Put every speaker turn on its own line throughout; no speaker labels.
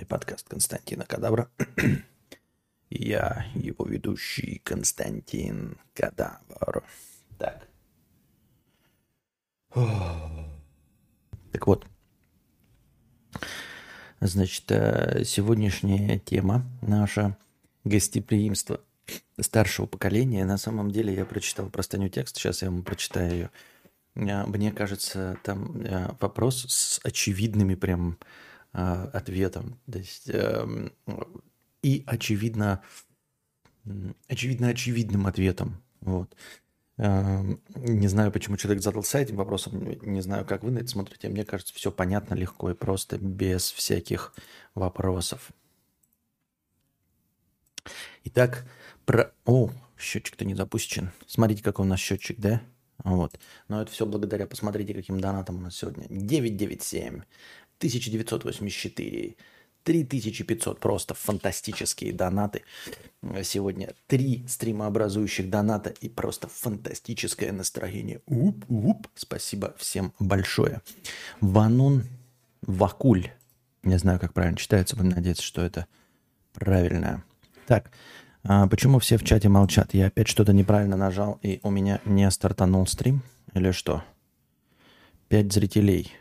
ежедневный подкаст Константина Кадавра. Я его ведущий Константин Кадавр. Так. Так вот. Значит, э, сегодняшняя тема наша гостеприимство старшего поколения. На самом деле я прочитал простыню текст, сейчас я вам прочитаю ее. Э, мне кажется, там э, вопрос с очевидными прям ответом. То есть эм, и очевидно, очевидно очевидным ответом. Вот. Эм, не знаю, почему человек задался этим вопросом, не знаю, как вы на это смотрите. Мне кажется, все понятно, легко и просто, без всяких вопросов. Итак, про... О, счетчик-то не запущен. Смотрите, какой у нас счетчик, да? Вот. Но это все благодаря, посмотрите, каким донатом у нас сегодня. 997, 1984, 3500 просто фантастические донаты. Сегодня три стримообразующих доната и просто фантастическое настроение. Уп-уп. Спасибо всем большое. Ванун Вакуль. Не знаю, как правильно читается, будем надеяться, что это правильно. Так, а почему все в чате молчат? Я опять что-то неправильно нажал, и у меня не стартанул стрим? Или что? Пять зрителей.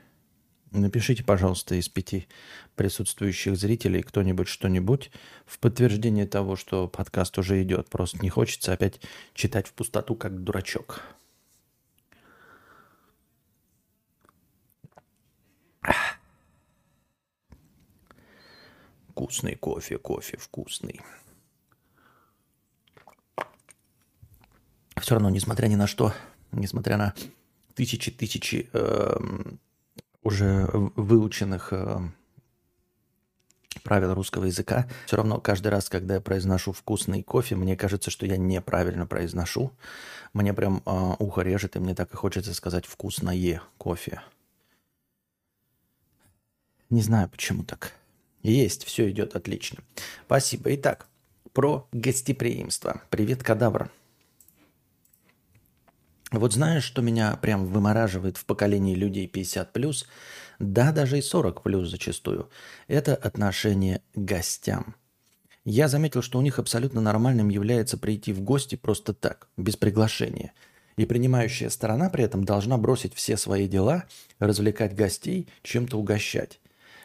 Напишите, пожалуйста, из пяти присутствующих зрителей кто-нибудь что-нибудь в подтверждение того, что подкаст уже идет. Просто не хочется опять читать в пустоту, как дурачок. Вкусный кофе, кофе вкусный. Все равно, несмотря ни на что, несмотря на тысячи-тысячи э, уже выученных э, правил русского языка, все равно каждый раз, когда я произношу вкусный кофе, мне кажется, что я неправильно произношу. Мне прям э, ухо режет, и мне так и хочется сказать вкусное кофе. Не знаю, почему так. Есть, все идет отлично. Спасибо. Итак, про гостеприимство. Привет, кадавр. Вот знаешь, что меня прям вымораживает в поколении людей 50+, да, даже и 40+, зачастую, это отношение к гостям. Я заметил, что у них абсолютно нормальным является прийти в гости просто так, без приглашения. И принимающая сторона при этом должна бросить все свои дела, развлекать гостей, чем-то угощать.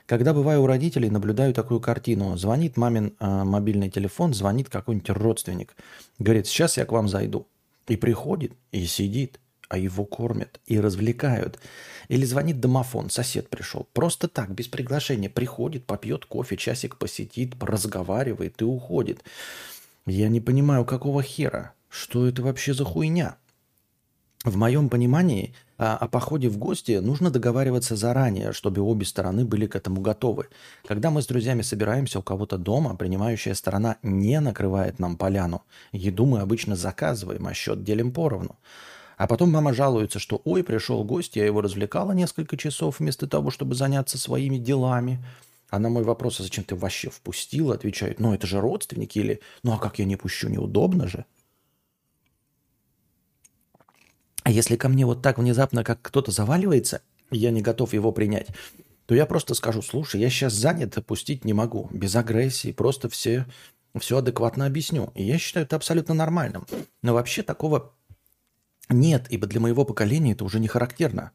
Когда бываю у родителей, наблюдаю такую картину. Звонит мамин э, мобильный телефон, звонит какой-нибудь родственник. Говорит, сейчас я к вам зайду. И приходит, и сидит, а его кормят и развлекают. Или звонит домофон, сосед пришел. Просто так, без приглашения. Приходит, попьет кофе, часик посидит, разговаривает и уходит. Я не понимаю, какого хера? Что это вообще за хуйня? В моем понимании о, о походе в гости нужно договариваться заранее, чтобы обе стороны были к этому готовы. Когда мы с друзьями собираемся у кого-то дома, принимающая сторона не накрывает нам поляну. Еду мы обычно заказываем, а счет делим поровну. А потом мама жалуется, что «Ой, пришел гость, я его развлекала несколько часов вместо того, чтобы заняться своими делами». А на мой вопрос, а зачем ты вообще впустила, отвечает, ну это же родственники или ну а как я не пущу, неудобно же. А если ко мне вот так внезапно, как кто-то заваливается, я не готов его принять, то я просто скажу, слушай, я сейчас занят, опустить не могу, без агрессии, просто все, все адекватно объясню. И я считаю это абсолютно нормальным. Но вообще такого нет, ибо для моего поколения это уже не характерно.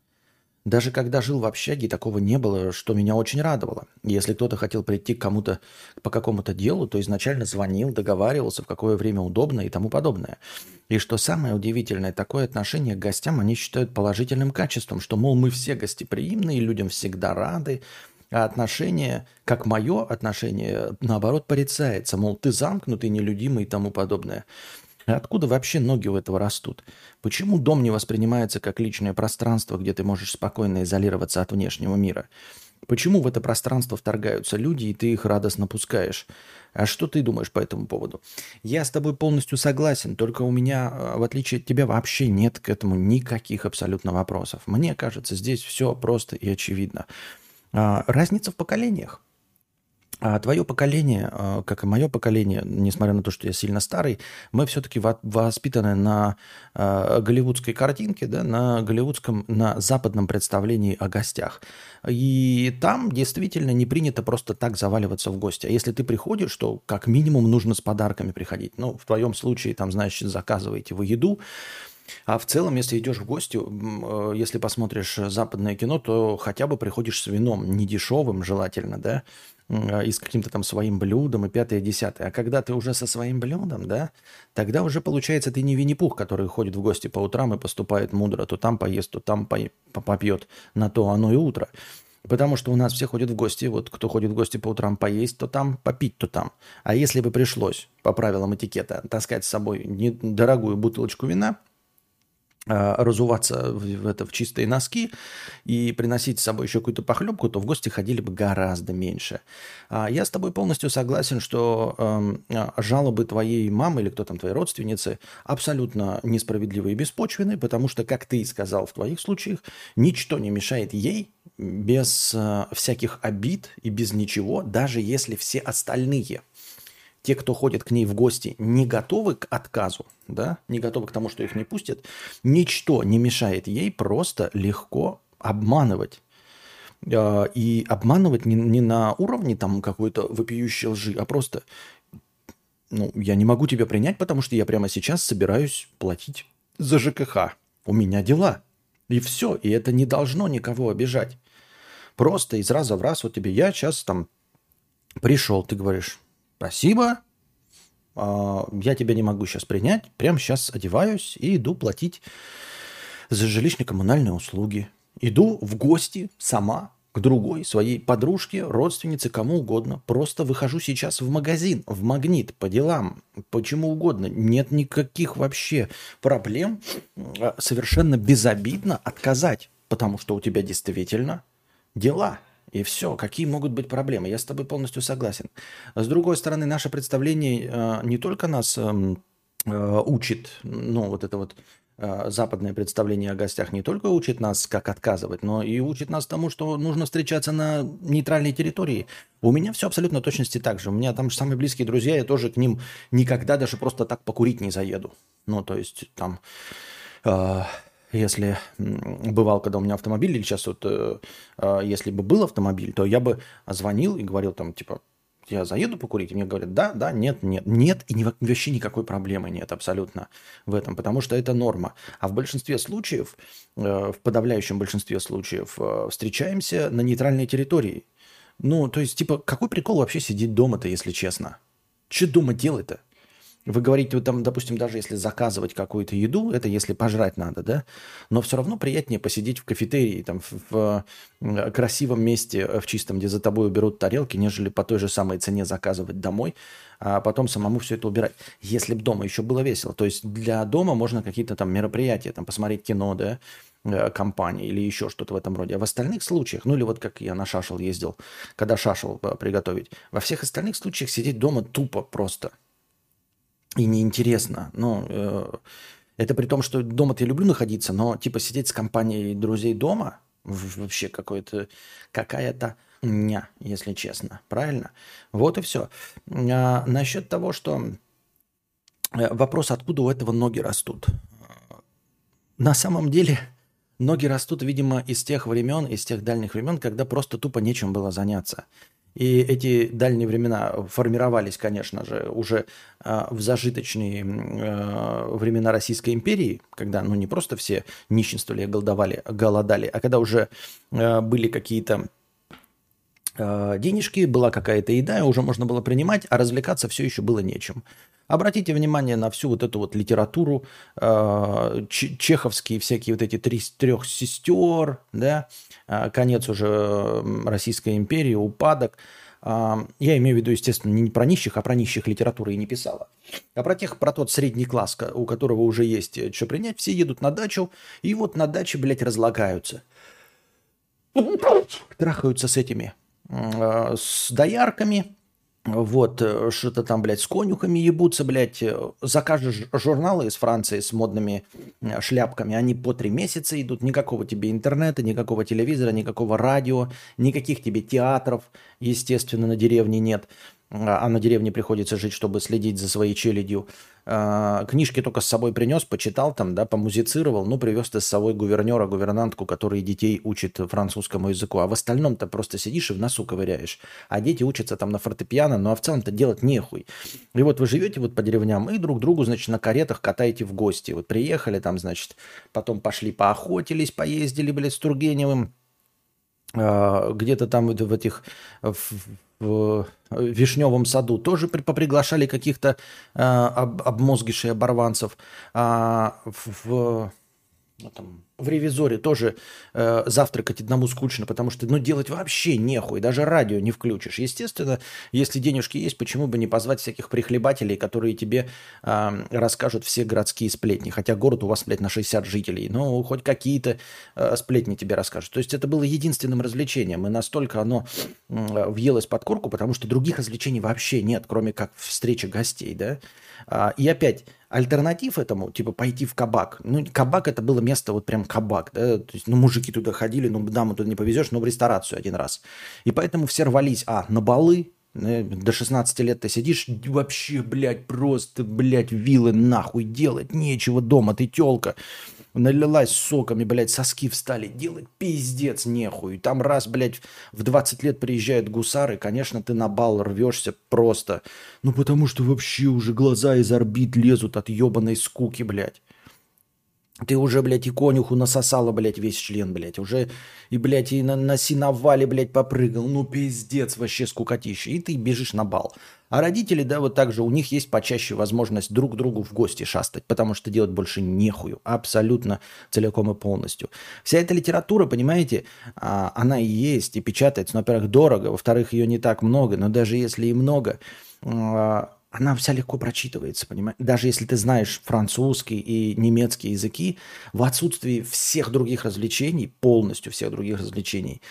Даже когда жил в общаге, такого не было, что меня очень радовало. Если кто-то хотел прийти к кому-то по какому-то делу, то изначально звонил, договаривался, в какое время удобно и тому подобное. И что самое удивительное, такое отношение к гостям они считают положительным качеством, что, мол, мы все гостеприимные, людям всегда рады, а отношение, как мое отношение, наоборот, порицается, мол, ты замкнутый, нелюдимый и тому подобное. Откуда вообще ноги у этого растут? Почему дом не воспринимается как личное пространство, где ты можешь спокойно изолироваться от внешнего мира? Почему в это пространство вторгаются люди, и ты их радостно пускаешь? А что ты думаешь по этому поводу? Я с тобой полностью согласен, только у меня, а, в отличие от тебя, вообще нет к этому никаких абсолютно вопросов. Мне кажется, здесь все просто и очевидно. А, разница в поколениях. А твое поколение, а, как и мое поколение, несмотря на то, что я сильно старый, мы все-таки воспитаны на а, голливудской картинке, да, на голливудском, на западном представлении о гостях. И там действительно не принято просто так заваливаться в гости. А если ты приходишь, то как минимум нужно с подарками приходить. Ну, в твоем случае, там, значит, заказываете вы еду, а в целом, если идешь в гости, э, если посмотришь западное кино, то хотя бы приходишь с вином, не дешевым желательно, да, а, и с каким-то там своим блюдом, и пятое, и десятое. А когда ты уже со своим блюдом, да, тогда уже получается ты не Винни-Пух, который ходит в гости по утрам и поступает мудро, то там поест, то там попьет, на то оно и утро. Потому что у нас все ходят в гости, вот кто ходит в гости по утрам поесть, то там, попить, то там. А если бы пришлось, по правилам этикета, таскать с собой недорогую бутылочку вина, разуваться в, это, в чистые носки и приносить с собой еще какую-то похлебку, то в гости ходили бы гораздо меньше. А, я с тобой полностью согласен, что э, жалобы твоей мамы или кто там твоей родственницы абсолютно несправедливые и беспочвенные, потому что, как ты сказал в твоих случаях, ничто не мешает ей без э, всяких обид и без ничего, даже если все остальные – те, кто ходит к ней в гости, не готовы к отказу, да, не готовы к тому, что их не пустят, ничто не мешает ей просто легко обманывать. А, и обманывать не, не на уровне там какой-то вопиющей лжи, а просто, ну, я не могу тебя принять, потому что я прямо сейчас собираюсь платить за ЖКХ. У меня дела. И все. И это не должно никого обижать. Просто из раза в раз вот тебе я сейчас там пришел, ты говоришь, спасибо, а, я тебя не могу сейчас принять, прямо сейчас одеваюсь и иду платить за жилищно-коммунальные услуги. Иду в гости сама к другой своей подружке, родственнице, кому угодно. Просто выхожу сейчас в магазин, в магнит, по делам, почему угодно. Нет никаких вообще проблем а, совершенно безобидно отказать, потому что у тебя действительно дела – и все. Какие могут быть проблемы? Я с тобой полностью согласен. С другой стороны, наше представление э, не только нас э, э, учит, ну, вот это вот э, западное представление о гостях не только учит нас, как отказывать, но и учит нас тому, что нужно встречаться на нейтральной территории. У меня все абсолютно точности так же. У меня там же самые близкие друзья, я тоже к ним никогда даже просто так покурить не заеду. Ну, то есть там... Э, если бывал, когда у меня автомобиль, или сейчас вот, э, э, если бы был автомобиль, то я бы звонил и говорил там, типа, я заеду покурить, и мне говорят, да, да, нет, нет, нет, и ни, вообще никакой проблемы нет абсолютно в этом, потому что это норма. А в большинстве случаев, э, в подавляющем большинстве случаев, встречаемся на нейтральной территории. Ну, то есть, типа, какой прикол вообще сидеть дома-то, если честно? Что дома делать-то? Вы говорите, вот там, допустим, даже если заказывать какую-то еду, это если пожрать надо, да, но все равно приятнее посидеть в кафетерии, там, в, в красивом месте, в чистом, где за тобой уберут тарелки, нежели по той же самой цене заказывать домой, а потом самому все это убирать. Если бы дома еще было весело. То есть для дома можно какие-то там мероприятия, там, посмотреть кино, да, э, компании или еще что-то в этом роде. А в остальных случаях, ну или вот как я на шашел ездил, когда шашел э, приготовить, во всех остальных случаях сидеть дома тупо просто – и неинтересно. Ну, это при том, что дома-то я люблю находиться, но типа сидеть с компанией друзей дома вообще какое-то какая-то ня, если честно. Правильно? Вот и все. А, насчет того, что э, вопрос, откуда у этого ноги растут. На самом деле ноги растут, видимо, из тех времен, из тех дальних времен, когда просто тупо нечем было заняться. И эти дальние времена формировались, конечно же, уже э, в зажиточные э, времена Российской империи, когда ну, не просто все нищенствовали, голодовали, голодали, а когда уже э, были какие-то денежки, была какая-то еда, и уже можно было принимать, а развлекаться все еще было нечем. Обратите внимание на всю вот эту вот литературу, э, чеховские всякие вот эти три, трех сестер, да, э, конец уже Российской империи, упадок. Э, я имею в виду, естественно, не про нищих, а про нищих литературы и не писала. А про тех, про тот средний класс, у которого уже есть что принять, все едут на дачу, и вот на даче, блядь, разлагаются. Трахаются с этими, с доярками, вот, э, что-то там, блядь, с конюхами ебутся, блядь. Э, закажешь журналы из Франции с модными э, шляпками, они по три месяца идут. Никакого тебе интернета, никакого телевизора, никакого радио, никаких тебе театров, естественно, на деревне нет. А, а на деревне приходится жить, чтобы следить за своей челядью. А, книжки только с собой принес, почитал там, да, помузицировал, ну, привез ты с собой гувернера, гувернантку, который детей учит французскому языку. А в остальном-то просто сидишь и в носу ковыряешь. А дети учатся там на фортепиано, ну, а в целом-то делать нехуй. И вот вы живете вот по деревням и друг другу, значит, на каретах катаете в гости. Вот приехали там, значит, потом пошли поохотились, поездили, блядь, с Тургеневым, где-то там в этих в, в Вишневом саду тоже поприглашали каких-то э, об, обмозгишей оборванцев. А в, ну, там, в ревизоре тоже э, завтракать одному скучно, потому что ну, делать вообще нехуй, даже радио не включишь. Естественно, если денежки есть, почему бы не позвать всяких прихлебателей, которые тебе э, расскажут все городские сплетни. Хотя город у вас, блядь, на 60 жителей. Ну, хоть какие-то э, сплетни тебе расскажут. То есть это было единственным развлечением. И настолько оно э, въелось под корку, потому что других развлечений вообще нет, кроме как встречи гостей, да. А, и опять, альтернатив этому, типа пойти в кабак. Ну, кабак это было место вот прям кабак, да, то есть, ну, мужики туда ходили, ну, даму туда не повезешь, но в ресторацию один раз. И поэтому все рвались, а, на балы, э, до 16 лет ты сидишь, вообще, блядь, просто, блядь, вилы нахуй делать, нечего дома, ты тёлка налилась соками, блядь, соски встали, делать пиздец нехуй. Там раз, блядь, в 20 лет приезжают гусары, конечно, ты на бал рвешься просто. Ну, потому что вообще уже глаза из орбит лезут от ебаной скуки, блядь. Ты уже, блядь, и конюху насосала, блядь, весь член, блядь. Уже и, блядь, и на, на синовале, блядь, попрыгал. Ну, пиздец, вообще скукотища. И ты бежишь на бал. А родители, да, вот так же, у них есть почаще возможность друг другу в гости шастать, потому что делать больше нехую. Абсолютно целиком и полностью. Вся эта литература, понимаете, а, она и есть, и печатается. Ну, во-первых, дорого, во-вторых, ее не так много. Но даже если и много, а, она вся легко прочитывается, понимаешь? Даже если ты знаешь французский и немецкий языки, в отсутствии всех других развлечений, полностью всех других развлечений,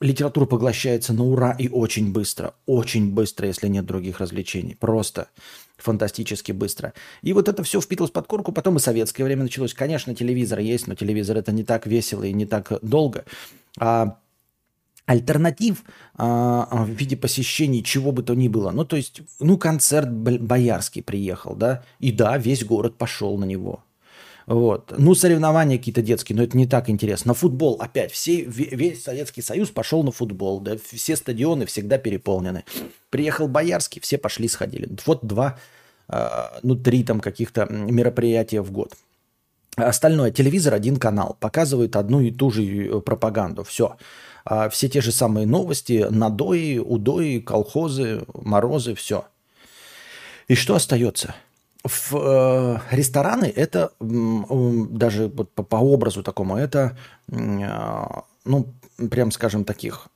литература поглощается на ура и очень быстро. Очень быстро, если нет других развлечений. Просто фантастически быстро. И вот это все впиталось под корку, потом и советское время началось. Конечно, телевизор есть, но телевизор это не так весело и не так долго. А альтернатив а, в виде посещений чего бы то ни было. Ну, то есть, ну, концерт Боярский приехал, да, и да, весь город пошел на него. Вот. Ну, соревнования какие-то детские, но это не так интересно. Футбол опять. Все, весь Советский Союз пошел на футбол. Да? Все стадионы всегда переполнены. Приехал Боярский, все пошли, сходили. Вот два, а, ну, три там каких-то мероприятия в год. Остальное, телевизор один канал, показывает одну и ту же э, пропаганду. Все. Все те же самые новости, надои, удои, колхозы, морозы, все. И что остается? В э, рестораны это даже вот по, по образу такому это, э, ну, прям скажем таких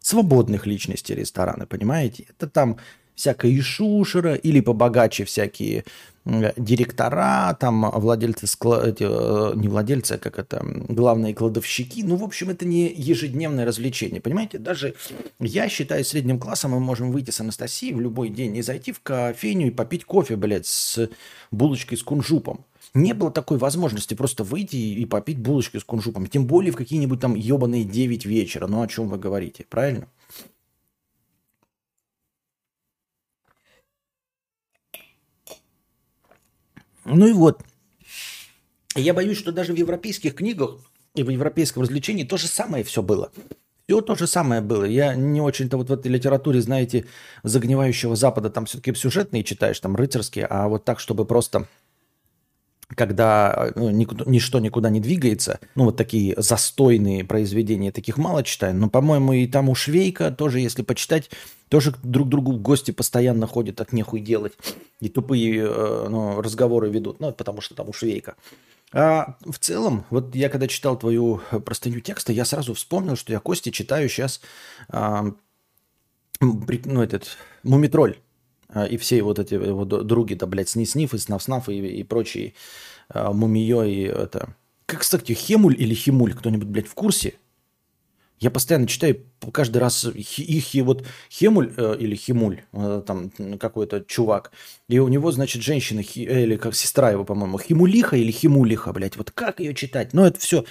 свободных личностей рестораны, понимаете? Это там всякая ишушера или побогаче всякие директора, там владельцы, эти, э, не владельцы, а как это, главные кладовщики. Ну, в общем, это не ежедневное развлечение, понимаете? Даже я считаю, средним классом мы можем выйти с Анастасией в любой день и зайти в кофейню и попить кофе, блядь, с булочкой с кунжупом. Не было такой возможности просто выйти и попить булочку с кунжупом. Тем более в какие-нибудь там ебаные 9 вечера. Ну, о чем вы говорите, правильно? Ну и вот. Я боюсь, что даже в европейских книгах и в европейском развлечении то же самое все было. Все то же самое было. Я не очень-то вот в этой литературе, знаете, загнивающего Запада, там все-таки сюжетные читаешь, там рыцарские, а вот так, чтобы просто когда ну, никуда, ничто никуда не двигается, ну, вот такие застойные произведения, таких мало читаю, но, по-моему, и там у Швейка тоже, если почитать, тоже друг другу в гости постоянно ходят, от нехуй делать, и тупые э, ну, разговоры ведут, ну, потому что там у Швейка. А в целом, вот я когда читал твою простыню текста, я сразу вспомнил, что я Кости читаю сейчас, ну, этот, Мумитроль. А, и все вот эти его други, да, блядь, Сниф и Снаф-Снаф и, и прочие а, Мумиё и это... Как, кстати, Хемуль или Химуль, кто-нибудь, блядь, в курсе? Я постоянно читаю каждый раз их и вот Хемуль э, или Химуль, э, там какой-то чувак, и у него, значит, женщина, хи, э, или как сестра его, по-моему, Химулиха или Химулиха, блядь, вот как ее читать? Ну, это все.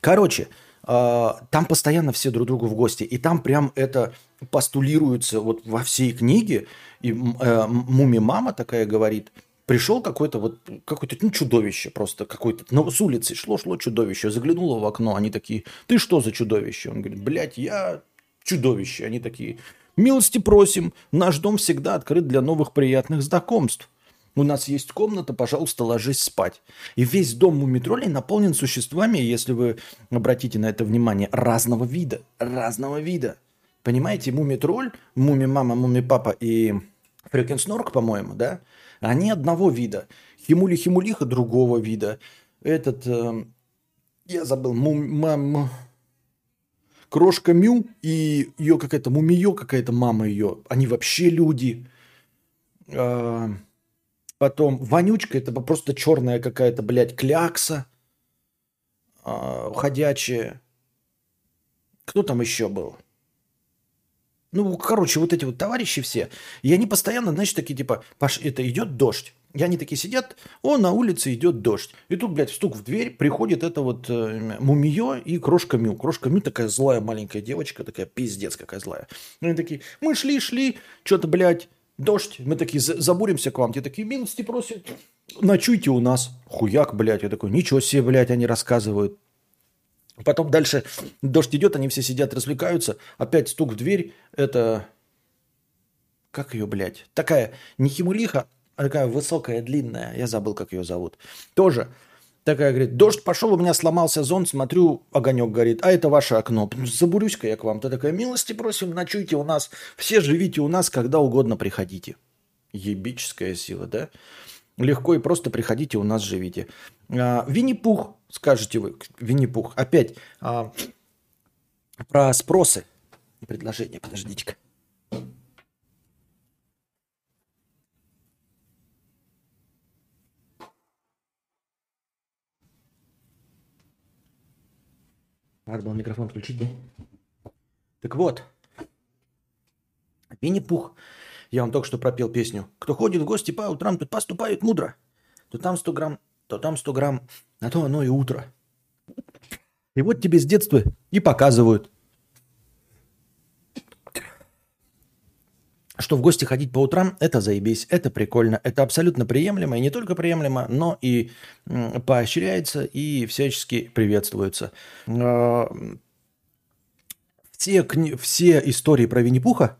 Короче, там постоянно все друг другу в гости, и там прям это постулируется вот во всей книге, и э, Муми-мама такая говорит – Пришел какой-то вот, какое-то ну, чудовище просто, какой-то, ну, с улицы шло-шло чудовище, заглянуло в окно, они такие, ты что за чудовище? Он говорит, блядь, я чудовище. Они такие, милости просим, наш дом всегда открыт для новых приятных знакомств. У нас есть комната, пожалуйста, ложись спать. И весь дом мумитролей наполнен существами, если вы обратите на это внимание, разного вида. Разного вида. Понимаете, мумитроль, муми-мама, муми-папа и Фрюкенснорк, по-моему, да? Они одного вида. Химули-химулиха другого вида. Этот, э, я забыл, мум, мам, Крошка Мю и ее какая-то мумиё, какая-то мама ее. Они вообще люди. Э, потом Вонючка, это просто черная какая-то, блядь, клякса э. Кто там еще был? Ну, короче, вот эти вот товарищи все, и они постоянно, значит, такие типа, Паш, это идет дождь. И они такие сидят, о, на улице идет дождь. И тут, блядь, стук в дверь, приходит это вот э, Мумиё и Крошка Мю. Крошка Мю такая злая маленькая девочка, такая пиздец какая злая. И они такие, мы шли, шли, что-то, блядь, дождь. Мы такие, забуримся к вам. Те такие, милости просят, ночуйте у нас. Хуяк, блядь. Я такой, ничего себе, блядь, они рассказывают. Потом дальше дождь идет, они все сидят, развлекаются. Опять стук в дверь. Это... Как ее, блядь? Такая не химулиха, а такая высокая, длинная. Я забыл, как ее зовут. Тоже такая говорит, дождь пошел, у меня сломался зонт, смотрю, огонек горит, а это ваше окно. Забурюсь-ка я к вам. Ты такая, милости просим, ночуйте у нас, все живите у нас, когда угодно приходите. Ебическая сила, да? Легко и просто приходите, у нас живите. А, Винни-Пух, скажете вы, Винни-Пух. Опять а, про спросы и предложения. Подождите-ка. Надо было микрофон включить, да? Так вот, Винни-Пух я вам только что пропел песню. Кто ходит в гости по утрам, тут поступает мудро. То там 100 грамм, то там 100 грамм, а то оно и утро. И вот тебе с детства и показывают, что в гости ходить по утрам – это заебись, это прикольно, это абсолютно приемлемо, и не только приемлемо, но и поощряется и всячески приветствуется. А, все, все истории про Винни-Пуха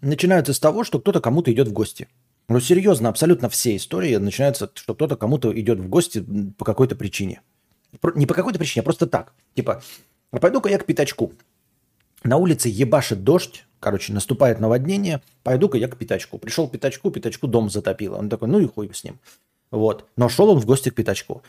начинаются с того, что кто-то кому-то идет в гости. Ну, серьезно, абсолютно все истории начинаются, что кто-то кому-то идет в гости по какой-то причине. Не по какой-то причине, а просто так. Типа, а пойду-ка я к пятачку. На улице ебашит дождь, короче, наступает наводнение, пойду-ка я к пятачку. Пришел к пятачку, пятачку дом затопило. Он такой, ну и хуй с ним. Вот. Но шел он в гости к пятачку.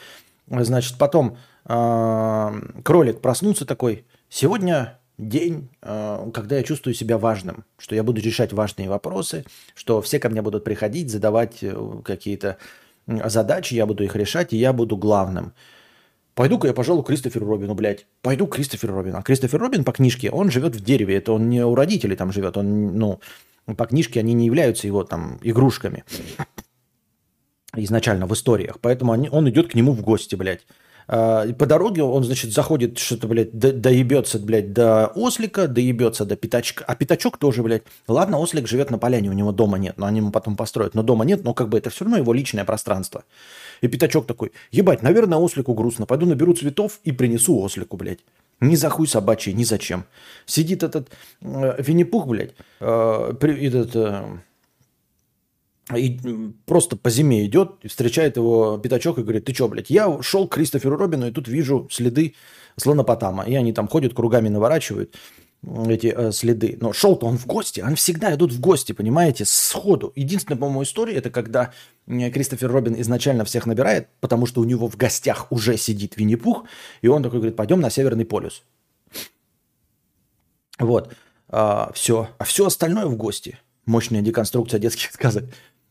Значит, потом э, кролик проснулся такой, сегодня день, э, когда я чувствую себя важным, что я буду решать важные вопросы, что все ко мне будут приходить, задавать э, какие-то задачи, я буду их решать, и я буду главным. Пойду-ка я, пожалуй, Кристоферу Робину, блядь. Пойду к Кристоферу Робину. А Кристофер Робин по книжке, он живет в дереве. Это он не у родителей там живет. Он, ну, по книжке они не являются его там игрушками изначально в историях. Поэтому он идет к нему в гости, блядь. А, по дороге он, значит, заходит, что-то, блядь, до, доебется, блядь, до ослика, доебется до пятачка. А пятачок тоже, блядь, ладно, ослик живет на поляне, у него дома нет, но они ему потом построят. Но дома нет, но как бы это все равно его личное пространство. И пятачок такой, ебать, наверное, ослику грустно, пойду наберу цветов и принесу ослику, блядь. Ни за хуй собачий, ни зачем. Сидит этот э, Винни-Пух, блядь, э, при, этот... Э, и просто по зиме идет, встречает его пятачок и говорит, ты что, блядь, я шел к Кристоферу Робину и тут вижу следы слонопотама. И они там ходят, кругами наворачивают эти э, следы. Но шел-то он в гости, они всегда идут в гости, понимаете, сходу. Единственная, по-моему, история, это когда Кристофер Робин изначально всех набирает, потому что у него в гостях уже сидит Винни-Пух, и он такой говорит, пойдем на Северный полюс. Вот, а, все. А все остальное в гости. Мощная деконструкция детских сказок.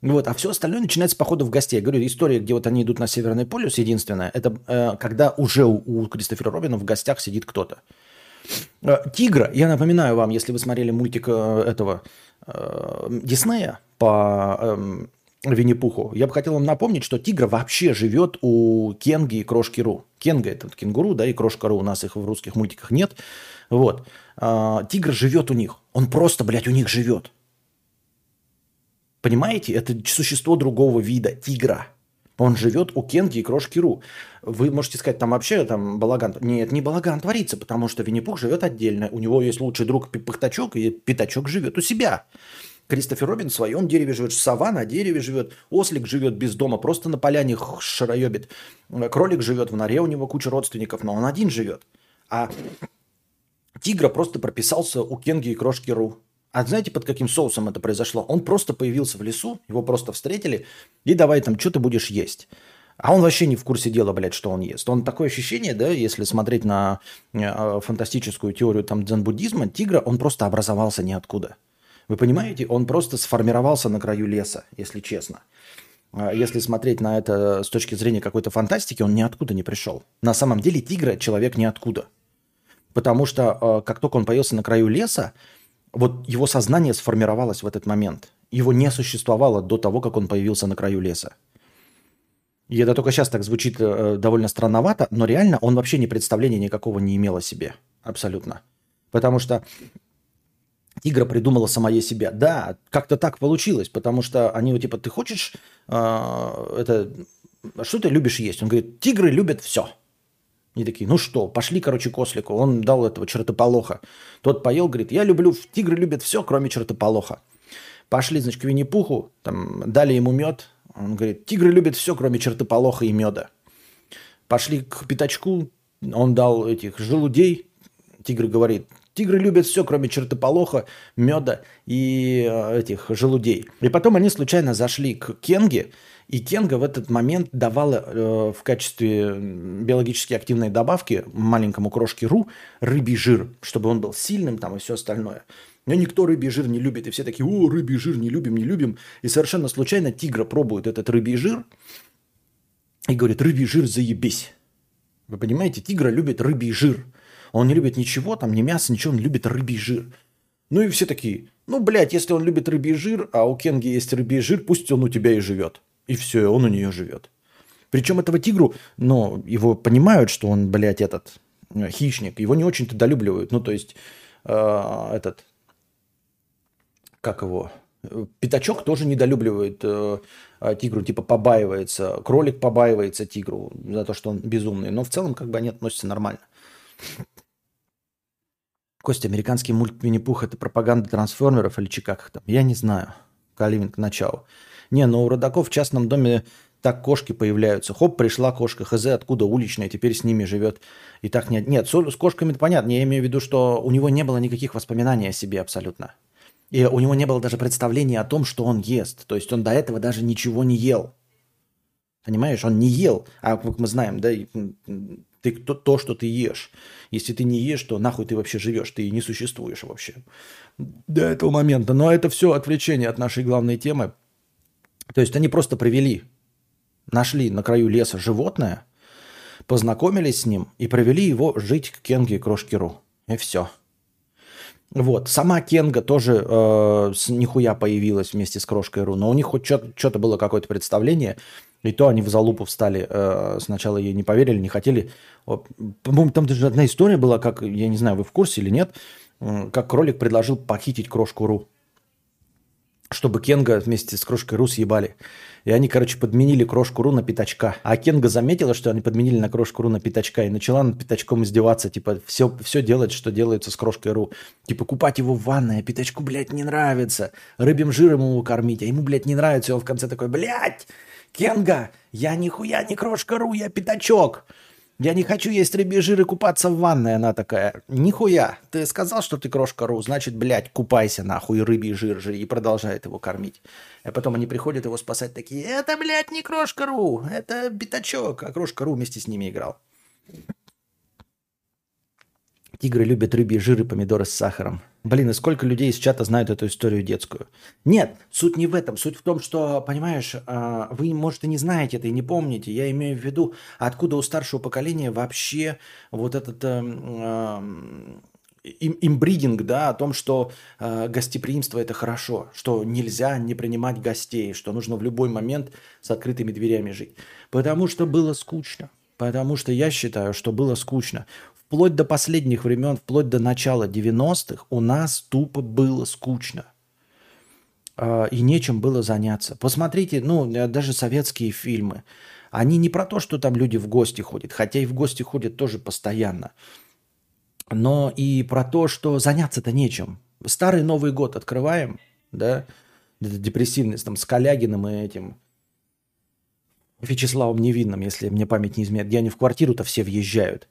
Вот, а все остальное начинается по ходу в гостей. Я говорю, история, где вот они идут на Северный полюс, единственная, это э, когда уже у, у Кристофера Робина в гостях сидит кто-то. Э, Тигра, я напоминаю вам, если вы смотрели мультик э, этого э, Диснея по э, Винни-Пуху, я бы хотел вам напомнить, что тигр вообще живет у Кенги и Крошки Ру. Кенга это кенгуру, да, и Крошка Ру, у нас их в русских мультиках нет. Вот. Э, тигр живет у них. Он просто, блядь, у них живет. Понимаете? Это существо другого вида, тигра. Он живет у Кенги и Крошки Ру. Вы можете сказать, там вообще там балаган. Нет, не балаган творится, потому что Винни-Пух живет отдельно. У него есть лучший друг Пыхтачок, и Пятачок живет у себя. Кристофер Робин в своем дереве живет, сова на дереве живет, ослик живет без дома, просто на поляне шароебит. Кролик живет в норе, у него куча родственников, но он один живет. А тигра просто прописался у Кенги и Крошки Ру. А знаете, под каким соусом это произошло? Он просто появился в лесу, его просто встретили, и давай там, что ты будешь есть. А он вообще не в курсе дела, блядь, что он ест. Он такое ощущение, да, если смотреть на э, фантастическую теорию там дзен-буддизма, тигра, он просто образовался ниоткуда. Вы понимаете, он просто сформировался на краю леса, если честно. А если смотреть на это с точки зрения какой-то фантастики, он ниоткуда не пришел. На самом деле тигра человек ниоткуда. Потому что э, как только он появился на краю леса, вот его сознание сформировалось в этот момент. Его не существовало до того, как он появился на краю леса. И это только сейчас так звучит э, довольно странновато, но реально он вообще ни представления никакого не имел о себе. Абсолютно. Потому что Тигра придумала самое себя. Да, как-то так получилось, потому что они типа, ты хочешь э, это, что ты любишь есть? Он говорит, тигры любят все. И такие, ну что, пошли, короче, к ослику. Он дал этого чертополоха. Тот поел, говорит, я люблю, тигры любят все, кроме чертополоха. Пошли, значит, к Винни-Пуху, там, дали ему мед. Он говорит, тигры любят все, кроме чертополоха и меда. Пошли к пятачку, он дал этих желудей. Тигр говорит, тигры любят все, кроме чертополоха, меда и э, этих желудей. И потом они случайно зашли к Кенге, и Кенга в этот момент давала э, в качестве биологически активной добавки маленькому крошке Ру рыбий жир, чтобы он был сильным там и все остальное. Но никто рыбий жир не любит, и все такие, о, рыбий жир не любим, не любим. И совершенно случайно тигра пробует этот рыбий жир и говорит, рыбий жир заебись. Вы понимаете, тигра любит рыбий жир. Он не любит ничего, там, ни мяса, ничего, он любит рыбий жир. Ну и все такие, ну, блядь, если он любит рыбий жир, а у Кенги есть рыбий жир, пусть он у тебя и живет. И все, он у нее живет. Причем этого тигру, ну, его понимают, что он, блядь, этот э, хищник. Его не очень-то долюбливают. Ну, то есть, э, этот, как его, Пятачок тоже недолюбливает э, э, тигру, типа побаивается. Кролик побаивается тигру за то, что он безумный. Но в целом, как бы они относятся нормально. Костя, американский мульт Винни-Пух это пропаганда трансформеров или чикак там? Я не знаю. Каливинг начало. Не, но у родаков в частном доме так кошки появляются. Хоп, пришла кошка, хз, откуда уличная, теперь с ними живет. И так нет. Нет, с кошками понятно. Я имею в виду, что у него не было никаких воспоминаний о себе абсолютно. И у него не было даже представления о том, что он ест. То есть он до этого даже ничего не ел. Понимаешь, он не ел. А как мы знаем, да, ты то, то, что ты ешь. Если ты не ешь, то нахуй ты вообще живешь, ты не существуешь вообще. До этого момента. Но это все отвлечение от нашей главной темы – то есть они просто провели, нашли на краю леса животное, познакомились с ним и провели его жить к Кенге и Крошкеру. И все. Вот. Сама Кенга тоже э, с нихуя появилась вместе с Крошкой Ру, но у них хоть что-то было какое-то представление, и то они в залупу встали. Э, сначала ей не поверили, не хотели. По-моему, там даже одна история была, как, я не знаю, вы в курсе или нет, как кролик предложил похитить Крошку Ру чтобы Кенга вместе с Крошкой Ру съебали. И они, короче, подменили Крошку Ру на Пятачка. А Кенга заметила, что они подменили на Крошку Ру на Пятачка и начала над Пятачком издеваться. Типа, все, все делать, что делается с Крошкой Ру. Типа, купать его в ванной, а Пятачку, блядь, не нравится. Рыбьим жиром его кормить, а ему, блядь, не нравится. И он в конце такой, блядь, Кенга, я нихуя не Крошка Ру, я Пятачок. Я не хочу есть рыбий жир и купаться в ванной. Она такая, нихуя, ты сказал, что ты крошка Ру, значит, блядь, купайся нахуй рыбий жир же и продолжает его кормить. А потом они приходят его спасать такие, это, блядь, не крошка Ру, это битачок, а крошка Ру вместе с ними играл. Тигры любят рыбьи жиры, помидоры с сахаром. Блин, и сколько людей из чата знают эту историю детскую? Нет, суть не в этом. Суть в том, что, понимаешь, а, вы, может, и не знаете это, и не помните. Я имею в виду, откуда у старшего поколения вообще вот этот эм, имбридинг, да, о том, что э, гостеприимство это хорошо, что нельзя не принимать гостей, что нужно в любой момент с открытыми дверями жить. Потому что было скучно. Потому что я считаю, что было скучно вплоть до последних времен, вплоть до начала 90-х, у нас тупо было скучно. А, и нечем было заняться. Посмотрите, ну, э, даже советские фильмы. Они не про то, что там люди в гости ходят, хотя и в гости ходят тоже постоянно. Но и про то, что заняться-то нечем. Старый Новый год открываем, да, депрессивный, там, с Калягиным и этим, Вячеславом Невинным, если мне память не изменяет, где они в квартиру-то все въезжают.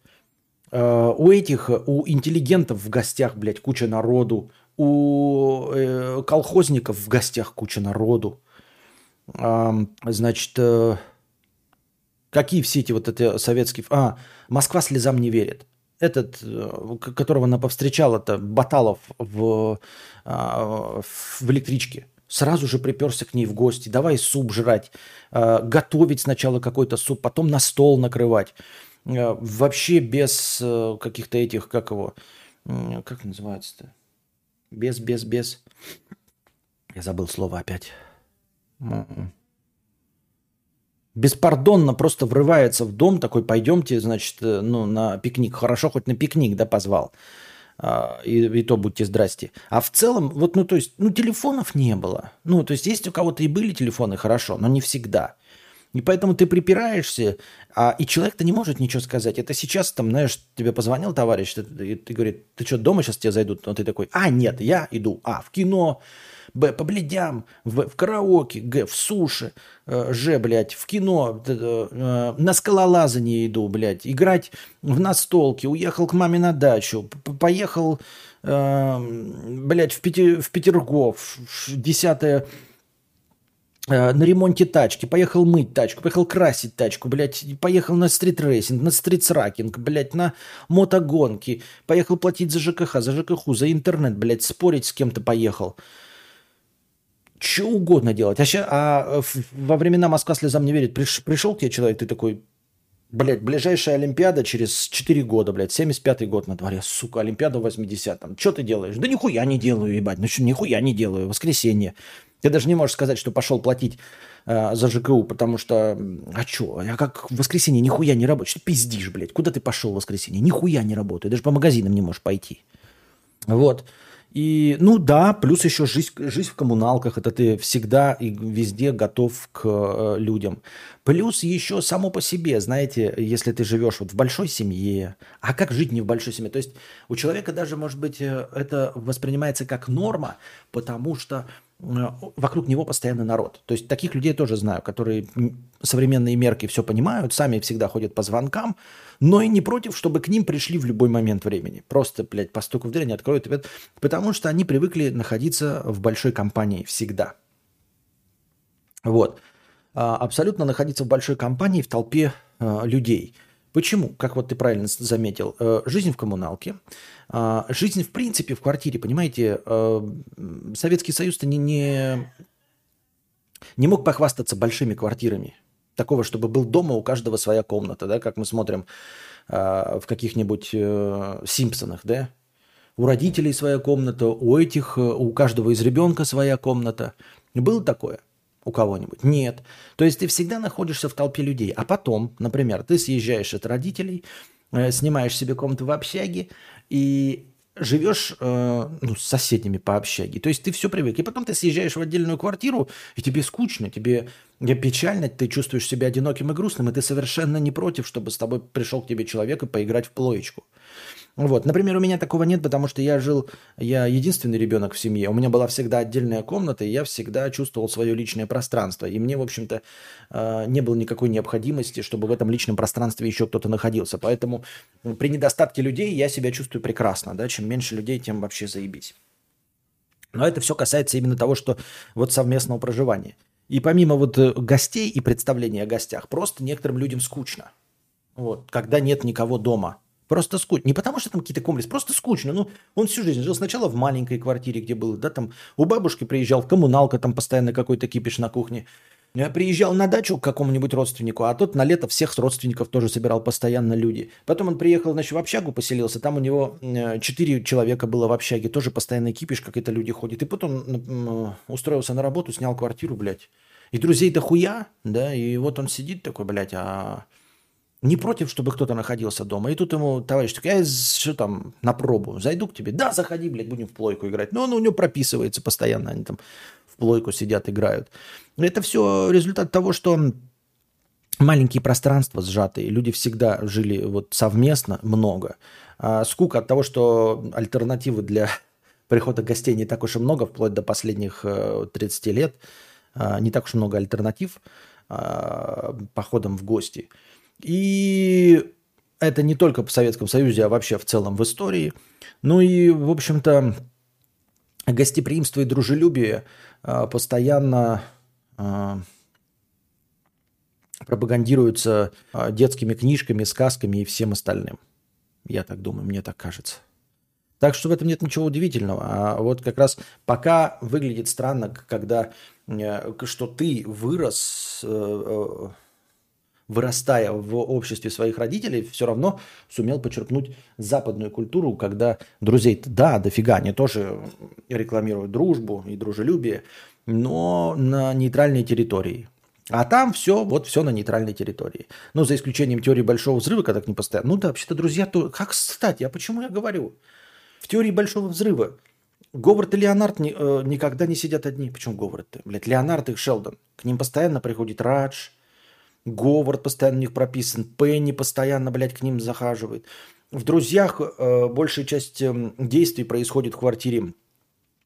Э, у этих, у интеллигентов в гостях, блядь, куча народу. У э, колхозников в гостях куча народу. Э, значит, э, какие все эти вот эти советские... А, Москва слезам не верит. Этот, э, которого она повстречала, это Баталов в, э, в электричке сразу же приперся к ней в гости, давай суп жрать, э, готовить сначала какой-то суп, потом на стол накрывать. Э, вообще без э, каких-то этих, как его, как называется-то? Без, без, без. Я забыл слово опять. Беспардонно просто врывается в дом, такой, пойдемте, значит, э, ну, на пикник. Хорошо, хоть на пикник, да, позвал. А, и, и то будьте здрасте. А в целом, вот, ну, то есть, ну, телефонов не было. Ну, то есть, есть у кого-то и были телефоны, хорошо, но не всегда. И поэтому ты припираешься, а, и человек-то не может ничего сказать. Это сейчас, там, знаешь, тебе позвонил товарищ, ты, ты, ты говорит, ты что, дома сейчас тебе зайдут? Но ты такой, а, нет, я иду, а, в кино, б, по бледям, в, в караоке, г, в суши, э, ж, блядь, в кино, э, э, на скалолазание иду, блядь, играть в настолки, уехал к маме на дачу, поехал, э, блядь, в, Пети, в Петергоф, в 10 Э, на ремонте тачки, поехал мыть тачку, поехал красить тачку, блядь, поехал на стритрейсинг, на стритсракинг, блядь, на мотогонки, поехал платить за ЖКХ, за ЖКХ, за интернет, блядь, спорить с кем-то поехал. Что угодно делать. А, ща, а во времена Москва слезам не верит, приш, пришел к тебе человек, ты такой, блядь, ближайшая Олимпиада через 4 года, блядь, 75-й год на дворе, сука, Олимпиада в 80-м. Что ты делаешь? Да нихуя не делаю, ебать, ну что, нихуя не делаю, воскресенье. Ты даже не можешь сказать, что пошел платить э, за ЖКУ, потому что, а что, я как в воскресенье нихуя не работаю. Что пиздишь, блядь? Куда ты пошел в воскресенье? Нихуя не работаю. Даже по магазинам не можешь пойти. Вот. И, ну да, плюс еще жизнь, жизнь в коммуналках, это ты всегда и везде готов к э, людям. Плюс еще само по себе, знаете, если ты живешь вот в большой семье, а как жить не в большой семье? То есть у человека даже, может быть, э, это воспринимается как норма, потому что вокруг него постоянно народ. То есть таких людей тоже знаю, которые современные мерки все понимают, сами всегда ходят по звонкам, но и не против, чтобы к ним пришли в любой момент времени. Просто, блядь, по стуку в дверь они откроют, потому что они привыкли находиться в большой компании всегда. Вот. А, абсолютно находиться в большой компании, в толпе э, людей – Почему? Как вот ты правильно заметил, э, жизнь в коммуналке, а, жизнь в принципе в квартире, понимаете, э, Советский Союз-то не, не, не мог похвастаться большими квартирами. Такого, чтобы был дома у каждого своя комната, да, как мы смотрим а, в каких-нибудь э, Симпсонах, да, у родителей своя комната, у этих, у каждого из ребенка своя комната. Было такое? У кого-нибудь? Нет. То есть ты всегда находишься в толпе людей. А потом, например, ты съезжаешь от родителей, э, снимаешь себе комнату в общаге и живешь э, ну, с соседями по общаге. То есть ты все привык. И потом ты съезжаешь в отдельную квартиру, и тебе скучно, тебе печально, ты чувствуешь себя одиноким и грустным, и ты совершенно не против, чтобы с тобой пришел к тебе человек и поиграть в плоечку. Вот, например, у меня такого нет, потому что я жил, я единственный ребенок в семье, у меня была всегда отдельная комната, и я всегда чувствовал свое личное пространство. И мне, в общем-то, э, не было никакой необходимости, чтобы в этом личном пространстве еще кто-то находился. Поэтому при недостатке людей я себя чувствую прекрасно. Да? Чем меньше людей, тем вообще заебись. Но это все касается именно того, что вот совместного проживания. И помимо вот э, гостей и представления о гостях, просто некоторым людям скучно. Вот, когда нет никого дома – Просто скучно. Не потому, что там какие-то комплексы, просто скучно. Ну, он всю жизнь жил сначала в маленькой квартире, где был, да, там у бабушки приезжал, в коммуналка, там постоянно какой-то кипиш на кухне. Я приезжал на дачу к какому-нибудь родственнику, а тот на лето всех родственников тоже собирал постоянно люди. Потом он приехал, значит, в общагу поселился, там у него э, четыре человека было в общаге, тоже постоянно кипиш, как это люди ходят. И потом устроился на работу, снял квартиру, блядь. И друзей-то хуя, да, и вот он сидит такой, блядь, а не против, чтобы кто-то находился дома. И тут ему товарищ такой, я что там, на пробу, зайду к тебе. Да, заходи, блядь, будем в плойку играть. Но он у него прописывается постоянно, они там в плойку сидят, играют. Это все результат того, что маленькие пространства сжатые, люди всегда жили вот совместно много. А скука от того, что альтернативы для прихода гостей не так уж и много, вплоть до последних 30 э, лет, а, не так уж много альтернатив а, походам в гости. И это не только в Советском Союзе, а вообще в целом в истории. Ну и, в общем-то, гостеприимство и дружелюбие а, постоянно а, пропагандируются а, детскими книжками, сказками и всем остальным. Я так думаю, мне так кажется. Так что в этом нет ничего удивительного. А вот как раз пока выглядит странно, когда э, что ты вырос, э, э, вырастая в обществе своих родителей, все равно сумел почерпнуть западную культуру, когда друзей да, дофига, они тоже рекламируют дружбу и дружелюбие, но на нейтральной территории. А там все, вот все на нейтральной территории. Ну, за исключением теории большого взрыва, когда к ним постоянно. Ну да, вообще-то, друзья, то... как кстати, а почему я говорю? В теории большого взрыва Говард и Леонард не, э, никогда не сидят одни. Почему Говард? Блядь, Леонард и Шелдон. К ним постоянно приходит Радж, Говард постоянно у них прописан, Пенни постоянно, блядь, к ним захаживает. В «Друзьях» э, большая часть э, действий происходит в квартире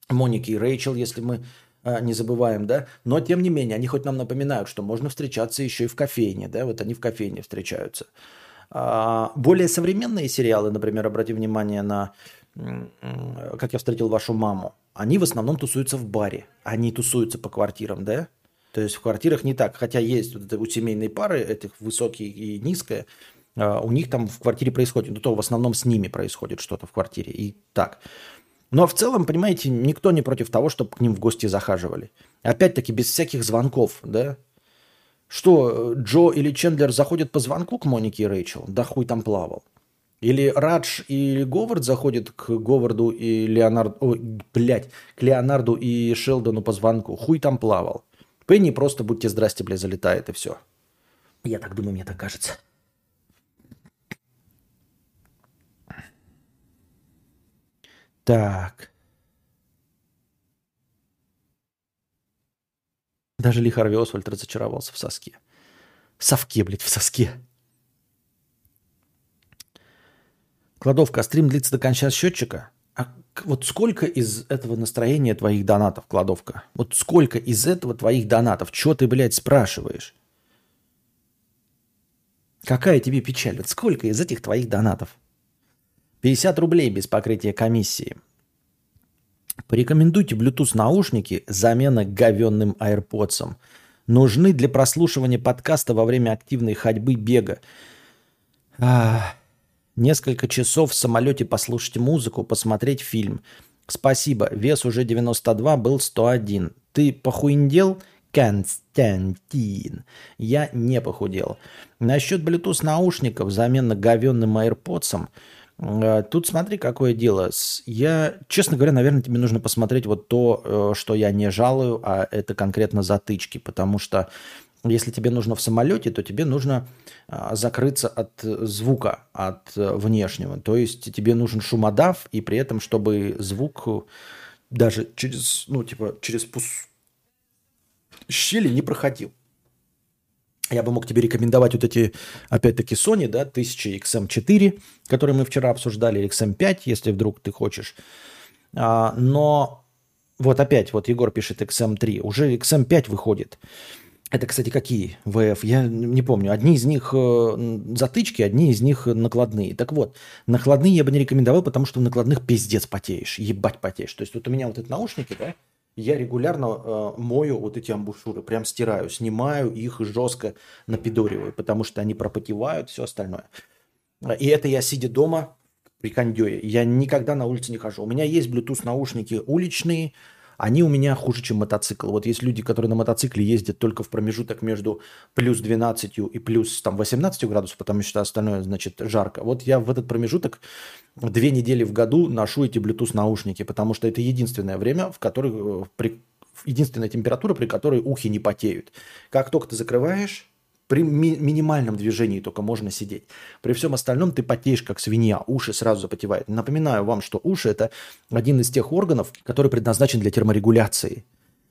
Моники и Рэйчел, если мы э, не забываем, да. Но, тем не менее, они хоть нам напоминают, что можно встречаться еще и в кофейне, да, вот они в кофейне встречаются. А, более современные сериалы, например, обрати внимание на «Как я встретил вашу маму», они в основном тусуются в баре, они тусуются по квартирам, да. То есть в квартирах не так. Хотя есть вот это у семейной пары, этих высокие и низкое, а, у них там в квартире происходит, ну то в основном с ними происходит что-то в квартире. И так. Но в целом, понимаете, никто не против того, чтобы к ним в гости захаживали. Опять-таки, без всяких звонков, да? Что, Джо или Чендлер заходят по звонку к Монике и Рэйчел? Да хуй там плавал. Или Радж и Говард заходят к Говарду и Леонарду... Ой, блядь, к Леонарду и Шелдону по звонку. Хуй там плавал. Пенни просто будьте здрасте, бля, залетает и все. Я так думаю, мне так кажется. Так. Даже Ли Харви Освальд разочаровался в соске. Совке, блядь, в соске. Кладовка. Стрим длится до конца счетчика. А вот сколько из этого настроения твоих донатов, кладовка? Вот сколько из этого твоих донатов? Чего ты, блядь, спрашиваешь? Какая тебе печаль? Вот сколько из этих твоих донатов? 50 рублей без покрытия комиссии. Порекомендуйте Bluetooth наушники замена говенным AirPods. Нужны для прослушивания подкаста во время активной ходьбы бега. Ах. Несколько часов в самолете послушать музыку, посмотреть фильм. Спасибо, вес уже 92, был 101. Ты похуиндел? Константин. Я не похудел. Насчет Bluetooth наушников, замена говенным AirPods, э, Тут смотри, какое дело. Я, честно говоря, наверное, тебе нужно посмотреть вот то, э, что я не жалую, а это конкретно затычки, потому что если тебе нужно в самолете, то тебе нужно а, закрыться от звука, от э, внешнего. То есть тебе нужен шумодав, и при этом, чтобы звук даже через, ну, типа, через пус... щели не проходил. Я бы мог тебе рекомендовать вот эти, опять-таки, Sony, да, 1000 XM4, которые мы вчера обсуждали, или XM5, если вдруг ты хочешь. А, но вот опять, вот Егор пишет XM3, уже XM5 выходит. Это, кстати, какие ВФ? Я не помню. Одни из них э, затычки, одни из них накладные. Так вот, накладные я бы не рекомендовал, потому что в накладных пиздец потеешь. Ебать потеешь. То есть вот у меня вот эти наушники, да, я регулярно э, мою вот эти амбушюры, прям стираю, снимаю их жестко напидориваю, потому что они пропотевают, все остальное. И это я сидя дома при кондее. Я никогда на улице не хожу. У меня есть Bluetooth наушники уличные, они у меня хуже, чем мотоцикл. Вот есть люди, которые на мотоцикле ездят только в промежуток между плюс 12 и плюс там, 18 градусов, потому что остальное, значит, жарко. Вот я в этот промежуток две недели в году ношу эти Bluetooth наушники, потому что это единственное время, в котором при, единственная температура, при которой ухи не потеют. Как только ты закрываешь, при ми- минимальном движении только можно сидеть. При всем остальном ты потеешь, как свинья, уши сразу запотевают. Напоминаю вам, что уши – это один из тех органов, который предназначен для терморегуляции.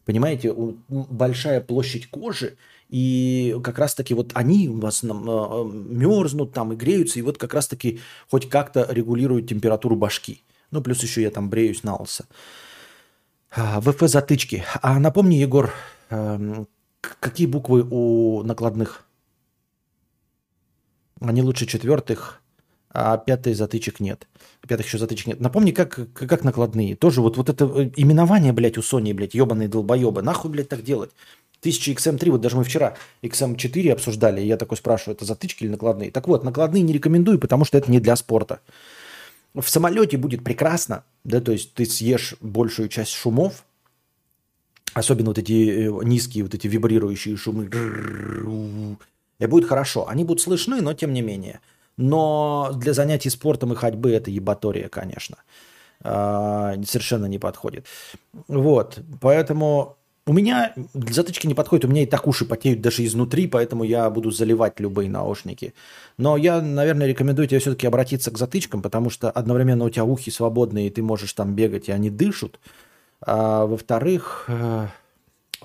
Понимаете, большая площадь кожи, и как раз-таки вот они у вас а, мерзнут там и греются, и вот как раз-таки хоть как-то регулируют температуру башки. Ну, плюс еще я там бреюсь на лысо. А, ВФ затычки. А напомни, Егор, эм, какие буквы у накладных? Они лучше четвертых, а пятых затычек нет. Пятых еще затычек нет. Напомни, как, как накладные. Тоже вот, вот это э, именование, блядь, у Sony, блядь, ебаные долбоебы. Нахуй, блядь, так делать? 1000 XM3, вот даже мы вчера XM4 обсуждали, и я такой спрашиваю, это затычки или накладные? Так вот, накладные не рекомендую, потому что это не для спорта. В самолете будет прекрасно, да, то есть ты съешь большую часть шумов, особенно вот эти э, низкие, вот эти вибрирующие шумы, и будет хорошо. Они будут слышны, но тем не менее. Но для занятий спортом и ходьбы это ебатория, конечно. А, совершенно не подходит. Вот. Поэтому у меня затычки не подходит. У меня и так уши потеют даже изнутри, поэтому я буду заливать любые наушники. Но я, наверное, рекомендую тебе все-таки обратиться к затычкам, потому что одновременно у тебя ухи свободные, и ты можешь там бегать, и они дышат. А во-вторых, э,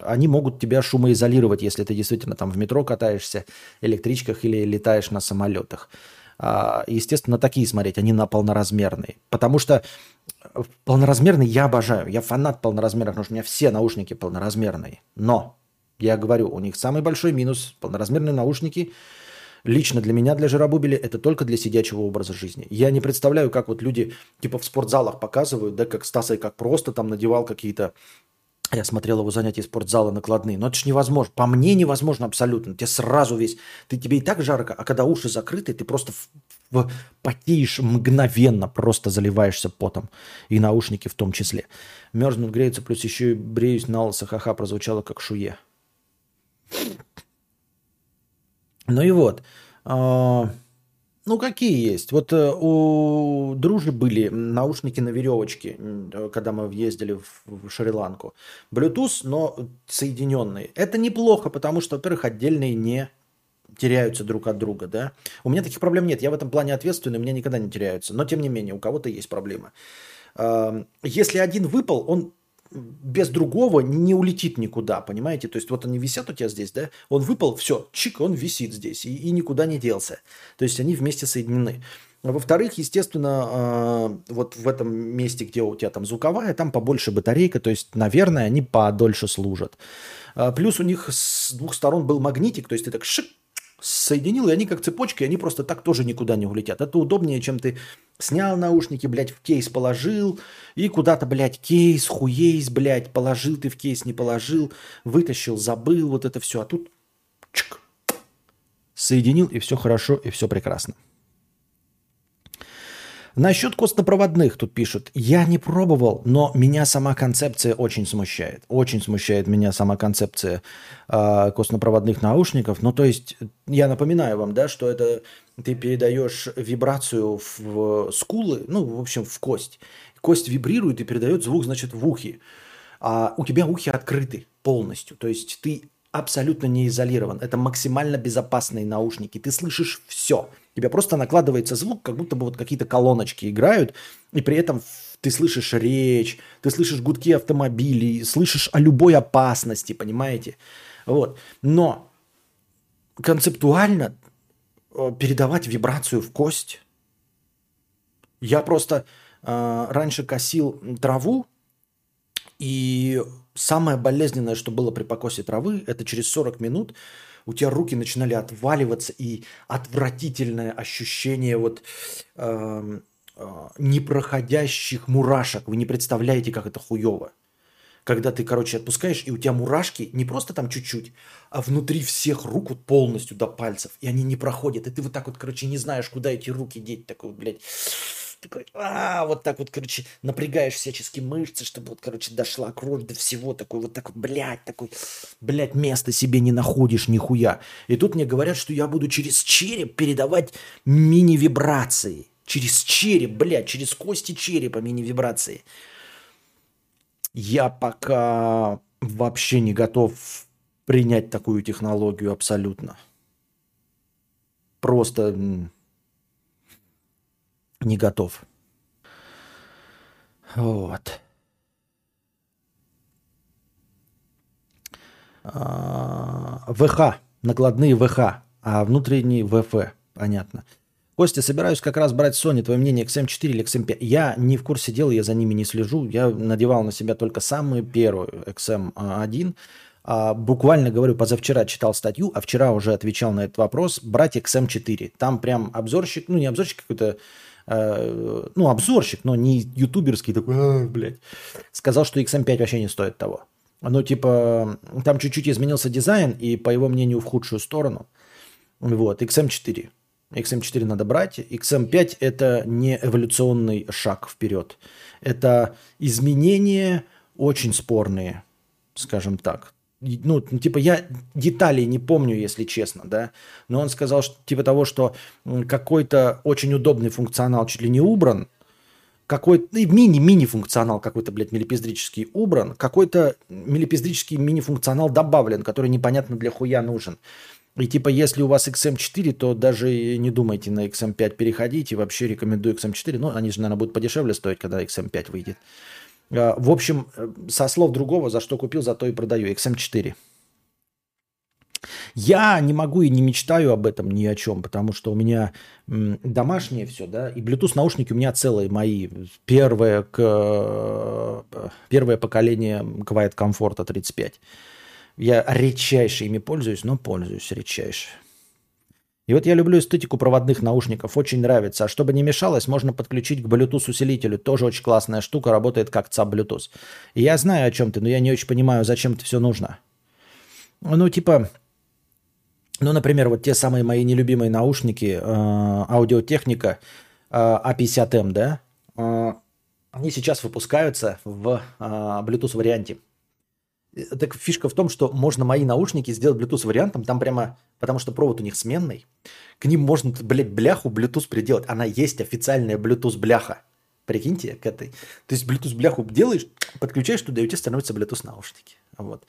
они могут тебя шумоизолировать, если ты действительно там в метро катаешься, электричках или летаешь на самолетах. А, естественно, такие смотреть, они на полноразмерные. Потому что полноразмерный я обожаю. Я фанат полноразмерных, потому что у меня все наушники полноразмерные. Но, я говорю, у них самый большой минус. Полноразмерные наушники лично для меня, для Жиробубеля, это только для сидячего образа жизни. Я не представляю, как вот люди типа в спортзалах показывают, да, как Стаса и как просто там надевал какие-то я смотрел его занятия спортзала накладные. Но это же невозможно. По мне невозможно абсолютно. Тебе сразу весь... Ты, тебе и так жарко, а когда уши закрыты, ты просто в, в, потеешь мгновенно, просто заливаешься потом. И наушники в том числе. Мерзнут, греются, плюс еще и бреюсь на лысо. Ха-ха, прозвучало как шуе. Ну и вот. Ну, какие есть? Вот э, у дружи были наушники на веревочке, э, когда мы ездили в, в Шри-Ланку. Bluetooth, но соединенные. Это неплохо, потому что, во-первых, отдельные не теряются друг от друга, да. У меня таких проблем нет. Я в этом плане ответственный, у меня никогда не теряются. Но, тем не менее, у кого-то есть проблемы. Если один выпал, он без другого не улетит никуда, понимаете? То есть вот они висят у тебя здесь, да? Он выпал, все, чик, он висит здесь и, и никуда не делся. То есть они вместе соединены. Во-вторых, естественно, э, вот в этом месте, где у тебя там звуковая, там побольше батарейка, то есть, наверное, они подольше служат. А плюс у них с двух сторон был магнитик, то есть ты так шик, соединил, и они как цепочки, они просто так тоже никуда не улетят. Это удобнее, чем ты снял наушники, блядь, в кейс положил, и куда-то, блядь, кейс, хуейс, блядь, положил ты в кейс, не положил, вытащил, забыл, вот это все. А тут чик, соединил, и все хорошо, и все прекрасно. Насчет костопроводных тут пишут. Я не пробовал, но меня сама концепция очень смущает. Очень смущает меня сама концепция э, костопроводных наушников. Ну, то есть, я напоминаю вам, да, что это ты передаешь вибрацию в скулы, ну, в общем, в кость. Кость вибрирует и передает звук, значит, в ухи. А у тебя ухи открыты полностью. То есть ты абсолютно не изолирован. Это максимально безопасные наушники. Ты слышишь все. У тебя просто накладывается звук, как будто бы вот какие-то колоночки играют, и при этом ты слышишь речь, ты слышишь гудки автомобилей, слышишь о любой опасности, понимаете? Вот. Но концептуально э, передавать вибрацию в кость. Я просто э, раньше косил траву, и самое болезненное, что было при покосе травы, это через 40 минут у тебя руки начинали отваливаться, и отвратительное ощущение вот э, э, непроходящих мурашек. Вы не представляете, как это хуево. когда ты, короче, отпускаешь, и у тебя мурашки не просто там чуть-чуть, а внутри всех рук вот полностью до пальцев, и они не проходят, и ты вот так вот, короче, не знаешь, куда эти руки деть, такой вот, блядь, такой, а, вот так вот, короче, напрягаешь всячески мышцы, чтобы вот, короче, дошла кровь до всего, такой вот так вот, блядь, такой, блядь, место себе не находишь нихуя. И тут мне говорят, что я буду через череп передавать мини-вибрации. Через череп, блядь, через кости черепа мини-вибрации. Я пока вообще не готов принять такую технологию абсолютно. Просто не готов. Вот. А, ВХ, накладные ВХ, а внутренний ВФ, понятно. Костя, собираюсь как раз брать Sony. Твое мнение, XM4 или XM5? Я не в курсе дела, я за ними не слежу. Я надевал на себя только самую первую XM1. А, буквально, говорю, позавчера читал статью, а вчера уже отвечал на этот вопрос. Брать XM4. Там прям обзорщик, ну не обзорщик, какой-то ну, обзорщик, но не ютуберский такой, а, блядь, сказал, что XM5 вообще не стоит того. Ну, типа, там чуть-чуть изменился дизайн, и, по его мнению, в худшую сторону. Вот, XM4. XM4 надо брать. XM5 – это не эволюционный шаг вперед. Это изменения очень спорные, скажем так ну, типа, я деталей не помню, если честно, да, но он сказал, что, типа того, что какой-то очень удобный функционал чуть ли не убран, какой-то ну, мини-мини функционал какой-то, блядь, мелепиздрический убран, какой-то мелепиздрический мини-функционал добавлен, который непонятно для хуя нужен. И типа, если у вас XM4, то даже не думайте на XM5 переходить. И вообще рекомендую XM4. Ну, они же, наверное, будут подешевле стоить, когда XM5 выйдет. Э, в общем, э, со слов другого, за что купил, за то и продаю. XM4. Я не могу и не мечтаю об этом ни о чем, потому что у меня домашнее все, да, и Bluetooth наушники у меня целые мои. Первое, к, э, первое поколение Quiet Comfort 35. Я редчайше ими пользуюсь, но пользуюсь редчайше. И вот я люблю эстетику проводных наушников, очень нравится. А чтобы не мешалось, можно подключить к Bluetooth усилителю. Тоже очень классная штука, работает как ЦАП Bluetooth. И я знаю о чем ты, но я не очень понимаю, зачем это все нужно. Ну, типа, ну, например, вот те самые мои нелюбимые наушники, э, аудиотехника э, A50M, а да, э, они сейчас выпускаются в э, Bluetooth варианте. Так фишка в том, что можно мои наушники сделать Bluetooth вариантом, там прямо, потому что провод у них сменный, к ним можно, блядь, бляху Bluetooth приделать. Она есть официальная Bluetooth бляха. Прикиньте, к этой. То есть Bluetooth бляху делаешь, подключаешь туда, и у тебя становятся Bluetooth наушники. Вот.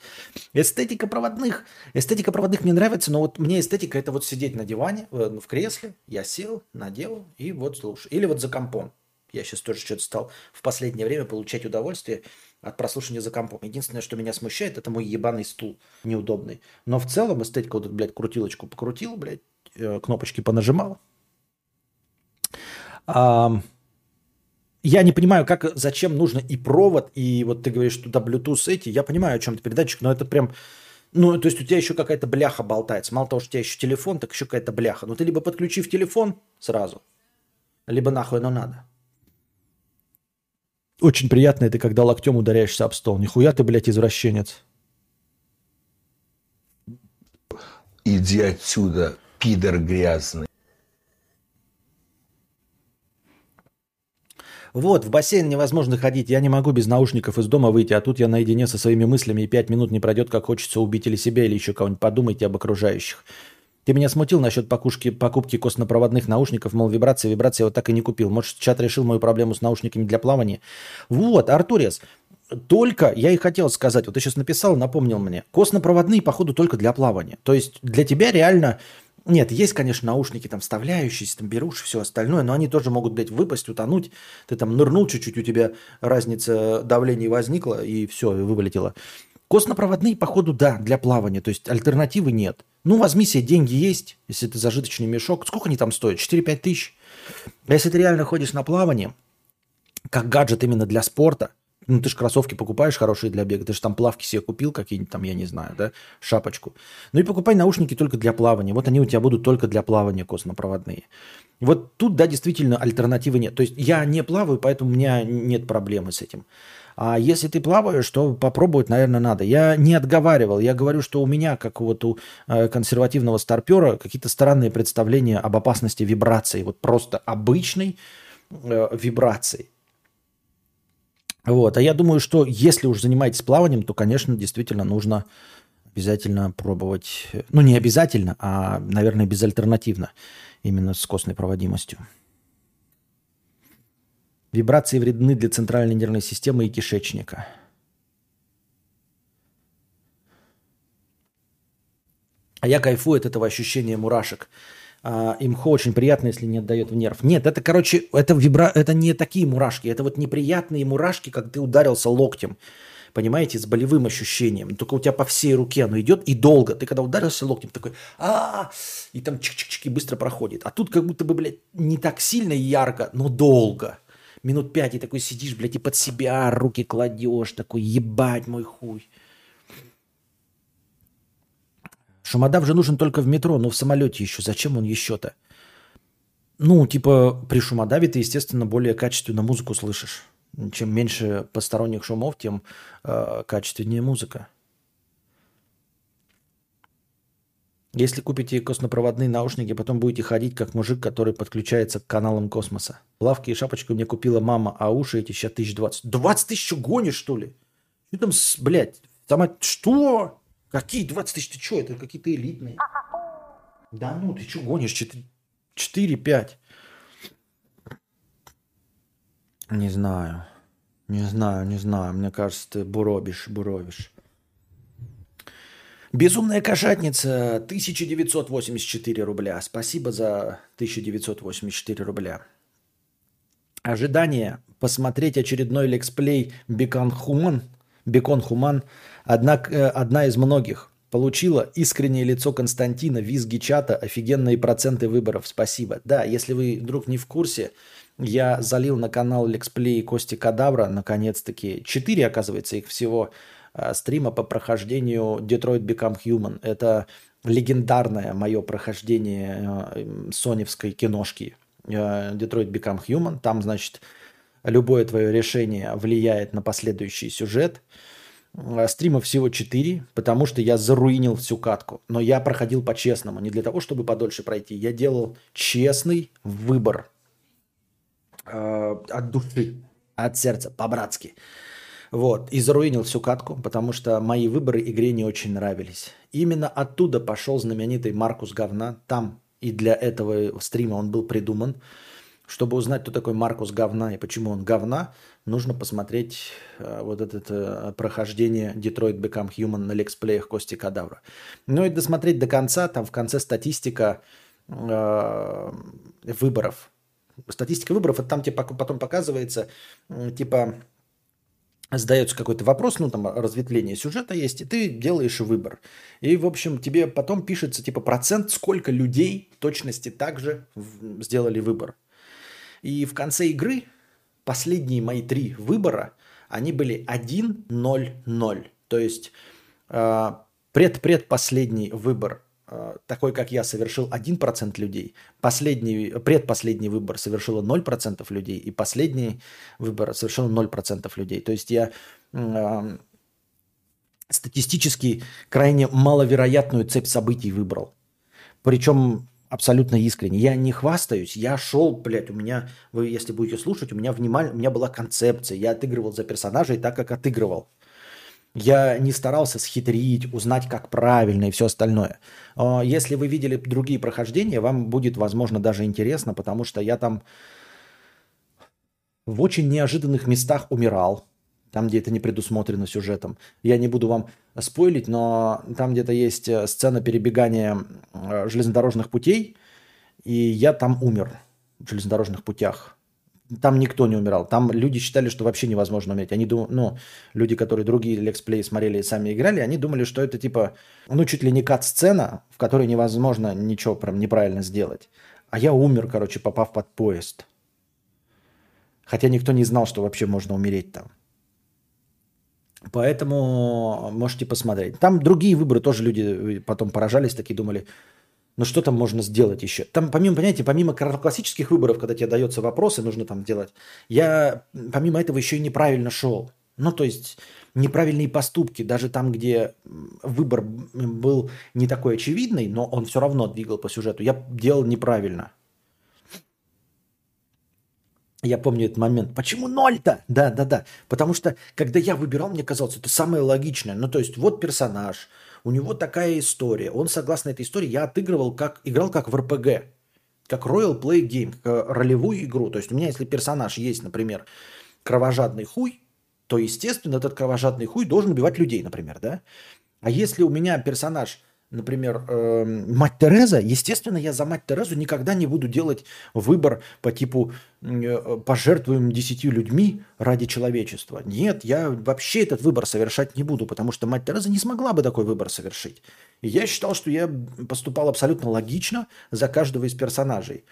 Эстетика проводных. Эстетика проводных мне нравится, но вот мне эстетика это вот сидеть на диване, в кресле, я сел, надел и вот слушаю. Или вот за компом. Я сейчас тоже что-то стал в последнее время получать удовольствие от прослушивания за компом. Единственное, что меня смущает, это мой ебаный стул неудобный. Но в целом эстетика, вот, блядь, крутилочку покрутил, блядь, э, кнопочки понажимал. А, я не понимаю, как, зачем нужно и провод, и вот ты говоришь, туда Bluetooth эти. Я понимаю, о чем ты передатчик, но это прям... Ну, то есть у тебя еще какая-то бляха болтается. Мало того, что у тебя еще телефон, так еще какая-то бляха. Ну, ты либо подключи в телефон сразу, либо нахуй оно надо. Очень приятно это, когда локтем ударяешься об стол. Нихуя ты, блядь, извращенец.
Иди отсюда, пидор грязный.
Вот, в бассейн невозможно ходить. Я не могу без наушников из дома выйти, а тут я наедине со своими мыслями, и пять минут не пройдет, как хочется убить или себя, или еще кого-нибудь. Подумайте об окружающих. Ты меня смутил насчет покушки, покупки костнопроводных наушников, мол, вибрации, вибрации я вот так и не купил. Может, чат решил мою проблему с наушниками для плавания? Вот, Артурец, только, я и хотел сказать, вот ты сейчас написал, напомнил мне, костнопроводные, походу, только для плавания. То есть для тебя реально, нет, есть, конечно, наушники там вставляющиеся, там берушь, все остальное, но они тоже могут, блядь, выпасть, утонуть. Ты там нырнул чуть-чуть, у тебя разница давления возникла, и все, вылетело. Костнопроводные, походу, да, для плавания, то есть альтернативы нет. Ну, возьми себе, деньги есть, если это зажиточный мешок. Сколько они там стоят? 4-5 тысяч. А если ты реально ходишь на плавание, как гаджет именно для спорта, ну, ты же кроссовки покупаешь хорошие для бега, ты же там плавки себе купил какие-нибудь там, я не знаю, да, шапочку. Ну и покупай наушники только для плавания. Вот они у тебя будут только для плавания костнопроводные. Вот тут, да, действительно альтернативы нет. То есть я не плаваю, поэтому у меня нет проблемы с этим. А если ты плаваешь, то попробовать, наверное, надо. Я не отговаривал. Я говорю, что у меня, как вот у э, консервативного старпера, какие-то странные представления об опасности вибрации. Вот просто обычной э, вибрации. Вот. А я думаю, что если уж занимаетесь плаванием, то, конечно, действительно нужно обязательно пробовать. Ну, не обязательно, а, наверное, безальтернативно. Именно с костной проводимостью. Вибрации вредны для центральной нервной системы и кишечника. А я кайфую от этого ощущения мурашек. А, имхо очень приятно, если не отдает в нерв. Нет, это, короче, это, вибра... это не такие мурашки. Это вот неприятные мурашки, как ты ударился локтем. Понимаете, с болевым ощущением. Только у тебя по всей руке оно идет и долго. Ты когда ударился локтем, такой а и там чик-чик-чик и быстро проходит. А тут как будто бы, блядь, не так сильно и ярко, но долго минут пять и такой сидишь, блядь, и под себя руки кладешь, такой, ебать мой хуй. Шумодав же нужен только в метро, но в самолете еще. Зачем он еще-то? Ну, типа, при шумодаве ты, естественно, более качественно музыку слышишь. Чем меньше посторонних шумов, тем э, качественнее музыка. Если купите космопроводные наушники, потом будете ходить как мужик, который подключается к каналам космоса. Плавки и шапочку мне купила мама, а уши эти сейчас тысяч двадцать. Двадцать тысяч гонишь, что ли? Что там, блядь, сама... Что? Какие 20 тысяч? Ты что, это какие-то элитные? Да ну, ты что гонишь? Четыре, пять. Не знаю. Не знаю, не знаю. Мне кажется, ты буробишь, буровишь. Безумная кошатница, 1984 рубля. Спасибо за 1984 рубля. Ожидание посмотреть очередной лексплей Бекон Хуман, Бекон Хуман, однако э, одна из многих. Получила искреннее лицо Константина, визги чата, офигенные проценты выборов. Спасибо. Да, если вы вдруг не в курсе, я залил на канал Лексплей Кости Кадавра, наконец-таки. Четыре, оказывается, их всего – стрима по прохождению Detroit Become Human. Это легендарное мое прохождение э, соневской киношки э, Detroit Become Human. Там, значит, любое твое решение влияет на последующий сюжет. Стримов всего 4, потому что я заруинил всю катку. Но я проходил по-честному, не для того, чтобы подольше пройти. Я делал честный выбор э, от души, от сердца, по-братски. Вот, и заруинил всю катку, потому что мои выборы игре не очень нравились. Именно оттуда пошел знаменитый Маркус Говна. Там и для этого стрима он был придуман. Чтобы узнать, кто такой Маркус Говна и почему он говна, нужно посмотреть э, вот это э, прохождение Detroit Become Human на лексплеях Кости Кадавра. Ну и досмотреть до конца, там в конце статистика э, выборов. Статистика выборов, это там тебе потом показывается, типа задается какой-то вопрос, ну там разветвление сюжета есть, и ты делаешь выбор. И, в общем, тебе потом пишется типа процент, сколько людей в точности также сделали выбор. И в конце игры последние мои три выбора, они были 1-0-0. То есть э, пред-предпоследний выбор такой, как я, совершил 1% людей, последний, предпоследний выбор совершило 0% людей, и последний выбор совершил 0% людей. То есть я э, статистически крайне маловероятную цепь событий выбрал. Причем абсолютно искренне. Я не хвастаюсь, я шел, блядь, у меня, вы если будете слушать, у меня внимание, у меня была концепция, я отыгрывал за персонажей так, как отыгрывал. Я не старался схитрить, узнать, как правильно и все остальное. А, если вы видели другие прохождения, вам будет, возможно, даже интересно, потому что я там в очень неожиданных местах умирал, там, где это не предусмотрено сюжетом. Я не буду вам спойлить, но там где-то есть э, сцена перебегания э, железнодорожных путей, и я там умер в железнодорожных путях. Там никто не умирал. Там люди считали, что вообще невозможно умереть. Они думали, ну, люди, которые другие лексплей смотрели и сами играли, они думали, что это типа, ну, чуть ли не кат-сцена, в которой невозможно ничего прям неправильно сделать. А я умер, короче, попав под поезд. Хотя никто не знал, что вообще можно умереть там. Поэтому можете посмотреть. Там другие выборы тоже люди потом поражались, такие думали, но что там можно сделать еще? Там, помимо, понимаете, помимо классических выборов, когда тебе дается вопросы, нужно там делать, я помимо этого еще и неправильно шел. Ну, то есть неправильные поступки, даже там, где выбор был не такой очевидный, но он все равно двигал по сюжету, я делал неправильно. Я помню этот момент. Почему ноль-то? Да, да, да. Потому что, когда я выбирал, мне казалось, это самое логичное. Ну, то есть, вот персонаж, у него такая история. Он, согласно этой истории, я отыгрывал как, играл как в РПГ. Как Royal Play Game, как ролевую игру. То есть, у меня, если персонаж есть, например, кровожадный хуй, то, естественно, этот кровожадный хуй должен убивать людей, например, да? А если у меня персонаж например, э, мать Тереза, естественно, я за мать Терезу никогда не буду делать выбор по типу э, пожертвуем десятью людьми ради человечества. Нет, я вообще этот выбор совершать не буду, потому что мать Тереза не смогла бы такой выбор совершить. И я считал, что я поступал абсолютно логично за каждого из персонажей.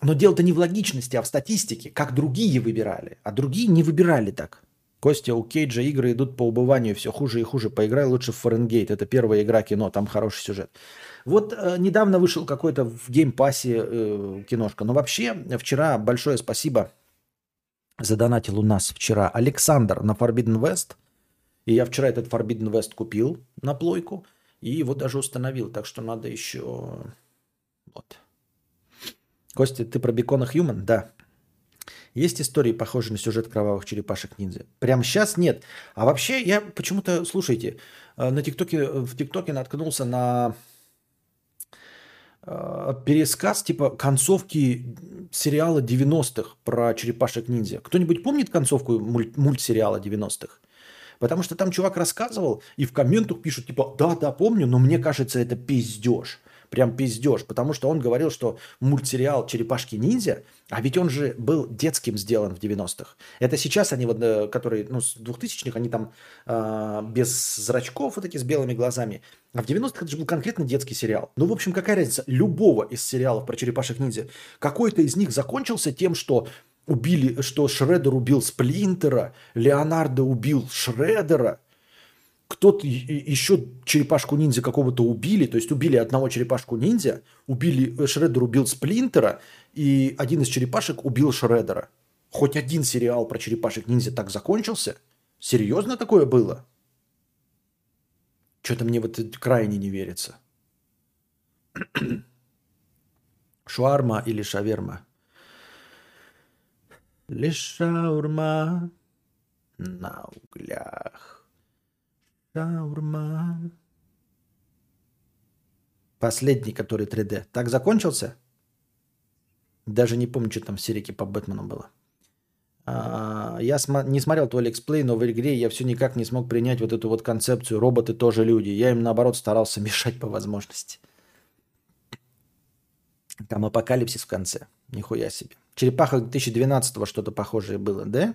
Но дело-то не в логичности, а в статистике, как другие выбирали. А другие не выбирали так. Костя, у Кейджа игры идут по убыванию все хуже и хуже. Поиграй лучше в Фаренгейт. Это первая игра кино, там хороший сюжет. Вот э, недавно вышел какой-то в Game Pass е э, киношка. Но вообще, вчера большое спасибо задонатил у нас вчера Александр на Forbidden West. И я вчера этот Forbidden West купил на плойку. И его даже установил. Так что надо еще... Вот. Костя, ты про Бекона Хьюман? Да. Есть истории, похожие на сюжет кровавых черепашек ниндзя? Прям сейчас нет. А вообще я почему-то, слушайте, э, на ТикТоке, в ТикТоке наткнулся на э, пересказ типа концовки сериала 90-х про черепашек ниндзя. Кто-нибудь помнит концовку муль- мультсериала 90-х? Потому что там чувак рассказывал, и в комментах пишут, типа, да, да, помню, но мне кажется, это пиздеж прям пиздеж, потому что он говорил, что мультсериал «Черепашки-ниндзя», а ведь он же был детским сделан в 90-х. Это сейчас они, вот, э, которые, ну, с 2000-х, они там э, без зрачков вот эти с белыми глазами. А в 90-х это же был конкретно детский сериал. Ну, в общем, какая разница? Любого из сериалов про черепашек-ниндзя, какой-то из них закончился тем, что убили, что Шредер убил Сплинтера, Леонардо убил Шредера – кто-то еще черепашку ниндзя какого-то убили, то есть убили одного черепашку ниндзя, убили, э, Шреддер убил Сплинтера, и один из черепашек убил Шреддера. Хоть один сериал про черепашек ниндзя так закончился? Серьезно такое было? Что-то мне вот крайне не верится. Шуарма или шаверма? Лишь шаурма на углях. Шаурма. Последний, который 3D. Так закончился? Даже не помню, что там в серике по Бэтмену было. А, я см- не смотрел твой лексплей, но в игре я все никак не смог принять вот эту вот концепцию «роботы тоже люди». Я им, наоборот, старался мешать по возможности. Там апокалипсис в конце. Нихуя себе. Черепаха 2012 что-то похожее было, да?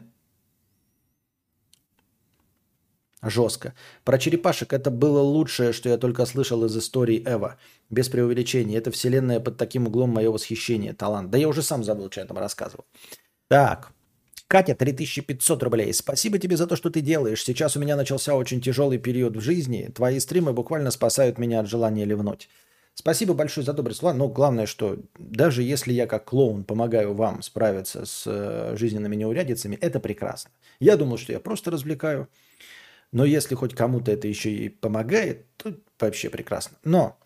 Жестко. Про черепашек это было лучшее, что я только слышал из истории Эва. Без преувеличения. Это вселенная под таким углом мое восхищение, талант. Да я уже сам забыл, что я там рассказывал. Так. Катя, 3500 рублей. Спасибо тебе за то, что ты делаешь. Сейчас у меня начался очень тяжелый период в жизни. Твои стримы буквально спасают меня от желания ливнуть. Спасибо большое за добрые слова, но главное, что даже если я как клоун помогаю вам справиться с э, жизненными неурядицами, это прекрасно. Я думал, что я просто развлекаю, но если хоть кому-то это еще и помогает, то вообще прекрасно. Но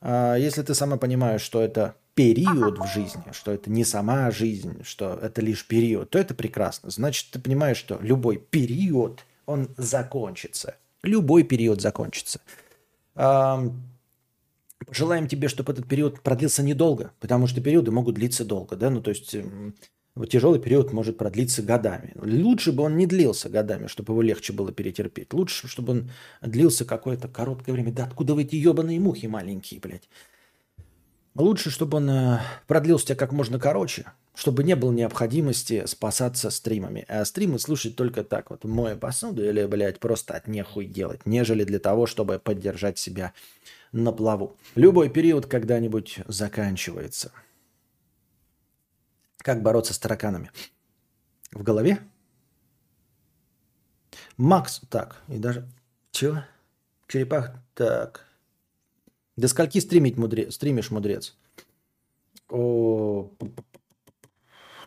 э, если ты сама понимаешь, что это период в жизни, что это не сама жизнь, что это лишь период, то это прекрасно. Значит, ты понимаешь, что любой период, он закончится. Любой период закончится. Желаем тебе, чтобы этот период продлился недолго, потому что периоды могут длиться долго, да, ну то есть тяжелый период может продлиться годами. Лучше бы он не длился годами, чтобы его легче было перетерпеть. Лучше, чтобы он длился какое-то короткое время. Да откуда вы эти ебаные мухи маленькие, блядь? Лучше, чтобы он э, продлился как можно короче, чтобы не было необходимости спасаться стримами. А стримы слушать только так вот, моя посуду или, блядь, просто от нехуй делать, нежели для того, чтобы поддержать себя на плаву. Любой период когда-нибудь заканчивается. Как бороться с тараканами? В голове? Макс, так, и даже... Чего? Черепах, так. До скольки стримить мудре... стримишь, мудрец? О...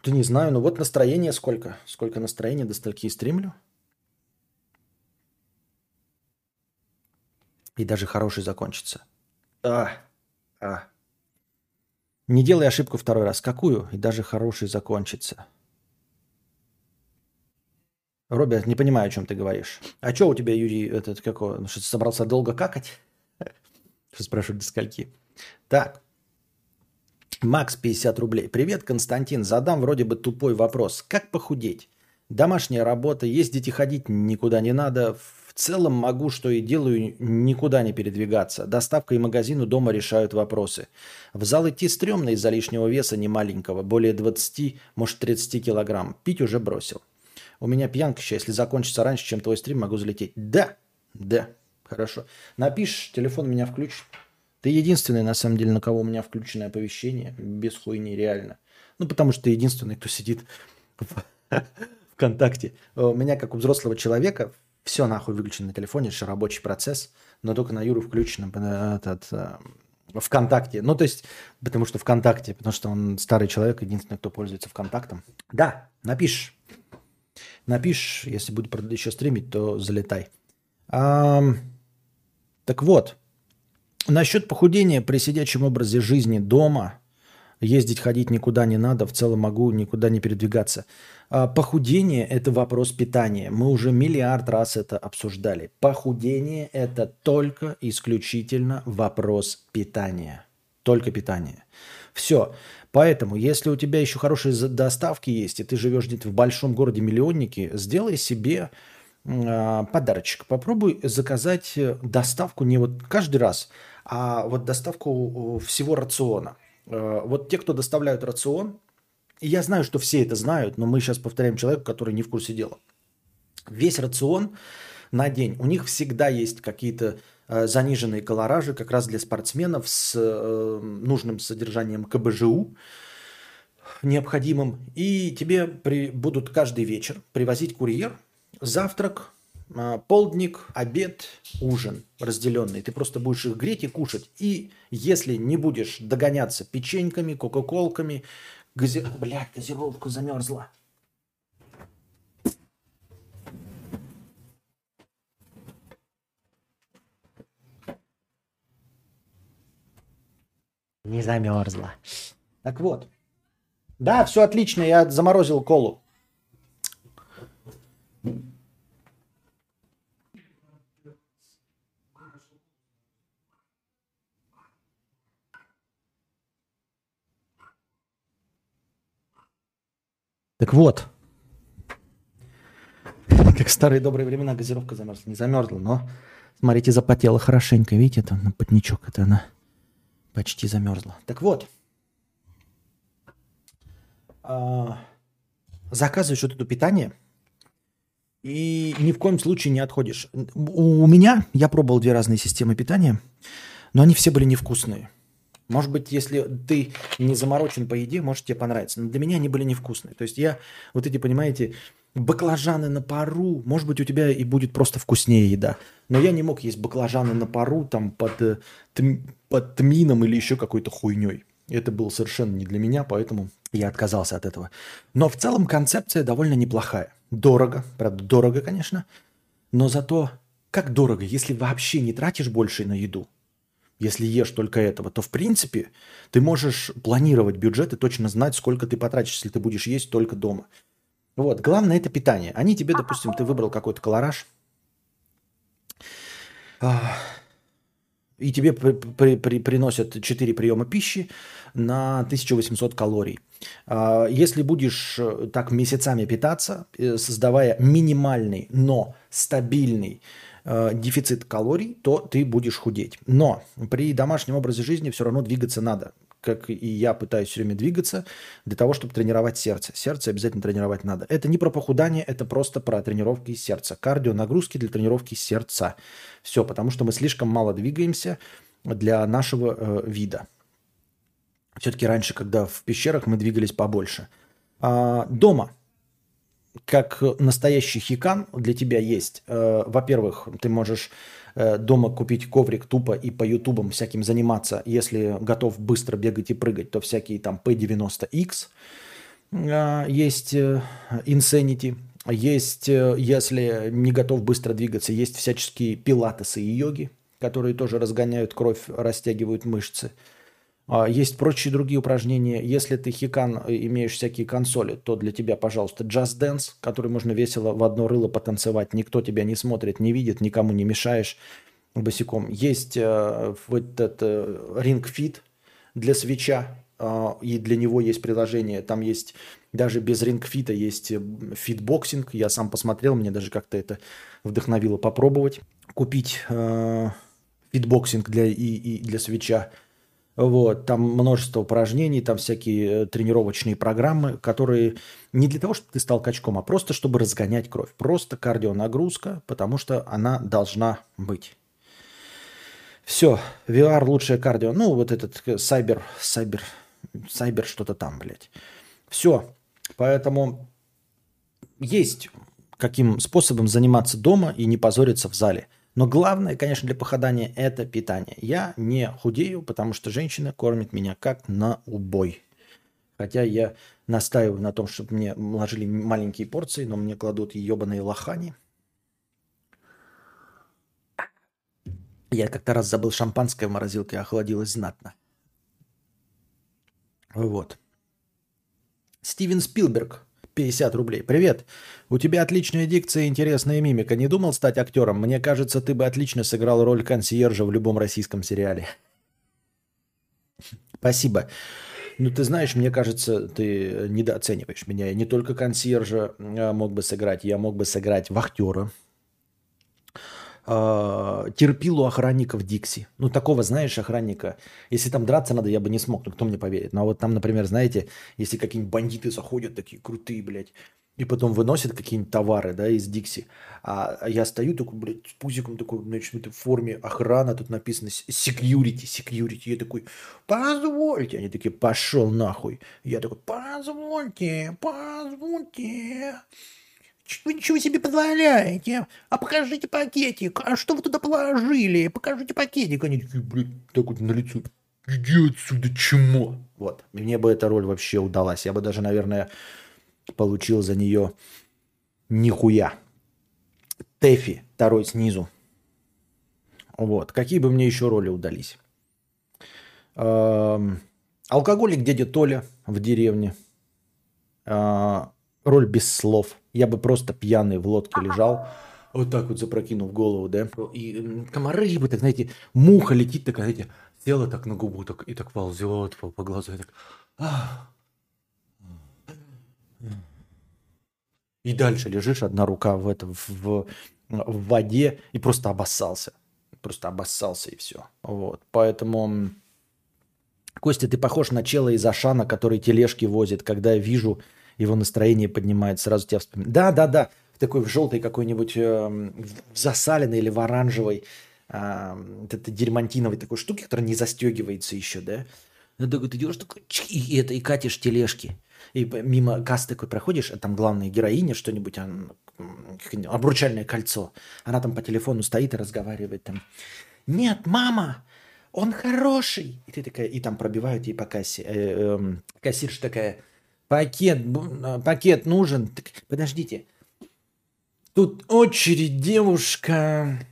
Да не знаю, ну вот настроение сколько. Сколько настроения, до стольки стримлю. И даже хороший закончится. А, а. Не делай ошибку второй раз. Какую? И даже хороший закончится. Роберт, не понимаю, о чем ты говоришь. А что у тебя, Юрий, этот какой? Ну, что собрался долго какать? Что спрашивают до скольки? Так. Макс, 50 рублей. Привет, Константин. Задам вроде бы тупой вопрос. Как похудеть? Домашняя работа, ездить и ходить никуда не надо. В целом могу, что и делаю, никуда не передвигаться. Доставка и магазин у дома решают вопросы. В зал идти стрёмно из-за лишнего веса не маленького, более 20, может 30 килограмм. Пить уже бросил. У меня пьянка сейчас, если закончится раньше, чем твой стрим, могу залететь. Да, да, хорошо. Напишешь, телефон меня включит. Ты единственный, на самом деле, на кого у меня включенное оповещение. Без хуйни, реально. Ну, потому что ты единственный, кто сидит в ВКонтакте. У меня, как у взрослого человека, все нахуй выключено на телефоне, это рабочий процесс, но только на Юру включено этот, э, ВКонтакте. Ну, то есть, потому что ВКонтакте, потому что он старый человек, единственный, кто пользуется ВКонтактом. Да, напишешь. Напишешь, если будет еще стримить, то залетай. А, так вот, насчет похудения при сидячем образе жизни дома, ездить, ходить никуда не надо, в целом могу никуда не передвигаться – а, похудение – это вопрос питания. Мы уже миллиард раз это обсуждали. Похудение – это только исключительно вопрос питания. Только питание. Все. Поэтому, если у тебя еще хорошие доставки есть, и ты живешь где-то в большом городе-миллионнике, сделай себе э, подарочек. Попробуй заказать доставку не вот каждый раз, а вот доставку всего рациона. Э, вот те, кто доставляют рацион, и я знаю, что все это знают, но мы сейчас повторяем человеку, который не в курсе дела. Весь рацион на день, у них всегда есть какие-то э, заниженные колоражи как раз для спортсменов с э, нужным содержанием КБЖУ необходимым. И тебе при, будут каждый вечер привозить курьер, завтрак, полдник, обед, ужин разделенный. Ты просто будешь их греть и кушать. И если не будешь догоняться печеньками, кока-колками, Гази... Блядь, газировка замерзла. Не замерзла. Так вот. Да, все отлично, я заморозил колу. Так вот, как старые добрые времена газировка замерзла. Не замерзла, но, смотрите, запотела хорошенько. Видите, там на потничок это она почти замерзла. Так вот, а, заказываешь вот это питание и ни в коем случае не отходишь. У меня, я пробовал две разные системы питания, но они все были невкусные. Может быть, если ты не заморочен по еде, может тебе понравится. Но для меня они были невкусные. То есть я, вот эти, понимаете, баклажаны на пару, может быть, у тебя и будет просто вкуснее еда. Но я не мог есть баклажаны на пару там под, э, под тмином или еще какой-то хуйней. Это было совершенно не для меня, поэтому я отказался от этого. Но в целом концепция довольно неплохая. Дорого, правда, дорого, конечно, но зато как дорого, если вообще не тратишь больше на еду если ешь только этого, то в принципе ты можешь планировать бюджет и точно знать, сколько ты потратишь, если ты будешь есть только дома. Вот, главное это питание. Они тебе, допустим, ты выбрал какой-то колораж, и тебе при, при, при, приносят 4 приема пищи на 1800 калорий. А, если будешь э, так месяцами питаться, э, создавая минимальный, но стабильный э, дефицит калорий, то ты будешь худеть. Но при домашнем образе жизни все равно двигаться надо. Как и я пытаюсь все время двигаться для того, чтобы тренировать сердце. Сердце обязательно тренировать надо. Это не про похудание, это просто про тренировки сердца. Кардио нагрузки для тренировки сердца. Все, потому что мы слишком мало двигаемся для нашего э, вида. Все-таки раньше, когда в пещерах мы двигались побольше. А, дома – как настоящий хикан для тебя есть. Э, во-первых, ты можешь э, дома купить коврик тупо и по ютубам всяким заниматься. Если готов быстро бегать и прыгать, то всякие там P90X, а, есть э, Insanity, есть, э, если не готов быстро двигаться, есть всяческие пилатесы и йоги, которые тоже разгоняют кровь, растягивают мышцы. А, есть прочие другие упражнения. Если ты хикан, э, имеешь всякие консоли, то для тебя, пожалуйста, Just Dance, который можно весело в одно рыло потанцевать. Никто тебя не смотрит, не видит, никому не мешаешь босиком. Есть э, вот этот э, Ring Fit для Switch а, э, и для него есть приложение. Там есть даже без Ring Fit а есть э, фитбоксинг. Я сам посмотрел, мне даже как-то это вдохновило попробовать. Купить э, фитбоксинг для, и, и для Switch а. Вот, там множество упражнений, там всякие э, тренировочные программы, которые не для того, чтобы ты стал качком, а просто чтобы разгонять кровь. Просто кардионагрузка, потому что она должна быть. Все, VR лучшее кардио. Ну, вот этот сайбер, сайбер, сайбер что-то там, блядь. Все. Поэтому есть каким способом заниматься дома и не позориться в зале. Но главное, конечно, для похудания – это питание. Я не худею, потому что женщина кормит меня как на убой. Хотя я настаиваю на том, чтобы мне ложили маленькие порции, но мне кладут ебаные лохани – Я как-то раз забыл шампанское в морозилке, охладилось знатно. Вот. Стивен Спилберг, 50 рублей. Привет. У тебя отличная дикция и интересная мимика. Не думал стать актером? Мне кажется, ты бы отлично сыграл роль консьержа в любом российском сериале. Спасибо. Ну, ты знаешь, мне кажется, ты недооцениваешь меня. Я не только консьержа а, мог бы сыграть, я мог бы сыграть вахтера, э, терпилу охранников Дикси. Ну, такого, знаешь, охранника. Если там драться надо, я бы не смог, ну, кто мне поверит. Ну, а вот там, например, знаете, если какие-нибудь бандиты заходят, такие крутые, блядь, и потом выносят какие-нибудь товары, да, из Дикси. А я стою такой, блядь, с пузиком такой, значит, в форме охрана, тут написано security, security. Я такой, позвольте. Они такие, пошел нахуй. Я такой, позвольте, позвольте. Вы ничего себе позволяете? А покажите пакетик. А что вы туда положили? Покажите пакетик. Они такие, блядь, так вот на лицо. Иди отсюда, чмо. Вот. Мне бы эта роль вообще удалась. Я бы даже, наверное, получил за нее нихуя. Тэфи, второй снизу. Вот. Какие бы мне еще роли удались? Эм, алкоголик дядя Толя в деревне. Э, роль без слов – я бы просто пьяный в лодке лежал, вот так вот запрокинув голову, да, и комары бы, так, знаете, муха летит, такая, знаете, села так на губу, так, и так ползет по, по глазу, и так, и дальше лежишь, одна рука в, это, в, в, воде, и просто обоссался. Просто обоссался, и все. Вот. Поэтому, Костя, ты похож на чела из Ашана, который тележки возит. Когда вижу его настроение поднимает, сразу тебя вспоминает. Да, да, да, такой в желтой какой-нибудь, э, в засаленной или в оранжевой, э, вот этой такой штуки, которая не застегивается еще, да? Ну, такой, ты идешь такой, и, это, и катишь тележки. И мимо кассы такой проходишь, а там главная героиня что-нибудь, обручальное кольцо. Она там по телефону стоит и разговаривает там. Нет, мама, он хороший. И ты такая, и там пробивают ей по кассе. Э, э, кассирша такая, Пакет, а, пакет нужен. Так, подождите. Тут очередь, девушка.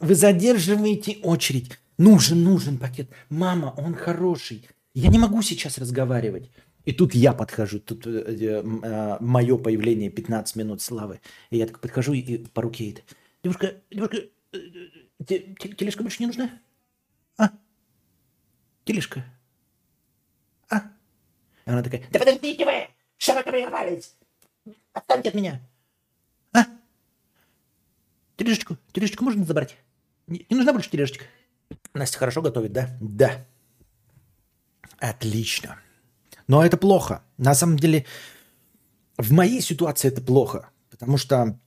Вы задерживаете очередь. Нужен, нужен пакет. Мама, он хороший. Я не могу сейчас разговаривать. И тут я подхожу, тут э, э, э, мое появление 15 минут славы. И я так подхожу и по руке это. Девушка, девушка, э, э тележка больше не нужна? А? Тележка. Она такая, да подождите вы, что вы ко мне рвались? Отстаньте от меня. А? Тележечку, тележечку можно забрать? Не, не нужна больше тележечка? Настя хорошо готовит, да? Да. Отлично. Но это плохо. На самом деле, в моей ситуации это плохо. Потому что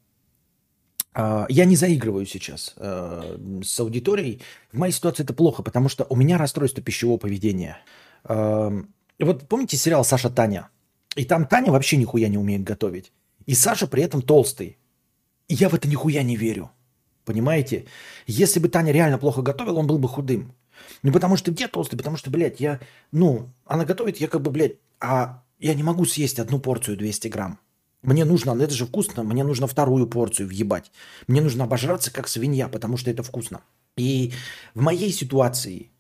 э, я не заигрываю сейчас э, с аудиторией. В моей ситуации это плохо, потому что у меня расстройство пищевого поведения. Э, вот помните сериал «Саша Таня»? И там Таня вообще нихуя не умеет готовить. И Саша при этом толстый. И я в это нихуя не верю. Понимаете? Если бы Таня реально плохо готовила, он был бы худым. Не потому что где толстый, потому что, блядь, я, ну, она готовит, я как бы, блядь, а Я не могу съесть одну порцию 200 грамм. Мне нужно, это же вкусно, мне нужно вторую порцию въебать. Мне нужно обожраться как свинья, потому что это вкусно. И в моей ситуации,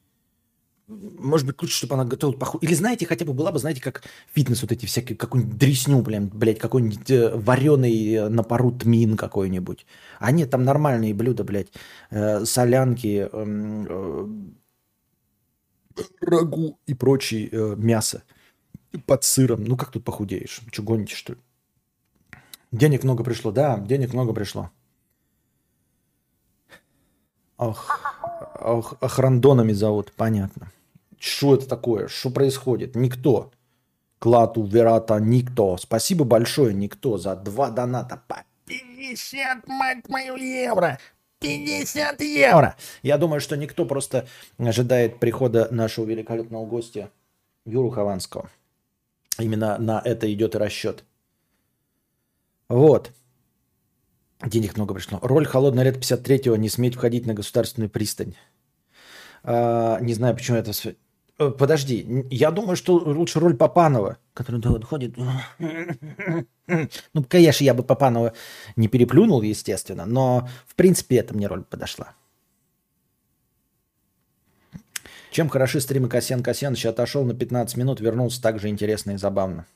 может быть, лучше, чтобы она готовила похуй. Или знаете, хотя бы была бы, знаете, как фитнес вот эти всякие, какую-нибудь дресню, блин, блядь, какой-нибудь э, вареный э, на пару тмин какой-нибудь. А нет, там нормальные блюда, блядь, э, солянки, эм, э, рагу и прочее э, мясо под сыром. Ну как тут похудеешь? Че гоните, что ли? Денег много пришло, да, денег много пришло. Ох, ох, охрандонами зовут, понятно. Что это такое? Что происходит? Никто. Клату Верата никто. Спасибо большое, никто, за два доната по 50, мать мою, евро. 50 евро. Я думаю, что никто просто ожидает прихода нашего великолепного гостя Юру Хованского. Именно на это идет и расчет. Вот. Денег много пришло. Роль «Холодное лето 53-го» не сметь входить на государственную пристань. А, не знаю, почему это... Э, подожди, я думаю, что лучше роль Папанова, который ходит... Ну, конечно, я бы Папанова не переплюнул, естественно, но, в принципе, это мне роль подошла. Чем хороши стримы Касьян Касьянович отошел на 15 минут, вернулся так же интересно и забавно.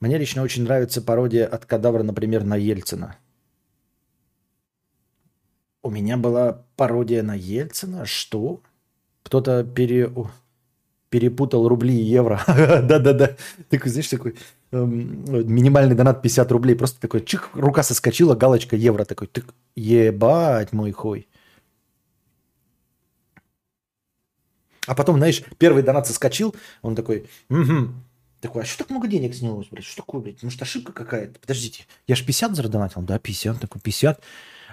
Мне лично очень нравится пародия от кадавра, например, на Ельцина. У меня была пародия на Ельцина? Что? Кто-то пере... перепутал рубли и евро. Да-да-да. Такой, знаешь, такой эм, минимальный донат 50 рублей. Просто такой чих, рука соскочила, галочка евро. Такой, ты ебать мой хуй. А потом, знаешь, первый донат соскочил, он такой, угу, такой, а что так много денег снялось, блядь? Что такое, блядь? Может, ошибка какая-то? Подождите, я же 50 задонатил? Да, 50. Такой, 50.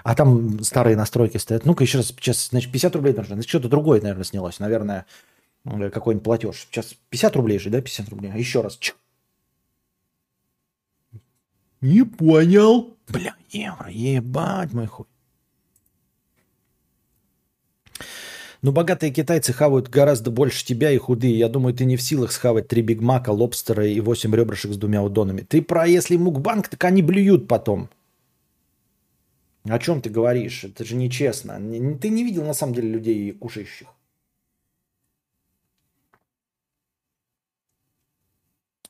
А там старые настройки стоят. Ну-ка, еще раз, сейчас, значит, 50 рублей нужно. Значит, что-то другое, наверное, снялось. Наверное, какой-нибудь платеж. Сейчас 50 рублей же, да, 50 рублей. А еще раз. Чик. Не понял. Бля, евро, ебать мой хуй. Ну, богатые китайцы хавают гораздо больше тебя и худые. Я думаю, ты не в силах схавать три бигмака, лобстера и восемь ребрышек с двумя удонами. Ты про если мукбанк, так они блюют потом. О чем ты говоришь? Это же нечестно. Ты не видел на самом деле людей кушающих.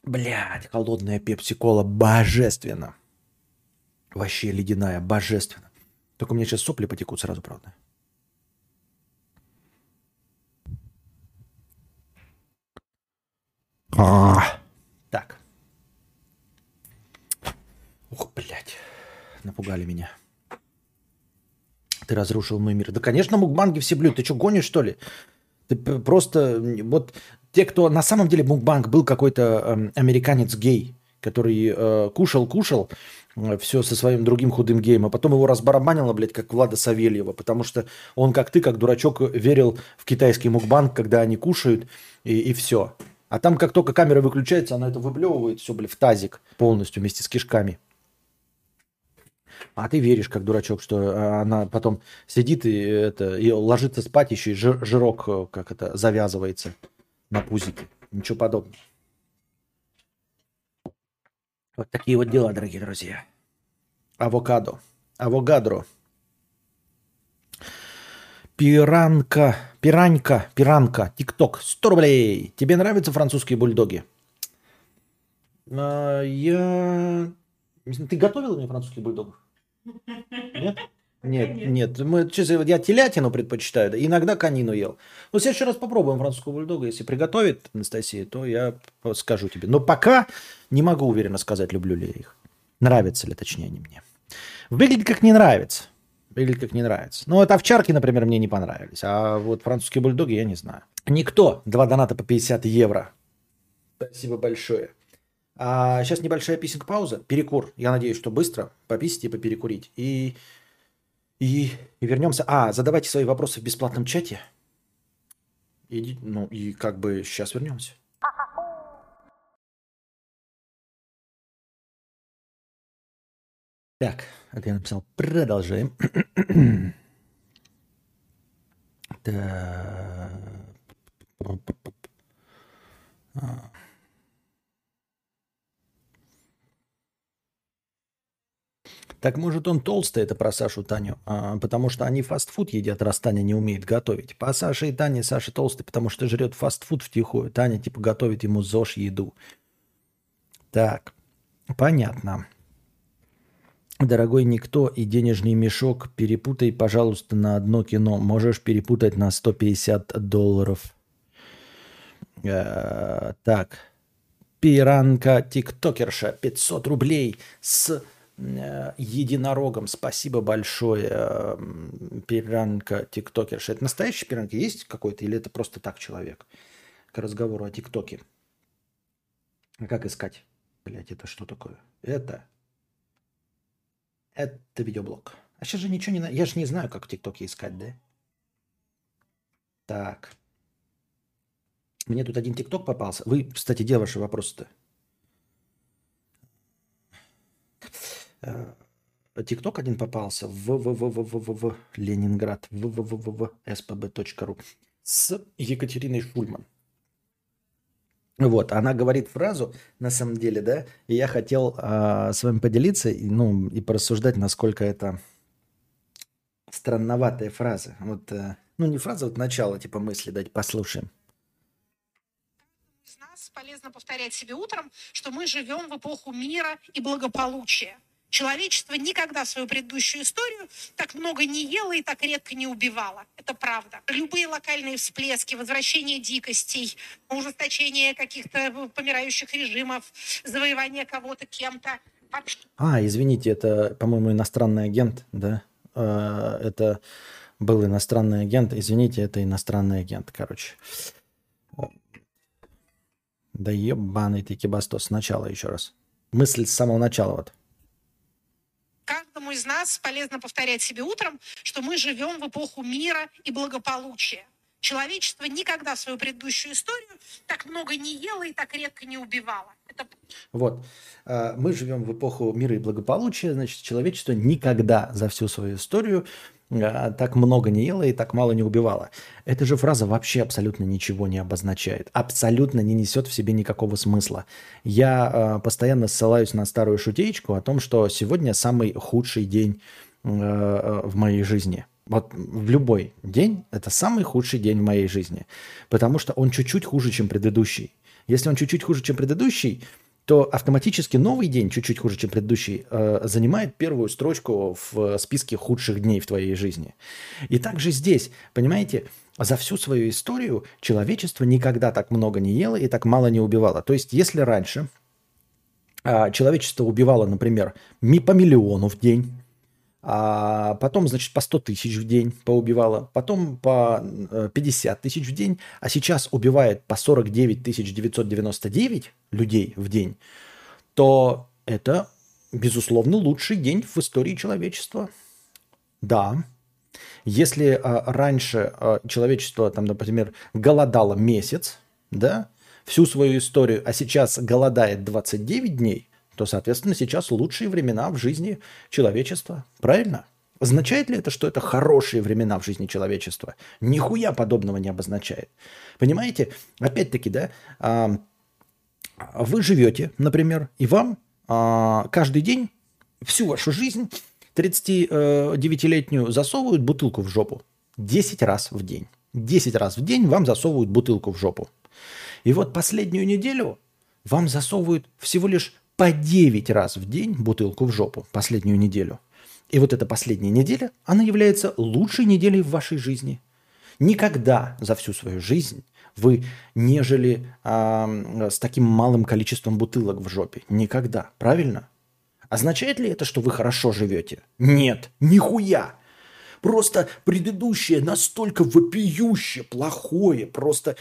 Блядь, холодная пепси-кола божественно. Вообще ледяная, божественно. Только у меня сейчас сопли потекут сразу, правда. А. Так. Ух, блядь. Напугали меня. Ты разрушил мой мир. Да, конечно, мукбанги все блюют. Ты что, гонишь, что ли? Ты просто... Вот те, кто... На самом деле мукбанг был какой-то э, американец-гей, который э, кушал-кушал э, все со своим другим худым геем, а потом его разбарабанило, блядь, как Влада Савельева, потому что он, как ты, как дурачок, верил в китайский мукбанг, когда они кушают, и, и все. А там, как только камера выключается, она это выблевывает все, блядь, в тазик полностью вместе с кишками. А ты веришь, как дурачок, что э, она потом сидит и, это, и ложится спать, еще и жир, жирок, э, как это, завязывается на пузике. Ничего подобного. Вот такие вот дела, дорогие друзья. Авокадо. Авогадро. Пиранка, пиранька, пиранка, тикток, 100 рублей. Тебе нравятся французские бульдоги? А, я... Ты готовила мне французских бульдогов? Нет? Нет, нет, нет. Мы, честно, я телятину предпочитаю, да, иногда конину ел. Но сейчас еще раз попробуем французского бульдога. Если приготовит Анастасия, то я скажу тебе. Но пока не могу уверенно сказать, люблю ли я их. Нравятся ли, точнее, они мне. Выглядит как не нравится. Или как не нравится. Ну, вот овчарки, например, мне не понравились. А вот французские бульдоги я не знаю. Никто. Два доната по 50 евро. Спасибо большое. А сейчас небольшая писинг пауза. Перекур. Я надеюсь, что быстро пописить и поперекурить. И, и, и вернемся. А, задавайте свои вопросы в бесплатном чате. И, ну, и как бы сейчас вернемся. Так, это я написал. Продолжаем. так. Так может он толстый, это про Сашу Таню, а, потому что они фастфуд едят, раз Таня не умеет готовить. По Саше и Тане Саша толстый, потому что жрет фастфуд втихую. Таня типа готовит ему ЗОЖ еду. Так, понятно. Дорогой никто и денежный мешок, перепутай, пожалуйста, на одно кино. Можешь перепутать на 150 долларов. Э, так. Пиранка тиктокерша 500 рублей с единорогом. Спасибо большое, э, пиранка тиктокерша. Это настоящий пиранка есть какой-то или это просто так человек? К разговору о тиктоке. А как искать? Блять, это что такое? Это это видеоблог. А сейчас же ничего не... Я же не знаю, как в ТикТоке искать, да? Так. Мне тут один ТикТок попался. Вы, кстати, где ваши вопросы-то? Э, ТикТок один попался в, Ленинград в, spb.ru с Екатериной Шульман. Вот, она говорит фразу, на самом деле, да, и я хотел э, с вами поделиться, ну, и порассуждать, насколько это странноватая фраза. Вот, э, ну, не фраза, вот начало, типа мысли, дать послушаем.
Полезно повторять себе утром, что мы живем в эпоху мира и благополучия. Человечество никогда свою предыдущую историю так много не ело и так редко не убивало. Это правда. Любые локальные всплески, возвращение дикостей, ужесточение каких-то помирающих режимов, завоевание кого-то кем-то.
А, извините, это, по-моему, иностранный агент, да? А, это был иностранный агент. Извините, это иностранный агент, короче. Да ебаный ты кибастос. Сначала еще раз. Мысль с самого начала вот.
Каждому из нас полезно повторять себе утром, что мы живем в эпоху мира и благополучия. Человечество никогда свою предыдущую историю так много не ело и так редко не убивало. Это...
Вот. А, мы живем в эпоху мира и благополучия, значит, человечество никогда за всю свою историю так много не ела и так мало не убивала. Эта же фраза вообще абсолютно ничего не обозначает, абсолютно не несет в себе никакого смысла. Я э, постоянно ссылаюсь на старую шутеечку о том, что сегодня самый худший день э, в моей жизни. Вот в любой день это самый худший день в моей жизни, потому что он чуть-чуть хуже, чем предыдущий. Если он чуть-чуть хуже, чем предыдущий, то автоматически новый день, чуть-чуть хуже, чем предыдущий, э, занимает первую строчку в списке худших дней в твоей жизни. И также здесь, понимаете, за всю свою историю человечество никогда так много не ело и так мало не убивало. То есть, если раньше а, человечество убивало, например, по миллиону в день, а потом, значит, по 100 тысяч в день поубивала, потом по 50 э, тысяч в день, а сейчас убивает по 49 999 людей в день, то это, безусловно, лучший день в истории человечества. Да, если а, раньше а, человечество, там, например, голодало месяц, да, всю свою историю, а сейчас голодает 29 дней, то, соответственно, сейчас лучшие времена в жизни человечества. Правильно? Означает ли это, что это хорошие времена в жизни человечества? Нихуя подобного не обозначает. Понимаете? Опять-таки, да, а, вы живете, например, и вам а, каждый день, всю вашу жизнь, 39-летнюю засовывают бутылку в жопу. 10 раз в день. 10 раз в день вам засовывают бутылку в жопу. И вот последнюю неделю вам засовывают всего лишь по 9 раз в день бутылку в жопу последнюю неделю. И вот эта последняя неделя, она является лучшей неделей в вашей жизни. Никогда за всю свою жизнь вы не жили э, с таким малым количеством бутылок в жопе. Никогда. Правильно? Означает ли это, что вы хорошо живете? Нет, нихуя. Просто предыдущее настолько вопиюще плохое, просто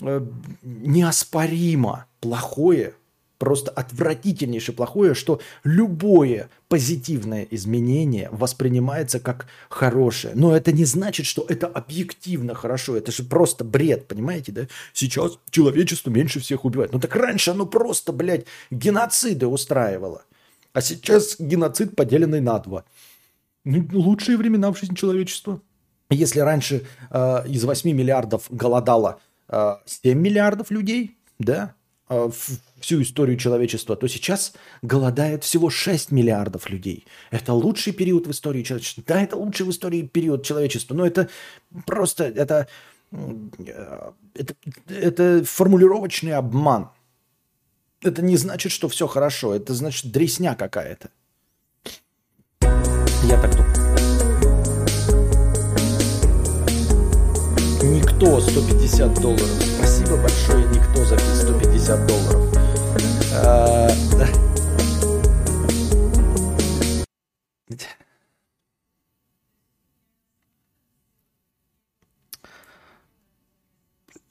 э, неоспоримо плохое, просто отвратительнейше плохое, что любое позитивное изменение воспринимается как хорошее. Но это не значит, что это объективно хорошо. Это же просто бред, понимаете, да? Сейчас человечество меньше всех убивает. Ну так раньше оно просто, блядь, геноциды устраивало. А сейчас геноцид, поделенный на два. Ну, лучшие времена в жизни человечества. Если раньше э, из 8 миллиардов голодало э, 7 миллиардов людей, да, всю историю человечества, то сейчас голодает всего 6 миллиардов людей. Это лучший период в истории человечества. Да, это лучший в истории период человечества, но это просто, это, э, это, это формулировочный обман. Это не значит, что все хорошо, это значит дресня какая-то. Я так думаю. Никто 150 долларов. Спасибо большое, 150 долларов.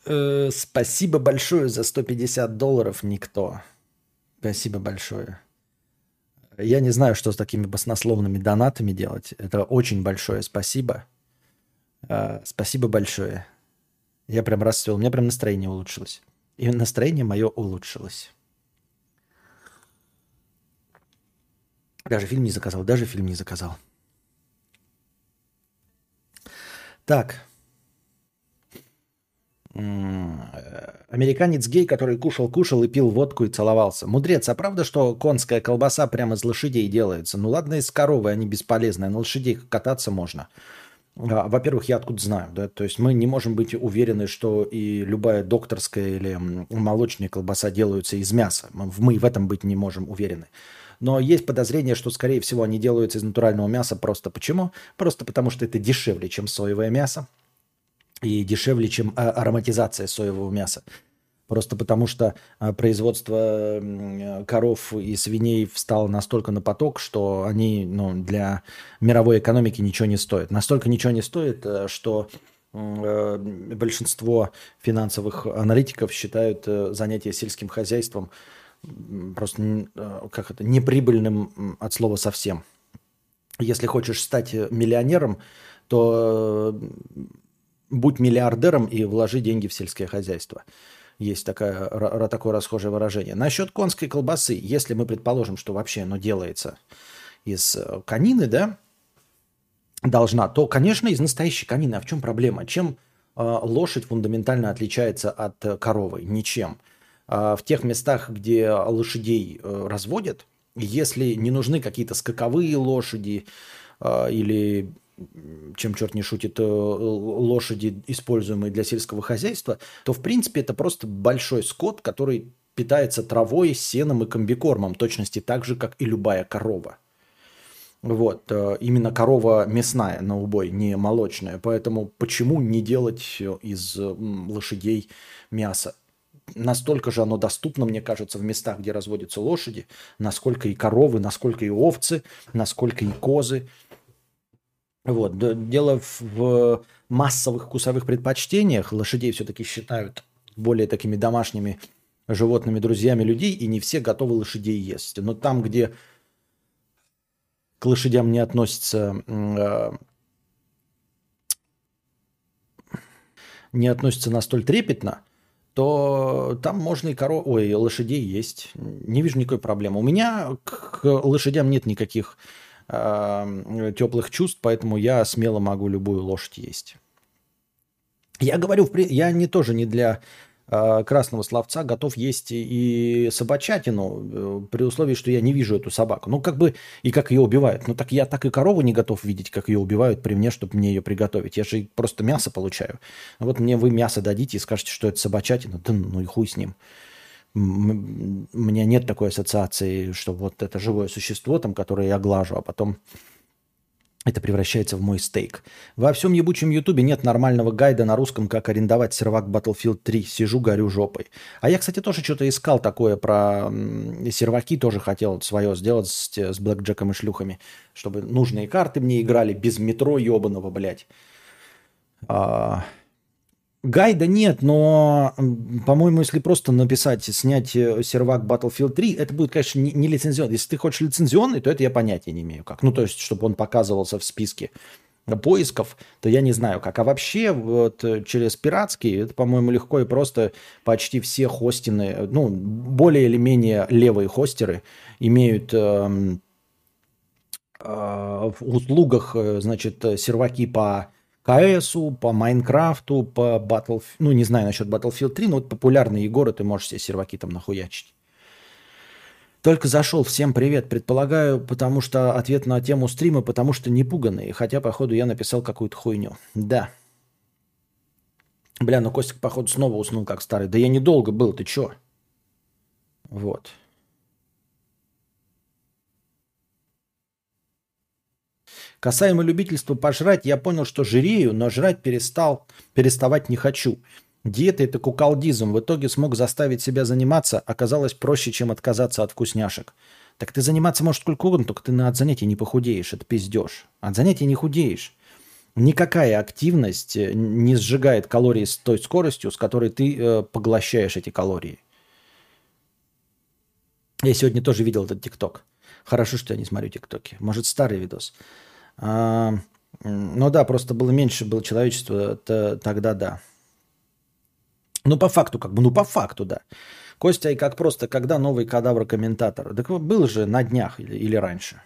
Э, спасибо большое за 150 долларов, никто. Спасибо большое. Я не знаю, что с такими баснословными донатами делать. Это очень большое спасибо. А, спасибо большое. Я прям расцвел. У меня прям настроение улучшилось. И настроение мое улучшилось. Даже фильм не заказал, даже фильм не заказал. Так. Американец гей, который кушал-кушал и пил водку и целовался. Мудрец, а правда, что конская колбаса прямо из лошадей делается? Ну ладно, из коровы, они бесполезные. На лошадей кататься можно. А, во-первых, я откуда знаю, да, то есть мы не можем быть уверены, что и любая докторская или молочная колбаса делаются из мяса. Мы в этом быть не можем уверены. Но есть подозрение, что, скорее всего, они делаются из натурального мяса. Просто почему? Просто потому, что это дешевле, чем соевое мясо. И дешевле, чем а, ароматизация соевого мяса. Просто потому что а, производство коров и свиней встало настолько на поток, что они ну, для мировой экономики ничего не стоят. Настолько ничего не стоит, э, что э, большинство финансовых аналитиков считают э, занятие сельским хозяйством просто как это, неприбыльным от слова совсем. Если хочешь стать миллионером, то будь миллиардером и вложи деньги в сельское хозяйство. Есть такая, такое расхожее выражение. Насчет конской колбасы, если мы предположим, что вообще оно делается из э, конины, да, должна, то, конечно, из настоящей конины. А в чем проблема? Чем э, лошадь фундаментально отличается от э, коровы? Ничем. Э, в тех местах, где лошадей э, разводят, если не нужны какие-то скаковые лошади э, или чем черт не шутит, э, лошади, используемые для сельского хозяйства, то, в принципе, это просто большой скот, который питается травой, сеном и комбикормом, точности так же, как и любая корова. Вот, э, именно корова мясная на убой, не молочная. Поэтому почему не делать из лошадей мясо? Настолько же оно доступно, мне кажется, в местах, где разводятся лошади, насколько и коровы, насколько и овцы, насколько и козы. Вот. Дело в массовых вкусовых предпочтениях. Лошадей все-таки считают более такими домашними животными друзьями людей, и не все готовы лошадей есть. Но там, где к лошадям не относится э, не относится настолько трепетно, то там можно и коров... Ой, лошадей есть. Не вижу никакой проблемы. У меня к лошадям нет никаких теплых чувств, поэтому я смело могу любую лошадь есть. Я говорю, я не тоже не для э, красного словца готов есть и собачатину, э, при условии, что я не вижу эту собаку. Ну, как бы, и как ее убивают. Ну, так я так и корову не готов видеть, как ее убивают при мне, чтобы мне ее приготовить. Я же просто мясо получаю. Вот мне вы мясо дадите и скажете, что это собачатина. Да ну и хуй с ним у меня нет такой ассоциации, что вот это живое существо, там, которое я глажу, а потом это превращается в мой стейк. Во всем ебучем ютубе нет нормального гайда на русском, как арендовать сервак Battlefield 3. Сижу, горю жопой. А я, кстати, тоже что-то искал такое про серваки, тоже хотел свое сделать с, с блэкджеком и шлюхами, чтобы нужные карты мне играли без метро ебаного, блядь. А, Гайда нет, но, по-моему, если просто написать, снять э, сервак Battlefield 3, это будет, конечно, не, лицензионный. Если ты хочешь лицензионный, то это я понятия не имею как. Ну, то есть, чтобы он показывался в списке поисков, то я не знаю как. А вообще, вот э, через пиратский, это, по-моему, легко и просто почти все хостины, ну, более или менее левые хостеры имеют э, э, в услугах, э, значит, серваки по КСу, по Майнкрафту, по Battlefield, ну не знаю насчет Battlefield 3, но вот популярные Егоры, ты можешь себе серваки там нахуячить. Только зашел, всем привет. Предполагаю, потому что ответ на тему стрима, потому что не пуганные. Хотя, походу, я написал какую-то хуйню. Да. Бля, ну Костик, походу, снова уснул как старый. Да я недолго был, ты чё? Вот. Касаемо любительства пожрать, я понял, что жирею, но жрать перестал, переставать не хочу. Диета – это куколдизм. В итоге смог заставить себя заниматься. Оказалось проще, чем отказаться от вкусняшек. Так ты заниматься можешь сколько угодно, только ты на от занятий не похудеешь. Это пиздеж. От занятий не худеешь. Никакая активность э, не сжигает калории с той скоростью, с которой ты э, поглощаешь эти калории. Я сегодня тоже видел этот ТикТок. Хорошо, что я не смотрю ТикТоки. Может, старый видос. А, ну да, просто было меньше было человечества, то, тогда да. Ну, по факту, как бы, ну, по факту, да. Костя, и как просто, когда новый кадавр-комментатор? Так был же на днях или, или раньше.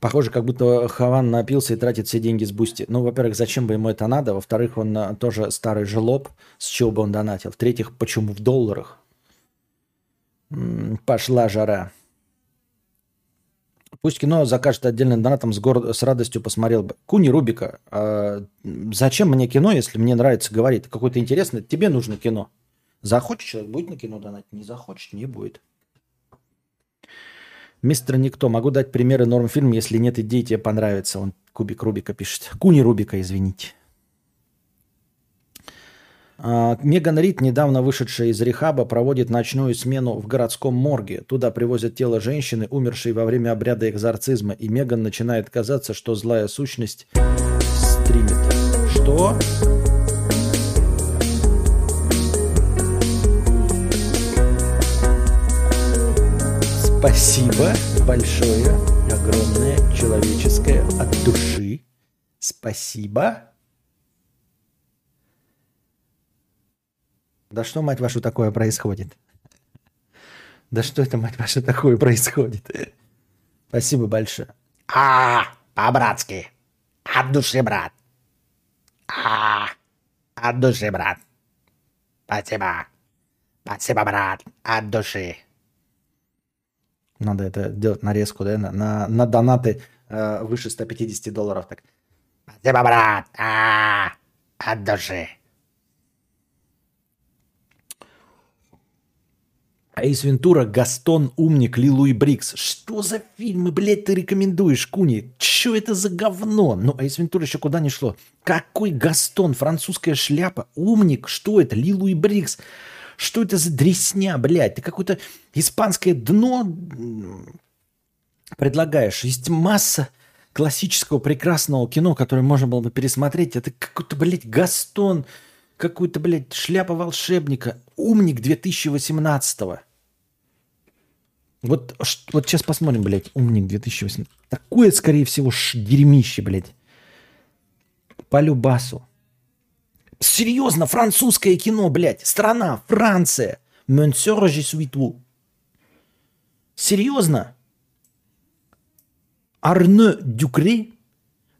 Похоже, как будто Хаван напился и тратит все деньги с Бусти. Ну, во-первых, зачем бы ему это надо? Во-вторых, он а, тоже старый жлоб, с чего бы он донатил. В-третьих, почему в долларах? Пошла жара. Пусть кино закажет отдельным донатом с, гор... с радостью посмотрел бы. Куни Рубика, а зачем мне кино, если мне нравится говорить? Какое-то интересное, тебе нужно кино. Захочет человек, будет на кино донатить. Не захочет, не будет. Мистер Никто, могу дать примеры норм фильм, если нет идей, тебе понравится. Он Кубик Рубика пишет. Куни Рубика, извините. А, Меган Рид, недавно вышедшая из рехаба, проводит ночную смену в городском морге. Туда привозят тело женщины, умершей во время обряда экзорцизма, и Меган начинает казаться, что злая сущность стримит. Что? Спасибо большое, огромное, человеческое, от души. Спасибо. Да что, мать вашу, такое происходит? Да что это, мать вашу, такое происходит? Спасибо большое.
А, по-братски. От души, брат. А, от души, брат. Спасибо. Спасибо, брат. От души.
Надо это делать нарезку, да, на, на, на донаты э, выше 150 долларов. Так.
Спасибо, брат. А, от души.
Эйс Вентура, Гастон, Умник, Лилу и Брикс. Что за фильмы, блядь, ты рекомендуешь, Куни? Че это за говно? Ну, Эйс Вентура еще куда не шло. Какой Гастон? Французская шляпа? Умник? Что это? Лилу и Брикс? Что это за дресня, блядь? Ты какое-то испанское дно предлагаешь. Есть масса классического прекрасного кино, которое можно было бы пересмотреть. Это какой-то, блядь, Гастон, какой-то, блядь, шляпа волшебника. Умник 2018-го. Вот, вот сейчас посмотрим, блядь, умник 2018. Такое, скорее всего, ш- дерьмище, блядь. По любасу. Серьезно, французское кино, блядь. Страна, Франция. Suis tout. Серьезно? Арне Дюкре,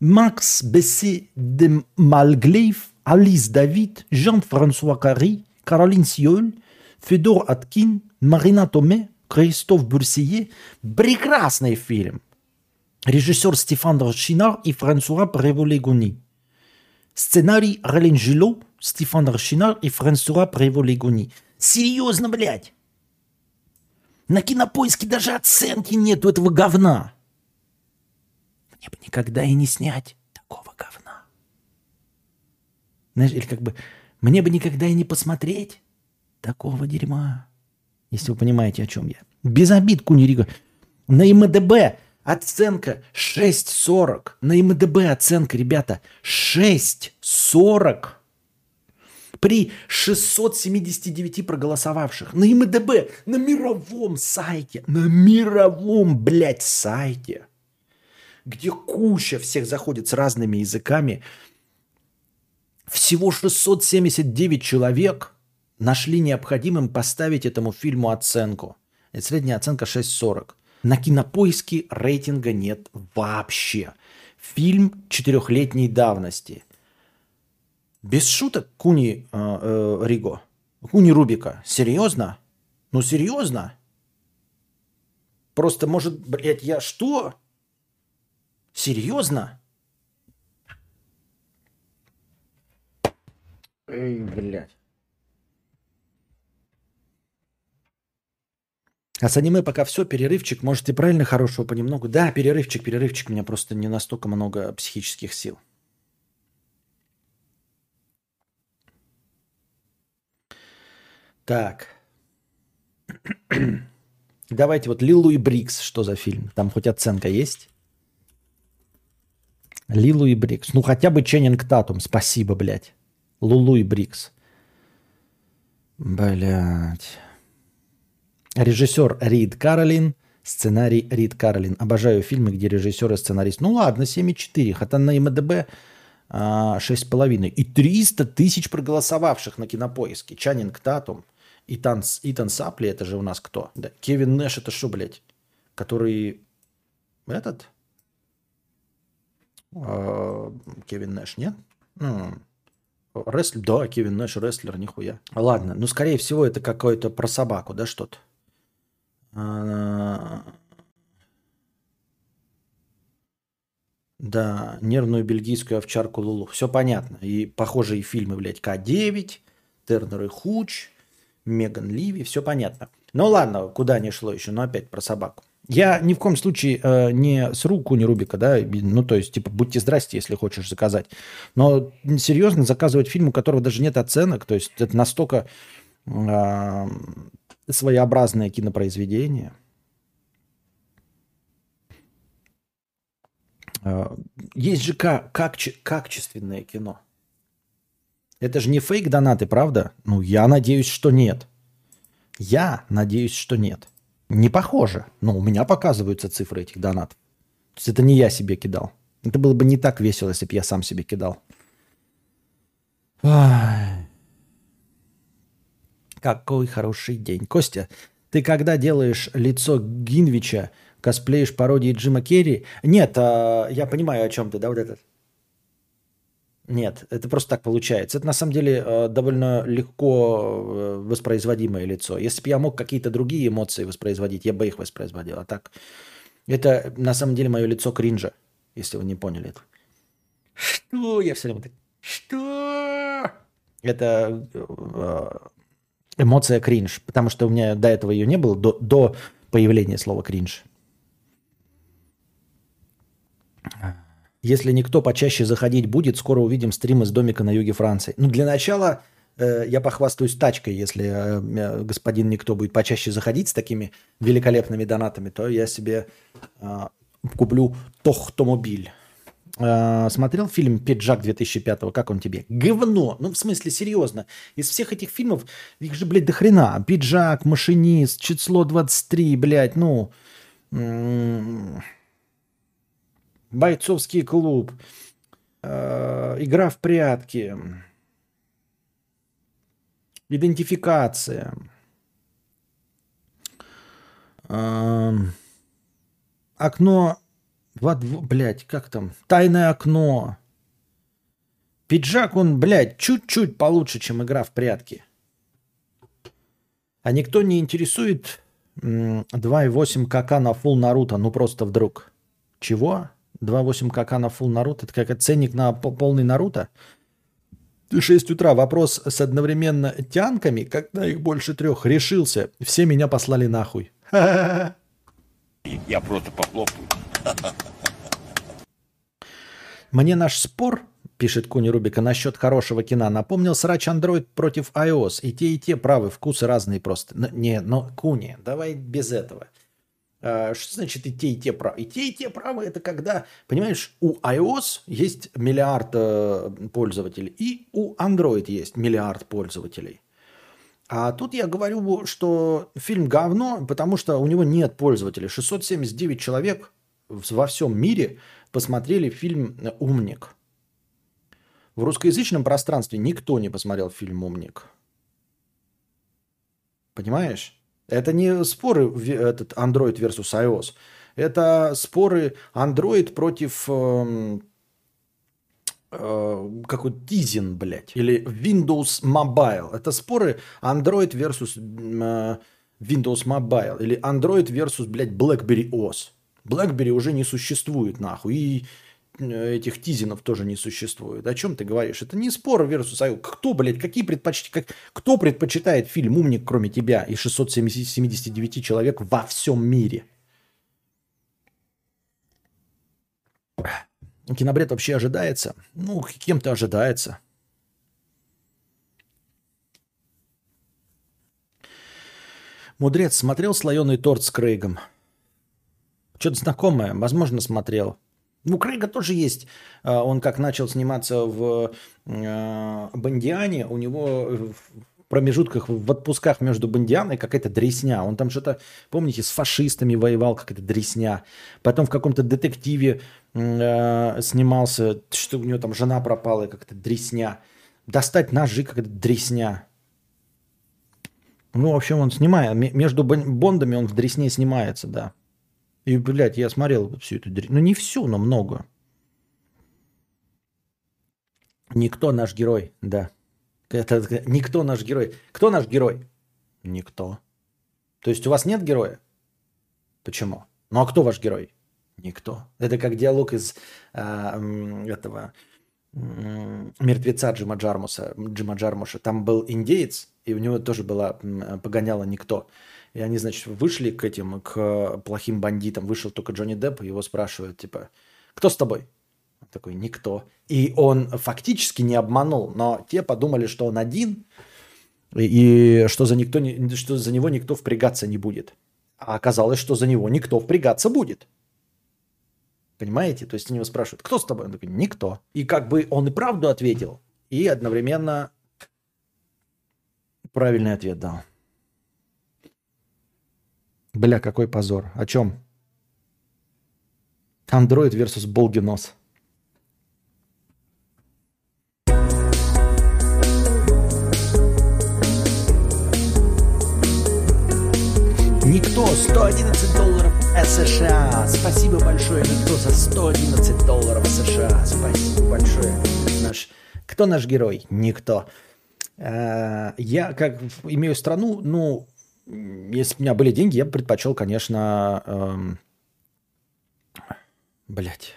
Макс Бессе де Малглейв, Алис Давид, Жан-Франсуа Кари, Каролин Сиоль, Федор Аткин, Марина Томе, Кристоф Бурсие. Прекрасный фильм. Режиссер Стефан Рочинар и Франсуа Преволегони. Сценарий Релен Жило, Стефан Рочинар и Франсуа Преволегони. Серьезно, блядь. На кинопоиске даже оценки нету этого говна. Мне бы никогда и не снять такого говна. Знаешь, или как бы мне бы никогда и не посмотреть такого дерьма. Если вы понимаете, о чем я. Без обид, Кунирига. На МДБ оценка 6.40. На МДБ оценка, ребята, 6.40 при 679 проголосовавших. На МДБ, на мировом сайте, на мировом, блядь, сайте, где куча всех заходит с разными языками, всего 679 человек нашли необходимым поставить этому фильму оценку. Это средняя оценка 6.40. На кинопоиске рейтинга нет вообще. фильм четырехлетней давности. Без шуток, Куни э, э, Риго. Куни Рубика. Серьезно? Ну, серьезно? Просто, может, блядь, я что? Серьезно? Эй, блядь. А с аниме пока все, перерывчик. Может, и правильно хорошего понемногу. Да, перерывчик, перерывчик. У меня просто не настолько много психических сил. Так. Давайте вот Лилу и Брикс. Что за фильм? Там хоть оценка есть? Лилу и Брикс. Ну, хотя бы Ченнинг Татум. Спасибо, блядь. Лулу и Брикс. Блядь. Режиссер Рид Каролин. Сценарий Рид Каролин. Обожаю фильмы, где режиссер и сценарист. Ну ладно, 7,4. Хотя на IMDb а, 6,5. И 300 тысяч проголосовавших на кинопоиске. Чанинг Татум. Итан, Итан Сапли, это же у нас кто? Да. Кевин Нэш, это что, блядь? Который этот? А, Кевин Нэш, нет? Ну, рестлер, да, Кевин Нэш, рестлер, нихуя. Ладно, ну, скорее всего, это какое-то про собаку, да, что-то. А, Да, нервную бельгийскую овчарку Лулу. Все понятно. И похожие фильмы, блядь, К-9, Тернер и Хуч, Меган Ливи, все понятно. Ну ладно, куда не шло еще, но опять про собаку. Я ни в коем случае э, не с руку не Рубика, да, ну то есть, типа, будьте здрасте, если хочешь заказать. Но серьезно заказывать фильм, у которого даже нет оценок, то есть это настолько э, своеобразное кинопроизведение. Э, есть же как, качественное кино. Это же не фейк донаты, правда? Ну, я надеюсь, что нет. Я надеюсь, что нет. Не похоже. Но у меня показываются цифры этих донатов. То есть это не я себе кидал. Это было бы не так весело, если бы я сам себе кидал. Какой хороший день. Костя, ты когда делаешь лицо Гинвича, косплеишь пародии Джима Керри? Нет, а, я понимаю, о чем ты, да, вот этот. Нет, это просто так получается. Это на самом деле э, довольно легко э, воспроизводимое лицо. Если бы я мог какие-то другие эмоции воспроизводить, я бы их воспроизводил. А так, это на самом деле мое лицо кринжа, если вы не поняли это. Что? Я все время так... Что? Это э, эмоция кринж, потому что у меня до этого ее не было, до, до появления слова кринж. Если никто почаще заходить будет, скоро увидим стрим из домика на юге Франции. Ну, для начала э, я похвастаюсь тачкой. Если э, э, господин никто будет почаще заходить с такими великолепными донатами, то я себе э, куплю тохтомобиль. Э, смотрел фильм «Пиджак» 2005 Как он тебе? Говно. Ну, в смысле, серьезно. Из всех этих фильмов, их же, блядь, до хрена. «Пиджак», «Машинист», «Число 23», блядь, ну... М- бойцовский клуб, э, игра в прятки, идентификация, э, окно, в блядь, как там, тайное окно. Пиджак, он, блядь, чуть-чуть получше, чем игра в прятки. А никто не интересует 2,8 КК на фул Наруто, ну просто вдруг. Чего? 2.8 КК на full Наруто. Это как ценник на полный Наруто. 6 утра. Вопрос с одновременно тянками, когда их больше трех, решился. Все меня послали нахуй.
Я просто похлопаю.
Мне наш спор, пишет Куни Рубика, насчет хорошего кино напомнил срач Android против iOS. И те, и те правы, вкусы разные просто. Не, но Куни, давай без этого. А, что значит и те, и те правы? И те, и те правы – это когда, понимаешь, у iOS есть миллиард э, пользователей, и у Android есть миллиард пользователей. А тут я говорю, что фильм говно, потому что у него нет пользователей. 679 человек во всем мире посмотрели фильм «Умник». В русскоязычном пространстве никто не посмотрел фильм «Умник». Понимаешь? Это не споры этот Android versus iOS. Это споры Android против эм, э, какой Tizen, блядь, или Windows Mobile. Это споры Android versus э, Windows Mobile или Android versus, блядь, BlackBerry OS. BlackBerry уже не существует, нахуй. И э, этих тизинов тоже не существует. О чем ты говоришь? Это не спор versus IO. Кто, блядь, какие предпоч... как... кто предпочитает фильм «Умник», кроме тебя и 679 человек во всем мире? Кинобред вообще ожидается? Ну, кем-то ожидается. Мудрец смотрел слоеный торт с Крейгом? Что-то знакомое, возможно, смотрел. Ну, Крейга тоже есть. А, он как начал сниматься в э, Бандиане, у него в промежутках, в отпусках между Бандианой какая-то дресня. Он там что-то, помните, с фашистами воевал, какая-то дресня. Потом в каком-то детективе э, снимался, что у него там жена пропала, как-то дресня. Достать ножи, какая-то дресня. Ну, в общем, он снимает. Между Бондами он в дресне снимается, да. И, блядь, я смотрел всю эту дрянь. Ну, не всю, но много. Никто наш герой, да. Это, никто наш герой. Кто наш герой? Никто. То есть у вас нет героя? Почему? Ну а кто ваш герой? Никто. Это как диалог из а, этого мертвеца Джима Джармуса, Джима Джармуша. Там был индеец, и у него тоже была погоняла никто. И они, значит, вышли к этим, к плохим бандитам. Вышел только Джонни Депп, его спрашивают, типа, кто с тобой? Он такой, никто. И он фактически не обманул, но те подумали, что он один, и, и что, за никто, что за него никто впрягаться не будет. А оказалось, что за него никто впрягаться будет. Понимаете? То есть они его спрашивают, кто с тобой? Он такой, никто. И как бы он и правду ответил, и одновременно правильный ответ дал. Бля, какой позор. О чем? Android versus Болгинос. Никто, 111 долларов США. Спасибо большое, Никто, за 111 долларов США. Спасибо большое. Наш... Кто наш герой? Никто. Э, я как имею страну, ну, если бы у меня были деньги, я бы предпочел, конечно, эм... блять.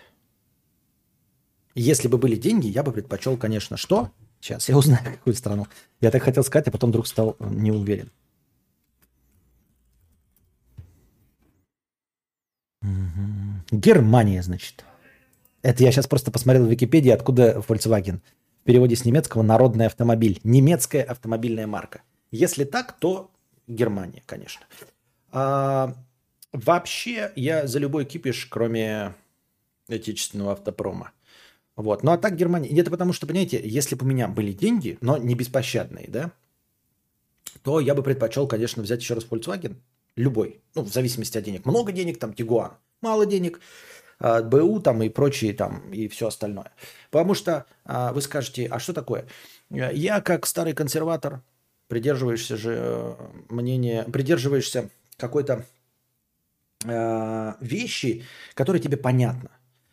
Если бы были деньги, я бы предпочел, конечно, что? Сейчас я узнаю, какую страну. Я так хотел сказать, а потом вдруг стал э, не уверен. Германия, значит. Это я сейчас просто посмотрел в Википедии, откуда Volkswagen. В переводе с немецкого «народный автомобиль». Немецкая автомобильная марка. Если так, то Германия, конечно. А, вообще, я за любой кипиш, кроме отечественного автопрома. Вот. Ну а так Германия. Это потому что, понимаете, если бы у меня были деньги, но не беспощадные, да, то я бы предпочел, конечно, взять еще раз Volkswagen. Любой. Ну, в зависимости от денег. Много денег, там, Тигуан. Мало денег. А, БУ там и прочие там и все остальное. Потому что а, вы скажете, а что такое? Я как старый консерватор придерживаешься же э, мнения, придерживаешься какой-то э, вещи, которые тебе понятны.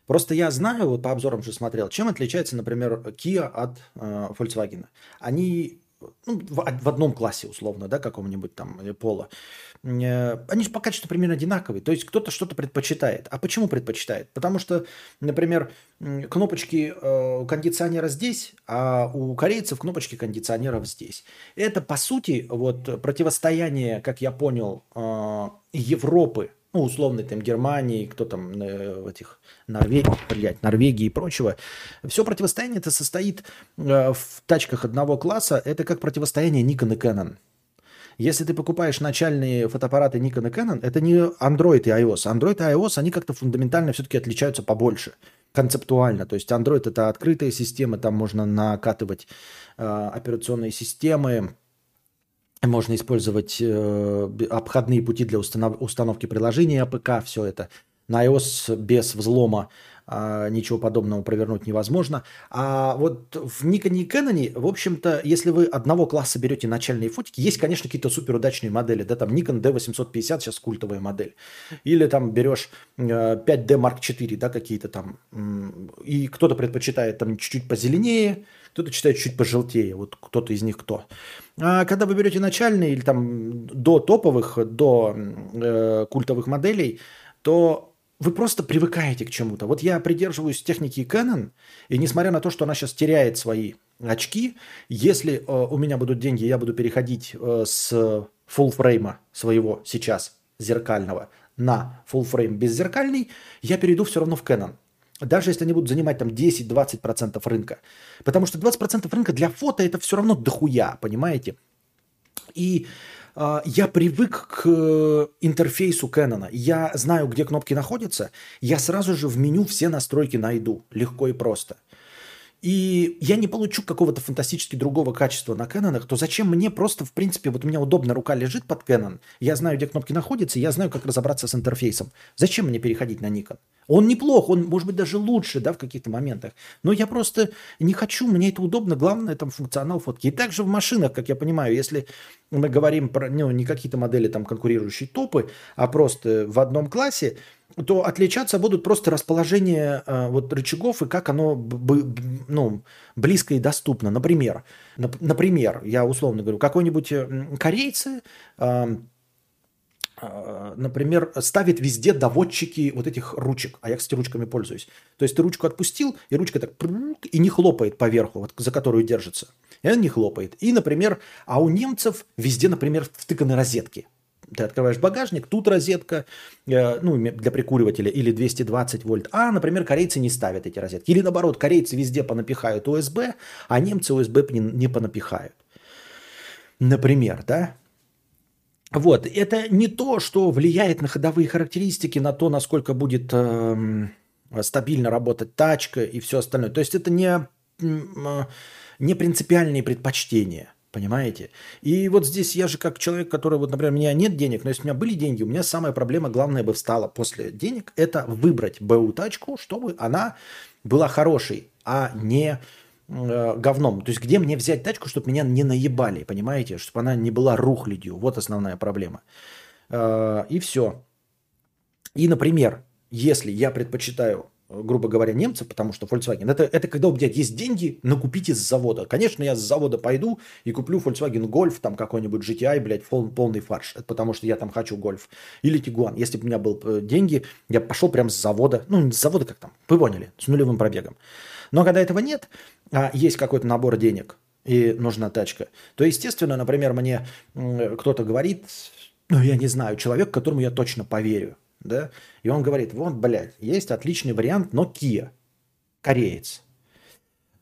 Просто я знаю, вот по обзорам же смотрел, чем отличается, например, Kia от э, Volkswagen. Они ну, в, в одном классе условно, да, каком-нибудь там э, пола. Э, они же по качеству примерно одинаковые. То есть кто-то что-то предпочитает. А почему предпочитает? Потому что, например, кнопочки э, кондиционера здесь, а у корейцев кнопочки кондиционеров здесь. Это, по сути, вот противостояние, как я понял, Европы ну, условно, там, Германии, кто там э, этих Норвегии, блядь, Норвегии и прочего. Все противостояние это состоит э, в тачках одного класса. Это как противостояние Nikon и Canon. Если ты покупаешь начальные фотоаппараты Nikon и Canon, это не Android и iOS. Android и iOS, они как-то фундаментально все-таки отличаются побольше, концептуально. То есть Android это открытая система, там можно накатывать э, операционные системы, можно использовать э, обходные пути для установ- установки приложения APK, все это. На iOS без взлома а, ничего подобного провернуть невозможно. А вот в Никоне и Кэноне, в общем-то, если вы одного класса берете начальные фотики, есть, конечно, какие-то суперудачные модели, да, там Nikon D850 сейчас культовая модель, или там берешь э, 5D Mark IV, да, какие-то там, и кто-то предпочитает там чуть-чуть позеленее, кто-то читает чуть пожелтее, вот кто-то из них кто. А когда вы берете начальные или там до топовых, до э, культовых моделей, то вы просто привыкаете к чему-то. Вот я придерживаюсь техники Canon, и несмотря на то, что она сейчас теряет свои очки, если э, у меня будут деньги, я буду переходить э, с full фрейма своего сейчас зеркального на full фрейм беззеркальный, я перейду все равно в Canon. Даже если они будут занимать там 10-20% рынка. Потому что 20% рынка для фото это все равно дохуя, понимаете? И э, я привык к э, интерфейсу Canon. Я знаю, где кнопки находятся. Я сразу же в меню все настройки найду. Легко и просто. И я не получу какого-то фантастически другого качества на Canon, то зачем мне просто, в принципе, вот у меня удобно рука лежит под Canon, я знаю, где кнопки находятся, я знаю, как разобраться с интерфейсом. Зачем мне переходить на Nikon? Он неплох, он может быть даже лучше, да, в каких-то моментах. Но я просто не хочу, мне это удобно, главное там функционал фотки. И также в машинах, как я понимаю, если мы говорим про, ну, не какие-то модели там конкурирующие топы, а просто в одном классе, то отличаться будут просто расположение э, вот рычагов и как оно б- б- ну, близко и доступно. Например, нап- например, я условно говорю, какой-нибудь э, корейцы, э, э, например, ставит везде доводчики вот этих ручек, а я, кстати, ручками пользуюсь. То есть ты ручку отпустил, и ручка так и не хлопает по верху, вот, за которую держится. И она не хлопает. И, например, а у немцев везде, например, втыканы розетки ты открываешь багажник, тут розетка, э, ну, для прикуривателя, или 220 вольт. А, например, корейцы не ставят эти розетки. Или наоборот, корейцы везде понапихают USB, а немцы USB не, понапихают. Например, да? Вот, это не то, что влияет на ходовые характеристики, на то, насколько будет эм, стабильно работать тачка и все остальное. То есть это не, э, не принципиальные предпочтения. Понимаете? И вот здесь я же как человек, который, вот, например, у меня нет денег, но если у меня были деньги, у меня самая проблема, главная бы встала после денег, это выбрать БУ тачку, чтобы она была хорошей, а не э, говном. То есть где мне взять тачку, чтобы меня не наебали, понимаете? Чтобы она не была рухлядью. Вот основная проблема. Э, и все. И, например, если я предпочитаю грубо говоря, немцев, потому что Volkswagen, это, это когда у меня есть деньги накупить из завода. Конечно, я с завода пойду и куплю Volkswagen Golf, там какой-нибудь GTI, блядь, пол, полный фарш, это потому что я там хочу Golf. Или Tiguan. Если бы у меня был э, деньги, я пошел прям с завода, ну, не с завода, как там, вы поняли, с нулевым пробегом. Но когда этого нет, а есть какой-то набор денег, и нужна тачка, то, естественно, например, мне м, кто-то говорит, ну, я не знаю, человек, которому я точно поверю, да, и он говорит, вот, блядь, есть отличный вариант, но Kia, кореец.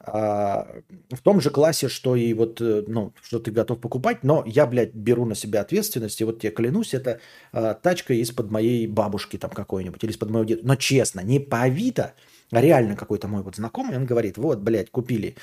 А, в том же классе, что и вот, э, ну, что ты готов покупать, но я, блядь, беру на себя ответственность, и вот тебе клянусь, это а, тачка из-под моей бабушки там какой-нибудь, или из-под моего деда. Но честно, не по Авито, а реально какой-то мой вот знакомый, он говорит, вот, блядь, купили,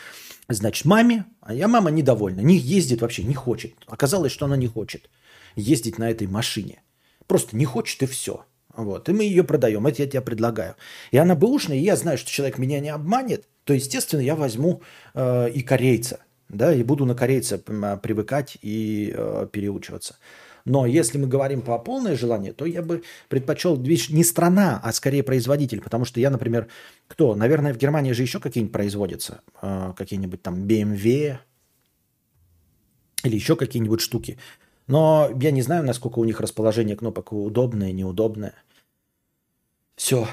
значит, маме, а я мама недовольна, не ездит вообще, не хочет. Оказалось, что она не хочет ездить на этой машине. Просто не хочет и все. Вот. И мы ее продаем. Это я тебе предлагаю. И она бэушная, и я знаю, что человек меня не обманет, то, естественно, я возьму э, и корейца. Да, и буду на корейца м, привыкать и э, переучиваться. Но если мы говорим по полное желание, то я бы предпочел, видишь, не страна, а скорее производитель. Потому что я, например, кто? Наверное, в Германии же еще какие-нибудь производятся. Э, какие-нибудь там BMW или еще какие-нибудь штуки. Но я не знаю, насколько у них расположение кнопок удобное, неудобное. Все.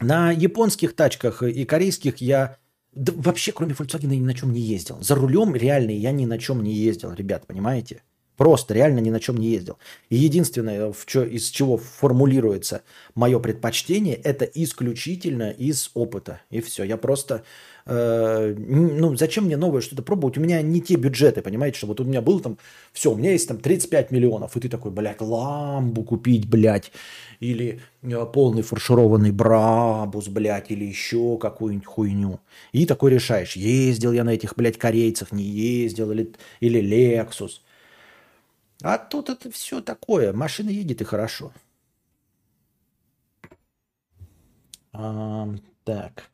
На японских тачках и корейских я да вообще, кроме Volkswagen, ни на чем не ездил. За рулем реально я ни на чем не ездил, ребят, понимаете? Просто реально ни на чем не ездил. И единственное, в чё, из чего формулируется мое предпочтение, это исключительно из опыта. И все. Я просто... э, ну, зачем мне новое что-то пробовать? У меня не те бюджеты, понимаете? Что вот у меня был там... Все, у меня есть там 35 миллионов. И ты такой, блядь, ламбу купить, блядь. Или э, полный фаршированный брабус, блядь. Или еще какую-нибудь хуйню. И такой решаешь, ездил я на этих, блядь, корейцев, не ездил. Или, или Lexus. А тут это все такое. Машина едет и хорошо. Ам, так.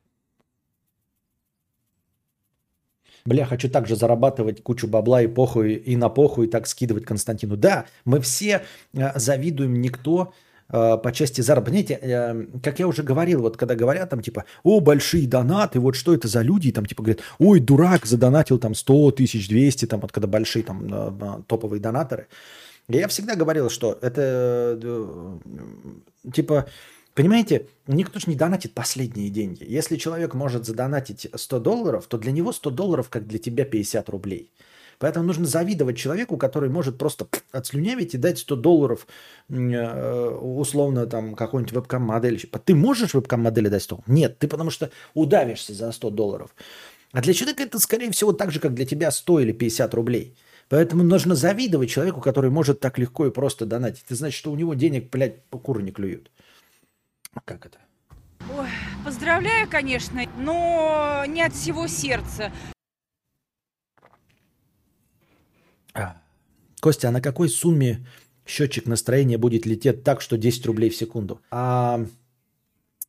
Бля, хочу также зарабатывать кучу бабла и похуй, и на похуй и так скидывать Константину. Да, мы все э, завидуем никто по части заработка. Э, как я уже говорил, вот когда говорят там типа, о, большие донаты, вот что это за люди, и там типа говорят, ой, дурак, задонатил там 100 тысяч, 200, там вот когда большие там э, э, топовые донаторы. Я всегда говорил, что это э, типа Понимаете, никто же не донатит последние деньги. Если человек может задонатить 100 долларов, то для него 100 долларов, как для тебя 50 рублей. Поэтому нужно завидовать человеку, который может просто отслюнявить и дать 100 долларов э, условно там какой-нибудь вебкам-модель. Ты можешь вебкам-модели дать 100? Нет, ты потому что удавишься за 100 долларов. А для человека это, скорее всего, так же, как для тебя 100 или 50 рублей. Поэтому нужно завидовать человеку, который может так легко и просто донатить. Это значит, что у него денег, блядь, по куры не клюют. Как это?
Ой, поздравляю, конечно, но не от всего сердца.
Костя, а на какой сумме счетчик настроения будет лететь так, что 10 рублей в секунду? А,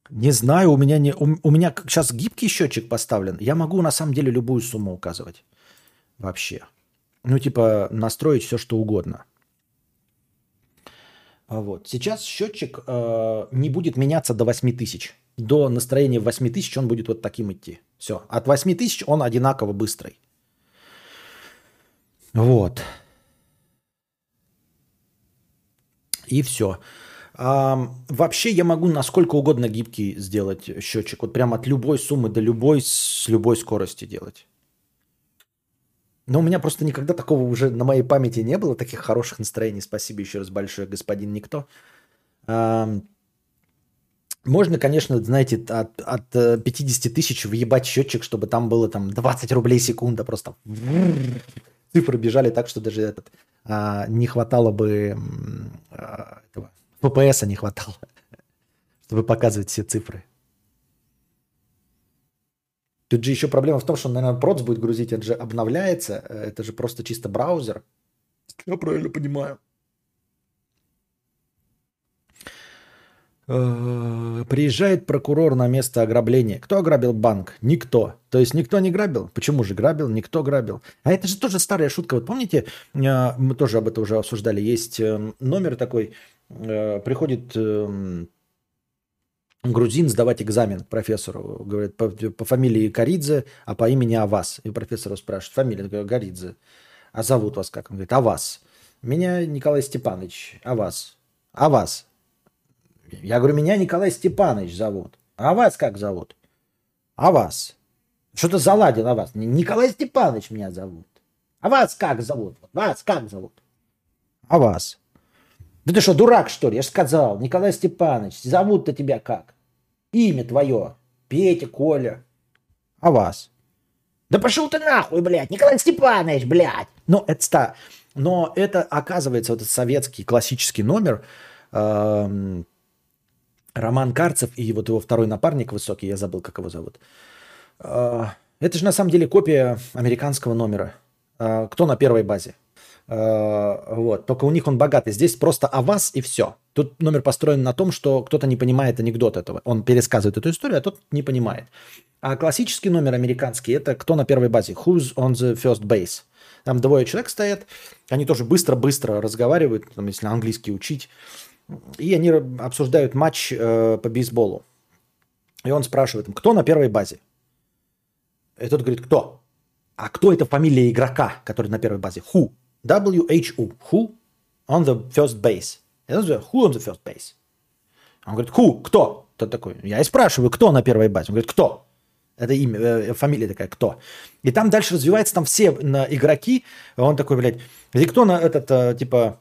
не знаю, у меня, не, у, у меня сейчас гибкий счетчик поставлен. Я могу на самом деле любую сумму указывать. Вообще. Ну, типа, настроить все, что угодно. А Вот. Сейчас счетчик э, не будет меняться до 8 тысяч. До настроения 8 тысяч он будет вот таким идти. Все. От 8 тысяч он одинаково быстрый. Вот. И все. А, вообще я могу насколько угодно гибкий сделать счетчик. Вот прям от любой суммы до любой с любой скорости делать. Но у меня просто никогда такого уже на моей памяти не было, таких хороших настроений. Спасибо еще раз большое, господин Никто. Можно, конечно, знаете, от, от 50 тысяч въебать счетчик, чтобы там было там 20 рублей секунда. Просто цифры бежали так, что даже этот, а, не хватало бы а, этого, ППСа не хватало, чтобы показывать все цифры. Тут же еще проблема в том, что, наверное, проц будет грузить, это же обновляется, это же просто чисто браузер. Я правильно понимаю. Приезжает прокурор на место ограбления. Кто ограбил банк? Никто. То есть никто не грабил? Почему же грабил? Никто грабил. А это же тоже старая шутка. Вот помните, э, мы тоже об этом уже обсуждали. Есть э, номер такой, приходит грузин сдавать экзамен профессору. Говорит, по, по фамилии Каридзе, а по имени Авас. И профессор спрашивает, фамилия? Говорит, Гаридзе. А зовут вас как? Он говорит, Авас. Меня Николай Степанович. А вас? Я говорю, меня Николай Степанович зовут. А вас как зовут? А вас? Что-то заладил а вас. Николай Степанович меня зовут. А вас как зовут? Вас как зовут? А вас? Да ты что, дурак, что ли? Я же сказал, Николай Степанович, зовут-то тебя как? Имя твое. Петя, Коля. А вас? Да пошел ты нахуй, блядь, Николай Степанович, блядь. Ну, это. Но это, оказывается, вот этот советский классический номер, эм, Роман Карцев и вот его второй напарник высокий, я забыл, как его зовут. Э, это же на самом деле копия американского номера. Э, кто на первой базе? Э, вот. Только у них он богатый. Здесь просто о вас и все. Тут номер построен на том, что кто-то не понимает анекдот этого. Он пересказывает эту историю, а тот не понимает. А классический номер американский – это кто на первой базе? Who's on the first base? Там двое человек стоят, они тоже быстро-быстро разговаривают, там, если английский учить, и они обсуждают матч э, по бейсболу. И он спрашивает, кто на первой базе? И тот говорит, кто? А кто это фамилия игрока, который на первой базе? Who? W-H-U. Who on the first base. Это же who on the first base. Он говорит, who, кто? Тот такой. Я и спрашиваю, кто на первой базе? Он говорит, кто? Это имя, э, фамилия такая, кто? И там дальше развивается, там все на игроки. Он такой, блядь, и кто на этот, э, типа,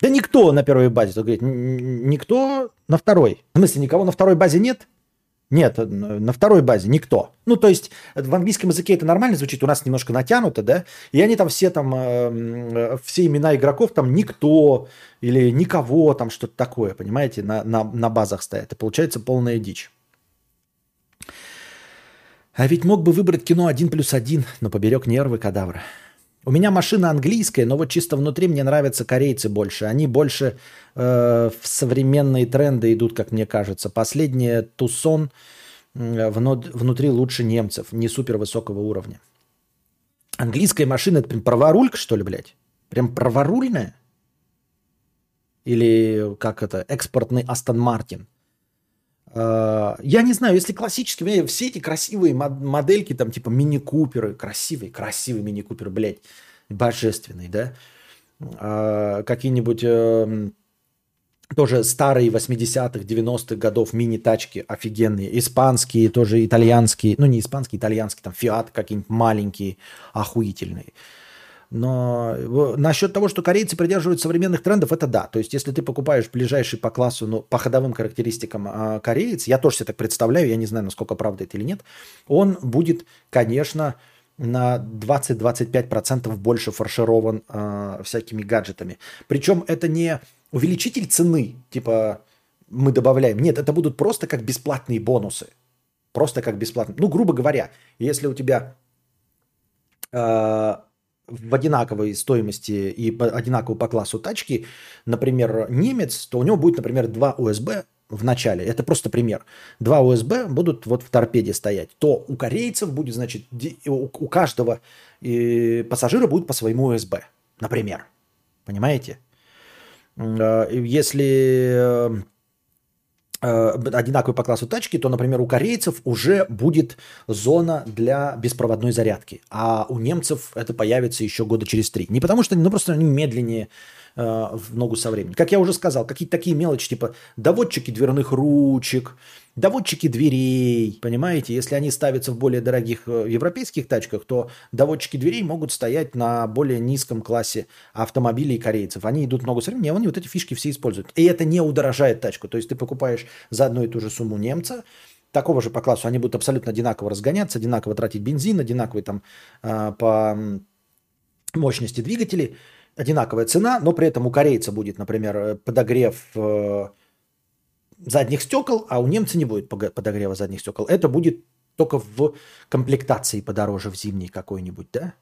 да никто на первой базе. Он говорит, никто на второй. В смысле, никого на второй базе нет? Нет, на второй базе никто. Ну, то есть в английском языке это нормально звучит, у нас немножко натянуто, да? И они там все там, э, все имена игроков там никто или никого, там что-то такое, понимаете, на, на, на базах стоят. И получается полная дичь. А ведь мог бы выбрать кино один плюс один, но поберег нервы кадавра. У меня машина английская, но вот чисто внутри мне нравятся корейцы больше. Они больше э, в современные тренды идут, как мне кажется. Последняя Тусон внутри лучше немцев, не супер высокого уровня. Английская машина, это прям праворулька, что ли, блядь? Прям праворульная? Или как это, экспортный Астон Мартин? Э, Я не знаю, если классические, мне все эти красивые мод- модельки, там типа мини-куперы, красивый, красивый мини-купер, блядь, божественный, да? Э, Какие-нибудь эм, тоже старые 80-х, 90-х годов мини-тачки офигенные, испанские, тоже итальянские, ну не испанские, итальянские, там Фиат какие-нибудь маленькие, охуительные. Но насчет того, что корейцы придерживаются современных трендов, это да. То есть, если ты покупаешь ближайший по классу, ну, по ходовым характеристикам а, кореец, я тоже себе так представляю, я не знаю, насколько правда это или нет, он будет, конечно, на 20-25% больше фарширован а, всякими гаджетами. Причем это не увеличитель цены, типа мы добавляем. Нет, это будут просто как бесплатные бонусы. Просто как бесплатные. Ну, грубо говоря, если у тебя э, в одинаковой стоимости и по- одинаково по классу тачки, например, немец, то у него будет, например, два USB в начале. Это просто пример. Два USB будут вот в торпеде стоять. То у корейцев будет, значит, у каждого э, пассажира будет по своему USB, например. Понимаете? Э, Если э, одинаковые по классу тачки, то, например, у корейцев уже будет зона для беспроводной зарядки, а у немцев это появится еще года через три. Не потому что, ну просто они медленнее э, в ногу со временем. Как я уже сказал, какие-то такие мелочи, типа доводчики дверных ручек, доводчики дверей, понимаете? Если они ставятся в более дорогих э, европейских тачках, то доводчики дверей могут стоять на более низком классе автомобилей корейцев. Они идут в ногу со временем, и они вот эти фишки все используют. И это не удорожает тачку. То есть ты покупаешь за одну и ту же сумму немца, такого же по классу, они будут абсолютно одинаково разгоняться, одинаково тратить бензин, одинаковый там а, по мощности двигателей, одинаковая цена, но при этом у корейца будет, например, э, подогрев э, задних стекол, а у немца не будет подогрева задних стекол. Это будет только в комплектации подороже в зимней какой-нибудь, да?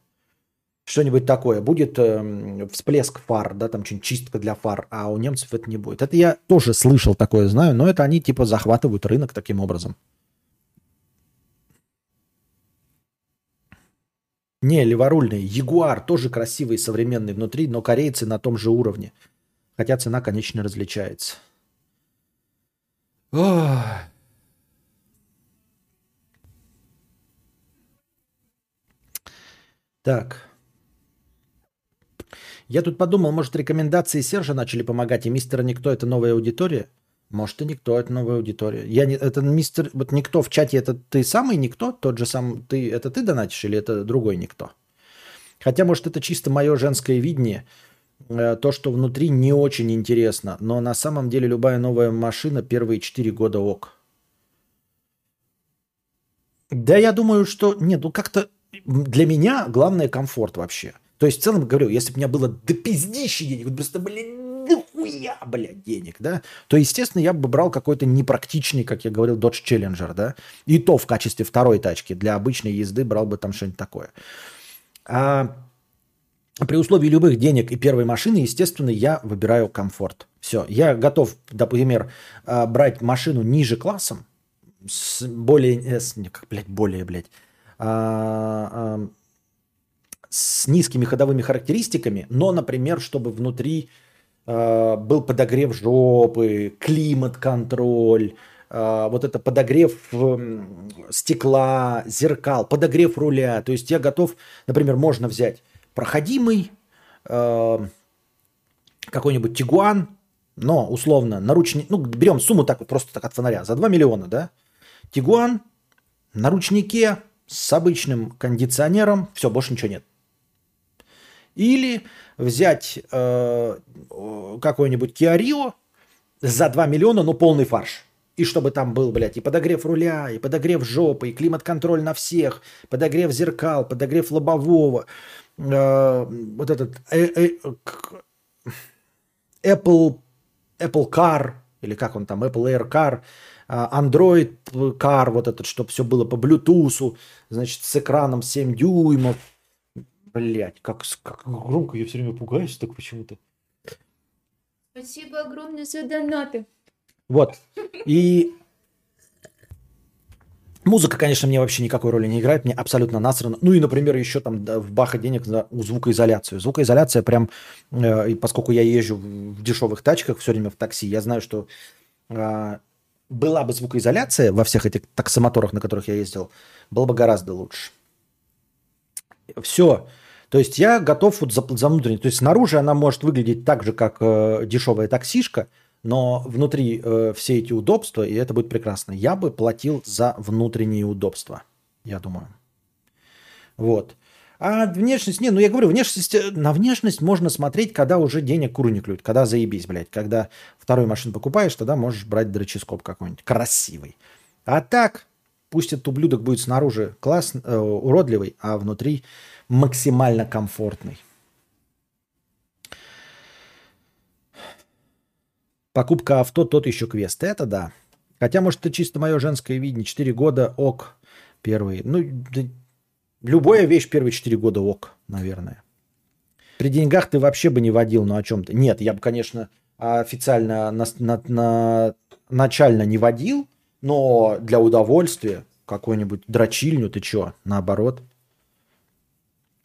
Что-нибудь такое. Будет эм, всплеск фар, да, там что-нибудь чистка для фар, а у немцев это не будет. Это я тоже слышал такое, знаю, но это они типа захватывают рынок таким образом. Не, леворульный. Ягуар тоже красивый, современный внутри, но корейцы на том же уровне. Хотя цена, конечно, различается. Ох. Так. Я тут подумал, может, рекомендации Сержа начали помогать, и мистера Никто это новая аудитория? Может, и Никто это новая аудитория. Я не, это мистер, вот Никто в чате, это ты самый Никто? Тот же сам, ты, это ты донатишь или это другой Никто? Хотя, может, это чисто мое женское видение, э, то, что внутри не очень интересно, но на самом деле любая новая машина первые 4 года ок. Да, я думаю, что нет, ну как-то для меня главное комфорт вообще. То есть в целом говорю, если бы у меня было до пиздищи денег, просто, блин, дохуя, блядь, денег, да, то, естественно, я бы брал какой-то непрактичный, как я говорил, Dodge Challenger, да, и то в качестве второй тачки. Для обычной езды брал бы там что-нибудь такое. А при условии любых денег и первой машины, естественно, я выбираю комфорт. Все, я готов, например, а, брать машину ниже классом, с более, э, с, как, блядь, более, блядь, а, а, с низкими ходовыми характеристиками, но, например, чтобы внутри был подогрев жопы, климат-контроль, а, вот это подогрев м, стекла, зеркал, подогрев руля. То есть я готов, например, можно взять проходимый а, какой-нибудь Тигуан, но условно наручник, ну берем сумму так вот просто так от фонаря, за 2 миллиона, да? Тигуан на ручнике с обычным кондиционером, все, больше ничего нет. Или взять э, э, какой-нибудь Kia Rio за 2 миллиона, но полный фарш. И чтобы там был, блядь, и подогрев руля, и подогрев жопы, и климат-контроль на всех, подогрев зеркал, подогрев лобового, э, вот этот э, э, Apple, Apple Car, или как он там, Apple Air Car, а, Android Car, вот этот, чтобы все было по Bluetooth, значит, с экраном 7 дюймов, Блять, как, как громко я все время пугаюсь так почему-то.
Спасибо огромное за донаты.
Вот. И музыка, конечно, мне вообще никакой роли не играет, мне абсолютно насрано. Ну и, например, еще там да, в баха денег за звукоизоляцию. Звукоизоляция прям, э, и поскольку я езжу в дешевых тачках все время в такси, я знаю, что а, была бы звукоизоляция во всех этих таксомоторах, на которых я ездил, было бы гораздо лучше. Все. То есть я готов вот за, за внутренний. То есть снаружи она может выглядеть так же, как э, дешевая таксишка, но внутри э, все эти удобства, и это будет прекрасно. Я бы платил за внутренние удобства, я думаю. Вот. А внешность, не, ну я говорю, внешность, э, на внешность можно смотреть, когда уже денег куру не клюют, когда заебись, блядь. Когда вторую машину покупаешь, тогда можешь брать дроческоп какой-нибудь, красивый. А так, пусть этот ублюдок будет снаружи класс, э, уродливый, а внутри максимально комфортный. Покупка авто тот еще квест. Это да. Хотя, может, это чисто мое женское видение. Четыре года ок. Первые. Ну, да, любая вещь первые четыре года ок, наверное. При деньгах ты вообще бы не водил, ну о чем ты? Нет, я бы, конечно, официально на, на- на- начально не водил, но для удовольствия какую-нибудь дрочильню, ты чё, наоборот.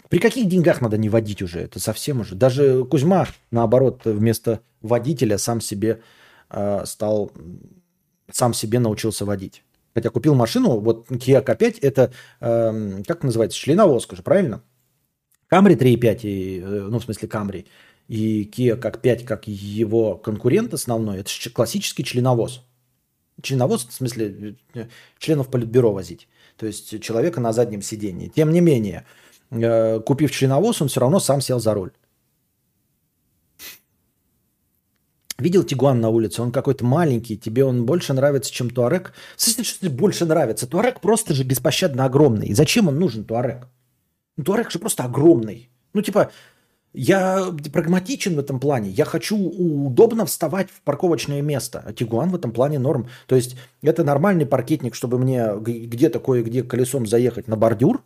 При каких деньгах надо не водить уже? Это совсем уже. Даже Кузьма, наоборот, вместо водителя сам себе э, стал, сам себе научился водить. Хотя купил машину, вот Kia K5 это, эм, как называется, членовозка же, правильно? Camry 3.5, и, э, ну, в смысле Camry, и Kia как 5, как его конкурент основной, это классический членовоз. Членовоз, в смысле, э, членов политбюро возить. То есть человека на заднем сидении. Тем не менее, э, купив членовоз, он все равно сам сел за руль. Видел Тигуан на улице? Он какой-то маленький, тебе он больше нравится, чем Туарек. В что тебе больше нравится? Туарек просто же беспощадно огромный. И зачем он нужен, Туарек? Ну, Туарек же просто огромный. Ну, типа, я прагматичен в этом плане. Я хочу удобно вставать в парковочное место. А Тигуан в этом плане норм. То есть это нормальный паркетник, чтобы мне где-то кое-где колесом заехать на бордюр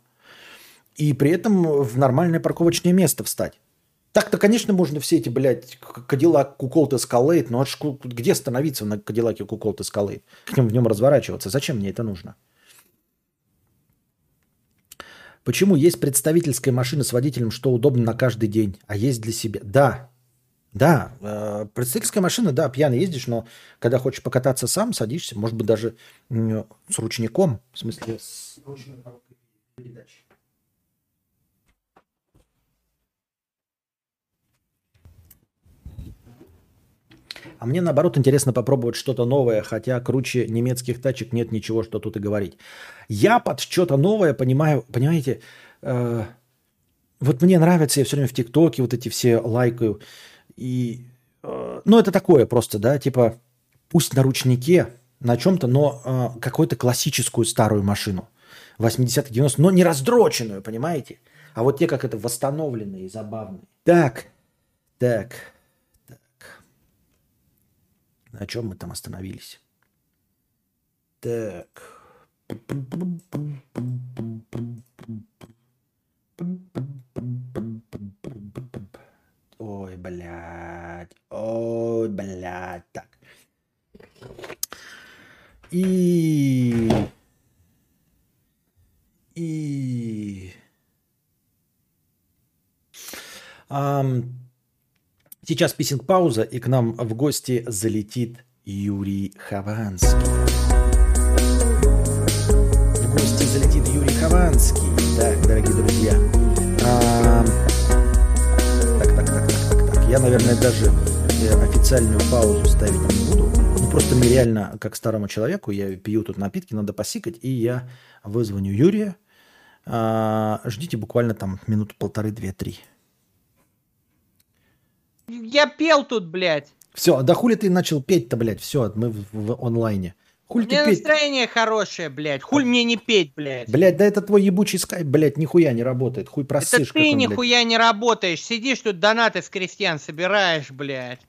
и при этом в нормальное парковочное место встать. Так-то, конечно, можно все эти, блядь, Кадиллак, Куколт, Эскалейт, но где становиться на Кадиллаке, Куколт, Эскалейт? К ним в нем разворачиваться. Зачем мне это нужно? Почему есть представительская машина с водителем, что удобно на каждый день, а есть для себя? Да, да, э, представительская машина, да, пьяный ездишь, но когда хочешь покататься сам, садишься, может быть, даже с ручником, в смысле, с ручной коробкой передач. А мне, наоборот, интересно попробовать что-то новое, хотя круче немецких тачек нет ничего, что тут и говорить. Я под что-то новое понимаю, понимаете, э, вот мне нравится, я все время в ТикТоке вот эти все лайкаю. И, э, ну, это такое просто, да, типа, пусть на ручнике, на чем-то, но э, какую-то классическую старую машину. 80-х, 90-х, но не раздроченную, понимаете? А вот те, как это, восстановленные забавные. Так, так. На чем мы там остановились? Так. Ой, блядь. Ой, блядь. Так. И... И... Ам, Сейчас писинг-пауза, и к нам в гости залетит Юрий Хованский. В гости залетит Юрий Хованский. Так, дорогие друзья. Ам, Так, так, так, так, так, так. Я, наверное, даже э, официальную паузу ставить не буду. Ну, просто мне реально, как старому человеку, я пью тут напитки, надо посикать, и я вызвоню Юрия. А, Ждите буквально там минут полторы, две, три.
Я пел тут, блядь.
Все, да хули ты начал петь-то, блядь, все, мы в, в онлайне. Ты
меня
петь?
настроение хорошее, блядь. Хуль мне не петь, блядь.
Блядь, да это твой ебучий скайп, блядь, нихуя не работает. Хуй
Это
просышь
ты
какой, блядь.
нихуя не работаешь. Сидишь тут донаты с крестьян собираешь, блядь.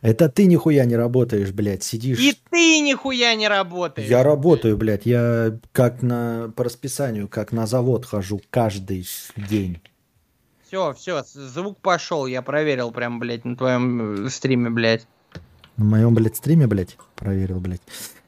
Это ты нихуя не работаешь, блядь, сидишь.
И ты нихуя не работаешь.
Я работаю, блядь, я как на, по расписанию, как на завод хожу каждый день.
Все, все, звук пошел, я проверил прям, блядь, на твоем э, стриме, блядь.
На моем, блядь, стриме, блядь, проверил, блядь.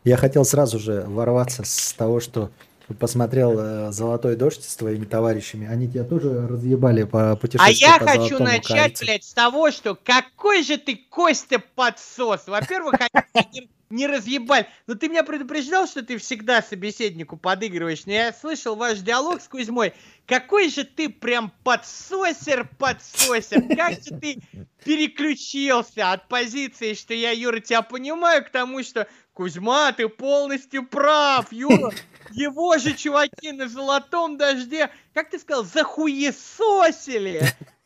Я хотел сразу же ворваться с того, что посмотрел э, «Золотой дождь» с твоими товарищами. Они тебя тоже разъебали по
А
путешествию
я
по
хочу начать,
кольцу.
блядь, с того, что какой же ты Костя подсос. Во-первых, они не, разъебали. Но ты меня предупреждал, что ты всегда собеседнику подыгрываешь. Но я слышал ваш диалог с Кузьмой. Какой же ты прям подсосер, подсосер. Как же ты переключился от позиции, что я, Юра, тебя понимаю, к тому, что Кузьма, ты полностью прав, Юра. Его же чуваки на золотом дожде, как ты сказал, захуесосили.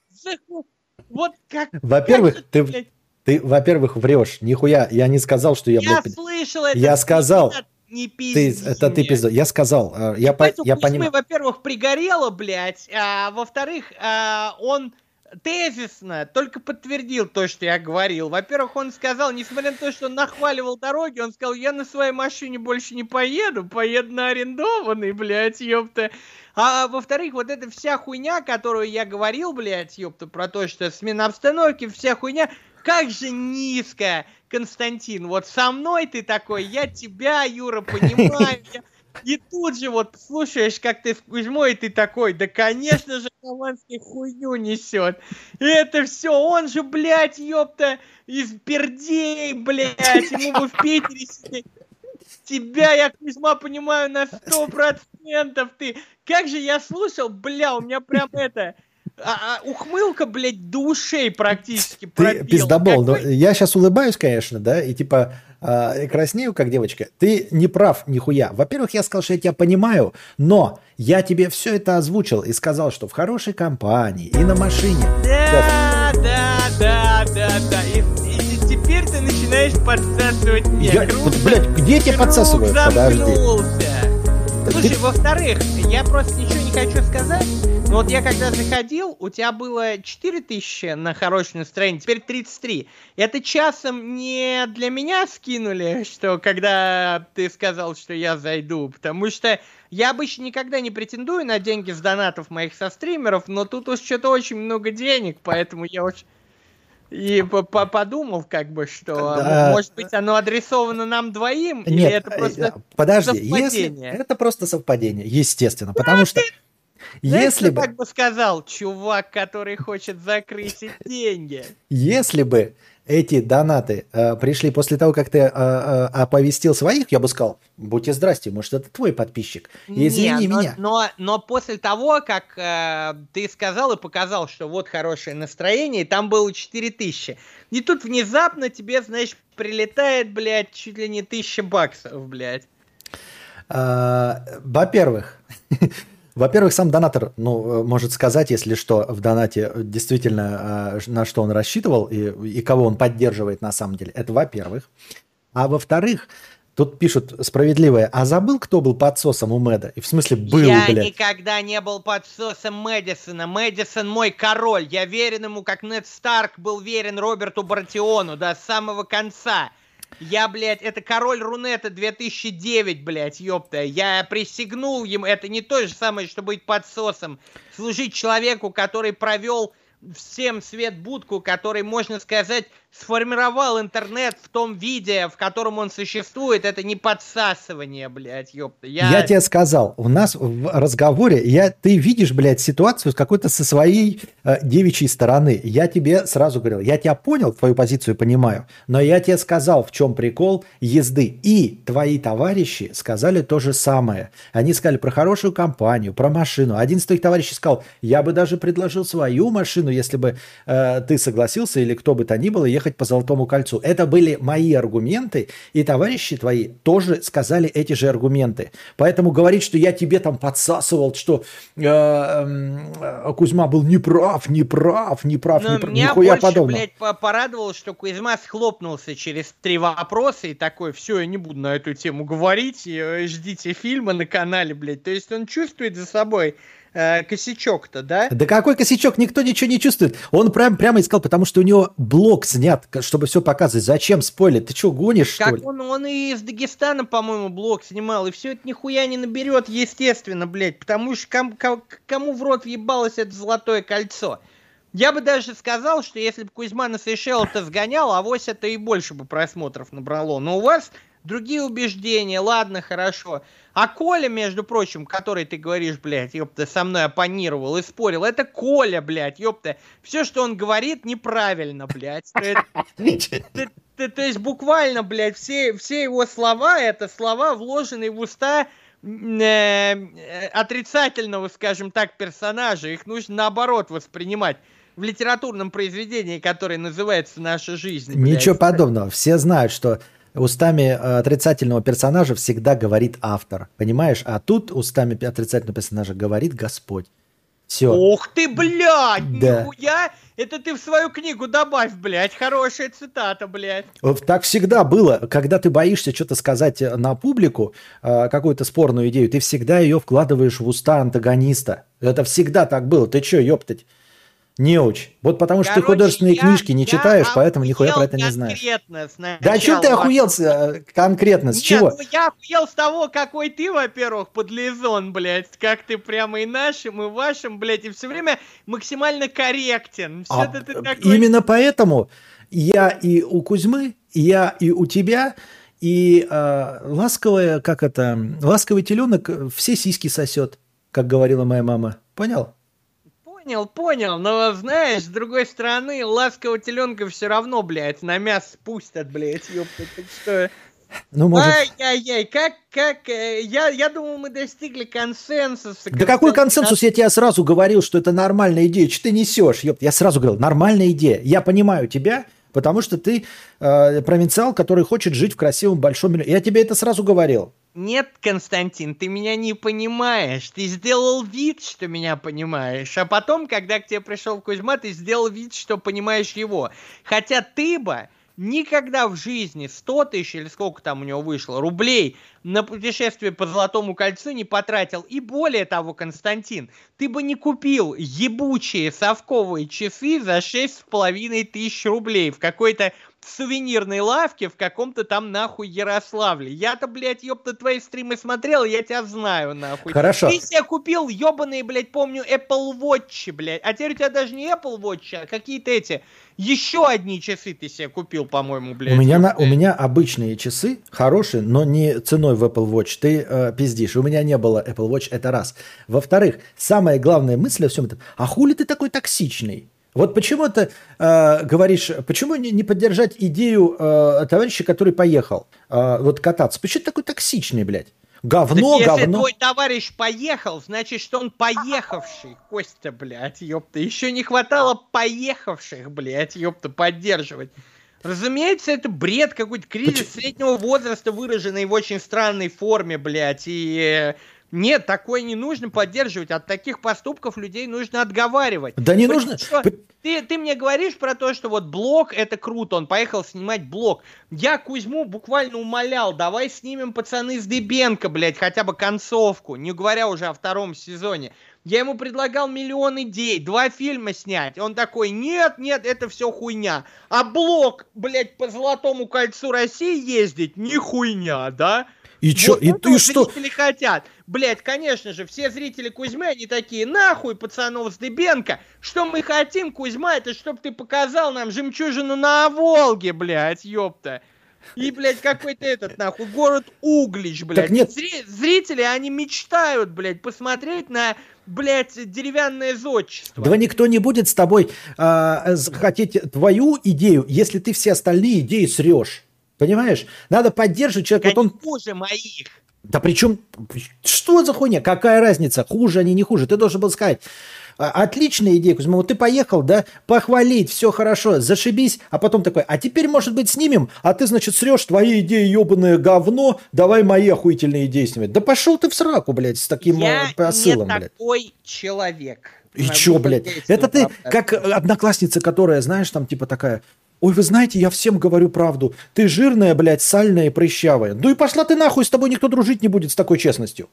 Заху... Вот как...
Во-первых,
как
ты,
блядь,
ты, во-первых, врешь. Нихуя, я не сказал, что я,
Я
блядь,
слышал это.
я сказал,
Не
ты,
пизди
это ты пиздец. Я сказал, э, я, по- я понимаю.
во-первых, пригорело, блядь, а во-вторых, а, он тезисно только подтвердил то, что я говорил. Во-первых, он сказал, несмотря на то, что он нахваливал дороги, он сказал, я на своей машине больше не поеду, поеду на арендованный, блядь, ёпта. А во-вторых, вот эта вся хуйня, которую я говорил, блядь, ёпта, про то, что смена обстановки, вся хуйня, как же низко, Константин, вот со мной ты такой, я тебя, Юра, понимаю, я- и тут же вот слушаешь, как ты с Кузьмой, и ты такой, да, конечно же, Хованский хуйню несет. И это все, он же, блядь, ёпта, из пердей, блядь, ему бы в Питере сидеть. Тебя я, Кузьма, понимаю на сто процентов ты. Как же я слушал, бля, у меня прям это... а, а, ухмылка, блядь, до ушей практически
Ты пиздобол. но я сейчас улыбаюсь, конечно, да, и типа и краснею, как девочка. Ты не прав нихуя. Во-первых, я сказал, что я тебя понимаю, но я тебе все это озвучил и сказал, что в хорошей компании и на машине.
Да, да, да, да, да. И, и теперь ты начинаешь подсасывать мне.
Я-
Круг
вот, блядь, где я
круг
подсасываю? Подожди.
Слушай, во-вторых, я просто ничего не хочу сказать. Но вот я когда заходил, у тебя было 4000 на хорошее настроение, теперь 33. Это часом не для меня скинули, что когда ты сказал, что я зайду, потому что я обычно никогда не претендую на деньги с донатов моих состримеров, но тут уж что-то очень много денег, поэтому я очень... И по- по- подумал, как бы, что,
Да.
м- может быть, оно адресовано нам двоим, или
Нет,
это
э,
просто
э, подожди, если
совпадение?
это просто совпадение, естественно, потому что
Знаешь,
если бы,
так бы сказал, чувак, который хочет закрыть деньги.
если бы эти донаты э, пришли после того, как ты э, э, оповестил своих, я бы сказал, будьте здрасте, может это твой подписчик, извини
Не, но,
меня.
Но, но после того, как э, ты сказал и показал, что вот хорошее настроение, и там было 4000. И тут внезапно тебе, знаешь, прилетает, блядь, чуть ли не 1000 баксов, блядь.
А, Во-первых, во-первых, сам донатор, ну, э, может сказать, если что, в донате действительно, а, на что он рассчитывал и, и кого он поддерживает на самом деле. Это во-первых. А во-вторых, тут пишут справедливое, а забыл, кто был подсосом у Мэда? И в смысле был,
я
блядь.
никогда не был подсосом Мэдисона. Мэдисон мой король. Я верен ему, как Нед Старк был верен Роберту Бартиону до самого конца. Я, блядь, это король Рунета 2009, блядь, ёпта. Я присягнул ему. Это не то же самое, что быть подсосом. Служить человеку, который провел всем свет будку, который, можно сказать, сформировал интернет в том виде, в котором он существует. Это не подсасывание, блядь, ёпта.
Я... тебе сказал, у нас в разговоре, я, ты видишь, блядь, ситуацию с какой-то со своей э, девичьей стороны. Я тебе сразу говорил, я тебя понял, твою позицию понимаю, но я тебе сказал, в чем прикол езды. И твои товарищи сказали то же самое. Они сказали про хорошую компанию, про машину. Один из твоих товарищей сказал, я бы даже предложил свою машину, если бы э, ты согласился или кто бы то ни было ехать по Золотому кольцу. Это были мои аргументы, и товарищи твои тоже сказали эти же аргументы. Поэтому говорить, что я тебе там подсасывал, что э, э, Кузьма был неправ, неправ, неправ,
Но
неправ,
меня
нихуя
больше,
подобного.
блядь, по- порадовало, что Кузьма схлопнулся через три вопроса и такой, все, я не буду на эту тему говорить, э, ждите фильма на канале, блядь. То есть он чувствует за собой э, косячок-то, да?
Да какой косячок? Никто ничего не чувствует. Он прям, прямо искал, потому что у него блок снят, чтобы все показывать. Зачем спойлер? Ты что, гонишь, что
Как
ли?
он, он и из Дагестана, по-моему, блог снимал, и все это нихуя не наберет, естественно, блядь, потому что ком- ко- кому в рот въебалось это золотое кольцо? Я бы даже сказал, что если бы Кузьма на Сейшел-то сгонял, авось это и больше бы просмотров набрало. Но у вас другие убеждения, ладно, хорошо. А Коля, между прочим, который ты говоришь, блядь, ёпта, со мной оппонировал и спорил, это Коля, блядь, ёпта. Все, что он говорит, неправильно, блядь. То есть буквально, блядь, все, все его слова, это слова, вложенные в уста э, отрицательного, скажем так, персонажа. Их нужно наоборот воспринимать в литературном произведении, которое называется «Наша жизнь». блядь.
Ничего подобного. Все знают, что устами э, отрицательного персонажа всегда говорит автор. Понимаешь? А тут устами отрицательного персонажа говорит Господь. Все.
Ох ты, блядь,
Да.
нихуя! Это ты в свою книгу добавь, блядь. Хорошая цитата, блядь.
Так всегда было. Когда ты боишься что-то сказать э, на публику, э, какую-то спорную идею, ты всегда ее вкладываешь в уста антагониста. Это всегда так было. Ты что, ёптать? Неуч. Вот потому что ты
Короче,
художественные
я-
книжки не
я
читаешь, поэтому нихуя про это не знаешь.
конкретно
Да о чем ты
сначала.
охуел э, конкретно? С
Нет,
чего?
ну я охуел с того, какой ты, во-первых, подлизон, блядь. Как ты прямо и нашим, и вашим, блядь, и все время максимально корректен. Все
А,
это ты такой...
Именно поэтому я и у Кузьмы, и я и у тебя, и э, ласковая, как это, ласковый теленок э, все сиськи сосет, как говорила моя мама. Понял?
Понял, понял, но знаешь, с другой стороны, ласкового теленка все равно, блядь, на мясо пустят, блядь, ёпта, так что...
Ну, может...
Ай-яй-яй, как, как, э, я, я думал, мы достигли консенсуса.
Да какой консенсус? Я тебе сразу говорил, что это нормальная идея. Что ты несешь? Ёпт, я сразу говорил, нормальная идея. Я понимаю тебя, потому что ты э, провинциал, который хочет жить в красивом большом мире. Я тебе это сразу говорил.
Нет, Константин, ты меня не понимаешь. Ты сделал вид, что меня понимаешь. А потом, когда к тебе пришел Кузьма, ты сделал вид, что понимаешь его. Хотя ты бы никогда в жизни 100 тысяч или сколько там у него вышло рублей на путешествие по Золотому кольцу не потратил. И более того, Константин, ты бы не купил ебучие совковые часы за шесть с половиной тысяч рублей в какой-то сувенирной лавке в каком-то там нахуй Ярославле. Я-то, блядь, ёпта, твои стримы смотрел, я тебя знаю, нахуй.
Хорошо.
Ты себе купил ебаные, блядь, помню, Apple Watch, блядь. А теперь у тебя даже не Apple Watch, а какие-то эти... Еще одни часы ты себе купил, по-моему, блядь.
У меня, на, у меня обычные часы, хорошие, но не ценой в Apple Watch. Ты э, пиздишь. У меня не было Apple Watch, это раз. Во-вторых, самая главная мысль о всем этом, а хули ты такой токсичный? Вот почему ты э, говоришь, почему не, не поддержать идею э, товарища, который поехал э, вот кататься? Почему ты такой токсичный, блядь? Говно,
Так если
говно.
твой товарищ поехал, значит, что он поехавший, Костя, блядь, ёпта. Еще не хватало поехавших, блядь, ёпта, поддерживать. Разумеется, это бред, какой-то кризис среднего возраста, выраженный в очень странной форме, блядь, и... Нет, такое не нужно поддерживать. От таких поступков людей нужно отговаривать.
Да не
Потому
нужно.
что Ты, ты мне говоришь про то, что вот блог это круто, он поехал снимать блог. Я Кузьму буквально умолял, давай снимем пацаны с Дебенко, блядь, хотя бы концовку, не говоря уже о втором сезоне. Я ему предлагал миллион идей, два фильма снять. Он такой, нет, нет, это все хуйня. А блог, блядь, по Золотому кольцу России ездить, не хуйня, да?
И чё,
Вот
и
это
ты
вот
что?
зрители хотят. Блять, конечно же, все зрители Кузьмы, они такие, нахуй, пацанов с Дыбенко. Что мы хотим, Кузьма, это чтоб ты показал нам жемчужину на Волге, блядь, ёпта. И, блядь, какой-то этот, нахуй, город Углич, блядь.
нет.
Зри- зрители, они мечтают, блядь, посмотреть на, блядь, деревянное зодчество.
Да никто не будет с тобой с- хотеть твою идею, если ты все остальные идеи срешь. Понимаешь? Надо поддерживать человека. Вот он
хуже моих.
Да причем, что за хуйня? Какая разница? Хуже они, не хуже. Ты должен был сказать, «А, отличная идея, Кузьма, вот ты поехал, да, похвалить, все хорошо, зашибись, а потом такой, а теперь, может быть, снимем, а ты, значит, срешь твои идеи, ебаное говно, давай мои охуительные идеи снимать. Да пошел ты в сраку, блядь, с таким
Я
э, посылом,
не
блядь.
такой человек.
И чё, блядь? Это ты как одноклассница, которая, знаешь, там типа такая, ой, вы знаете, я всем говорю правду. Ты жирная, блядь, сальная и прыщавая. Ну и пошла ты нахуй, с тобой никто дружить не будет с такой честностью.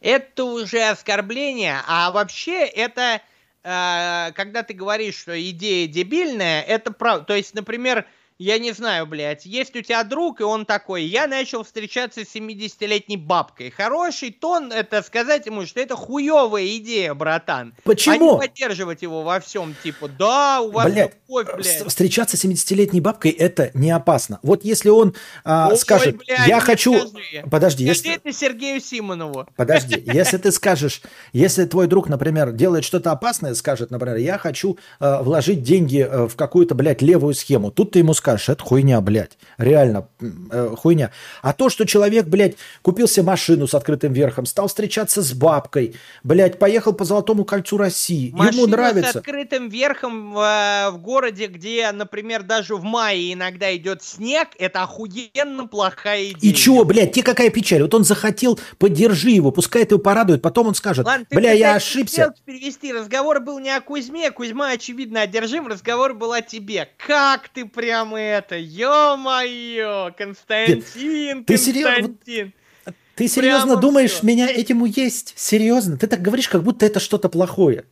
это уже оскорбление, а вообще это, э, когда ты говоришь, что идея дебильная, это правда. То есть, например, я не знаю, блядь, есть у тебя друг, и он такой, я начал встречаться с 70-летней бабкой. Хороший тон это сказать ему, что это хуевая идея, братан.
Почему?
А не поддерживать его во всем, типа, да, у вас
Блядь,
любовь,
с-
блядь.
встречаться с 70-летней бабкой это не опасно. Вот если он а,
Ой,
скажет,
блядь,
я хочу...
скажи.
Подожди,
Скажи
если...
это Сергею Симонову.
Подожди, если ты скажешь, если твой друг, например, делает что-то опасное, скажет, например, я хочу э, вложить деньги э, в какую-то, блядь, левую схему, тут ты ему скажешь, это хуйня, блядь, реально э, хуйня. А то, что человек, блядь, купил себе машину с открытым верхом, стал встречаться с бабкой, блядь, поехал по Золотому кольцу России, ему
Машина с
нравится.
открытым верхом в, в городе, где, например, даже в мае иногда идет снег, это охуенно плохая идея.
И чего, блядь, тебе какая печаль? Вот он захотел, поддержи его, пускай это его порадует, потом он скажет,
Ладно,
бля, я ошибся.
перевести. Разговор был не о Кузьме, Кузьма, очевидно, одержим, разговор был о тебе. Как ты прямо это, ё-моё, Константин,
ты?
Константин.
Ты серьезно
Прямо
думаешь,
всё.
меня этим есть? Серьезно? Ты так говоришь, как будто это что-то плохое.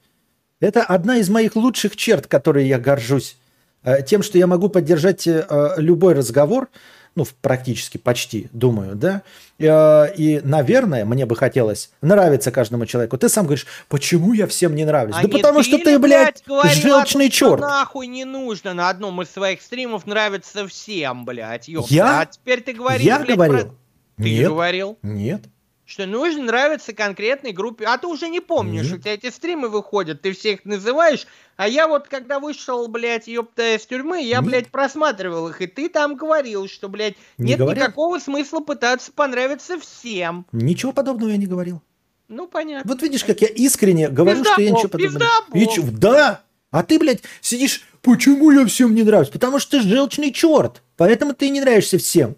Это одна из моих лучших черт, которой я горжусь. Э, Тем, что я могу поддержать э, э, любой разговор, ну, практически, почти, думаю, да. Э, И, наверное, мне бы хотелось нравиться каждому человеку. Ты сам говоришь, почему я всем не нравлюсь?
А
да потому что
ли,
ты, блядь,
о
желчный
что
черт.
нахуй не нужно на одном из своих стримов нравится всем, блядь, ёпта.
Я?
А теперь ты говоришь,
Я
блядь,
говорил?
про- Ты
Нет.
говорил?
Нет.
Что нужно нравиться конкретной группе. А ты уже не помнишь,
Нет.
у тебя эти стримы выходят, ты всех называешь. А я вот, когда вышел, блядь, ёпта, из тюрьмы, я,
Нет.
блядь, просматривал их. И ты там говорил, что, блядь,
Не
нет
говорил?
никакого смысла пытаться понравиться всем.
Ничего подобного я не говорил.
Ну, понятно.
Вот видишь, как я искренне говорю, что я
Пиздобол,
ничего подобного.
пиздобол.
И Да! А ты, блядь, сидишь, почему я всем не нравлюсь? Потому что ты желчный черт. Поэтому ты не нравишься всем.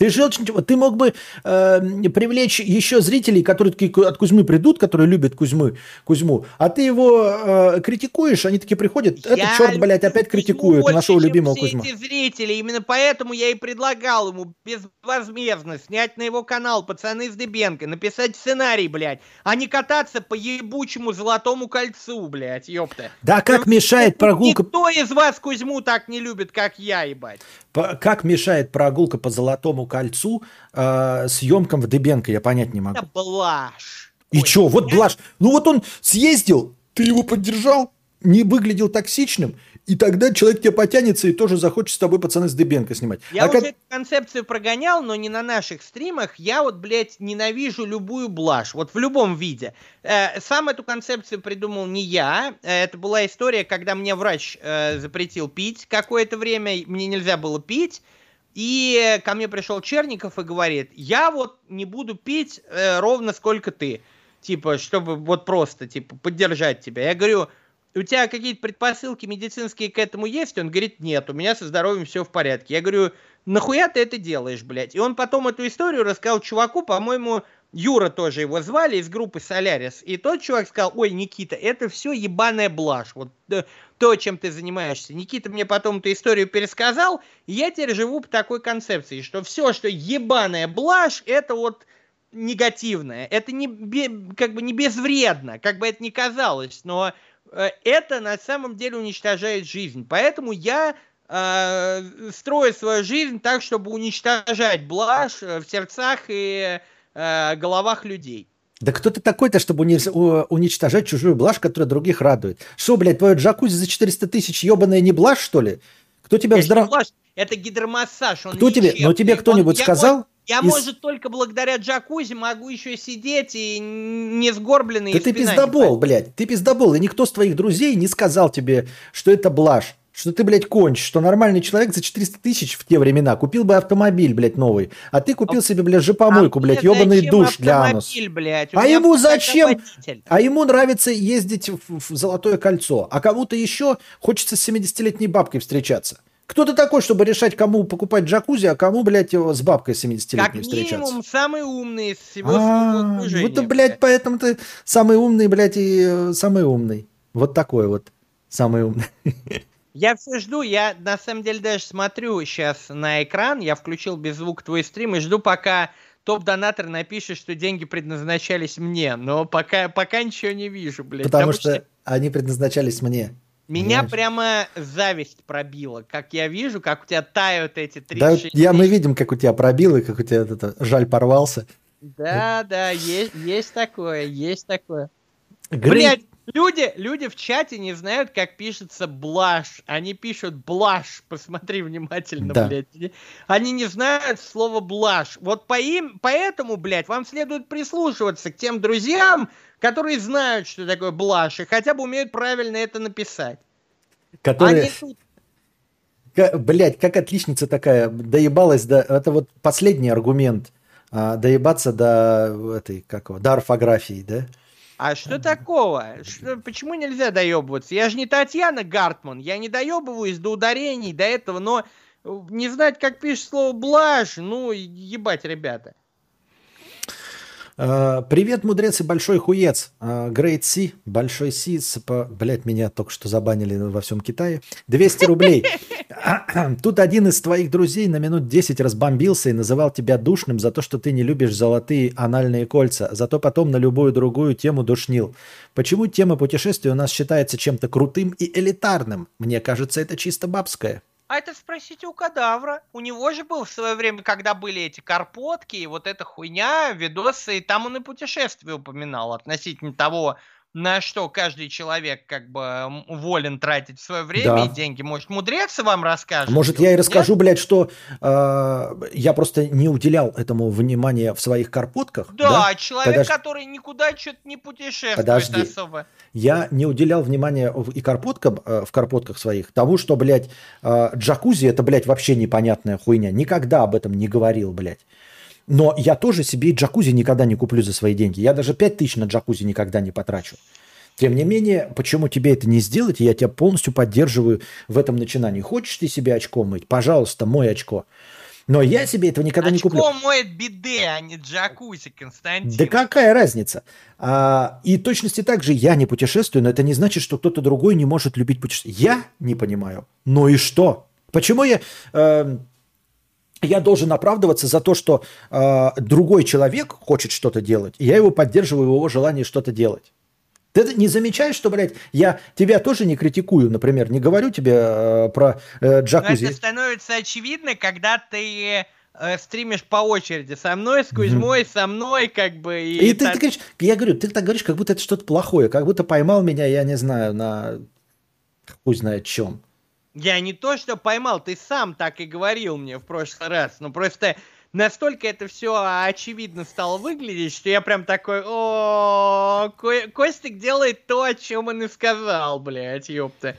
Ты желчный. Ты мог бы э, привлечь еще зрителей, которые такие от Кузьмы придут, которые любят Кузьмы, Кузьму, а ты его э, критикуешь, они такие приходят, это
Я
черт, блядь, опять
больше,
нашего любимого
все
Кузьма.
эти зрители. Именно поэтому я и предлагал ему безвозмездно снять на его канал «Пацаны с Дебенко», написать сценарий, блядь, а не кататься по ебучему золотому кольцу, блядь, ёпта.
Да как мешает прогулка
Никто из вас Кузьму так не любит, как я, ебать.
Как мешает прогулка по Золотому кольцу э, съемкам в Дебенко, я понять не могу.
Это блажь.
И чё, вот Блаш, ну вот он съездил, ты его поддержал, не выглядел токсичным, и тогда человек тебя потянется и тоже захочет с тобой пацаны с Дебенко снимать.
Я
А
уже
как-
эту концепцию прогонял, но не на наших стримах. Я вот, блядь, ненавижу любую блажь. Вот в любом виде. Э, сам эту концепцию придумал не я. Э, это была история, когда мне врач э, запретил пить какое-то время. Мне нельзя было пить. И ко мне пришел Черников и говорит, я вот не буду пить э, ровно сколько ты. Типа, чтобы вот просто, типа, поддержать тебя. Я говорю, у тебя какие-то предпосылки медицинские к этому есть? Он говорит, нет, у меня со здоровьем все в порядке. Я говорю, нахуя ты это делаешь, блядь? И он потом эту историю рассказал чуваку, по-моему, Юра тоже его звали из группы Солярис. И тот чувак сказал, ой, Никита, это все ебаная блажь. Вот э, то, чем ты занимаешься. Никита мне потом эту историю пересказал, и я теперь живу по такой концепции, что все, что ебаная блажь, это вот негативное. Это не, как бы не безвредно, как бы это ни казалось, но это на самом деле уничтожает жизнь. Поэтому я э, строю свою жизнь так, чтобы уничтожать блажь э, в сердцах и э, головах людей.
Да кто ты такой-то, чтобы уничтожать чужую блажь, которая других радует? Что, блядь, твое джакузи за 400 тысяч ебаная не блажь, что ли? Кто тебя в
Это гидромассаж. Он
Кто тебе, ну тебе
Он-
кто-нибудь сказал?
мож- Я,
из-
может, только благодаря джакузи могу еще сидеть и не сгорбленный.
Да
и
ты пиздобол, блядь, ты пиздобол. И никто с твоих друзей не сказал тебе, что это блажь. Что ты, блядь, кончишь, что нормальный человек за 400 тысяч в те времена купил бы автомобиль, блядь, новый. А ты купил себе, блядь, жопомойку,
А
блядь, ебаный душ для анус.
блядь?
А ему зачем?
водитель.
А ему нравится ездить в, в Золотое кольцо. А кому-то еще хочется с 70-летней бабкой встречаться. Кто ты такой, чтобы решать, кому покупать джакузи, а кому, блядь, его с бабкой 70-летней
Как
встречаться?
минимум, самый умный из всего
А,
своего окружения,
Вот, блядь, поэтому ты самый умный, блядь, и э, самый умный. Вот такой вот. Самый умный.
Я все жду, я на самом деле даже смотрю сейчас на экран, я включил без звука твой стрим и жду, пока топ-донатор напишет, что деньги предназначались мне, но пока, пока ничего не вижу, блядь.
Потому что они предназначались мне.
Меня
Понимаешь?
прямо зависть пробила, как я вижу, как у тебя тают эти
Да,
36
я, мы видим, как у тебя пробило, и как у тебя это, жаль порвался.
Да, да, есть, есть такое, есть такое. Блять, люди, люди в чате не знают, как пишется блаш. Они пишут блаш. Посмотри внимательно,
Да.
блядь. Они не знают слова блаш. Вот по им, поэтому, блядь, вам следует прислушиваться к тем друзьям, которые знают, что такое блаш, и хотя бы умеют правильно это написать.
которые,
Они тут
Блять, как отличница такая, доебалась до... Это вот последний аргумент. а, доебаться до этой, как его, до орфографии, да?
А что такого? Что- почему нельзя доебываться? Я же не Татьяна Гартман, я не доебываюсь до ударений, до этого, но э, не знать, как пишет слово блажь, ну, ебать, ребята.
А, Привет, мудрец и большой хуец. А, Great C, большой Си, блять, меня только что забанили во всем Китае. 200 рублей. Тут один из твоих друзей на минут 10 разбомбился и называл тебя душным за то, что ты не любишь золотые анальные кольца, зато потом на любую другую тему душнил. Почему тема путешествий у нас считается чем-то крутым и элитарным? Мне кажется, это чисто бабское.
А это спросите у кадавра. У него же был в свое время, когда были эти карпотки и вот эта хуйня, видосы, и там он и путешествие упоминал относительно того, на что каждый человек как бы волен тратить свое время
Да.
и деньги. Может, мудрец вам расскажет?
Может, я и
Нет?
расскажу, блядь, что э, я просто не уделял этому внимания в своих карпотках.
Да, человек,
Подожди.
который никуда что-то не путешествует
Подожди.
особо.
Я не уделял внимания в- и карпоткам, э, в карпотках своих тому, что, блядь, э, джакузи это, блядь, вообще непонятная хуйня. Никогда об этом не говорил, блядь. Но я тоже себе и джакузи никогда не куплю за свои деньги. Я даже 5 тысяч на джакузи никогда не потрачу. Тем не менее, почему тебе это не сделать, я тебя полностью поддерживаю в этом начинании. Хочешь ты себе очко мыть? Пожалуйста, мой очко. Но я себе этого никогда не куплю.
Очко моет биде, а не джакузи, Константин.
Да какая разница? А, и точности так же я не путешествую, но это не значит, что кто-то другой не может любить путешествие. Я не понимаю. Ну и что? Почему я, э, я должен оправдываться за то, что э, другой человек хочет что-то делать, и я его поддерживаю в его желании что-то делать? Ты не замечаешь, что, блядь, я тебя тоже не критикую, например, не говорю тебе э, про э,
Но
джакузи.
это становится очевидно, когда ты э, стримишь по очереди со мной, с Кузьмой, со мной, как бы. И,
И, ты,
так-
ты говоришь, я говорю, ты так говоришь, как будто это что-то плохое, как будто поймал меня, я не знаю, на хуй знает чем.
Я не то, что поймал, ты сам так и говорил мне в прошлый раз. Но просто настолько это все очевидно стало выглядеть, что я прям такой, о, Ко- Костик делает то, о чем он и сказал, блядь, ёпта.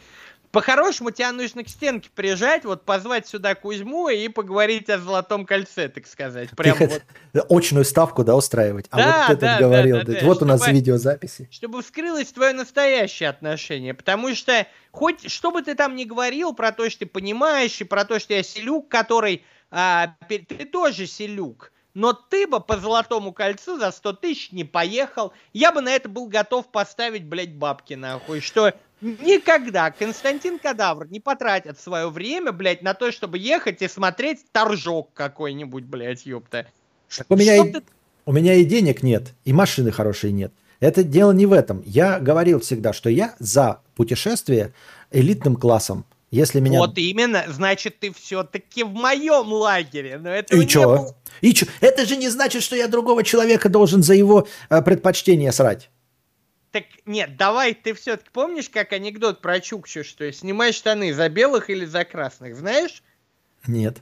По-хорошему, тебя нужно к стенке прижать, вот позвать сюда Кузьму и поговорить о золотом кольце, так сказать. Прям
Ты
вот.
очную ставку, да, устраивать. А
Да,
вот этот
да,
говорил,
да,
да,
да,
вот у нас
чтобы-
видеозаписи.
чтобы вскрылось твое настоящее отношение. Потому что хоть что бы ты там ни говорил про то, что ты понимаешь, и про то, что я селюк, который... а, ты тоже селюк. Но ты бы по золотому кольцу за 100 тысяч не поехал. Я бы на это был готов поставить, блядь, бабки нахуй. Что никогда Константин Кадавр не потратит свое время, блядь, на то, чтобы ехать и смотреть торжок какой-нибудь, блядь, ёпта.
Так у меня, и,
ты-
у меня и денег нет, и машины хорошей нет. Это дело не в этом. Я говорил всегда, что я за путешествие элитным классом. Если меня...
Вот именно, значит, ты все-таки в моем лагере. Но это
И чё? И чё? Это же не значит, что я другого человека должен за его э, предпочтение срать.
Так нет, давай, ты все-таки помнишь, как анекдот про Чукчу, что снимай штаны за белых или за красных, знаешь?
Нет.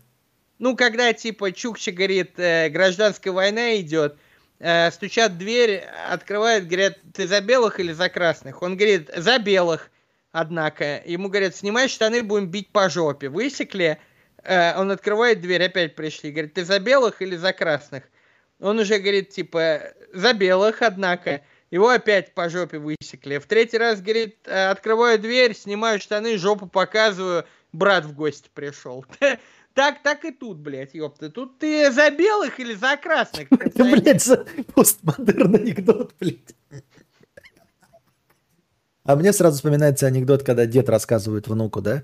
Ну, когда, типа, Чукча говорит, э, гражданская война идет, э, стучат в дверь, открывают, говорят, ты за белых или за красных? Он говорит, за белых, однако. Ему говорят, снимай штаны, будем бить по жопе. Высекли, он открывает дверь, опять пришли, говорит, ты за белых или за красных? Он уже говорит, типа, за белых, однако. Его опять по жопе высекли. В третий раз, говорит, э, открываю дверь, снимаю штаны, жопу показываю, брат в гости пришел. Так, так и тут, блядь, ёпта. Тут ты за белых или за красных?
Это, блядь, за постмодерн анекдот, блядь. А мне сразу вспоминается анекдот, когда дед рассказывает внуку, да?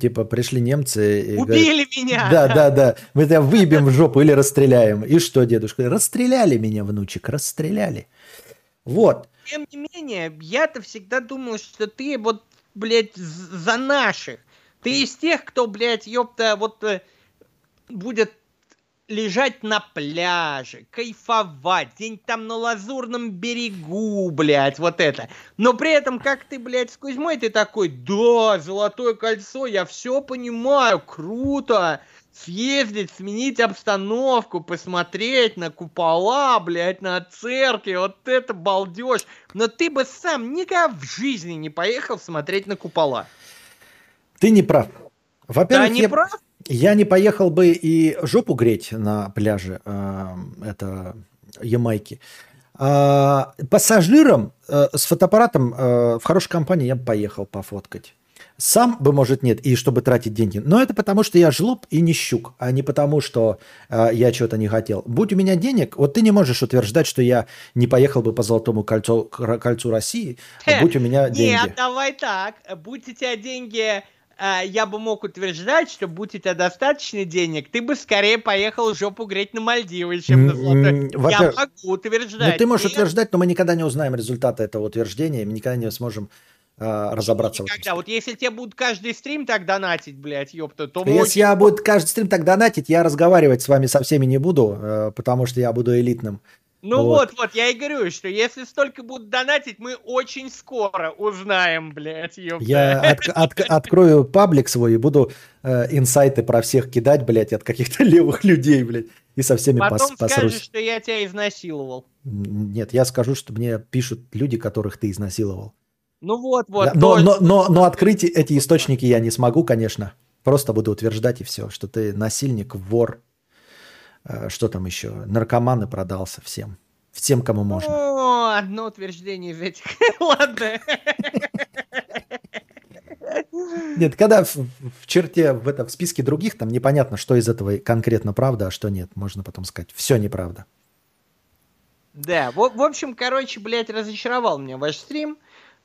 Типа пришли немцы и говорят,
Убили меня!
Да, да, да. Мы тебя выебем в жопу или расстреляем. И что, дедушка? Расстреляли меня, внучек, расстреляли. Вот.
Тем не менее, я-то всегда думал, что ты вот, блядь, за наших. Ты из тех, кто, блядь, ёпта, вот э, будет лежать на пляже, кайфовать, где-нибудь там на лазурном берегу, блядь, вот это. Но при этом, как ты, блядь, с Кузьмой, ты такой, да, золотое кольцо, я все понимаю, круто, съездить, сменить обстановку, посмотреть на купола, блядь, на церкви, вот это балдеж. Но ты бы сам никогда в жизни не поехал смотреть на купола.
Ты не прав.
Да,
Во-первых,
не
я,
прав?
Я не поехал бы и жопу греть на пляже, э, это Ямайки. А, пассажирам э, с фотоаппаратом э, в хорошей компании я бы поехал пофоткать. Сам бы, может, нет, и чтобы тратить деньги. Но это потому, что я жлоб и не щук, а не потому, что э, я чего-то не хотел. Будь у меня денег, вот ты не можешь утверждать, что я не поехал бы по Золотому кольцу, кольцу России,
Хе,
будь у меня деньги.
Нет, давай так. Будь у тебя деньги, я бы мог утверждать, что будь у тебя достаточно денег, ты бы скорее поехал жопу греть на Мальдивы, чем на Золотой. Я могу утверждать.
Ну, ты можешь утверждать, но мы никогда не узнаем результата этого утверждения, мы никогда не сможем а, разобраться в.
Никогда. Вот если тебе будут каждый стрим так донатить, блядь, ёпта, то
Если
очень-
я буду каждый стрим так донатить, я разговаривать с вами со всеми не буду, э, потому что я буду элитным.
Ну
вот.
вот, вот, я и говорю, что если столько будут донатить, мы очень скоро узнаем, блядь, ёпта.
Я от- от- открою паблик свой и буду э, инсайты про всех кидать, блядь, от каких-то левых людей, блядь, и со всеми пос-
Потом скажешь,
посрусь.
что я тебя изнасиловал.
Нет, я скажу, что мне пишут люди, которых ты изнасиловал.
Ну вот, вот.
Да, но, но, но, но открыть эти источники я не смогу, конечно. Просто буду утверждать и все, что ты насильник, вор, что там еще, наркоман и продался всем. Всем, кому можно.
О, одно утверждение из этих. Ладно.
Нет, когда в, в черте, в, этом, в списке других, там непонятно, что из этого конкретно правда, а что нет. Можно потом сказать, все неправда.
Да, в, в общем, короче, блядь, разочаровал меня ваш стрим.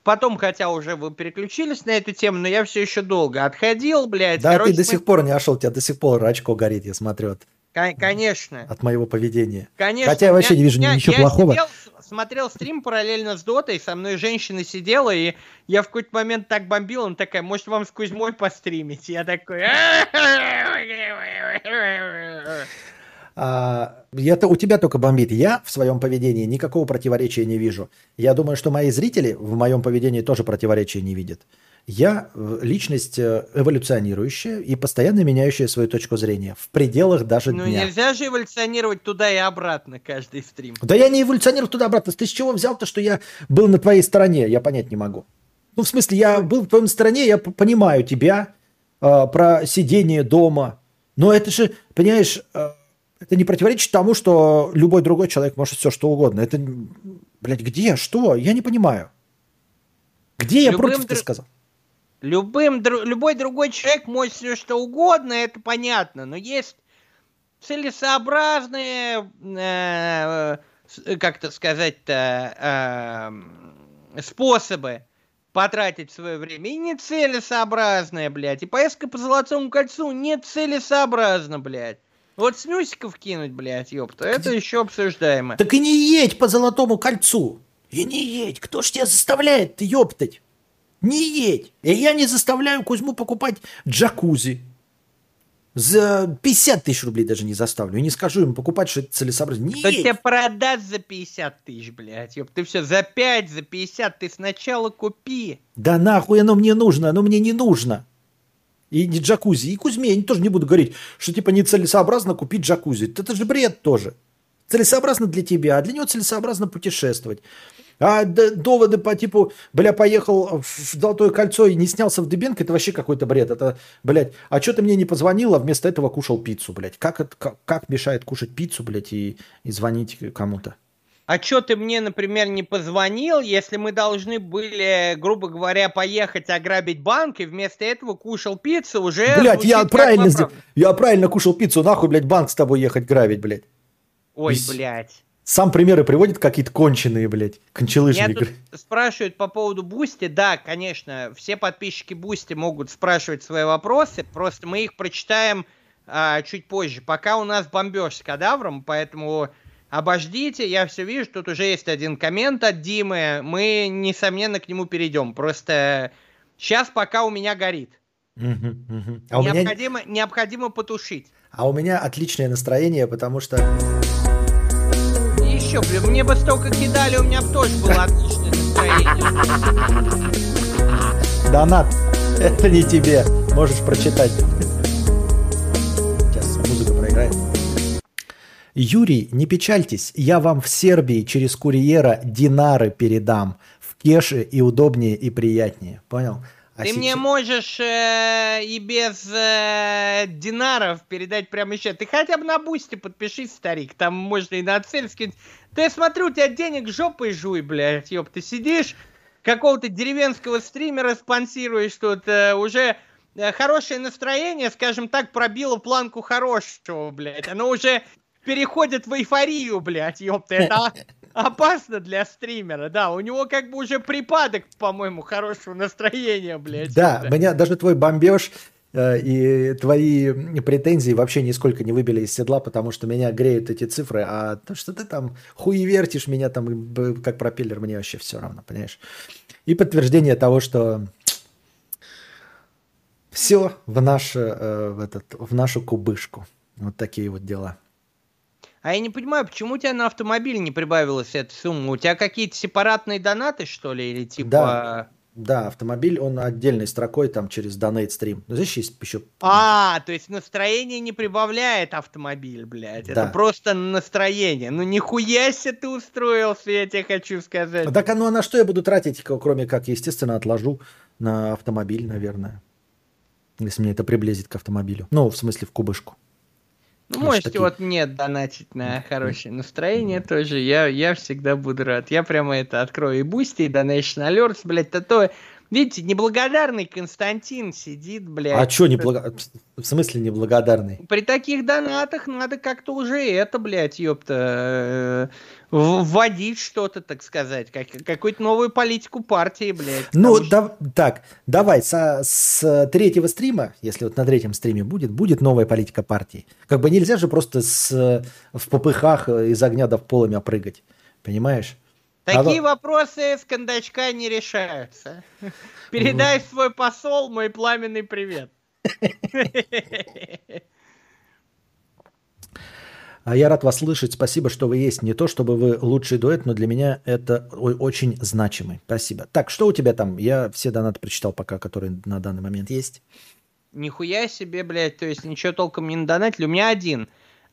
Потом, хотя уже вы переключились на эту тему, но я все еще долго отходил, блядь.
Да,
Короче,
ты до
мы-
сих пор не ошел, у тебя до сих пор очко горит, я смотрю, от,
Конечно.
от моего поведения.
Конечно.
Хотя я вообще не вижу
я-
ничего
я
плохого.
сидел, смотрел стрим параллельно с Дотой, со мной женщина сидела, и я в какой-то момент так бомбил, она такая, может, вам с Кузьмой постримить? Я такой...
А, это у тебя только бомбит. Я в своем поведении никакого противоречия не вижу. Я думаю, что мои зрители в моем поведении тоже противоречия не видят. Я э, личность э, эволюционирующая и постоянно меняющая свою точку зрения в пределах даже
Ну,
дня.
нельзя же эволюционировать туда и обратно каждый стрим.
Да я не эволюционирую туда-обратно. Ты с чего взял-то, что я был на твоей стороне? Я понять не могу. Ну, в смысле, я был в твоей стороне, я понимаю тебя, э, про сидение дома. Но это же, понимаешь, э, это не противоречит тому, что любой другой человек может все что угодно. Это, блядь, где, что? Я не понимаю. Где я
Любым
против, ты сказал?
Любым, дру- любой другой человек может все что угодно, это понятно, но есть целесообразные, э, как это сказать-то, э, способы потратить свое время. И нецелесообразные, блядь. И поездка по Золотому кольцу нецелесообразна, блядь. Вот снюсиков кинуть, блядь, ёпта, это еще обсуждаемо.
Так и не едь по Золотому кольцу. И не едь. Кто ж тебя заставляет, ты ёптать? Не едь. И я не заставляю Кузьму покупать джакузи. За 50 тысяч рублей даже не заставлю. И не скажу ему покупать, что это целесообразно. Не
Кто
едь.
тебе продаст за 50 тысяч, блядь, ёп, ты все за 5, за 50, ты сначала купи.
Да нахуй оно мне нужно, оно мне не нужно. И не джакузи. И Кузьме я тоже не буду говорить, что типа нецелесообразно купить джакузи. Это же бред тоже. Целесообразно для тебя, а для него целесообразно путешествовать. А доводы по типу, бля, поехал в Золотое кольцо и не снялся в Дыбенко, это вообще какой-то бред. Это, блядь, а что ты мне не позвонил, а вместо этого кушал пиццу, блядь? Как, это, как, как мешает кушать пиццу, блядь, и, и звонить кому-то?
А чё ты мне, например, не позвонил, если мы должны были, грубо говоря, поехать ограбить банк, и вместо этого кушал пиццу, уже
Блядь, я правильно, я правильно кушал пиццу, нахуй, блядь, банк с тобой ехать грабить, блядь.
Ой,
Ис-
блядь.
Сам примеры приводит какие-то конченые, блядь, кончелыжные игры.
спрашивают по поводу Бусти. Да, конечно, все подписчики Бусти могут спрашивать свои вопросы, просто мы их прочитаем а, чуть позже. Пока у нас бомбеж с кадавром, поэтому обождите, я все вижу, тут уже есть один коммент от Димы, мы, несомненно, к нему перейдем. Просто сейчас пока у меня горит.
Мгм, мгм. А, у меня,
необходимо, необходимо потушить.
а у меня отличное настроение, потому что...
Еще, блин, мне бы столько кидали, у меня бы тоже было отличное настроение.
Донат, это не тебе. Можешь прочитать. Сейчас музыка проиграет. Юрий, не печальтесь, я вам в Сербии через курьера динары передам. В кеше и удобнее, и приятнее. Понял? А
Ты мне
сейчас-
можешь э, и без э, динаров передать прямо еще. Ты хотя бы на бусте подпишись, старик. Там можно и на цель скинуть. Я смотрю, у тебя денег жопой жуй, блядь, ёб. Ты сидишь, какого-то деревенского стримера спонсируешь тут. э, уже э, хорошее настроение, скажем так, пробило планку хорошего, блядь. Оно уже переходит в эйфорию, блядь, ёпта. Это опасно для стримера, да. У него как бы уже припадок, по-моему, хорошего настроения, блядь.
Да,
ёпта.
меня даже твой бомбеж э, и твои претензии вообще нисколько не выбили из седла, потому что меня греют эти цифры, а то, что ты там хуевертишь меня там как пропеллер, мне вообще все равно, понимаешь? И подтверждение того, что все в, наш, э, в, этот, в нашу кубышку. Вот такие вот дела.
А я не понимаю, почему у тебя на автомобиль не прибавилась эта сумма? У тебя какие-то сепаратные донаты, что ли, или типа...
Да. Да, автомобиль, он отдельной строкой там через Donate Stream. Ну, здесь есть еще...
А, то есть настроение не прибавляет автомобиль, блядь.
Да.
Это просто настроение. Ну нихуя себе ты устроился, я тебе хочу сказать.
Так, а ну а на что я буду тратить, кроме как, естественно, отложу на автомобиль, наверное. Если мне это приблизит к автомобилю. Ну, в смысле, в кубышку.
Ну,
Может,
можете
такие-
вот мне донатить на хорошее настроение тоже. Я, я всегда буду рад. Я прямо это открою и Бусти, и Donation Alerts, блядь. А то, видите, неблагодарный Константин сидит, блядь.
А что неблага... В смысле неблагодарный?
При таких донатах надо как-то уже это, блядь, ёпта, э, вводить что-то, так сказать, как, какую-то новую политику партии, блядь.
Ну,
что-
да- так, давай, со- с третьего стрима, если вот на третьем стриме будет, будет новая политика партии. Как бы нельзя же просто с, в попыхах из огня до в полымя прыгать. Понимаешь?
Такие
Алло.
вопросы с кондачка не решаются. Передай свой посол мой пламенный привет.
А я рад вас слышать. Спасибо, что вы есть. Не то, чтобы вы лучший дуэт, но для меня это очень значимый. Спасибо. Так, что у тебя там? Я все донаты прочитал пока, которые на данный момент есть.
Нихуя себе, блядь, то есть ничего толком не надонатили. У меня один.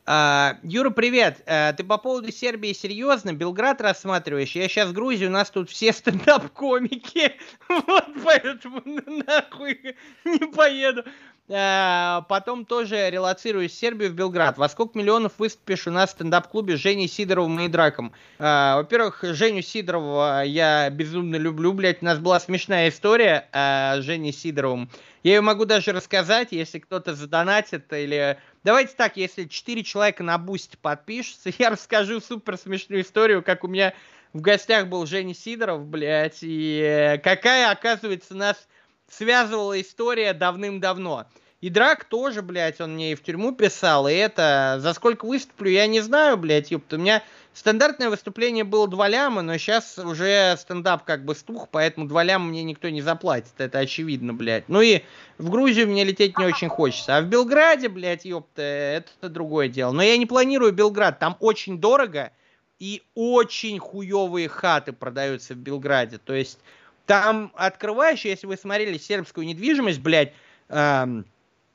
А, Юра, привет. А, ты по поводу Сербии серьезно? Белград рассматриваешь? Я сейчас в Грузии, у нас тут все стендап-комики. Вот поэтому нахуй не поеду. А, потом тоже релацируюсь в Сербию, в Белград. Во сколько миллионов выступишь у нас в стендап-клубе с Женей Сидоровым и Драком? Во-первых, Женю Сидорова я безумно люблю, блядь. У нас была смешная история с Женей Сидоровым. Я ее могу даже рассказать, если кто-то задонатит или... Давайте так, если 4 человека на бусте подпишутся, я расскажу супер смешную историю, как у меня в гостях был Женя Сидоров, блядь, и э, какая, оказывается, нас связывала история давным-давно. И Драк тоже, блядь, он мне и в тюрьму писал, и это... За сколько выступлю, я не знаю, блядь, ёпта. У меня стандартное выступление было два ляма, но сейчас уже стендап как бы стух, поэтому два ляма мне никто не заплатит, это очевидно, блядь. Ну и в Грузию мне лететь не очень хочется. А в Белграде, блядь, ёпта, это другое дело. Но я не планирую Белград, там очень дорого и очень хуевые хаты продаются в Белграде. То есть там открываешь, если вы смотрели сербскую недвижимость, блядь, эм,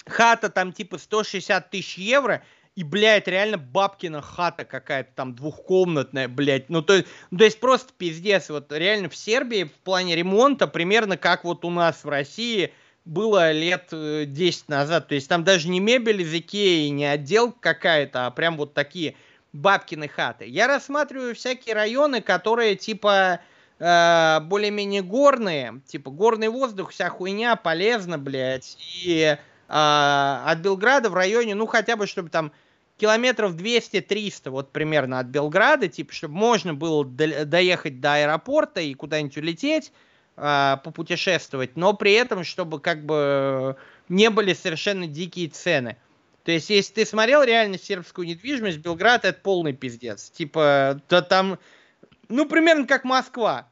хата там типа 160 тысяч евро, и, блядь, реально бабкина хата какая-то там двухкомнатная, блядь. Ну, то, ну, то есть просто пиздец. Вот реально в Сербии в плане ремонта примерно как вот у нас в России было лет э, 10 назад. То есть там даже не мебель из Икеи, не отделка какая-то, а прям вот такие бабкины хаты. Я рассматриваю всякие районы, которые типа э, более-менее горные, типа горный воздух, вся хуйня полезна, блядь, и э, от Белграда в районе, ну хотя бы чтобы там километров 200-300 вот примерно от Белграда, типа, чтобы можно было до- доехать до аэропорта и куда-нибудь улететь, а, попутешествовать, но при этом, чтобы как бы не были совершенно дикие цены. То есть, если ты смотрел реально сербскую недвижимость, Белград это полный пиздец. Типа, то там, ну, примерно как Москва.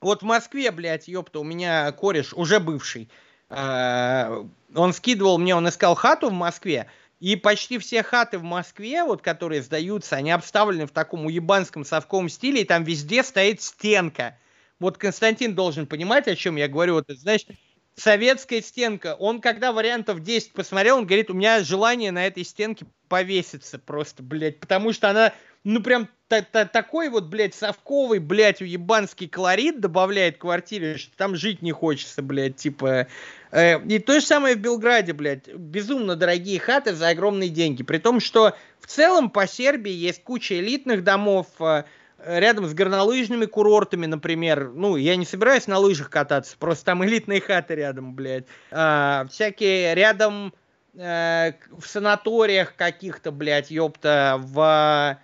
Вот в Москве, блядь, ёпта, у меня кореш, уже бывший, э, он скидывал мне, он искал хату в Москве, и почти все хаты в Москве, вот которые сдаются, они обставлены в таком уебанском совковом стиле, и там везде стоит стенка. Вот Константин должен понимать, о чем я говорю. Вот, знаешь, советская стенка. Он, когда вариантов 10 посмотрел, он говорит, у меня желание на этой стенке повеситься просто, блядь, потому что она, ну, прям та- та- такой вот, блядь, совковый, блядь, уебанский колорит добавляет квартире, что там жить не хочется, блядь, типа... Э, И то же самое в Белграде, блядь. Безумно дорогие хаты за огромные деньги. При том, что в целом по Сербии есть куча элитных домов, э, рядом с горнолыжными курортами, например. Ну, я не собираюсь на лыжах кататься, просто там элитные хаты рядом, блядь. А, всякие рядом э, в санаториях каких-то, блядь, ёпта, в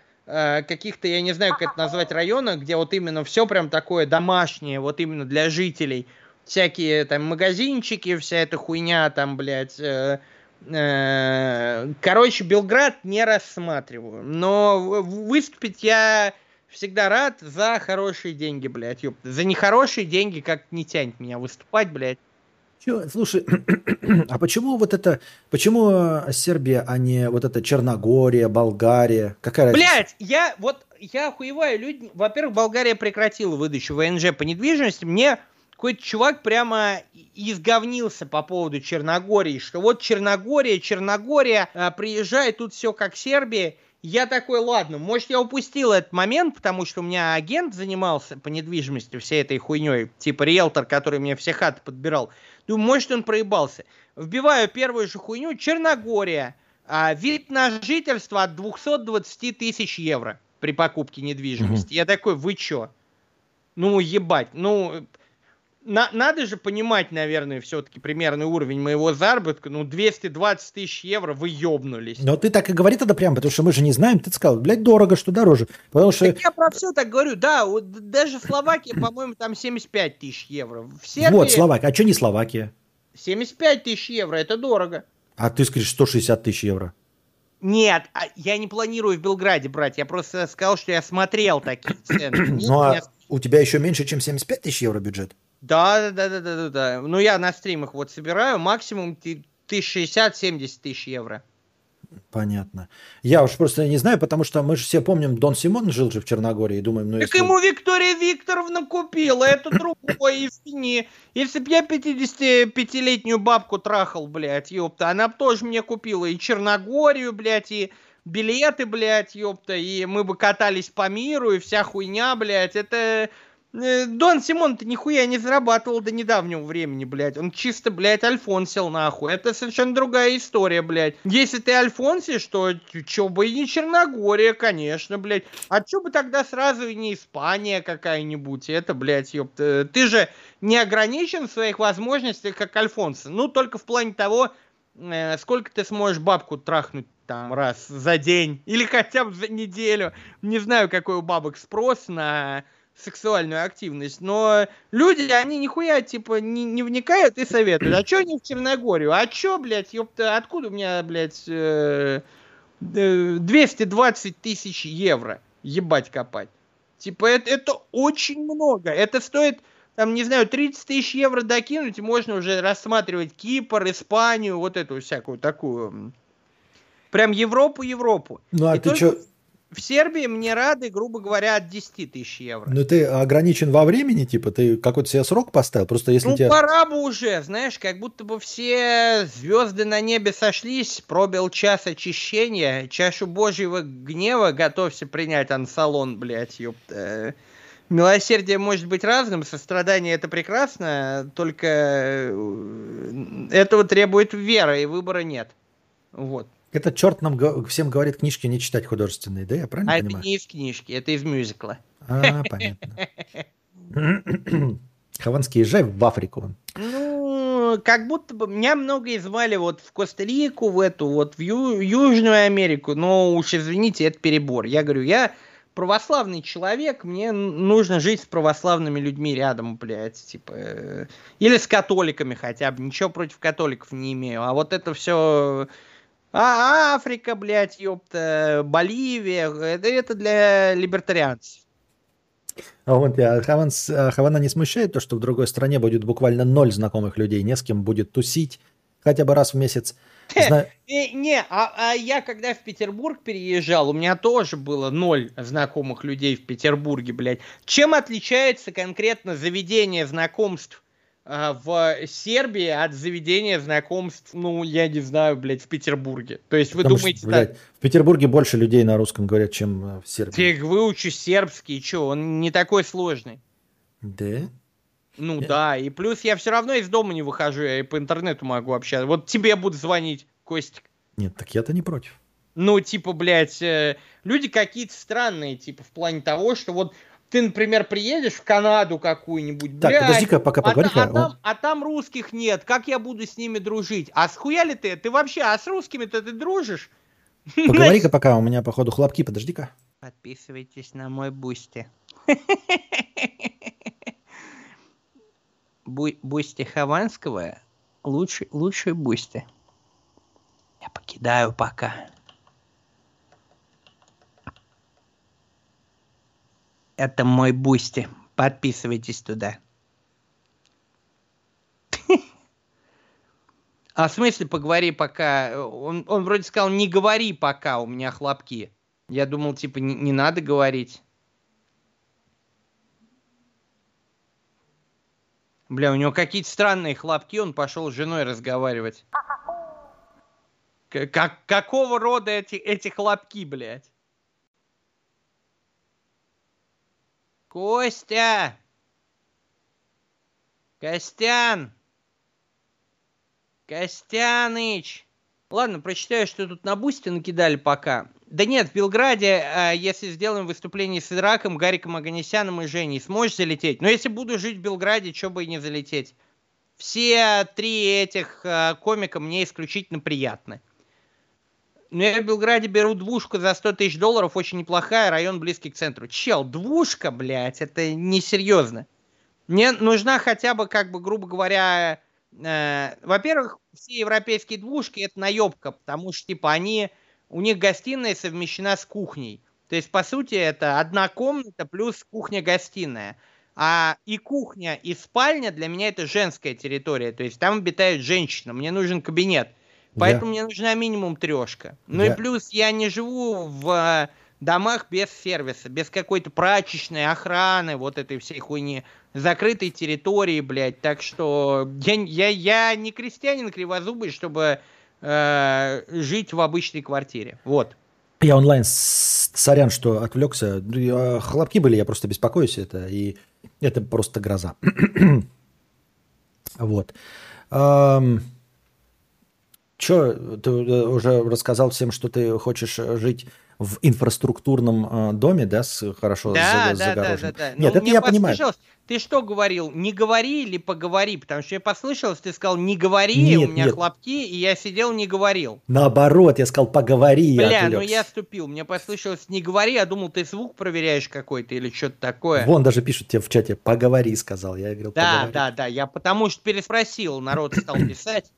каких-то, я не знаю, как это назвать, районах, где вот именно все прям такое домашнее, вот именно для жителей. Всякие там магазинчики, вся эта хуйня там, блядь. э, э, Короче, Белград не рассматриваю. Но выступить я всегда рад за хорошие деньги, блядь. ёпта. За нехорошие деньги как не тянет меня выступать, блядь.
Чё, слушай, а почему вот это, почему э, Сербия, а не вот это Черногория, Болгария? Какая разница?
Блять, я вот я охуеваю, люди. Во-первых, Болгария прекратила выдачу ВНЖ по недвижимости. Мне какой-то чувак прямо изговнился по поводу Черногории, что вот Черногория, Черногория, а, приезжай, тут все как Сербия. Я такой, ладно, может, я упустил этот момент, потому что у меня агент занимался по недвижимости всей этой хуйней, типа риэлтор, который мне все хаты подбирал. Думаю, может, он проебался. Вбиваю первую же хуйню, Черногория, а, вид на жительство от 220 тысяч евро при покупке недвижимости. Я такой, вы чё? Ну, ебать, ну, на- надо же понимать, наверное, все-таки примерный уровень моего заработка. Ну, 220 тысяч евро, вы ёбнулись.
Но ты так и говори тогда прям, потому что мы же не знаем. Ты сказал, блядь, дорого, что дороже. Потому что
Так я про все так говорю, да, вот даже Словакия, по-моему, там 75 тысяч евро. В Сербии
вот Словакия. А что не Словакия?
75 тысяч евро, это дорого.
А ты скажешь 160 тысяч евро.
Нет, а я не планирую в Белграде брать, я просто сказал, что я смотрел такие цены.
Ну а у тебя еще меньше, чем 75 тысяч евро бюджет?
Да, да, да, да, да, да. Ну, я на стримах вот собираю максимум ты- 1060-70 тысяч евро.
Понятно. Я уж просто не знаю, потому что мы же все помним, Дон Симон жил же в Черногории, и думаем, ну
Так
если...
ему Виктория Викторовна купила, это другое, извини. Если б я 55-летнюю бабку трахал, блядь, ёпта, она бы тоже мне купила и Черногорию, блядь, и билеты, блядь, ёпта, и мы бы катались по миру, и вся хуйня, блядь, это... э, Дон Симон-то нихуя не зарабатывал до недавнего времени, блядь. Он чисто, блядь, альфонсил, нахуй. Это совершенно другая история, блядь. Если ты альфонсишь, то чё бы и не Черногория, конечно, блядь. А чё бы тогда сразу и не Испания какая-нибудь? Это, блядь, ёпта. Ты же не ограничен в своих возможностях, как Альфонсо. Ну, только в плане того, э, сколько ты сможешь бабку трахнуть там раз за день или хотя бы за неделю. Не знаю, какой у бабок спрос на сексуальную активность, но люди, они нихуя, типа, не, не вникают и советуют. А чё они в Черногорию? А чё, блядь, ёпта, откуда у меня, блядь, э, э, 220 тысяч евро ебать копать? Типа, это, это очень много. Это стоит, там, не знаю, 30 тысяч евро докинуть, и можно уже рассматривать Кипр, Испанию, вот эту всякую такую. Прям Европу-Европу.
Ну а
И
ты
только
что,
В Сербии мне рады, грубо говоря, от 10 тысяч евро.
ну ты ограничен во времени, типа, ты какой-то себе срок поставил? Просто если
Ну,
тебе...
пора бы уже, знаешь, как будто бы все звезды на небе сошлись, пробил час очищения, чашу божьего гнева, готовься принять ансалон, блядь, ёпта. Милосердие может быть разным, сострадание это прекрасно, только э, этого требует вера, и выбора нет. Вот.
Этот черт нам всем говорит книжки не читать художественные, да? Я правильно
А это
понимаю?
не из книжки, это из мюзикла.
А, понятно. Хованский, езжай в Африку.
Ну, как будто бы меня много звали вот в Коста-Рику, в эту, вот в Ю- Южную Америку, но уж извините, это перебор. Я говорю, я православный человек, мне нужно жить с православными людьми рядом, блядь, типа, э, или с католиками хотя бы, ничего против католиков не имею, а вот это все... А, Африка, блядь, ёпта, Боливия, это, это для либертарианцев.
А вот я, Хаван, с- а, Хавана не смущает то, что в другой стране будет буквально ноль знакомых людей, не с кем будет тусить хотя бы раз в месяц. Зна-
Э, не, а, а я когда в Петербург переезжал, у меня тоже было ноль знакомых людей в Петербурге, блядь. Чем отличается конкретно заведение знакомств в Сербии от заведения знакомств, ну, я не знаю, блядь, в Петербурге? То есть вы
потому что,
думаете,
блядь,
так,
в Петербурге больше людей на русском говорят, чем э, в Сербии.
фиг выучу сербский, что, он не такой сложный.
Да?
Ну
Я-
да, и плюс я все равно из дома не выхожу, я и по интернету могу общаться. Вот тебе буду звонить, Костик.
Нет, так я-то не против.
Ну, типа, блядь, э, люди какие-то странные, типа, в плане того, что вот ты, например, приедешь в Канаду какую-нибудь,
Так,
блядь,
подожди-ка, пока
а,
поговори
та- а там, а там русских нет, как я буду с ними дружить? А с хуя ли ты? Ты вообще, а с русскими-то ты дружишь?
Поговори-ка пока, у меня, походу, хлопки, подожди-ка.
Подписывайтесь на мой бусти. Бу- Бусти Хованского лучший, лучший бусти. Я покидаю пока. Это мой бусти. Подписывайтесь туда. А в смысле поговори пока? Он, он вроде сказал, не говори пока, у меня хлопки. Я думал, типа, не, не надо говорить. Бля, у него какие-то странные хлопки, он пошел с женой разговаривать. Как, какого рода эти, эти хлопки, блядь? Костя! Костян! Костяныч! Ладно, прочитаю, что тут на бусте накидали пока. Да нет, в Белграде, а, если сделаем выступление с Ираком, Гариком Аганесяном и Женей, сможешь залететь? Но если буду жить в Белграде, что бы и не залететь. Все три этих а, комика мне исключительно приятны. Но я в Белграде беру двушку за 100 тысяч долларов, очень неплохая, район близкий к центру. Чел, двушка, блядь, это несерьезно. Мне нужна хотя бы, как бы, грубо говоря, э, во-первых, все европейские двушки это наебка, потому что, типа, они, у них гостиная совмещена с кухней. То есть, по сути, это одна комната плюс кухня-гостиная. А и кухня, и спальня для меня это женская территория. То есть там обитает женщина. Мне нужен кабинет. Поэтому мне нужна минимум трешка. Ну
Я-
и плюс я не живу в э, домах без сервиса, без какой-то прачечной охраны, вот этой всей хуйни, закрытой территории, блядь. Так что я, я, я не крестьянин кривозубый, чтобы э, жить в обычной квартире. Вот.
Я онлайн, сорян, что отвлекся. Я- Хлопки были, я просто беспокоюсь это, и это просто гроза. Вот. Че, ты э, уже рассказал всем, что ты хочешь э, жить в инфраструктурном э, доме, да, с хорошо
Да,
за-
да, да, да, да.
Нет,
Ну,
это я понимаю.
Ты что говорил? Не говори или поговори? Потому что я послышалось, ты сказал не говори,
Нет,
у меня
нет.
хлопки, и я сидел не говорил.
Наоборот, я сказал, поговори, я
Бля, ну
отвлекся.
я ступил. Мне послышалось не говори, я думал, ты звук проверяешь какой-то или что-то такое.
Вон даже пишут тебе в чате, поговори, сказал. Я говорил,
Да,
поговори.
да, да, я потому что переспросил, народ стал писать.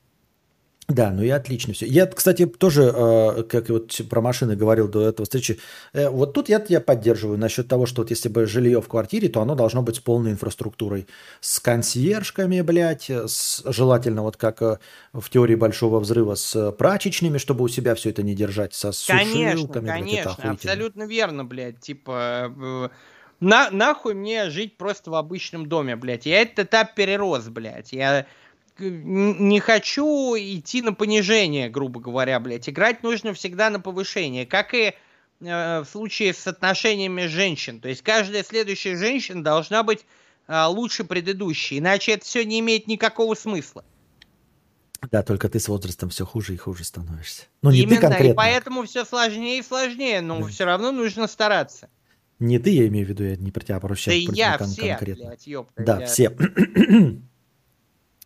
Да, ну и отлично все. Я, кстати, тоже, э, как и вот про машины говорил до этого встречи, э, вот тут я тебя поддерживаю насчет того, что вот если бы жилье в квартире, то оно должно быть с полной инфраструктурой. С консьержками, блядь, с, желательно вот как э, в теории Большого Взрыва с прачечными, чтобы у себя все это не держать, со
Конечно,
сушилками. блядь, это
конечно,
охуительно.
абсолютно верно, блядь. Типа, э, на, нахуй мне жить просто в обычном доме, блядь. Я этот этап перерос, блядь. Я не хочу идти на понижение, грубо говоря, блядь. Играть нужно всегда на повышение, как и э, в случае с отношениями женщин. То есть каждая следующая женщина должна быть э, лучше предыдущей, иначе это все не имеет никакого смысла.
Да, только ты с возрастом все хуже и хуже становишься. Ну, не
Именно,
ты конкретно.
и поэтому все сложнее и сложнее, но все равно нужно стараться.
Не ты, я имею в виду, я не про тебя, а про
Да я
кон-
все,
конкретно.
блядь, ёпта.
Да,
я-
все.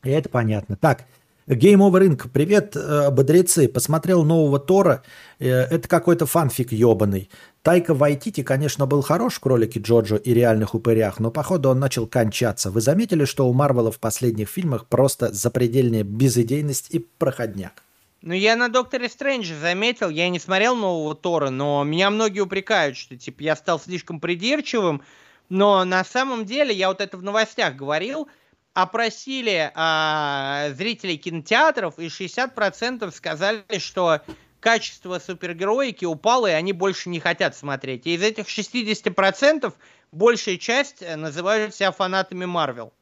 И это понятно. Так, Game Over Inc. Привет, э, бодрецы. Посмотрел нового Тора. Э, это какой-то фанфик ебаный. Тайка Вайтити, конечно, был хорош в кролике Джоджо и реальных упырях, но походу он начал кончаться. Вы заметили, что у Марвела в последних фильмах просто запредельная безыдейность и проходняк?
Ну, я на Докторе Стрэнджа заметил, я не смотрел нового Тора, но меня многие упрекают, что, типа, я стал слишком придирчивым, но на самом деле, я вот это в новостях говорил, опросили а, зрителей кинотеатров, и 60% сказали, что качество супергероики упало, и они больше не хотят смотреть. И из этих 60% большая часть э, называют себя фанатами Марвел.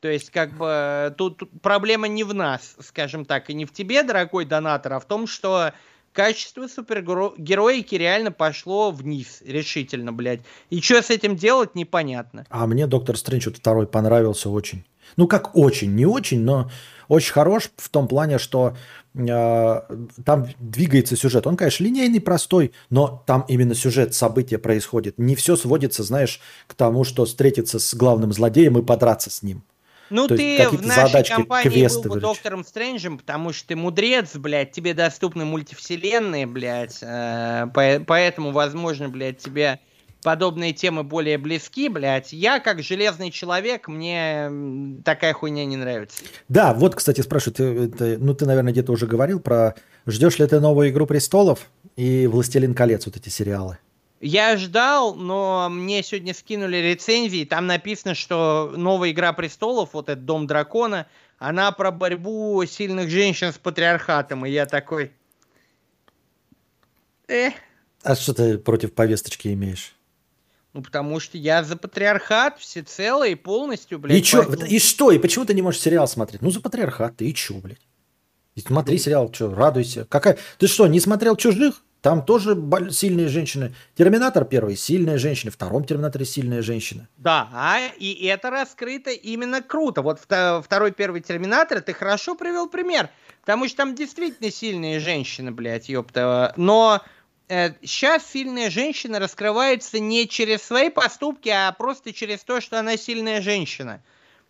То есть, как бы, тут, тут проблема не в нас, скажем так, и не в тебе, дорогой донатор, а в том, что качество супергероики реально пошло вниз, решительно, блядь. И что с этим делать, непонятно.
А мне Доктор Стрэндж вот второй понравился очень. Ну, как очень, не очень, но очень хорош в том плане, что э, там двигается сюжет. Он, конечно, линейный, простой, но там именно сюжет, события происходит. Не все сводится, знаешь, к тому, что встретиться с главным злодеем и подраться с ним.
Ну,
То
ты в нашей задачки, компании был бы Доктором Стрэнджем, потому что ты мудрец, блядь, тебе доступны мультивселенные, блядь, э, по- поэтому, возможно, блядь, тебе подобные темы более близки, блядь. Я, как железный человек, мне такая хуйня не нравится.
Да, вот, кстати, спрашивают, ну, ты, наверное, где-то уже говорил про... Ждешь ли ты новую «Игру престолов» и «Властелин колец», вот эти сериалы?
Я ждал, но мне сегодня скинули рецензии, там написано, что новая «Игра престолов», вот этот «Дом дракона», она про борьбу сильных женщин с патриархатом, и я такой...
Э. А что ты против повесточки имеешь?
Ну, потому что я за патриархат всецело и полностью, блядь.
И, чё, и что? И почему ты не можешь сериал смотреть? Ну, за патриархат ты, и чё, блядь? И смотри сериал, что, радуйся. Какая... Ты что, не смотрел «Чужих»? Там тоже сильные женщины. Терминатор первый сильная женщина, в втором Терминаторе сильная женщина.
Да, а, и это раскрыто именно круто. Вот второй первый Терминатор, ты хорошо привел пример. Потому что там действительно сильные женщины, блядь, ёпта. Но э, сейчас сильная женщина раскрывается не через свои поступки, а просто через то, что она сильная женщина.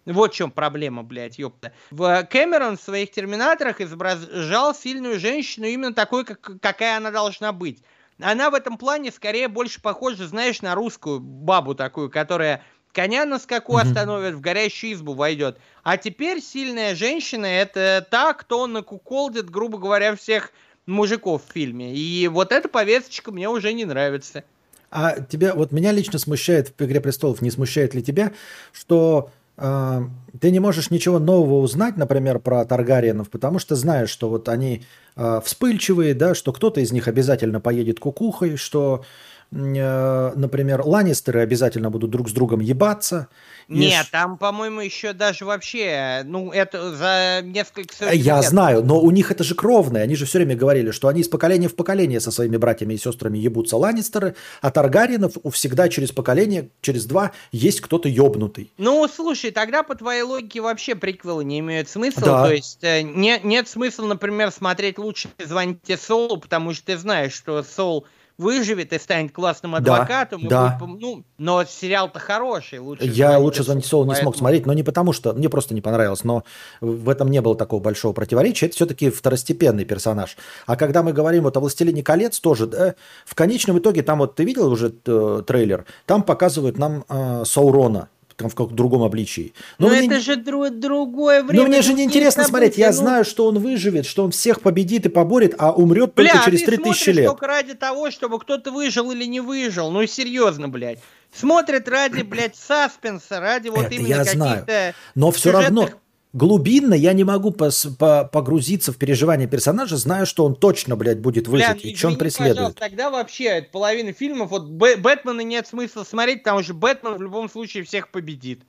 Вот в чем проблема, блядь, ёпта. В Кэмерон в своих терминаторах изображал сильную женщину именно такой, как, какая она должна быть. Она в этом плане скорее больше похожа, знаешь, на русскую бабу такую, которая коня на скаку mm-hmm. остановит, в горящую избу войдет. А теперь сильная женщина это та, кто накуколдит, грубо говоря, всех мужиков в фильме. И вот эта повесточка мне уже не нравится.
А тебя, вот меня лично смущает в «Игре престолов», не смущает ли тебя, что ты не можешь ничего нового узнать, например, про Таргариенов, потому что знаешь, что вот они э, вспыльчивые, да, что кто-то из них обязательно поедет кукухой, что например, Ланнистеры обязательно будут друг с другом ебаться.
Нет, и... там, по-моему, еще даже вообще, ну, это за несколько
Я лет. знаю, но у них это же кровное. Они же все время говорили, что они из поколения в поколение со своими братьями и сестрами ебутся Ланнистеры, а Таргариенов всегда через поколение, через два есть кто-то ебнутый.
Ну, слушай, тогда по твоей логике вообще приквелы не имеют смысла. Да. То есть э, не, нет смысла, например, смотреть лучше «Звоните Солу», потому что ты знаешь, что Сол выживет и станет классным адвокатом.
Да,
и будет, ну, но сериал-то хороший.
Лучше Я лучше «Звонить Солу» поэтому... не смог смотреть, но не потому что, мне просто не понравилось, но в этом не было такого большого противоречия. Это все-таки второстепенный персонаж. А когда мы говорим вот о «Властелине колец», тоже, да, в конечном итоге, там вот ты видел уже э, трейлер, там показывают нам э, Саурона, в каком-то другом обличии.
Но, Но мне... это же дру- другое время.
Но мне же не интересно смотреть. Я ну... знаю, что он выживет, что он всех победит и поборет, а умрет только Бля, через 3000 лет.
только ради того, чтобы кто-то выжил или не выжил. Ну серьезно, блядь. Смотрят ради, блядь, саспенса, ради вот
это
именно
я знаю. Но все равно глубинно я не могу пос, по, погрузиться в переживание персонажа, зная, что он точно, блядь, будет выжить, Бля, и что он преследует.
Тогда вообще половина фильмов, вот Бэтмена нет смысла смотреть, потому что Бэтмен в любом случае всех победит.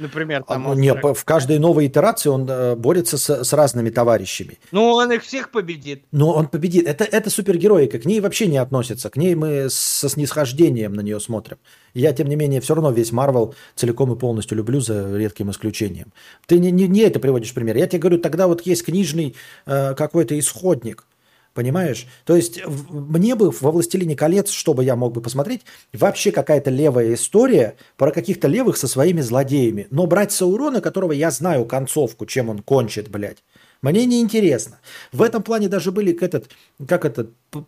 Например, там...
А, нет, в каждой новой итерации он э, борется с, с разными товарищами.
Ну, он их всех победит.
Ну, он победит. Это, это супергероика, к ней вообще не относится. К ней мы со снисхождением на нее смотрим. Я, тем не менее, все равно весь Марвел целиком и полностью люблю, за редким исключением. Ты не, не, не это приводишь пример. Я тебе говорю, тогда вот есть книжный э, какой-то исходник. Понимаешь? То есть мне бы во «Властелине колец», что бы я мог бы посмотреть, вообще какая-то левая история про каких-то левых со своими злодеями. Но брать Саурона, которого я знаю концовку, чем он кончит, блядь, мне не интересно. В этом плане даже были как этот, п-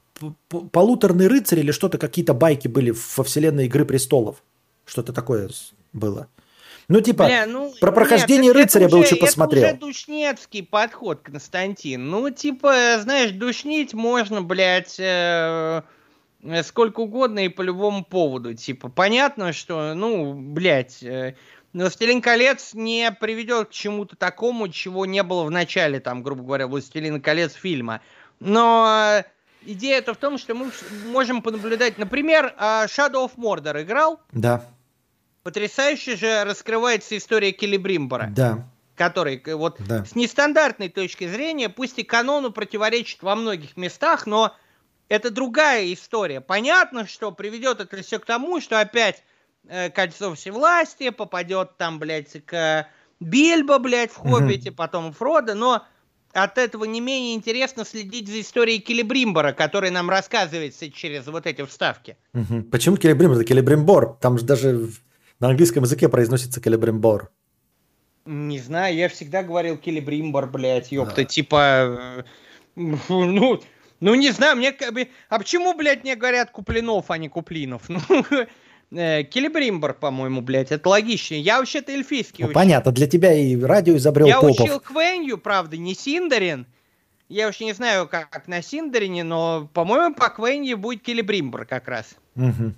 п- полуторный рыцарь или что-то, какие-то байки были во вселенной Игры престолов. Что-то такое было. Ну, типа,
Бля, ну,
про
нет,
прохождение
это-
рыцаря бы лучше посмотрел.
Это уже душнецкий подход, Константин. Ну, типа, знаешь, душнить можно, блядь, э, э, сколько угодно и по любому поводу. Типа, понятно, что, ну, блядь, э, «Властелин колец» не приведет к чему-то такому, чего не было в начале, там, грубо говоря, «Властелин колец» фильма. Но э, идея-то в том, что мы можем понаблюдать, например, э, Shadow of Mordor играл,
Да,
Потрясающе же раскрывается история Келебримбора,
да,
который вот
да.
с нестандартной точки зрения, пусть и канону противоречит во многих местах, но это другая история. Понятно, что приведет это все к тому, что опять э, кольцо всевластия попадет там, блядь, к Бильбо, блядь, в. Хоббите, потом Фродо, но от этого не менее интересно следить за историей Келебримбора, который нам рассказывается через вот эти вставки.
Мгм. Почему Келебрим? Это Келебримбор. Там же даже на английском языке произносится Келебримбор.
Не знаю, я всегда говорил Келебримбор, блядь, ёпта, типа, э, ну, ну не знаю, мне а почему, блядь, мне говорят Куплинов, а не Куплинов? Ну, э, Келебримбор, по-моему, блядь, это логичнее. Я вообще-то эльфийский
Ну,
учил.
понятно, для тебя и радио изобрел
Я
Попов.
учил Квенью, правда, не Синдарин. Я уж не знаю, как на Синдарине, но, по-моему, по Квенью будет Келебримбор как раз.
Мгм.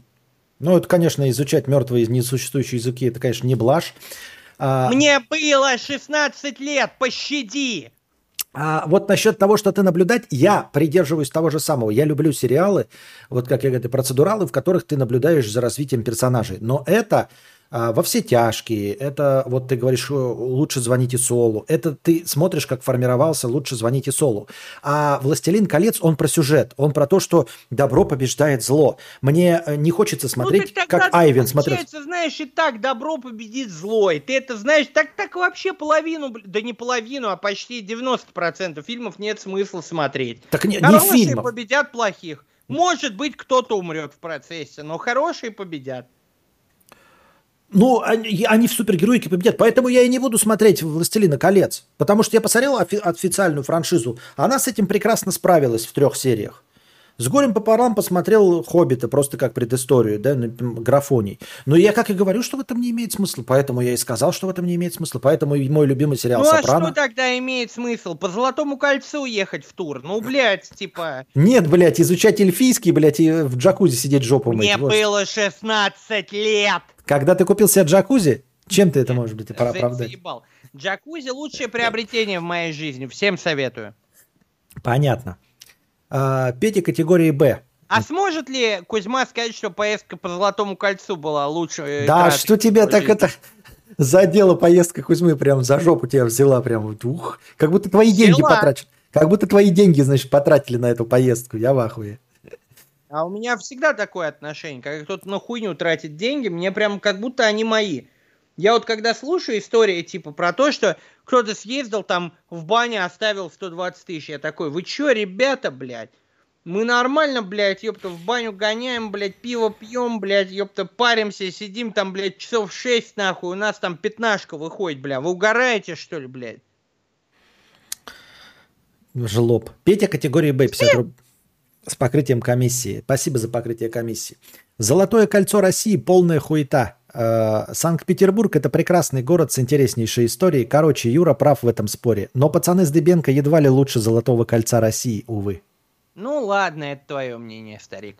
Ну, это, конечно, изучать мертвые несуществующие языки, это, конечно, не блажь. А,
Мне было 16 лет, пощади!
а вот насчет того, что ты наблюдать, я придерживаюсь того же самого. Я люблю сериалы, вот как я говорю, процедуралы, в которых ты наблюдаешь за развитием персонажей. Но это во все тяжкие, это вот ты говоришь, э, лучше звоните Солу. Это ты смотришь, как формировался лучше звоните Солу. А «Властелин колец», он про сюжет, он про то, что добро побеждает зло. Мне э, не хочется смотреть,
ну, так тогда
как Айвен смотрел.
знаешь, и так добро победит злой. Ты это знаешь, так, так вообще половину, да не половину, а почти 90% фильмов нет смысла смотреть.
Так не, не
Хорошие
фильмов.
победят плохих. Может быть, кто-то умрет в процессе, но хорошие победят.
Ну, они, они в супергероике победят. Поэтому я и не буду смотреть «Властелина колец». Потому что я посмотрел офи- официальную франшизу. Она с этим прекрасно справилась в трех сериях. С горем пополам посмотрел «Хоббита» просто как предысторию, да, м, графоний. Но я как и говорю, что в этом не имеет смысла. Поэтому я и сказал, что в этом не имеет смысла. Поэтому и мой любимый сериал
ну а
«Сопрано».
что тогда имеет смысл? По Золотому кольцу ехать в тур? Ну, блядь, типа...
Нет, блядь, изучать эльфийский, блядь, и в джакузи сидеть жопу мыть.
Мне было 16 лет!
Когда ты купил себе джакузи, чем ты это можешь быть
За-
оправдать?
заебал. Джакузи лучшее приобретение в моей жизни. Всем советую.
Понятно. А, Петя категории «Б».
А сможет ли Кузьма сказать, что поездка по Золотому кольцу была лучше? э,
Да, что тебя так это задело поездка Кузьмы, прям за жопу тебя взяла, прям ух, как будто твои деньги
Взяла.
потрачены. Как будто твои деньги, значит, потратили на эту поездку. Я в ахуе.
А у меня всегда такое отношение. Когда кто-то на хуйню тратит деньги, мне прям как будто они мои. Я вот когда слушаю истории типа про то, что кто-то съездил там в бане, оставил 120 тысяч, я такой, вы чё, ребята, блядь? Мы нормально, блядь, ёпта, в баню гоняем, блядь, пиво пьем, блядь, ёпта, паримся, сидим там, блядь, часов 6, нахуй, у нас там пятнашка выходит, бля. Вы угораете, что ли, блядь?
Жлоб. Петя категории Б, 50 рублей. С покрытием комиссии. Спасибо за покрытие комиссии. Золотое кольцо России полная хуета. Э, Санкт-Петербург это прекрасный город с интереснейшей историей. Короче, Юра прав в этом споре. Но пацаны с Дыбенко едва ли лучше Золотого кольца России, увы.
Ну ладно, это твое мнение, старик.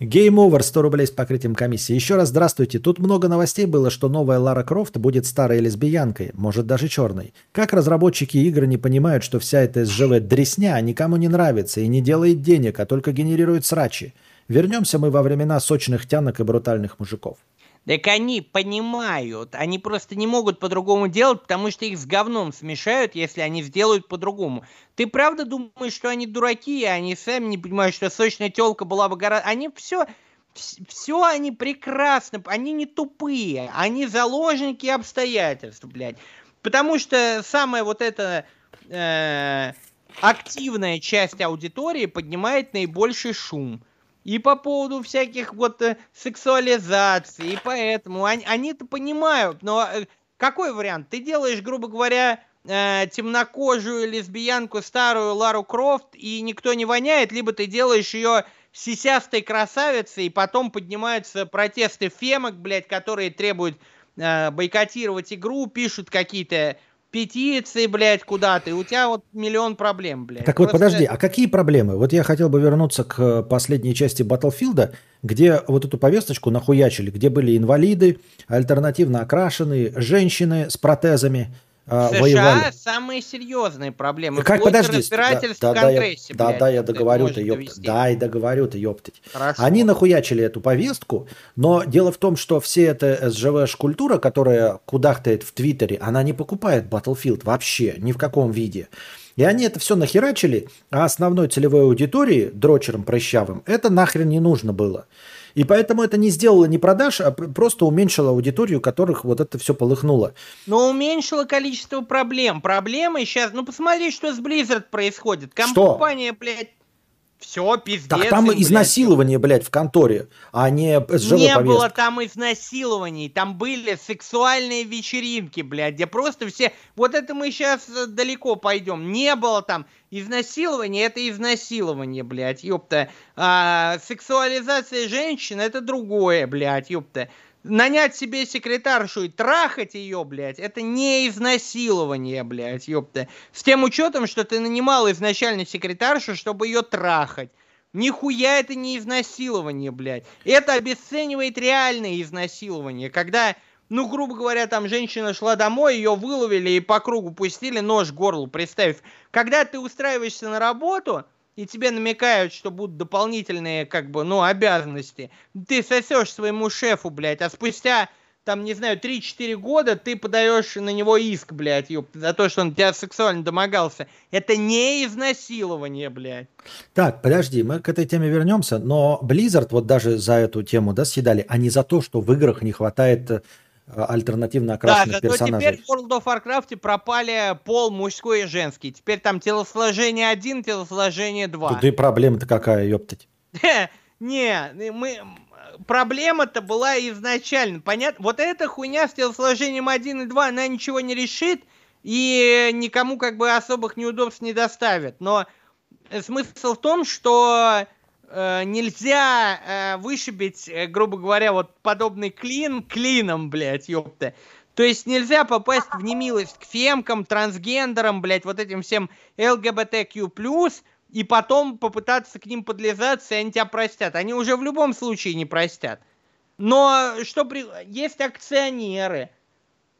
Game Over, 100 рублей с покрытием комиссии. Еще раз здравствуйте. Тут много новостей было, что новая Лара Крофт будет старой лесбиянкой, может даже черной. Как разработчики игр не понимают, что вся эта СЖВ дресня никому не нравится и не делает денег, а только генерирует срачи. Вернемся мы во времена сочных тянок и брутальных мужиков.
Так они понимают, они просто не могут по-другому делать, потому что их с говном смешают, если они сделают по-другому. Ты правда думаешь, что они дураки, и они сами не понимают, что сочная телка была бы гораздо... Они все, все они прекрасно, они не тупые, они заложники обстоятельств, блядь. Потому что самое вот это... э, активная часть аудитории поднимает наибольший шум. И по поводу всяких вот э, сексуализации, и поэтому они, они-то понимают, но э, какой вариант? Ты делаешь, грубо говоря, э, темнокожую лесбиянку старую Лару Крофт, и никто не воняет, либо ты делаешь ее сисястой красавицей, и потом поднимаются протесты фемок, блядь, которые требуют э, бойкотировать игру, пишут какие-то петиции, блядь, куда-то, и у тебя вот миллион проблем, блядь.
Так вот,
Просто-
подожди, а какие проблемы? Вот я хотел бы вернуться к последней части Battlefield, где вот эту повесточку нахуячили, где были инвалиды, альтернативно окрашенные, женщины с протезами
В США
воевали.
самые серьезные проблемы.
Как,
вплоть до
подожди,
разбирательств
да,
в
да, да, я,
Конгрессе,
да,
блядь,
да, я
это
договорю-то,
может
ёпта.
довести.
Дай договорю-то, ёптать.
Хорошо.
Они нахуячили эту повестку, но дело в том, что все эта СЖВ-культура, которая кудахтает в Твиттере, она не покупает Battlefield вообще, ни в каком виде. И они это все нахерачили, а основной целевой аудитории, дрочерам прыщавым, это нахрен не нужно было. И поэтому это не сделало ни продаж, а пр- просто уменьшило аудиторию, которых вот это все полыхнуло.
Но уменьшило количество проблем. Проблемы сейчас... Ну, посмотри, что с Blizzard происходит.
Что?
Компания, блядь, все, пиздец.
Так там
им,
изнасилование, блядь, в конторе, а не СЖВ
Не
повестка.
было там изнасилований, там были сексуальные вечеринки, блядь, где просто все... Вот это мы сейчас далеко пойдем. Не было там изнасилования, это изнасилование, блядь, ёпта. А, сексуализация женщин, это другое, блядь, ёпта. Нанять себе секретаршу и трахать ее, блядь, это не изнасилование, блядь, ёпта. С тем учетом, что ты нанимал изначально секретаршу, чтобы ее трахать. Нихуя это не изнасилование, блядь. Это обесценивает реальное изнасилование, когда, ну, грубо говоря, там женщина шла домой, ее выловили и по кругу пустили нож к горлу, представь. Когда ты устраиваешься на работу, и тебе намекают, что будут дополнительные, как бы, ну, обязанности, ты сосешь своему шефу, блядь, а спустя, там, не знаю, 3-4 года ты подаешь на него иск, блядь, ёп, за то, что он тебя сексуально домогался. Это не изнасилование, блядь.
Так, подожди, мы к этой теме вернемся, но Blizzard вот даже за эту тему, да, съедали, а не за то, что в играх не хватает э, альтернативно
Да,
окрашенных
зато
персонажей.
теперь в World of Warcraft пропали пол мужской и женский. Теперь там телосложение 1, телосложение 2.
Да и проблема-то какая, ёптать.
Не, мы... Проблема-то была изначально. Понятно? Вот эта хуйня с телосложением 1 и 2, она ничего не решит и никому как бы особых неудобств не доставит. Но э, смысл в том, что э, нельзя э, вышибить, э, грубо говоря, вот подобный клин клином, блядь, ёпта. То есть нельзя попасть в немилость к фемкам, трансгендерам, блядь, вот этим всем ЛГБТQ+, и потом попытаться к ним подлизаться, и они тебя простят. Они уже в любом случае не простят. Но что при... есть акционеры,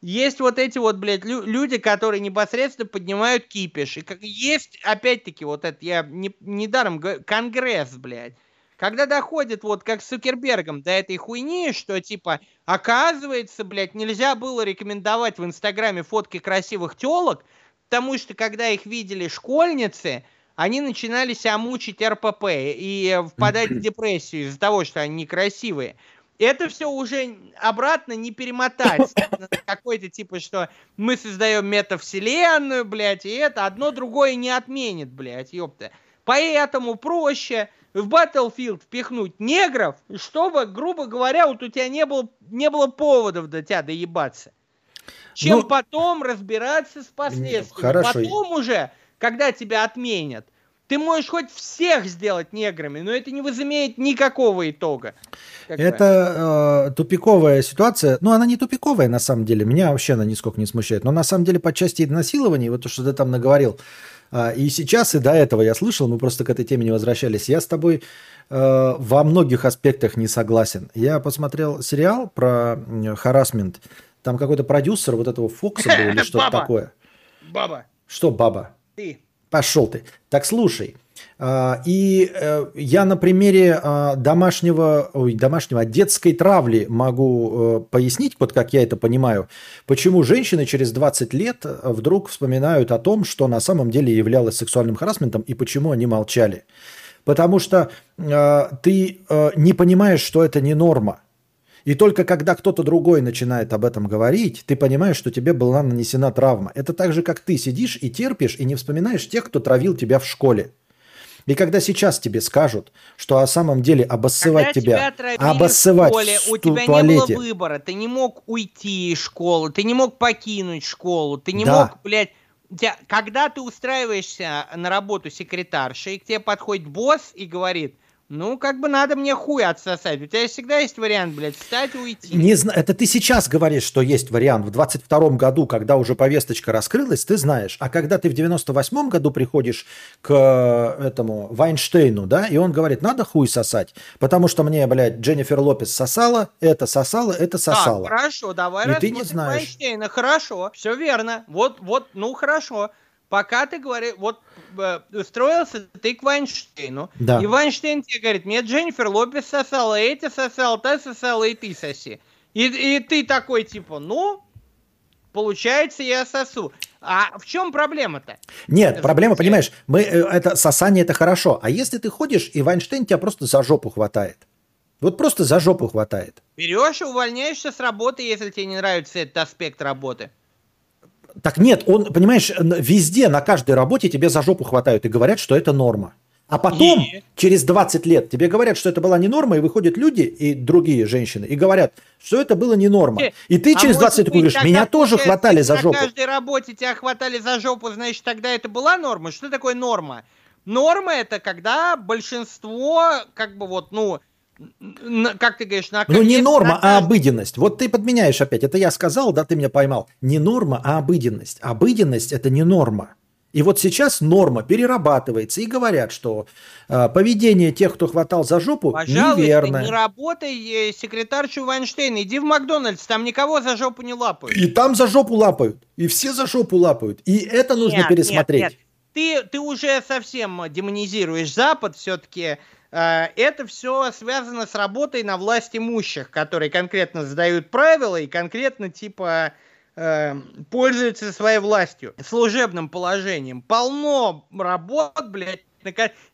есть вот эти вот, блядь, лю- люди, которые непосредственно поднимают кипиш. И как есть, опять-таки, вот это, я не, недаром говорю, конгресс, блядь. Когда доходит вот как с Цукербергом до этой хуйни, что типа, оказывается, блядь, нельзя было рекомендовать в Инстаграме фотки красивых телок, потому что когда их видели школьницы, они начинали себя мучить РПП и впадать в депрессию из-за того, что они некрасивые. Это все уже обратно не перемотать какой-то типа, что мы создаем метавселенную, блядь, и это одно другое не отменит, блядь, ёпта. Поэтому проще в Battlefield впихнуть негров, чтобы, грубо говоря, вот у тебя не было, не было поводов до тебя доебаться. Чем
Ну,
потом разбираться с последствиями.
хорошо.
Потом уже, когда тебя отменят, ты можешь хоть всех сделать неграми, но это не возымеет никакого итога. Как бы.
Это э, тупиковая ситуация. Ну, она не тупиковая, на самом деле. Меня вообще она нисколько не смущает. Но на самом деле по части насилования, вот то, что ты там наговорил, а, и сейчас, и до этого я слышал, мы просто к этой теме не возвращались. Я с тобой э, во многих аспектах не согласен. Я посмотрел сериал про харасмент. Там какой-то продюсер вот этого Фокса был или что-то такое.
Баба,
Что, баба?
ты.
Пошел ты. Так слушай. а, И э, я на примере а, домашнего, ой, домашнего, а, детской травли могу э, пояснить, вот как я это понимаю, почему женщины через 20 лет э, вдруг вспоминают о том, что на самом деле являлось сексуальным харасментом и почему они молчали. Потому что ты не понимаешь, что это не норма. И только когда кто-то другой начинает об этом говорить, ты понимаешь, что тебе была нанесена травма. Это так же, как ты сидишь и терпишь, и не вспоминаешь тех, кто травил тебя в школе. И когда сейчас тебе скажут, что о самом деле обоссывать
Когда
тебя,
травили
обоссывать
в школе,
в
у тебя
туалете,
не было выбора. Ты не мог уйти из школы, ты не мог покинуть школу, ты не
Да.
мог, блядь... тебя- когда ты устраиваешься на работу секретаршей, к тебе подходит босс и говорит, ну, как бы надо мне хуй отсосать. У тебя всегда есть вариант, блядь, встать и уйти.
Не зна- Это ты сейчас говоришь, что есть вариант. В 22 году, когда уже повесточка раскрылась, ты знаешь. А когда ты в 98 году приходишь к этому Вайнштейну, да, и он говорит, надо хуй сосать, потому что мне, блядь, Дженнифер Лопес сосала, это сосала, это сосала.
Так, хорошо, давай
И ты не знаешь.
Вайнштейна. Хорошо, все верно. Вот, вот, ну хорошо. Пока ты говоришь, вот э, устроился ты к Вайнштейну,
Да.
и Вайнштейн тебе говорит, мне Дженнифер Лопес сосала, эти сосала, та сосала, и ты соси. И, и ты такой, типа, ну, получается, я сосу. А в чем проблема-то?
Нет, проблема, понимаешь, мы, э, это сосание это хорошо. А если ты ходишь, и Вайнштейн тебя просто за жопу хватает. Вот просто за жопу хватает.
Берешь и увольняешься с работы, если тебе не нравится этот аспект работы.
Так нет, он, понимаешь, везде, на каждой работе тебе за жопу хватают и говорят, что это норма. А потом,
И?
через 20 лет, тебе говорят, что это была не норма, и выходят люди и другие женщины, и говорят, что это было не норма. И ты
А
через 20 лет говоришь, меня тоже хватали за
на
жопу.
каждой работе тебя хватали за жопу, значит, тогда это была норма? Что такое норма? Норма это когда большинство, как бы вот, ну, как ты говоришь, на
Ну не норма, а обыденность. Вот ты подменяешь опять. Это я сказал, да, ты меня поймал. Не норма, а обыденность. Обыденность это не норма. И вот сейчас норма перерабатывается и говорят, что э, поведение тех, кто хватал за жопу,
Пожалуйста,
неверное.
не работай э, секретаршей Вайнштейна, иди в Макдональдс, там никого за жопу не лапают.
И там за жопу лапают. И все за жопу лапают. И это нужно
Нет,
пересмотреть.
нет, нет. Ты, ты уже совсем демонизируешь Запад, все-таки это все связано с работой на власть имущих, которые конкретно задают правила и конкретно типа э, пользуются своей властью, служебным положением. Полно работ, блядь,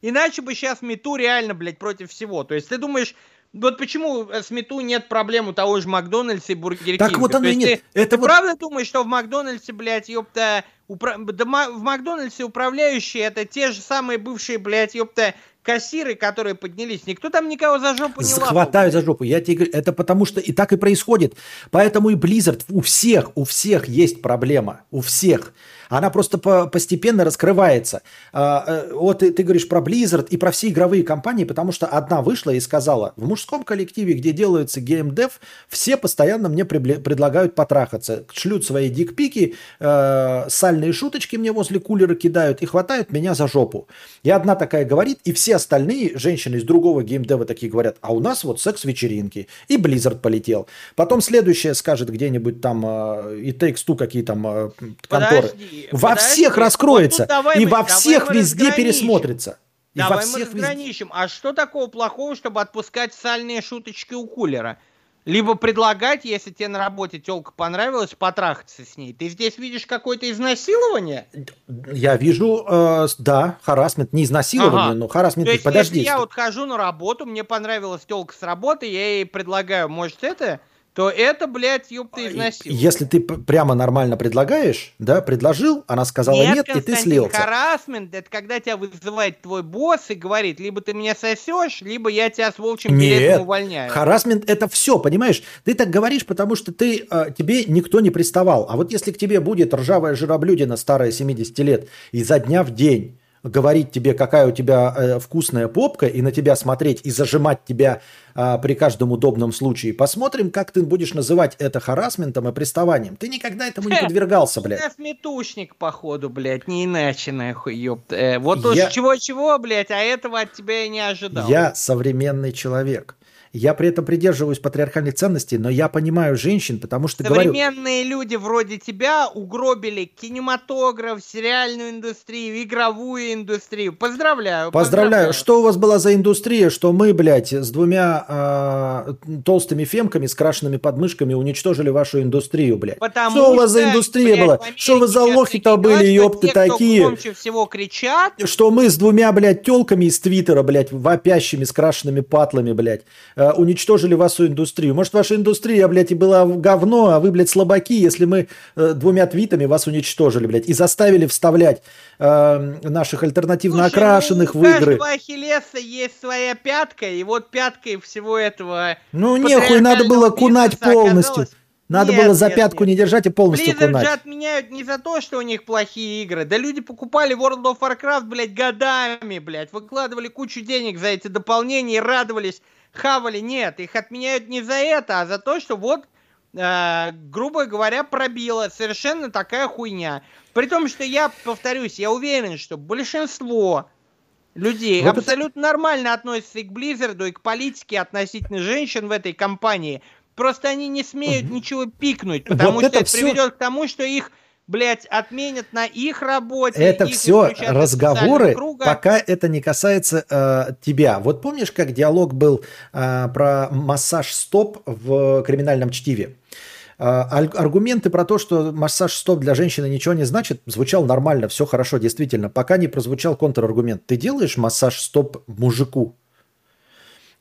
иначе бы сейчас мету реально, блядь, против всего. То есть ты думаешь, вот почему с мету нет проблем у того же Макдональдса и Бургер
Так
Кинга?
вот оно и нет.
Ты,
Это
ты
вот-
правда думаешь, что в Макдональдсе, блядь, ёпта, упра- да в Макдональдсе управляющие это те же самые бывшие, блядь, ёпта, кассиры, которые поднялись. Никто там никого за жопу не лапал.
Хватают за жопу. Я тебе говорю, это потому что и так и происходит. Поэтому и Blizzard у всех, у всех есть проблема. У всех. Она просто по- постепенно раскрывается. А, э, вот ты, ты говоришь про Blizzard и про все игровые компании, потому что одна вышла и сказала, в мужском коллективе, где делается геймдев, все постоянно мне предлагают потрахаться. Шлют свои дикпики, э, сальные шуточки мне возле кулера кидают и хватают меня за жопу. И одна такая говорит, и все остальные женщины из другого геймдева такие говорят, а у нас вот секс-вечеринки. И Blizzard полетел. Потом следующее скажет где-нибудь там э, и Takes Two какие там э, конторы.
Подожди,
во
подожди.
всех раскроется.
давай
и
мы-
во всех
мы
везде
разграничим.
пересмотрится. И во
Давай мы
всех везде-
разграничим. А что такого плохого, чтобы отпускать сальные шуточки у кулера? Либо предлагать, если тебе на работе телка понравилась, потрахаться с ней. Ты здесь видишь какое-то изнасилование?
Я вижу, э, да, харасмент, не изнасилование,
Ага.
но харасмент.
То есть,
Подожди.
если я вот хожу на работу, мне понравилась телка с работы, я ей предлагаю, может, это, то это, блядь, ёпта, изнасилование.
Если ты прямо нормально предлагаешь, да, предложил, она сказала нет, и ты слился.
Харасмент это когда тебя вызывает твой босс и говорит, либо ты меня сосешь, либо я тебя с волчьим билетом
Нет,
увольняю.
харасмент это все, понимаешь? Ты так говоришь, потому что ты, э, тебе никто не приставал. А вот если к тебе будет ржавая жироблюдина старая 70 лет и за дня в день говорить тебе, какая у тебя э, вкусная попка, и на тебя смотреть, и зажимать тебя а, при каждом удобном случае. Посмотрим, как ты будешь называть это харасментом и приставанием. Ты никогда этому не подвергался, блядь.
Я сметушник, походу, блядь, не иначе, нахуй, ёпта. Э, вот уж
Я-
чего-чего, блядь, а этого от тебя я не ожидал.
Я современный человек. Я при этом придерживаюсь патриархальных ценностей, но я понимаю женщин, потому что говорю...
Современные люди вроде тебя угробили кинематограф, сериальную индустрию, игровую индустрию. Поздравляю.
Поздравляю. Что у вас была за индустрия, что мы, блядь, с двумя а, толстыми фемками с крашенными подмышками уничтожили вашу индустрию, блядь?
Потому
что у вас за индустрия
блядь,
была? Что вы за лохи-то были, ёпты,
те,
такие?
громче всего кричат,
Что мы с двумя, блядь, телками из Твиттера, блядь, вопящими, с крашенными патлами, блядь, э, уничтожили вашу индустрию. Может, ваша индустрия, блядь, и была говно, а вы, блядь, слабаки, если мы э, двумя твитами вас уничтожили, блядь, и заставили вставлять э, наших альтернативно
Слушай,
окрашенных
ну,
в
у
игры.
каждого Ахиллеса есть своя пятка, и вот пяткой всего этого
Ну, нехуй, надо было кунать полностью.
оказалось-
Надо
Нет,
было за
нет,
пятку
нет.
не держать и полностью
Blizzard
кунать.
же отменяют не за то, что у них плохие игры. Да люди покупали World of Warcraft, блядь, годами, блядь. Выкладывали кучу денег за эти дополнения и радовались, хавали. Нет, их отменяют не за это, а за то, что вот, э, грубо говоря, пробило. Совершенно такая хуйня. При том, что я, повторюсь, я уверен, что большинство людей
Вот это-
абсолютно нормально относятся и к Blizzard, и к политике относительно женщин в этой компании. Просто они не смеют ничего пикнуть, потому
Вот
что
это
это,
всё-
приведет к тому, что их, блядь, отменят на их работе.
Это
их
все разговоры, пока это не касается э, тебя. Вот помнишь, как диалог был э, про массаж стоп в криминальном чтиве? Э, аргументы про то, что массаж стоп для женщины ничего не значит, звучал нормально, все хорошо, действительно, пока не прозвучал контраргумент. Ты делаешь массаж стоп мужику?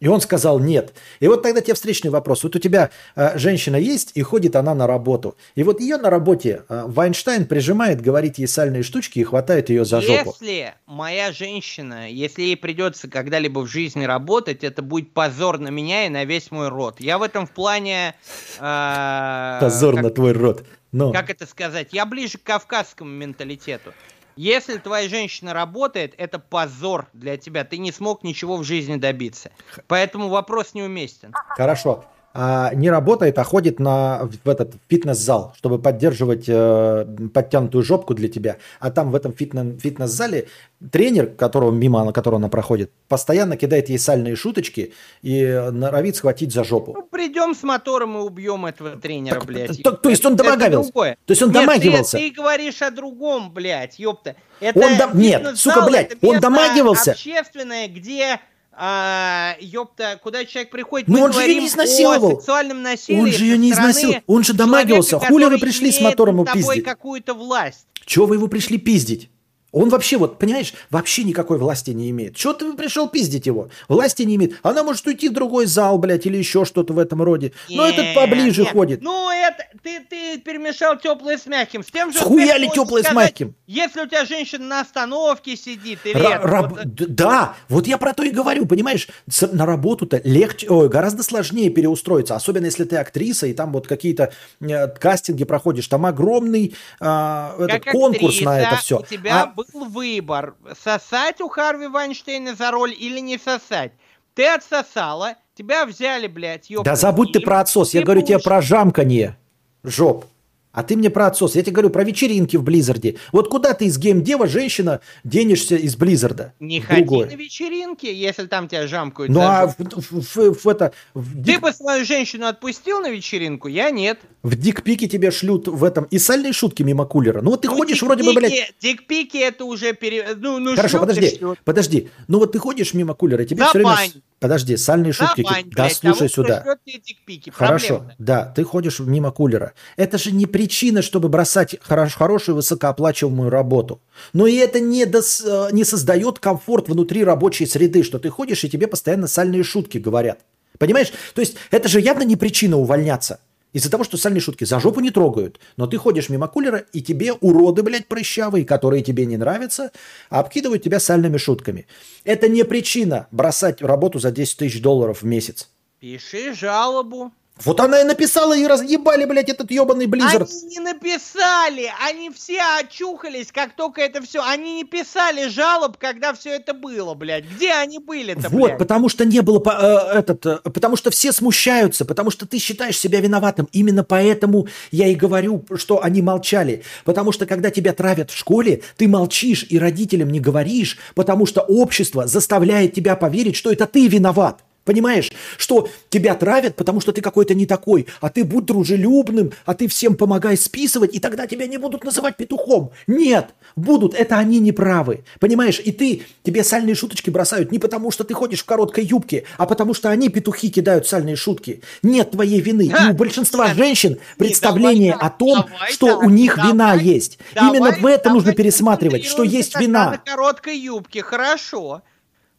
И он сказал нет. И вот тогда тебе встречный вопрос. Вот у тебя э, женщина есть, и ходит она на работу. И вот ее на работе э, Вайнштейн прижимает, говорит ей сальные штучки и хватает ее за жопу.
Если моя женщина, если ей придется когда-либо в жизни работать, это будет позор на меня и на весь мой род. Я в этом в плане... э,
Позор
как-
на твой рот. Ну,
как это сказать, я ближе к кавказскому менталитету. Если твоя женщина работает, это позор для тебя. Ты не смог ничего в жизни добиться. Поэтому вопрос неуместен.
хорошо. А, не работает, а ходит на, в этот фитнес-зал, чтобы поддерживать э, подтянутую жопку для тебя. А там в этом фитне- фитнес-зале тренер, которого, мимо на которого она проходит, постоянно кидает ей сальные шуточки и норовит схватить за жопу.
Ну, придем с мотором и убьем этого тренера,
Так,
блядь.
то- то есть он
другое.
То есть он
Нет, ты-
домагивался?
Ты, говоришь о другом, блядь, ёпта. Это
Он дом- нет, сука, блядь, он домагивался.
общественное, где а, ёпта, куда человек приходит,
Но
мы
он же
говорим
не изнасиловал.
сексуальном насилии
Он же ее не изнасиловал. Он же домагивался.
человека,
Хули вы пришли с мотором
тобой
пиздить?
какую-то власть.
Чего вы его пришли пиздить? Он вообще, вот, понимаешь, вообще никакой власти не имеет. Чего ты пришел пиздить его? Власти не имеет. Она может уйти в другой зал, блядь, или еще что-то в этом роде. Но этот
Нет,
поближе
нет.
ходит.
Ну, это ты, ты перемешал теплое с мягким. С тем же
Схуя ли
успехом
теплое с мягким?
Если у тебя женщина на остановке сидит, или
Ра-
это,
раб-
вот,
Да, вот я про то и говорю, понимаешь, на работу-то легче, ой, гораздо сложнее переустроиться, особенно если ты актриса и там вот какие-то э, кастинги проходишь, там огромный а, этот конкурс на это все.
У тебя был выбор, сосать у Харви Вайнштейна за роль или не сосать. Ты отсосала, тебя взяли, блядь, ёпта,
Да забудь ты про отсос. Я
ты
говорю тебе про жамканье. Жоп. А ты мне про отсос. Я тебе говорю про вечеринки в Близзарде. Вот куда ты из геймдева, женщина, денешься из Близзарда?
Не ходи
другое.
на вечеринки, если там тебя жамкают.
Ну а в, в- в- в это, в,
Ты
дик,
бы свою женщину отпустил на вечеринку? Я нет.
в дикпике тебе шлют в этом и сальные шутки мимо кулера. Ну вот ты
Ну,
ходишь вроде бы, блядь,
дикпики- это уже пере... Ну, ну
Хорошо, подожди, подожди. Ну вот ты ходишь мимо кулера, тебе все время... Подожди, сальные шутки. Да
блядь,
слушай
того,
сюда.
дикпики.
Хорошо,
Проблема-то.
да, ты ходишь мимо кулера. Это же не причина, чтобы бросать хорош- хорошую высокооплачиваемую работу. Но и это не, дос- э, не создает комфорт внутри рабочей среды, что ты ходишь и тебе постоянно сальные шутки говорят. Понимаешь? То есть это же явно не причина увольняться. Из-за того, что сальные шутки за жопу не трогают. Но ты ходишь мимо кулера, и тебе уроды, блядь, прыщавые, которые тебе не нравятся, обкидывают тебя сальными шутками. Это не причина бросать работу за 10 тысяч долларов в месяц.
Пиши жалобу.
Вот она и написала, и разъебали, блядь, этот ебаный Blizzard.
Они не написали, они все очухались, как только это все. Они не писали жалоб, когда все это было, блядь. Где они были-то,
Вот,
блядь?
потому что не было, э, этот, э, потому что все смущаются, потому что ты считаешь себя виноватым. Именно поэтому я и говорю, что они молчали. Потому что когда тебя травят в школе, ты молчишь и родителям не говоришь, потому что общество заставляет тебя поверить, что это ты виноват. Понимаешь, что тебя травят, потому что ты какой-то не такой, а ты будь дружелюбным, а ты всем помогай списывать, и тогда тебя не будут называть петухом. Нет, будут, это они не правы. Понимаешь, и ты, тебе сальные шуточки бросают не потому, что ты ходишь в короткой юбке, а потому что они, петухи, кидают сальные шутки. Нет твоей вины. И у большинства женщин представление
давай
о том,
давай
что у них
давай,
вина есть.
Давай-
Именно в это
давай
нужно пересматривать, что есть вина.
на короткой юбке, хорошо.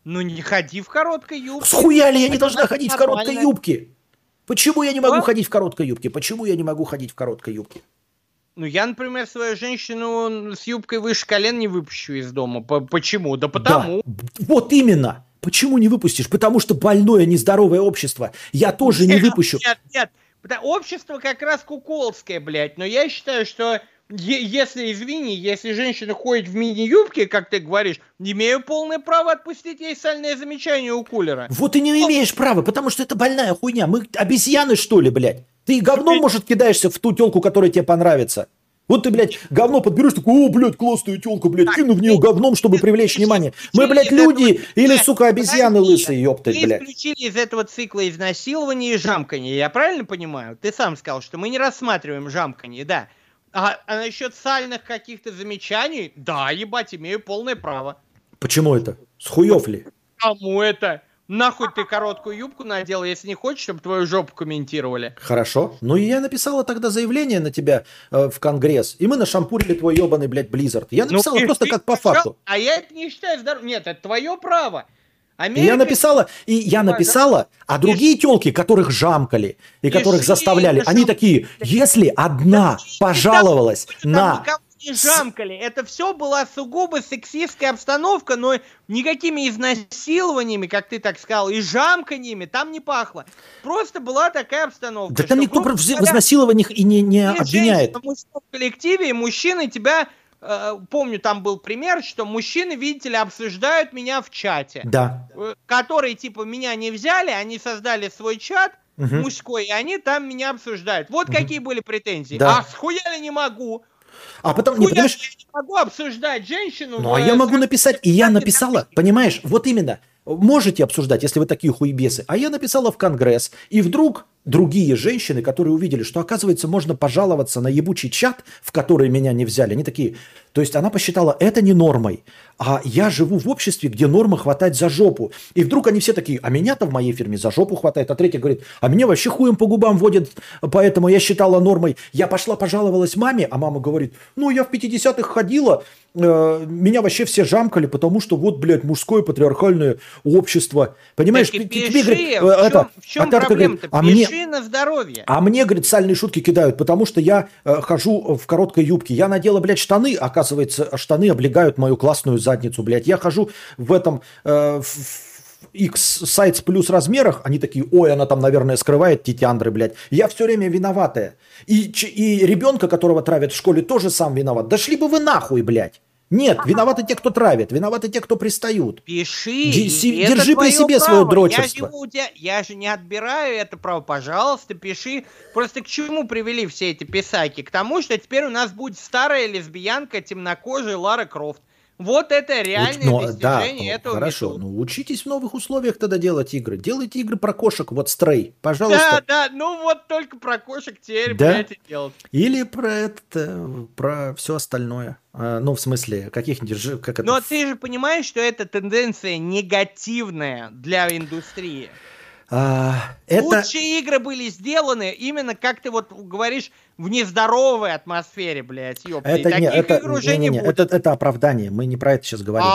Ну не ходи в короткой юбке.
Схуя ли я не должна ходить в короткой
нормально.
юбке? Почему я не могу
А?
ходить в короткой юбке? Почему я не могу ходить в короткой юбке?
Ну, я, например, свою женщину с юбкой выше колен не выпущу из дома. По- Почему? Да потому.
Да. Вот именно. Почему не выпустишь? Потому что больное, нездоровое общество. Я тоже не
Нет,
выпущу.
Нет, нет. Общество как раз куколское, блядь. Но я считаю, что если, извини, если женщина ходит в мини-юбке, как ты говоришь, имею полное право отпустить ей сальное замечание у кулера.
Вот и не имеешь права, потому что это больная хуйня. Мы обезьяны, что ли, блядь? Ты говном, может, кидаешься в ту телку, которая тебе понравится. Вот ты, блядь, говно подберешь, такой, о, блядь, классную телку, блядь, кину в нее говном, чтобы привлечь внимание. Мы, блядь, люди или, сука, обезьяны лысые, ёптать,
Мы
блядь.
исключили из этого цикла изнасилования и жамканье. Я правильно понимаю? Ты сам сказал, что мы не рассматриваем жамканье, да. А, а насчет сальных каких-то замечаний, да, ебать, имею полное право.
Почему это? С хуев ли?
Кому это? Нахуй ты короткую юбку надел, если не хочешь, чтобы твою жопу комментировали.
Хорошо. Ну и я написала тогда заявление на тебя э, в Конгресс, и мы нашампурили твой ебаный, блядь, Blizzard. Я написала
Ну,
просто
ты
как по факту.
А я это не считаю здоровым. Нет, это твое право.
И
Америка...
я написала, и я написала, а другие телки, которых жамкали и которых заставляли, они такие, если одна пожаловалась на...
не жамкали. Это все была сугубо сексистская обстановка, но никакими изнасилованиями, как ты так сказал, и жамканьями там не пахло. Просто была такая обстановка.
Да там никто в изнасилованиях и не, не обвиняет.
в мужском коллективе, и мужчины тебя... э, помню, там был пример, что мужчины, видите ли, обсуждают меня в чате.
Да.
э, которые типа меня не взяли, они создали свой чат
Мгм.
мужской, и они там меня обсуждают. Вот какие были претензии.
Да.
А схуяли не могу.
А потом, не, понимаешь,
я не могу обсуждать женщину.
Ну, а
в,
я могу написать, и я написала, понимаешь, вот именно, можете обсуждать, если вы такие хуебесы, а я написала в Конгресс, и вдруг другие женщины, которые увидели, что, оказывается, можно пожаловаться на ебучий чат, в который меня не взяли, они такие, то есть она посчитала это не нормой, а я живу в обществе, где норма хватать за жопу. И вдруг они все такие, а меня-то в моей фирме за жопу хватает, а третья говорит, а меня вообще хуем по губам водят, поэтому я считала нормой. Я пошла пожаловалась маме, а мама говорит, ну я в 50-х ходила, меня вообще все жамкали, потому что вот, блядь, мужское патриархальное общество. Понимаешь,
Так и
ты- тебе,
пиши,
говорит, э,
в чем,
это,
в чем
а Тарта
проблема-то?
говорит, а мне,
Пиши на здоровье.
а мне, говорит, сальные шутки кидают, потому что я э, хожу в короткой юбке. Я надела, блядь, штаны, оказывается, штаны облегают мою классную задницу, блядь. Я хожу в этом... э, в- в X сайт плюс размерах, они такие, ой, она там, наверное, скрывает титяндры, блядь. Я все время виноватая. И, и ребенка, которого травят в школе, тоже сам виноват. Да шли бы вы нахуй, блядь. Нет, виноваты те, кто травят, виноваты те, кто пристают.
Пиши.
Ди-
и
си-
это
держи при себе
право.
свое дрочерство.
Я, живу у тебя- я же не отбираю это право. Пожалуйста, пиши. Просто к чему привели все эти писаки? К тому, что теперь у нас будет старая лесбиянка, темнокожая Лара Крофт. Вот это реальное
Ну, да,
достижение
ну,
этого
хорошо.
метода.
Ну, учитесь в новых условиях тогда делать игры. Делайте игры про кошек, вот стрей,
Да,
пожалуйста.
да, ну вот только про кошек теперь,
Да?
блядь, и делать.
Или про это, про все остальное. А, ну, в смысле, каких-нибудь, как это...
Но ты же понимаешь, что это тенденция негативная для индустрии.
А, это...
Лучшие игры были сделаны именно, как ты вот говоришь, в нездоровой атмосфере, блядь, ёпта. И
Это, не,
таких
это,
игр уже не,
не, не,
будет.
это, это оправдание, мы не про это сейчас говорим.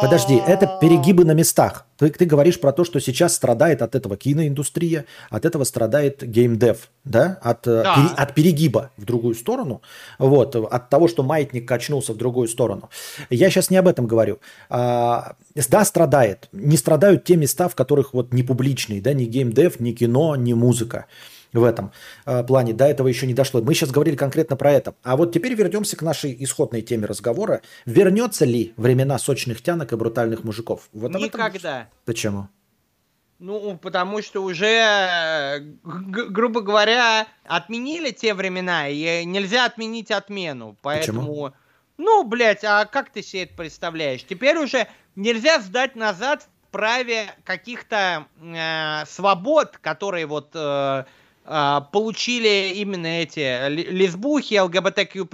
Подожди, это перегибы на местах. Ты, ты говоришь про то, что сейчас страдает от этого киноиндустрия, от этого страдает геймдев, да? От, э,
Да.
пере- от перегиба в другую сторону, вот, от того, что маятник качнулся в другую сторону. Я сейчас не об этом говорю. А, да, страдает. Не страдают те места, в которых вот не публичные, да, ни геймдев, ни кино, ни музыка в этом э, плане. До этого еще не дошло. Мы сейчас говорили конкретно про это. А вот теперь вернемся к нашей исходной теме разговора. Вернется ли времена сочных тянок и брутальных мужиков? Вот об этом-
Никогда.
Почему?
Ну, потому что уже, э, грубо говоря, отменили те времена, и нельзя отменить отмену. Поэтому, ну, блядь, а как ты себе это представляешь? Теперь уже нельзя сдать назад в праве каких-то э, свобод, которые вот э, э, получили именно эти лесбухи, ЛГБТQ+,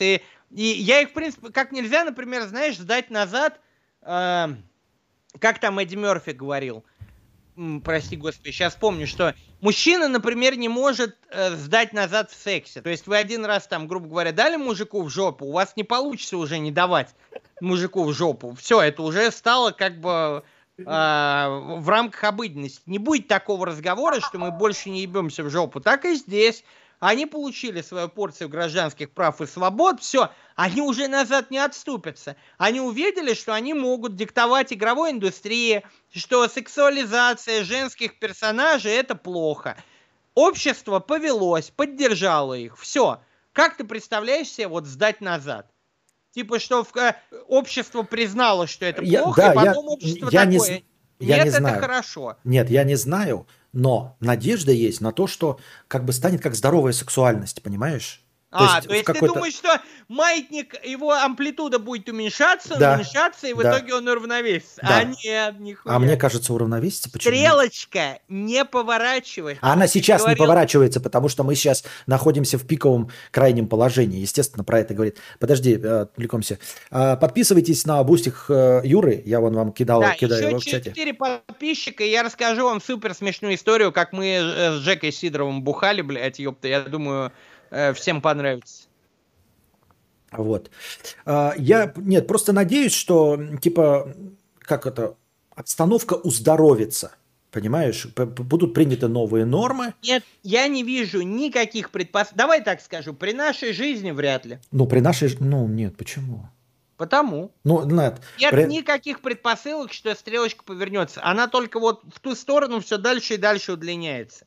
и, и я их, в принципе, как нельзя, например, знаешь, сдать назад, э, как там Эдди Мерфи говорил, прости господи, сейчас помню, что мужчина, например, не может э, сдать назад в сексе. То есть вы один раз там, грубо говоря, дали мужику в жопу, у вас не получится уже не давать мужику в жопу. Все, это уже стало как бы а, в рамках обыденности. Не будет такого разговора, что мы больше не ебемся в жопу. Так и здесь. Они получили свою порцию гражданских прав и свобод, все, они уже назад не отступятся. Они увидели, что они могут диктовать игровой индустрии, что сексуализация женских персонажей это плохо. Общество повелось, поддержало их, все. Как ты представляешь себе вот сдать назад? Типа, что в, э, общество признало, что это
Я-
плохо,
да,
и потом
я-
общество
я не
такое,
з- я
нет,
не
это
знаю.
хорошо.
Нет, я не знаю, но надежда есть на то, что как бы станет как здоровая сексуальность, понимаешь?
А,
в
то есть ты думаешь, что маятник, его амплитуда будет уменьшаться,
Да.
уменьшаться, и в
Да.
итоге он уравновесится.
Да.
А нет, нихуя.
А мне кажется, уравновесится. Почему?
Стрелочка не поворачивается.
А она сейчас не
говорил,
поворачивается, потому что мы сейчас находимся в пиковом крайнем положении. Естественно, про это говорит. Подожди, э, отвлекемся. А, Подписывайтесь на Boosty'к э, Юры. Я вон вам кидал,
Да,
кидаю его в
еще
чате.
4 подписчика, и я расскажу вам супер смешную историю, как мы э, с Жекой Сидоровым бухали, блядь, ёпта, я думаю, всем понравится.
Вот. А, Я, нет, просто надеюсь, что, типа, как это, обстановка уздоровится. Понимаешь? Будут приняты новые нормы.
Нет, я не вижу никаких предпосылок. Давай так скажу, при нашей жизни вряд ли.
Ну, при нашей... Ну, нет, почему?
Потому.
Ну, нет.
Нет
при-
никаких предпосылок, что стрелочка повернется. Она только вот в ту сторону все дальше и дальше удлиняется.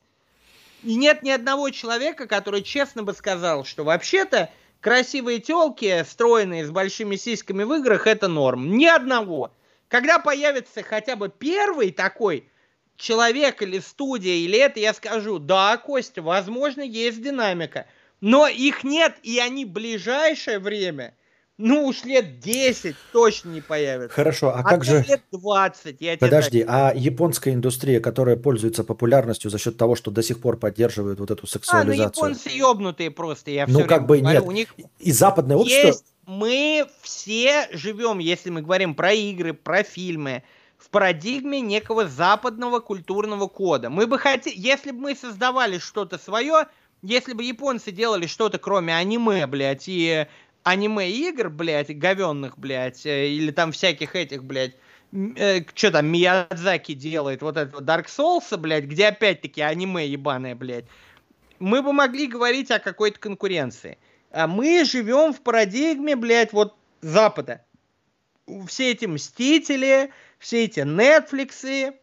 И нет ни одного человека, который честно бы сказал, что вообще-то красивые телки, стройные с большими сиськами в играх, это норм. Ни одного. Когда появится хотя бы первый такой человек или студия, или это, я скажу, да, Костя, возможно, есть динамика. Но их нет, и они ближайшее время, ну уж лет 10 точно не появятся.
Хорошо, а
А
как же...
лет 20, я
Подожди, а японская индустрия, которая пользуется популярностью за счет того, что до сих пор поддерживает вот эту
А, ну
сексуализацию,
японцы ебнутые просто, я
Ну,
все
как бы
говорю.
нет.
У них
и западное общество...
есть, мы все живем, если мы говорим про игры, про фильмы, в парадигме некого западного культурного кода. Мы бы хотели, если бы мы создавали что-то свое, если бы японцы делали что-то кроме аниме, блядь, и аниме-игр, блядь, говенных, блядь, э, или там всяких этих, блядь, что там Миядзаки делает, вот этого Dark Souls, блядь, где опять-таки аниме ебаное, блядь, мы бы могли говорить о какой-то конкуренции. А мы живем в парадигме, блядь, вот Запада. Все эти Мстители, все эти Нетфликсы.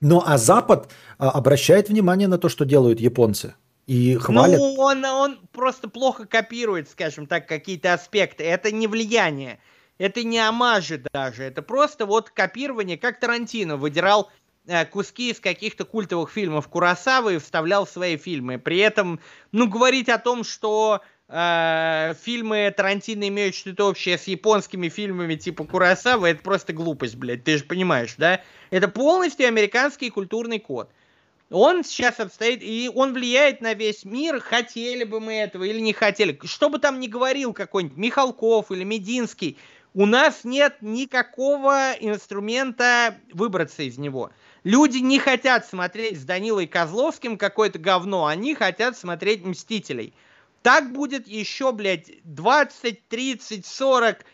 Ну, а Запад а, обращает внимание на то, что делают японцы. И хвалят.
Ну, он, он просто плохо копирует, скажем так, какие-то аспекты. Это не влияние. Это не амажи даже. Это просто вот копирование, как Тарантино выдирал э, куски из каких-то культовых фильмов Курасавы и вставлял в свои фильмы. При этом, ну, говорить о том, что э, фильмы Тарантино имеют что-то общее с японскими фильмами типа Курасавы, это просто глупость, блядь, ты же понимаешь, да? Это полностью американский культурный код. Он сейчас обстоит, и он влияет на весь мир, хотели бы мы этого или не хотели. Что бы там ни говорил какой-нибудь Михалков или Мединский, у нас нет никакого инструмента выбраться из него. Люди не хотят смотреть с Данилой Козловским какое-то говно, они хотят смотреть Мстителей. Так будет еще, блядь, 20, 30, 40...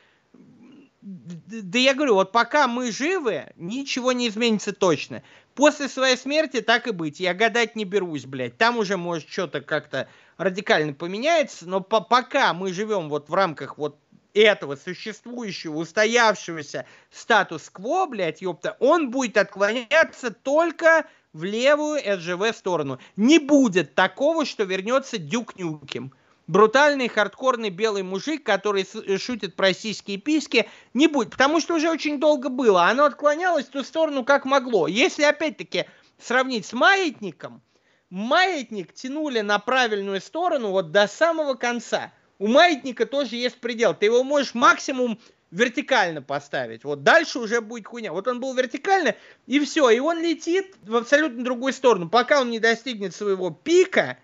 Да я говорю, вот пока мы живы, ничего не изменится точно. После своей смерти так и быть. Я гадать не берусь, блядь. Там уже может что-то как-то радикально поменяется, но по пока мы живем вот в рамках вот этого существующего, устоявшегося статус-кво, блядь, ёпта, он будет отклоняться только в левую СЖВ сторону. Не будет такого, что вернется Дюк Нюкем. Брутальный, хардкорный белый мужик, который с- шутит про сиськи и письки, не будет, потому что уже очень долго было. Оно отклонялось в ту сторону, как могло. Если, опять-таки, сравнить с маятником, маятник тянули на правильную сторону вот до самого конца. У маятника тоже есть предел. Ты его можешь максимум вертикально поставить. Вот дальше уже будет хуйня. Вот он был вертикально, и все. И он летит в абсолютно другую сторону. Пока он не достигнет своего пика,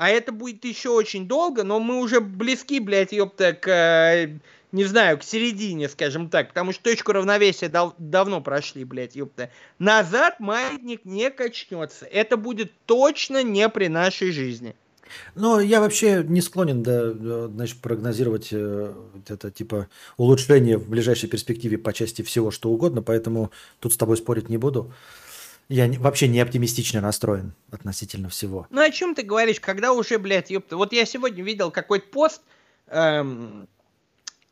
а это будет еще очень долго, но мы уже близки, блядь, ёпта, к, э, не знаю, к середине, скажем так, потому что точку равновесия дав- давно прошли, блядь, ёпта. Назад маятник не качнется. Это будет точно не при нашей жизни.
Но я вообще не склонен да, э, значит, прогнозировать э, это типа улучшение в ближайшей перспективе по части всего, что угодно, поэтому тут с тобой спорить не буду. Я вообще не оптимистично настроен относительно всего.
Ну о чем ты говоришь, когда уже, блядь, ёпта. Вот я сегодня видел какой-то пост, эм,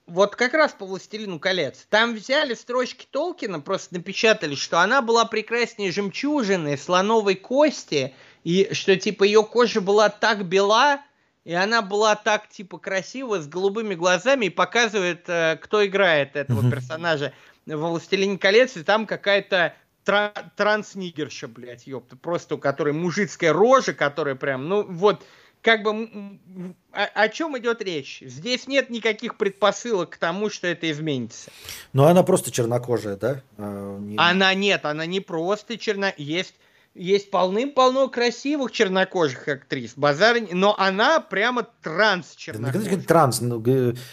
вот как раз по «Властелину колец». Там взяли строчки Толкина, просто напечатали, что она была прекраснее жемчужины, слоновой кости, и что, типа, ее кожа была так бела, и она была так, типа, красива, с голубыми глазами, и показывает, э, кто играет этого персонажа во «Властелине колец», и там какая-то тра- транснигерша, блядь, ёпта, просто у которой мужицкая рожа, которая прям, ну, вот, как бы, м, о, о чем идет речь? Здесь нет никаких предпосылок к тому, что это изменится.
Но она просто чернокожая, да? А, не-
Она нет, она не просто черно... Есть, есть полным-полно красивых чернокожих актрис, базар, но она прямо транс
Ну,
чернокожая.
как Транс, ну,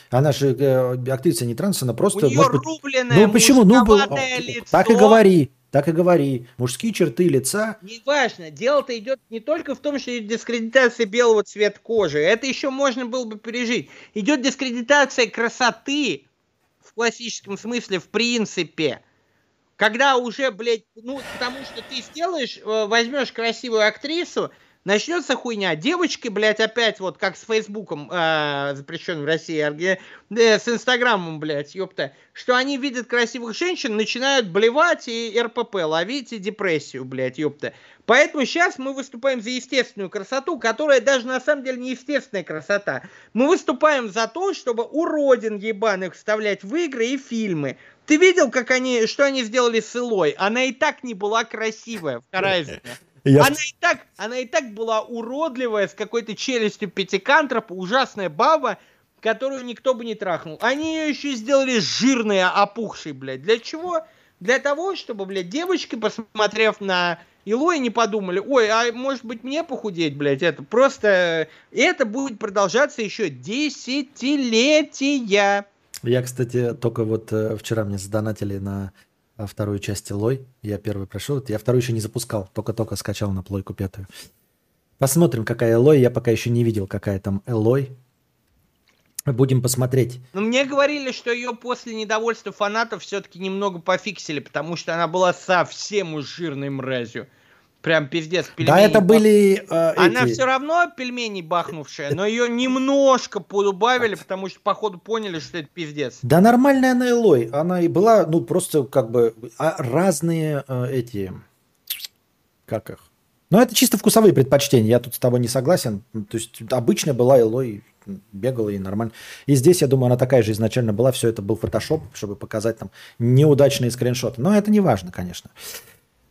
она же э, актриса не транс, она просто...
У неё
может быть-
рубленное
ну почему? Ну,
лицо.
так и говори, так и говори. Мужские черты лица,
Неважно, дело-то идет не только в том, что дискредитация белого цвета кожи, это еще можно было бы пережить. Идет дискредитация красоты в классическом смысле, в принципе. Когда уже, блядь, ну, потому что ты сделаешь, э, возьмешь красивую актрису, начнется хуйня. Девочки, блядь, опять вот как с Фейсбуком, э, запрещенным в России, э, с Инстаграмом, блядь, ёпта, что они видят красивых женщин, начинают блевать и РПП ловить, и депрессию, блядь, ёпта. Поэтому сейчас мы выступаем за естественную красоту, которая даже на самом деле не естественная красота. Мы выступаем за то, чтобы уродин ебаных вставлять в игры и фильмы. Ты видел, как они, что они сделали с Илой? Она и так не была красивая в Horizon.
Я-
Она и так, она и так была уродливая, с какой-то челюстью пятикантропа, ужасная баба, которую никто бы не трахнул. Они ее еще сделали жирной, опухшей, блядь. Для чего? Для того, чтобы, блядь, девочки, посмотрев на Илой, не подумали, ой, а может быть мне похудеть, блядь, это просто... Это будет продолжаться еще десятилетия.
Я, кстати, только вот э, вчера мне задонатили на вторую часть Элой. Я первый прошел. Я вторую еще не запускал. Только-только скачал на плойку пятую. Посмотрим, какая Элой. Я пока еще не видел, какая там Элой. Будем посмотреть.
Но мне говорили, что ее после недовольства фанатов все-таки немного пофиксили, потому что она была совсем уж жирной мразью. Прям пиздец.
да,
пельмени
это
бах-
были э,
Она
эти-
все равно пельмени бахнувшая, но ее немножко подубавили, потому что походу поняли, что это пиздец.
Да нормальная она Элой. Она и была, ну, просто как бы а, разные э, эти... Как их? Ну, это чисто вкусовые предпочтения. Я тут с тобой не согласен. Ну, То есть обычная была Элой, бегала и нормально. И здесь, я думаю, она такая же изначально была. Все это был фотошоп, чтобы показать там неудачные скриншоты. Но это не важно, конечно.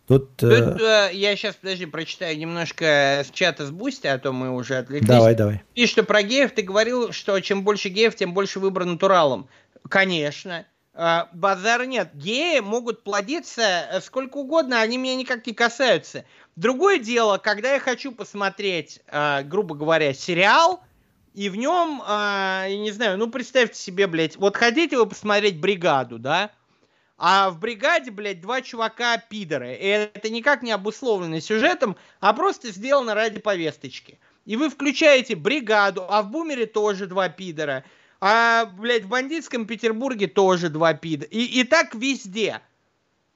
Тут... э,
Тут, э, я сейчас, подожди, прочитаю немножко с чата с Boosty, а то мы уже отвлеклись.
Давай, давай.
И что про геев ты говорил, что чем больше геев, тем больше выбор натуралам. Конечно. А, Базара нет. Геи могут плодиться э, сколько угодно, они меня никак не касаются. Другое дело, когда я хочу посмотреть, а, грубо говоря, сериал, и в нем, а, я не знаю, ну представьте себе, блядь, вот хотите вы посмотреть «Бригаду», да? А в бригаде, блядь, два чувака пидоры. И это никак не обусловлено сюжетом, а просто сделано ради повесточки. И вы включаете бригаду, а в бумере тоже два пидора. А, блядь, в бандитском Петербурге тоже два пидора. И, и так везде.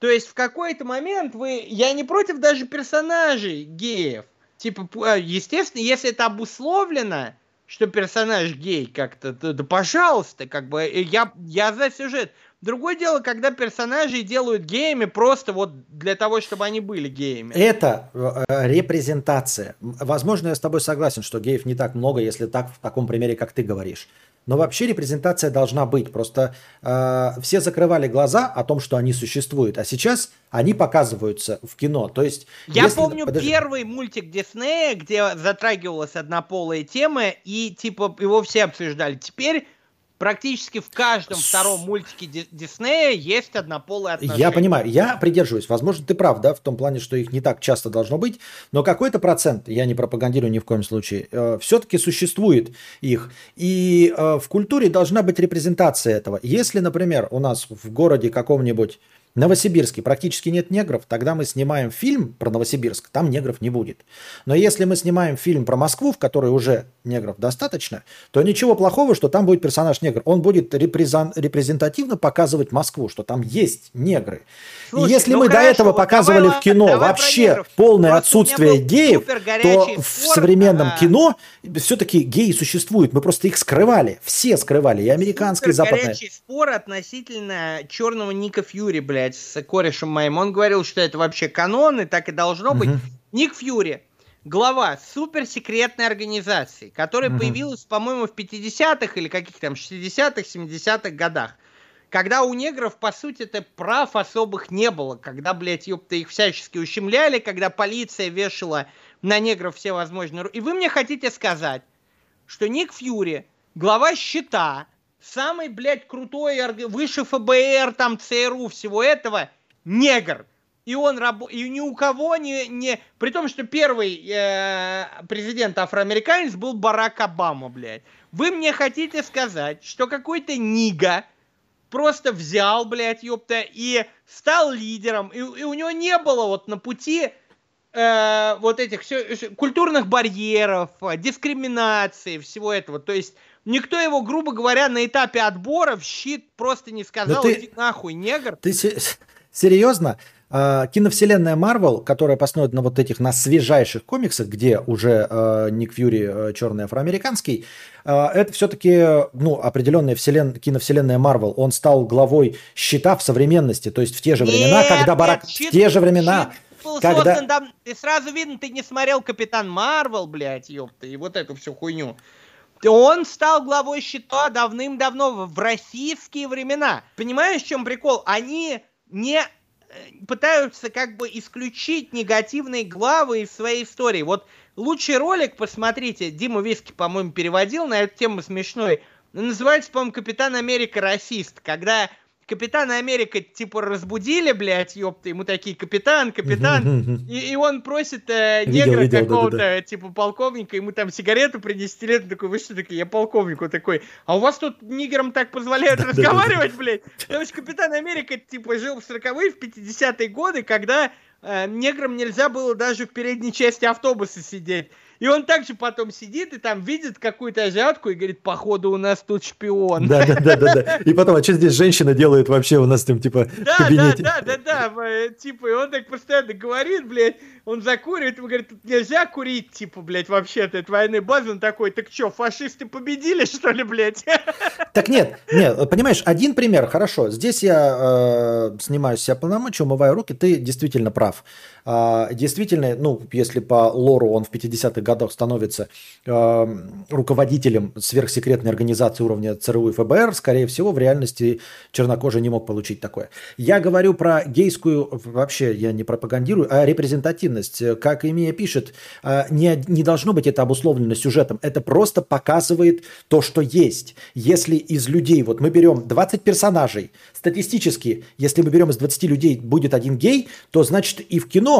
То есть в какой-то момент вы... Я не против даже персонажей геев. Типа, а, естественно, если это обусловлено, что персонаж гей как-то, то, да пожалуйста, как бы, э, я, я за сюжет. Другое дело, когда персонажей делают геями просто вот для того, чтобы они были геями.
Это э, э, репрезентация. Возможно, я с тобой согласен, что геев не так много, если так в таком примере, как ты говоришь. Но вообще репрезентация должна быть. Просто э, все закрывали глаза о том, что они существуют, а сейчас они показываются в кино. То есть,
Я
если-
помню
подожди.
первый мультик Диснея, где затрагивалась однополая тема, и типа его все обсуждали. Теперь практически в каждом втором мультике Ди- Диснея есть однополые отношения.
Я понимаю, я придерживаюсь. Возможно, ты прав, да, в том плане, что их не так часто должно быть, но какой-то процент, я не пропагандирую ни в коем случае, все-таки существует их. И э, в культуре должна быть репрезентация этого. Если, например, у нас в городе каком-нибудь Новосибирске практически нет негров, тогда мы снимаем фильм про Новосибирск, там негров не будет. Но если мы снимаем фильм про Москву, в которой уже негров достаточно, то ничего плохого, что там будет персонаж негр. Он будет репрезен- репрезентативно показывать Москву, что там есть негры.
Слушай,
И если
ну
мы до
хорошо,
этого
вот
показывали
давай,
в кино
давай
вообще полное
Просто
отсутствие геев, то
горячий
в современном
а,
кино все-таки геи существуют. Мы просто их скрывали. Все скрывали. И американские, и западные.
горячий спор относительно черного Ника Фьюри, блядь, с корешем моим. Он говорил, что это вообще канон, и так и должно быть. Ник Фьюри, глава суперсекретной организации, которая
Мгм.
появилась, по-моему, в 50-х или каких там 60-х, 70-х годах. Когда у негров, по сути, это прав особых не было. Когда, блядь, ёпта, их всячески ущемляли, когда полиция вешала на негров все возможные... И вы мне хотите сказать, что Ник Фьюри, глава щита, самый, блядь, крутой, выше ФБР, там, ЦРУ, всего этого, негр. И он рабо... и ни у кого не, не... При том, что первый э, президент афроамериканец был Барак Обама, блядь. Вы мне хотите сказать, что какой-то нига просто взял, блядь, ёпта, и стал лидером, и, и у него не было вот на пути э, вот этих всё- культурных барьеров, дискриминации, всего этого. То есть никто его, грубо говоря, на этапе отбора в щит просто не сказал,
ты-
иди нахуй, негр.
Ты се- серьезно? А, Киновселенная Марвел, которая построена на вот этих на свежайших комиксах, где уже э, Ник Фьюри э, черный афроамериканский, э, это все-таки ну, определенная вселен... киновселенная Марвел. Он стал главой щита в современности, то есть в те же времена,
Нет,
когда Барак...
щит-
в те же времена,
щит
когда...
создан дав- Ты сразу видно, ты не смотрел Капитан Марвел, блядь, ёпта, и вот эту всю хуйню. Он стал главой щита давным-давно, в российские времена. Понимаешь, в чем прикол? Они не э, пытаются как бы исключить негативные главы из своей истории. Вот лучший ролик, посмотрите, Дима Виски, по-моему, переводил на эту тему смешной. Называется, по-моему, Капитан Америка расист. Когда Капитана Америка, типа, разбудили, блядь, ёпта, ему такие, капитан, капитан, и, и он просит э, негра какого-то,
да-да-да.
типа, полковника, ему там сигарету принести лет, он такой, вы что такие, я полковник, он такой, а у вас тут нигерам так позволяют разговаривать, блядь? Потому что Капитан Америка, типа, жил в 40-е, в 50-е годы, когда э, неграм нельзя было даже в передней части автобуса сидеть. И он также потом сидит и там видит какую-то азиатку и говорит, походу у нас тут шпион.
Да, да, да, да, да. И потом, а что здесь женщина делает вообще у нас там, типа,
Да, да,
кабинете?
да, да, да, э, типа, и он так постоянно говорит, блядь, он закуривает, ему говорит, тут нельзя курить, типа, блядь, вообще-то, это военная база, он такой, так что, фашисты победили, что ли, блядь?
Так нет, нет, понимаешь, один пример, хорошо. Здесь я э, снимаю с себя полномочия, умываю руки, ты действительно прав. А, действительно, ну, если по лору он в 50-х годах становится э, руководителем сверхсекретной организации уровня ЦРУ и ФБР, скорее всего, в реальности чернокожий не мог получить такое. Я говорю про гейскую, вообще я не пропагандирую, а репрезентативность. Как Имея пишет, э, не, не должно быть это обусловлено сюжетом. Это просто показывает то, что есть. Если из людей, вот мы берем 20 персонажей, статистически, если мы берем из 20 людей будет один гей, то значит и в кино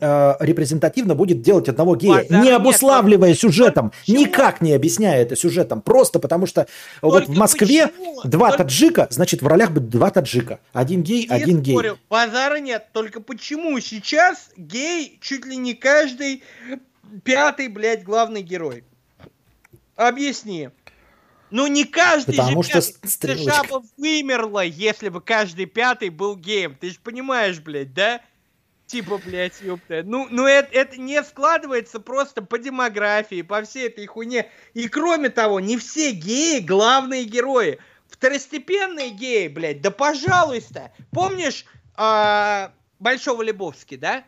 э, репрезентативно будет делать одного гея,
Базара
не
нет,
обуславливая
вот
сюжетом,
почему?
никак не объясняя это сюжетом, просто потому что вот
Только
в Москве
почему?
два
Только-
таджика, значит в ролях будет два таджика, один гей,
Не
один гей.
спорю, базара нет, только почему сейчас гей чуть ли не каждый пятый, блядь, главный герой? Объясни. Ну не каждый
Потому
же
что
пятый.
стрелочка.
США бы вымерла, если бы каждый пятый был геем. Ты же понимаешь, блядь, да? Типа, блядь, ёпта. Ну, ну это, это не складывается просто по демографии, по всей этой хуйне. И кроме того, не все геи главные герои. Второстепенные геи, блядь, да пожалуйста. Помнишь а, Большого Лебовски, да?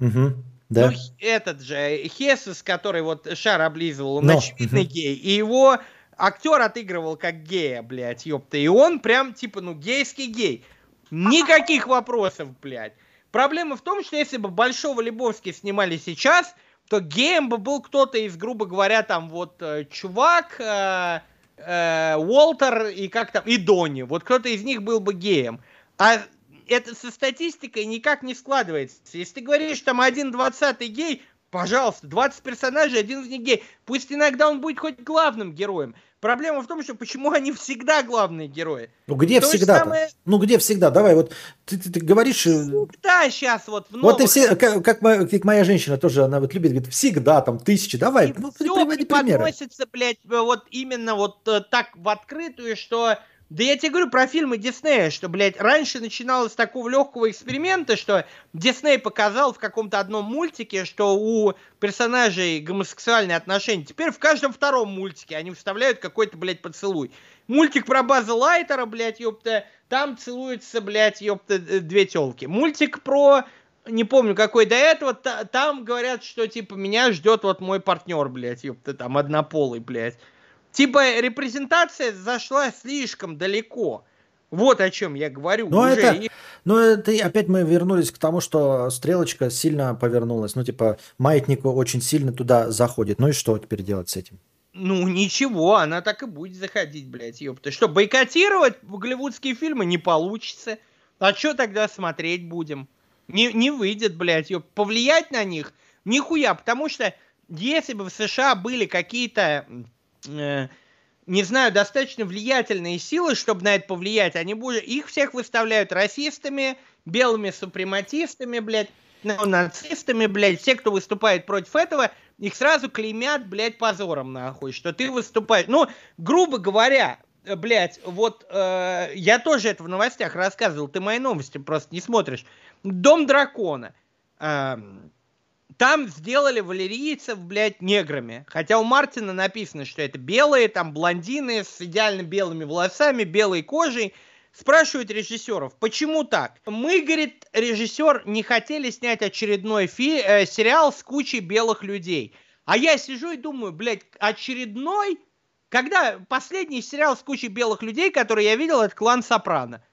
Мгм, да.
Ну, этот же, Хесус, который вот шар облизывал, он
Но,
очевидный
мгм.
гей. И его актер отыгрывал как гея, блядь, ёпта. И он прям, типа, ну, гейский гей. Никаких вопросов, блядь. Проблема в том, что если бы Большого Лебовски снимали сейчас, то геем бы был кто-то из, грубо говоря, там вот э, чувак, э, э, Уолтер и как там, и Донни. Вот кто-то из них был бы геем. А это со статистикой никак не складывается. Если ты говоришь, там один двадцатый гей, пожалуйста, 20 персонажей, один из них гей. Пусть иногда он будет хоть главным героем. Проблема в том, что почему они всегда главные герои.
Ну где
То
всегда?
самое-
Ну где всегда? Давай, вот ты, ты- ты говоришь... э,
Да, сейчас вот в
Вот ты
новых-
все, как, как моя, как моя женщина тоже, она вот любит, говорит, всегда там тысячи, давай, ну, ты
всё
приводи примеры.
преподносится, блядь, вот именно вот э, так в открытую, что... Да я тебе говорю про фильмы Диснея, что, блядь, раньше начиналось с такого легкого эксперимента, что Дисней показал в каком-то одном мультике, что у персонажей гомосексуальные отношения. Теперь в каждом втором мультике они вставляют какой-то, блядь, поцелуй. Мультик про База Лайтера, блядь, ёпта, там целуются, блядь, ёпта, э, две телки. Мультик про не помню, какой до этого, та- там говорят, что, типа, меня ждет вот мой партнер, блядь, ёпта, там, однополый, блядь. Типа, репрезентация зашла слишком далеко. Вот о чем я говорю.
Ну,
уже.
это, ну, это опять мы вернулись к тому, что стрелочка сильно повернулась. Ну, типа, маятник очень сильно туда заходит. Ну и что теперь делать с этим?
Ну, ничего, она так и будет заходить, блядь, ёпта. Что, бойкотировать голливудские фильмы не получится. А что тогда смотреть будем? Не, не выйдет, блядь, ёп. Повлиять на них? Нихуя, потому что если бы в США были какие-то, не знаю, достаточно влиятельные силы, чтобы на это повлиять, они уже, их всех выставляют расистами, белыми супрематистами, блядь, нацистами, блядь, все, кто выступает против этого, их сразу клеймят, блядь, позором, нахуй, что ты выступаешь. Ну, грубо говоря, э, блядь, вот э, я тоже это в новостях рассказывал, ты мои новости просто не смотришь. Дом дракона. Эм, там сделали валерийцев, блядь, неграми. Хотя у Мартина написано, что это белые, там блондины с идеально белыми волосами, белой кожей. Спрашивают режиссеров, почему так? Мы, говорит, режиссер, не хотели снять очередной фи- э, сериал с кучей белых людей. А я сижу и думаю, блядь, очередной? Когда последний сериал с кучей белых людей, который я видел, это «Клан Сопрано».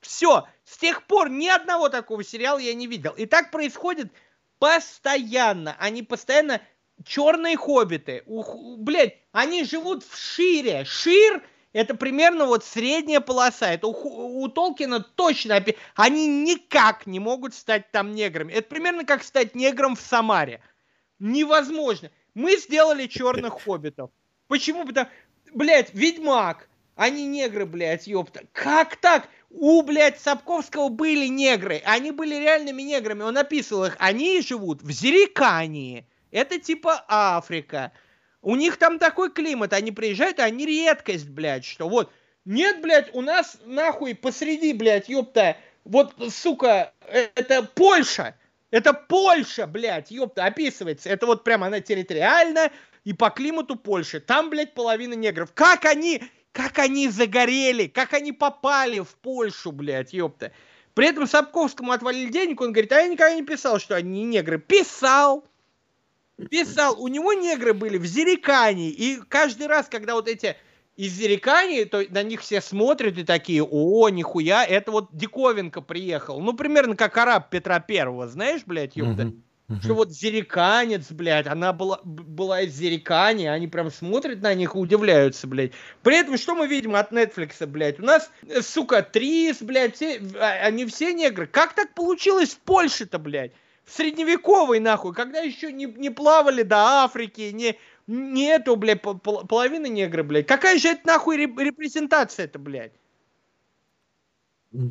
Все, с тех пор ни одного такого сериала я не видел. И так происходит постоянно. Они постоянно черные хоббиты. Ух, блядь, они живут в Шире. Шир это примерно вот средняя полоса. Это у, у Толкина точно. Они никак не могут стать там неграми. Это примерно как стать негром в Самаре. Невозможно. Мы сделали черных хоббитов. Почему? Потому, блядь, Ведьмак. Они негры, блядь, ёпта. Как так? У, блядь, Сапковского были негры. Они были реальными неграми. Он описывал их. Они живут в Зерикании. Это типа Африка. У них там такой климат. Они приезжают, и они редкость, блядь, что вот. Нет, блядь, у нас нахуй посреди, блядь, ёпта. Вот, сука, э, это Польша. Это Польша, блядь, ёпта, описывается. Это вот прям она территориально и по климату Польши. Там, блядь, половина негров. Как они, как они загорели, как они попали в Польшу, блядь, ёпта. При этом Сапковскому отвалили денег, он говорит, а я никогда не писал, что они негры. Писал, писал. У него негры были в Зерикании. И каждый раз, когда вот эти из Зерикании, то на них все смотрят и такие, о, нихуя, это вот Диковинка приехал. Ну, примерно как араб Петра Первого, знаешь, блядь, ёпта?
Мгм, мгм.
Что вот Зериканец, блядь, она была, была из Зерикани, они прям смотрят на них и удивляются, блядь. При этом, что мы видим от Netflix, блядь? У нас, э, сука, Трис, блядь, все, а- они все негры. Как так получилось в Польше-то, блядь? В средневековой, нахуй, когда еще не, не плавали до Африки, не, не эту, блядь, пол- пол- половина негры, блядь. Какая же это нахуй реп- репрезентация-то, блядь?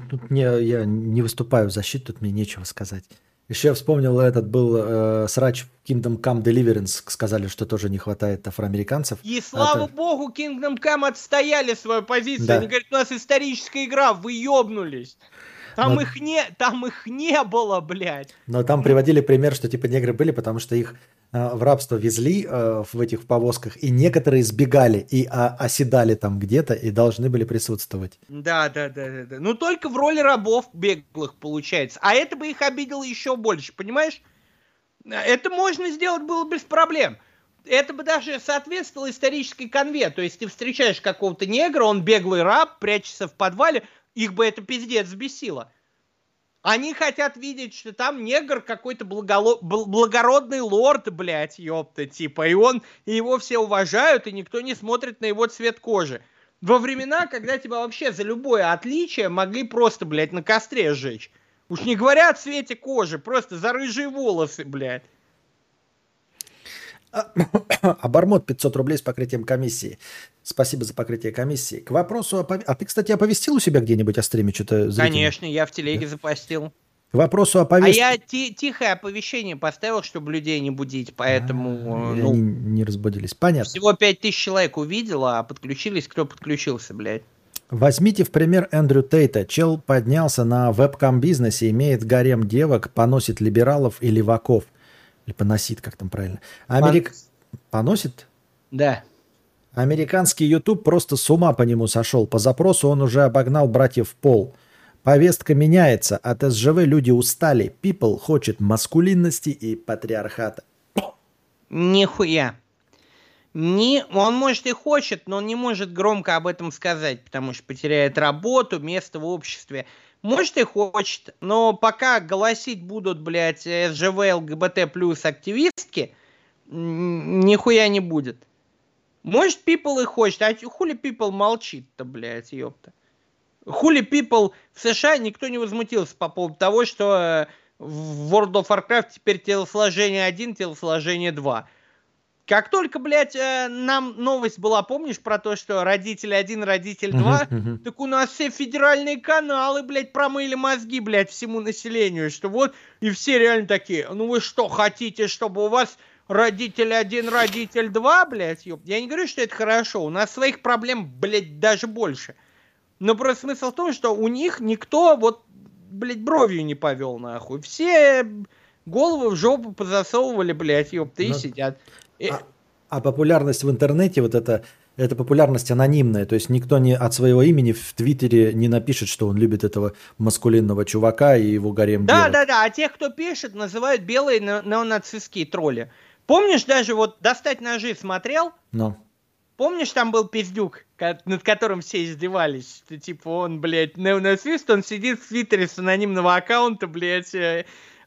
Тут мне, я не выступаю в защиту, тут мне нечего сказать. Еще я вспомнил, этот был э, срач Kingdom Come Deliverance, сказали, что тоже не хватает афроамериканцев.
И слава
Это-
богу, Kingdom Come отстояли свою позицию.
Да.
Они говорят, у нас историческая игра, вы ёбнулись. Там
Но-
их не, там их не было, блядь.
Но там приводили пример, что типа негры были, потому что их э, в рабство везли э, в этих повозках, и некоторые сбегали и а, оседали там где-то и должны были присутствовать.
Да, да, да, да, да. Ну только в роли рабов беглых получается. А это бы их обидело еще больше, понимаешь? Это можно сделать было без проблем. Это бы даже соответствовало исторической конве. То есть ты встречаешь какого-то негра, он беглый раб, прячется в подвале, их бы это пиздец взбесило. Они хотят видеть, что там негр какой-то благоло- бл- благородный лорд, блядь, ёпта, типа, и он, и его все уважают, и никто не смотрит на его цвет кожи. Во времена, когда тебя вообще за любое отличие могли просто, блядь, на костре сжечь. Уж не говоря о цвете кожи, просто за рыжие волосы, блядь.
Обормот 500 рублей с покрытием комиссии. Спасибо за покрытие комиссии. К вопросу о... пов- А ты, кстати, оповестил у себя где-нибудь о стриме? Что-то
Конечно, я в телеге запостил.
К вопросу о
А
повестке...
я ти- тихое оповещение поставил, чтобы людей не будить, поэтому,
И
ну,
Они не разбудились. Понятно.
всего 5000 человек увидело, а подключились, кто подключился, блядь.
Возьмите в пример Эндрю Тейта. Чел поднялся на вебкам-бизнесе, имеет гарем девок, поносит либералов и леваков. Или поносит, как там правильно. Америк... Поносит?
Да.
Американский YouTube просто с ума по нему сошел. По запросу он уже обогнал братьев Пол. Повестка меняется. От СЖВ люди устали. People хочет маскулинности и патриархата.
Нихуя. Не, он может и хочет, но он не может громко об этом сказать, потому что потеряет работу, место в обществе. Может и хочет, но пока голосить будут, блядь, СЖВ, ЛГБТ плюс активистки, нихуя не будет. Может, People и хочет, а хули People молчит-то, блядь, ёпта. Хули People в США никто не возмутился по поводу того, что э, в World of Warcraft теперь телосложение 1, телосложение 2. Как только, блядь, э, нам новость была, помнишь, про то, что родитель 1, родитель 2,
Мгм, мгм.
так у нас все федеральные каналы, блядь, промыли мозги, блядь, всему населению, что вот, и все реально такие, ну вы что, хотите, чтобы у вас родитель 1, родитель 2, блядь, ёп? Я не говорю, что это хорошо, у нас своих проблем, блядь, даже больше. Но просто смысл в том, что у них никто вот, блядь, бровью не повел нахуй. Все головы в жопу позасовывали, блядь, ёпта, и
Ну,
сидят. И-
А популярность в интернете, вот это, это популярность анонимная. То есть никто не от своего имени в Твиттере не напишет, что он любит этого маскулинного чувака и его гарем
Да,
девок.
да, да, а тех, кто пишет, называют белые не- неонацистские тролли. Помнишь, даже вот «Достать ножи» смотрел?
Но.
Помнишь, там был пиздюк, над которым все издевались? Что, типа, он, блядь, неонацист, он сидит в Твиттере с анонимного аккаунта, блядь,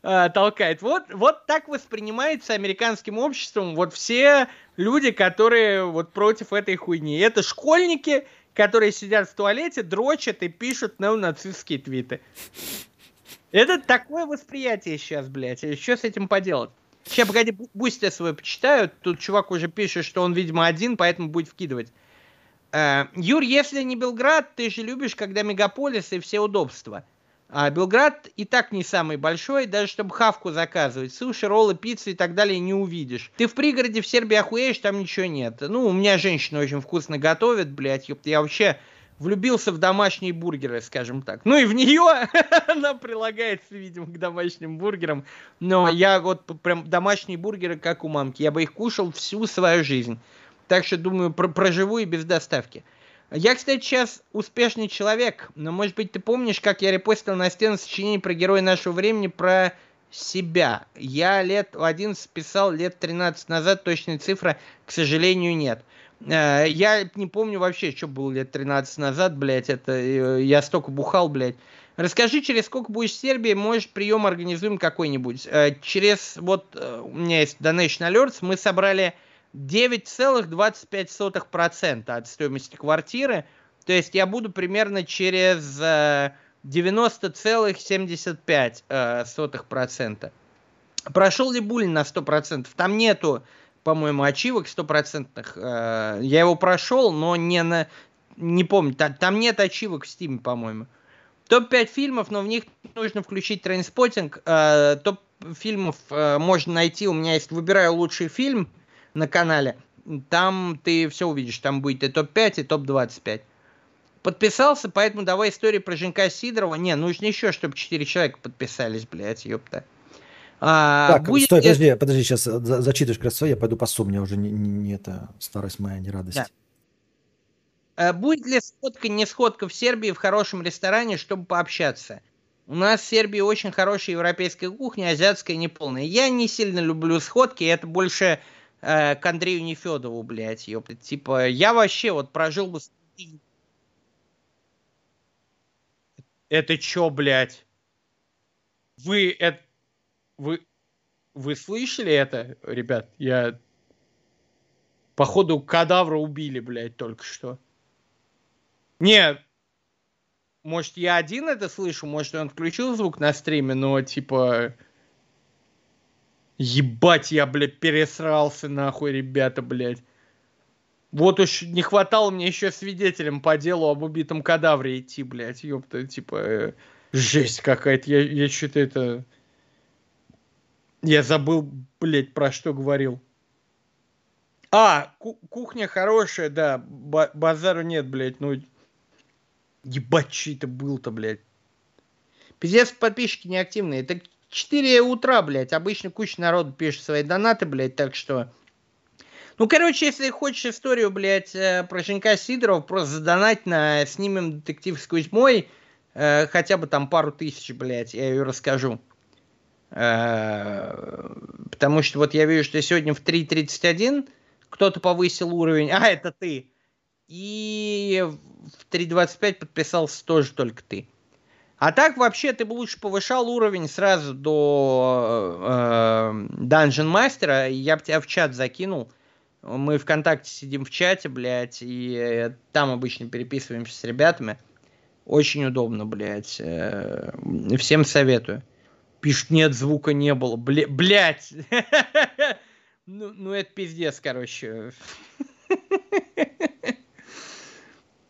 э, толкает. Вот, вот так воспринимается американским обществом вот все люди, которые вот против этой хуйни. Это школьники, которые сидят в туалете, дрочат и пишут неонацистские твиты. Это такое восприятие сейчас, блядь. И что с этим поделать? Сейчас, погоди, бу- бустя свой почитаю. Тут чувак уже пишет, что он, видимо, один, поэтому будет вкидывать. Э, Юр, если не Белград, ты же любишь, когда мегаполис и все удобства. А Белград и так не самый большой, даже чтобы хавку заказывать. Суши, роллы, пиццу и так далее не увидишь. Ты в пригороде в Сербии охуеешь, там ничего нет. Ну, у меня женщина очень вкусно готовит, блядь, ёпта. Я вообще влюбился в домашние бургеры, скажем так. Ну и в нее она прилагается, видимо, к домашним бургерам. Но я вот прям домашние бургеры, как у мамки. Я бы их кушал всю свою жизнь. Так что, думаю, про- проживу и без доставки. Я, кстати, сейчас успешный человек, но, может быть, ты помнишь, как я репостил на стену сочинение про героя нашего времени про себя. Я лет 11 писал, лет 13 назад, точной цифры, к сожалению, нет. Э, Я не помню вообще, что было лет 13 назад, блядь, это э, я столько бухал, блядь. Расскажи, через сколько будешь в Сербии, может, прием организуем какой-нибудь. Э, Через, вот, у меня есть Donation Alerts, мы собрали 9,25% от стоимости квартиры. То есть я буду примерно через э, 90,75%. Прошел ли Булин на 100%? Там нету, по-моему, ачивок стопроцентных. Э, Я его прошел, но не на... Не помню, та- там нет ачивок в Стиме, по-моему. Топ-5 фильмов, но в них нужно включить Trainspotting. Э, Топ фильмов э, можно найти. У меня есть «Выбираю лучший фильм» на канале. Там ты все увидишь. Там будет и топ-5, и топ-25. Подписался, поэтому давай историю про Женька Сидорова. Не, нужно еще, чтобы 4 человека подписались, блядь, ёпта. А,
Так,
будет
стой, подожди, подожди, сейчас зачитываешь как раз свои, я пойду поссу, мне уже не, не- не это старость моя, не радость.
Да. А, Будет ли сходка, не сходка в Сербии в хорошем ресторане, чтобы пообщаться? У нас в Сербии очень хорошая европейская кухня, азиатская неполная. Я не сильно люблю сходки, это больше э, к Андрею Нефедову, блядь, ёпта. Типа, я вообще вот прожил бы... Это чё, блядь? Вы это... Вы... Вы слышали это, ребят? Я... Походу, кадавра убили, блядь, только что. Не, может, я один это слышу, может, он включил звук на стриме, но, типа... Ебать, я, блядь, пересрался нахуй, ребята, блядь. Вот уж не хватало мне еще свидетелем по делу об убитом кадавре идти, блядь, ёпта, типа, э, жесть какая-то, я, я что-то это... Я забыл, блядь, про что говорил. А, ку- кухня хорошая, да, ба- базару нет, блядь, ну... Ебать, что это был-то, блядь. Пиздец, подписчики неактивные. Это 4 утра, блядь. Обычно куча народу пишет свои донаты, блядь, так что... Ну, короче, если хочешь историю, блядь, э, про Женька Сидорова, просто задонать на «Снимем детектив с Кузьмой», э, хотя бы там пару тысяч, блядь, я ее расскажу. Э, Потому что вот я вижу, что сегодня в 3.31 кто-то повысил уровень. А, это ты. И в 3.25 подписался тоже только ты. А так вообще ты бы лучше повышал уровень сразу до э, Dungeon Мастера, я бы тебя в чат закинул. Мы ВКонтакте сидим в чате, блядь, и э, там обычно переписываемся с ребятами. Очень удобно, блядь. Э, всем советую. Пишет, нет, звука не было. Бля, блядь! Ну, ну, это пиздец, короче.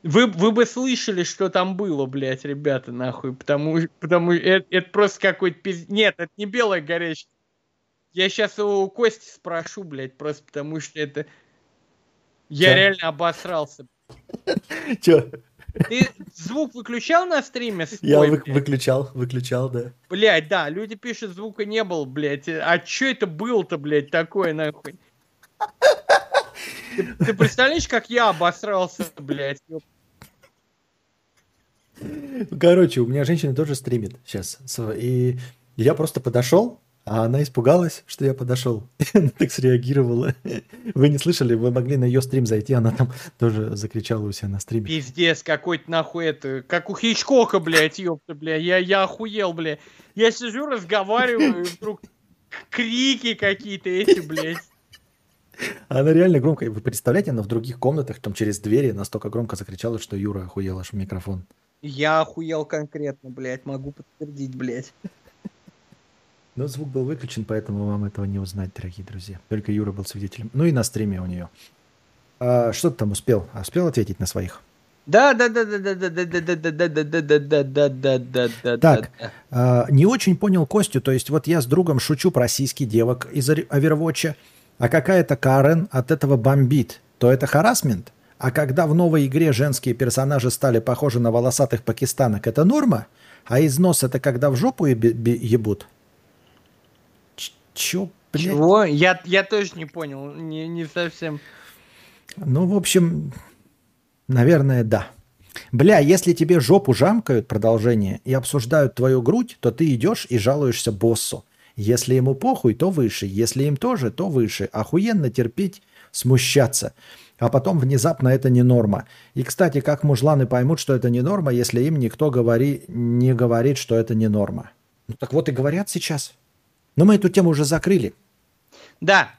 Вы, вы бы слышали, что там было, блядь, ребята, нахуй, потому, потому это, это просто какой-то пиздец. Нет, это не белая горячая. Я сейчас у Кости спрошу, блядь, просто потому что это... Я
Чё?
реально обосрался.
Чё?
Ты звук выключал на стриме?
Я
свой,
вы-
блядь?
выключал, выключал, да.
Блядь, да, люди пишут, звука не было, блядь. А чё это было-то, блядь, такое, нахуй? Ты, ты представляешь, как я обосрался, блядь?
Короче, у меня женщина тоже стримит сейчас. И я просто подошел, а она испугалась, что я подошел. Она так среагировала. Вы не слышали, вы могли на ее стрим зайти, она там тоже закричала у себя на стриме.
Пиздец, какой-то нахуй это, как у Хичкока, блядь, ёпта, бля, я, я охуел, бля. Я сижу, разговариваю, и вдруг крики какие-то эти, блядь.
Она реально громко. Вы представляете, она в других комнатах, там через двери настолько громко закричала, что Юра охуел аж в микрофон.
Я охуел конкретно, блядь, могу подтвердить, блядь.
Но звук был выключен, поэтому вам этого не узнать, дорогие друзья. Только Юра был свидетелем. Ну и на стриме у нее. А, что ты там успел? А успел ответить на своих?
Да, да, да, да, да, да, да, да, да, да, да, да, да, да, да, да, да,
Так,
да.
а, не очень понял Костю. То есть вот я с другом шучу про сиськи девок из Овервотча, а какая-то Карен от этого бомбит. То это харасмент? А когда в новой игре женские персонажи стали похожи на волосатых пакистанок, это норма? А износ это когда в жопу ебут? Ч- Чё, блядь?
Чего? Я, я тоже не понял, не, не совсем.
Ну, в общем, наверное, да. Бля, если тебе жопу жамкают, продолжение, и обсуждают твою грудь, то ты идешь и жалуешься боссу. Если ему похуй, то выше. Если им тоже, то выше. Охуенно терпеть, смущаться. А потом внезапно это не норма. И, кстати, как мужланы поймут, что это не норма, если им никто говори, не говорит, что это не норма? Ну так вот и говорят сейчас. Но мы эту тему уже закрыли.
Да.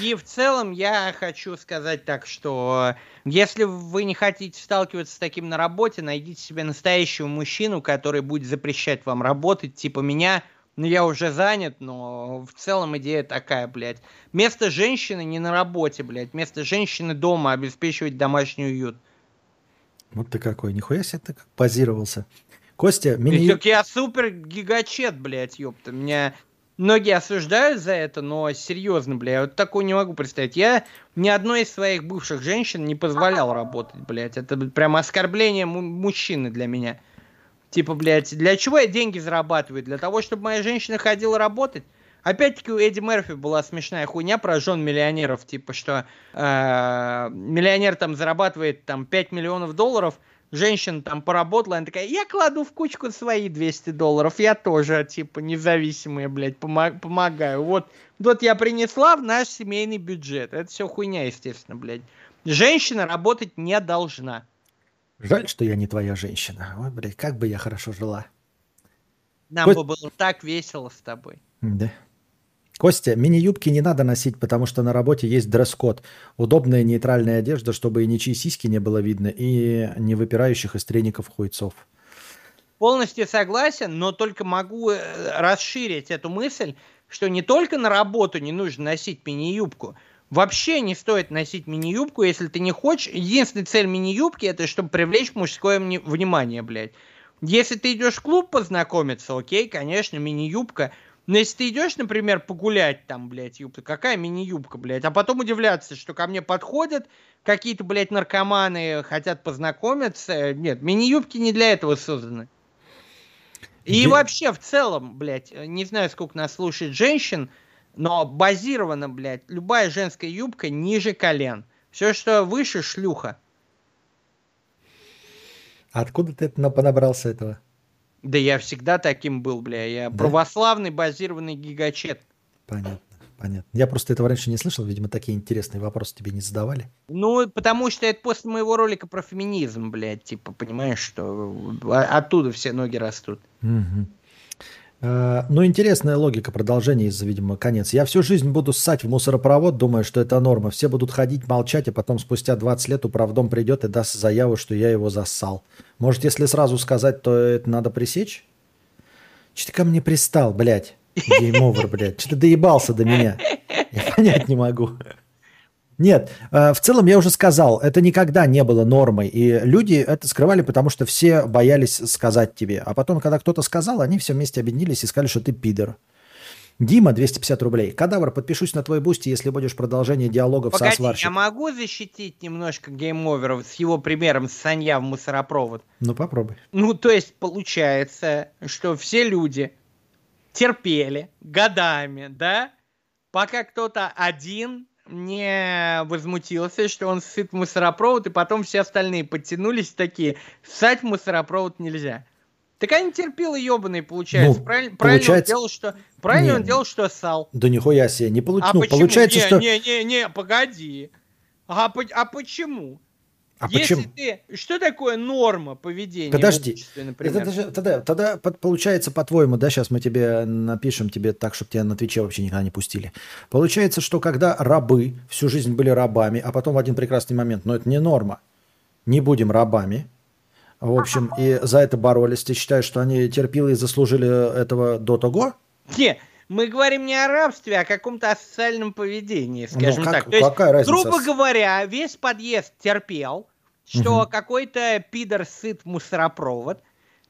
И в целом я хочу сказать так, что если вы не хотите сталкиваться с таким на работе, найдите себе настоящего мужчину, который будет запрещать вам работать, типа меня. Ну, я уже занят, но в целом идея такая, блядь. Место женщины не на работе, блядь. Место женщины дома обеспечивать домашний уют.
Вот ты какой. Нихуя себе ты как позировался. Костя,
Мини... Так я супер гигачет, блядь, ёпта. Меня многие осуждают за это, но серьезно, бля, я вот такого не могу представить. Я ни одной из своих бывших женщин не позволял работать, блядь. Это прям оскорбление му- мужчины для меня. Типа, блядь, для чего я деньги зарабатываю? Для того, чтобы моя женщина ходила работать? Опять-таки у Эдди Мерфи была смешная хуйня про жен миллионеров, типа что э, миллионер там зарабатывает там 5 миллионов долларов, женщина там поработала, она такая, я кладу в кучку свои 200 долларов, я тоже, типа, независимая, блядь, помо- помогаю. Вот, вот я принесла в наш семейный бюджет. Это все хуйня, естественно, блядь. Женщина работать не должна.
Жаль, что я не твоя женщина. Ой, блядь, как бы я хорошо жила.
Нам
Кость-
бы было так весело с тобой.
Да. Костя, мини-юбки не надо носить, потому что на работе есть дресс-код. Удобная нейтральная одежда, чтобы и ничьи сиськи не было видно, и не выпирающих из треников хуйцов.
Полностью согласен, но только могу э, расширить эту мысль, что не только на работу не нужно носить мини-юбку, вообще не стоит носить мини-юбку, если ты не хочешь. Единственная цель мини-юбки это чтобы привлечь мужское вни- внимание, блядь. Если ты идешь в клуб познакомиться, окей, конечно, мини-юбка. Но если ты идешь, например, погулять там, блядь, юбка, какая мини-юбка, блядь, а потом удивляться, что ко мне подходят какие-то, блядь, наркоманы, хотят познакомиться. Нет, мини-юбки не для этого созданы. И
Де-
вообще, в целом, блядь, не знаю, сколько нас слушает женщин, но базирована, блядь, любая женская юбка ниже колен. Все, что выше, шлюха.
А Откуда ты это на- понабрался этого?
Да я всегда таким был, бля. Я
Да?
православный базированный гигачет.
Понятно, понятно. Я просто этого раньше не слышал, видимо, такие интересные вопросы тебе не задавали.
Ну, потому что это после моего ролика про феминизм, блядь. Типа, понимаешь, что а- оттуда все ноги растут.
Мгм. Ну, интересная логика продолжения из-за, видимо, конец. Я всю жизнь буду ссать в мусоропровод, думаю, что это норма. Все будут ходить, молчать, а потом спустя 20 лет управдом придет и даст заяву, что я его зассал. Может, если сразу сказать, то это надо пресечь? Че ты ко мне пристал, блядь? Гейм-овер, блядь. Че ты доебался до меня? Я понять не могу. Нет, э, в целом я уже сказал, это никогда не было нормой. И люди это скрывали, потому что все боялись сказать тебе. А потом, когда кто-то сказал, они все вместе объединились и сказали, что ты пидор. Дима, 250 рублей. Кадавр, подпишусь на твой Boosty, если будешь продолжение диалогов со
Погоди, я
сварщиком.
могу защитить немножко гейм-овера с его примером ссанья в мусоропровод?
Ну, попробуй.
Ну, то есть получается, что все люди терпели годами, да, пока кто-то один не возмутился, что он ссыт в мусоропровод, и потом все остальные подтянулись такие, ссать в мусоропровод нельзя. Так они терпилы ебаные, получается.
Ну,
правильно, правильно
получается-
он делал, что, правильно
Не,
он делал, что ссал.
Да нихуя себе, не получ...
А
ну,
почему?
получается,
не,
что...
не, не, не, погоди. А, а почему?
А
Если
почему?
ты... Что такое норма поведения
Подожди.
в обществе, например?
Это даже- тогда, тогда получается, по-твоему, да, сейчас мы тебе напишем тебе так, чтобы тебя на Твиче вообще никогда не пустили. Получается, что когда рабы всю жизнь были рабами, а потом в один прекрасный момент, но это не норма, не будем рабами, в общем, и за это боролись, ты считаешь, что они терпилы и заслужили этого до того?
Не, мы говорим не о рабстве, а о каком-то асоциальном поведении, скажем
Ну, как-
так. То есть,
какая разница?
грубо говоря, весь подъезд терпел, что
Мгм.
какой-то пидор сыт мусоропровод,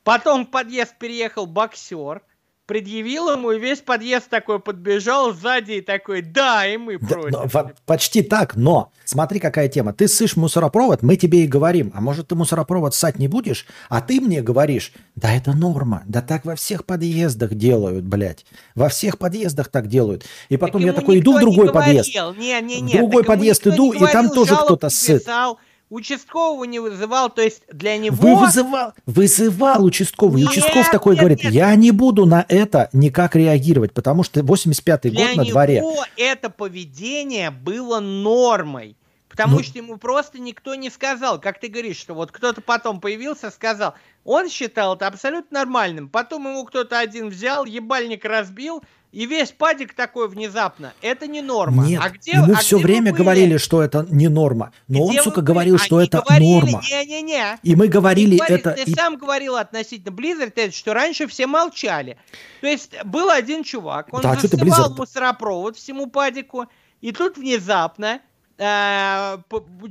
потом в подъезд переехал боксер, предъявил ему, и весь подъезд такой подбежал сзади и такой, да, и мы
Да,
против.
но во- почти так, но смотри, какая тема. Ты ссышь мусоропровод, мы тебе и говорим. А может, ты мусоропровод ссать не будешь, а ты мне говоришь, да это норма, да так во всех подъездах делают, блядь. Во всех подъездах так делают. И потом я
ему
такой иду в
никто не
другой подъезд.
говорил. Не, не,
В
не,
другой
так
подъезд иду,
не
и там тоже кто-то
не
сыт.
писал, Участкового не вызывал, то есть для него...
Вы вызывал, вызывал участковый.
Нет,
участков такой
нет,
говорит,
нет.
я не буду на это никак реагировать, потому что 85-й
Для
год на
него
дворе.
это поведение было нормой. Потому
Ну-
что ему просто никто не сказал, как ты говоришь, что вот кто-то потом появился, сказал. Он считал это абсолютно нормальным. Потом ему кто-то один взял, ебальник разбил, и весь падик такой внезапно. Это не норма.
Нет,
а где,
ему
а
все
где
время говорили, что это не норма. Но он,
Где вы
сука,
были?
говорил, что
Они
это
говорили,
норма.
Не-не-не.
И мы говорили
говоришь,
это...
Ты
и-
сам говорил относительно Blizzard, что раньше все молчали. То есть был один чувак, он
Да, а
засывал
Blizzard?
мусоропровод всему падику, и тут внезапно э,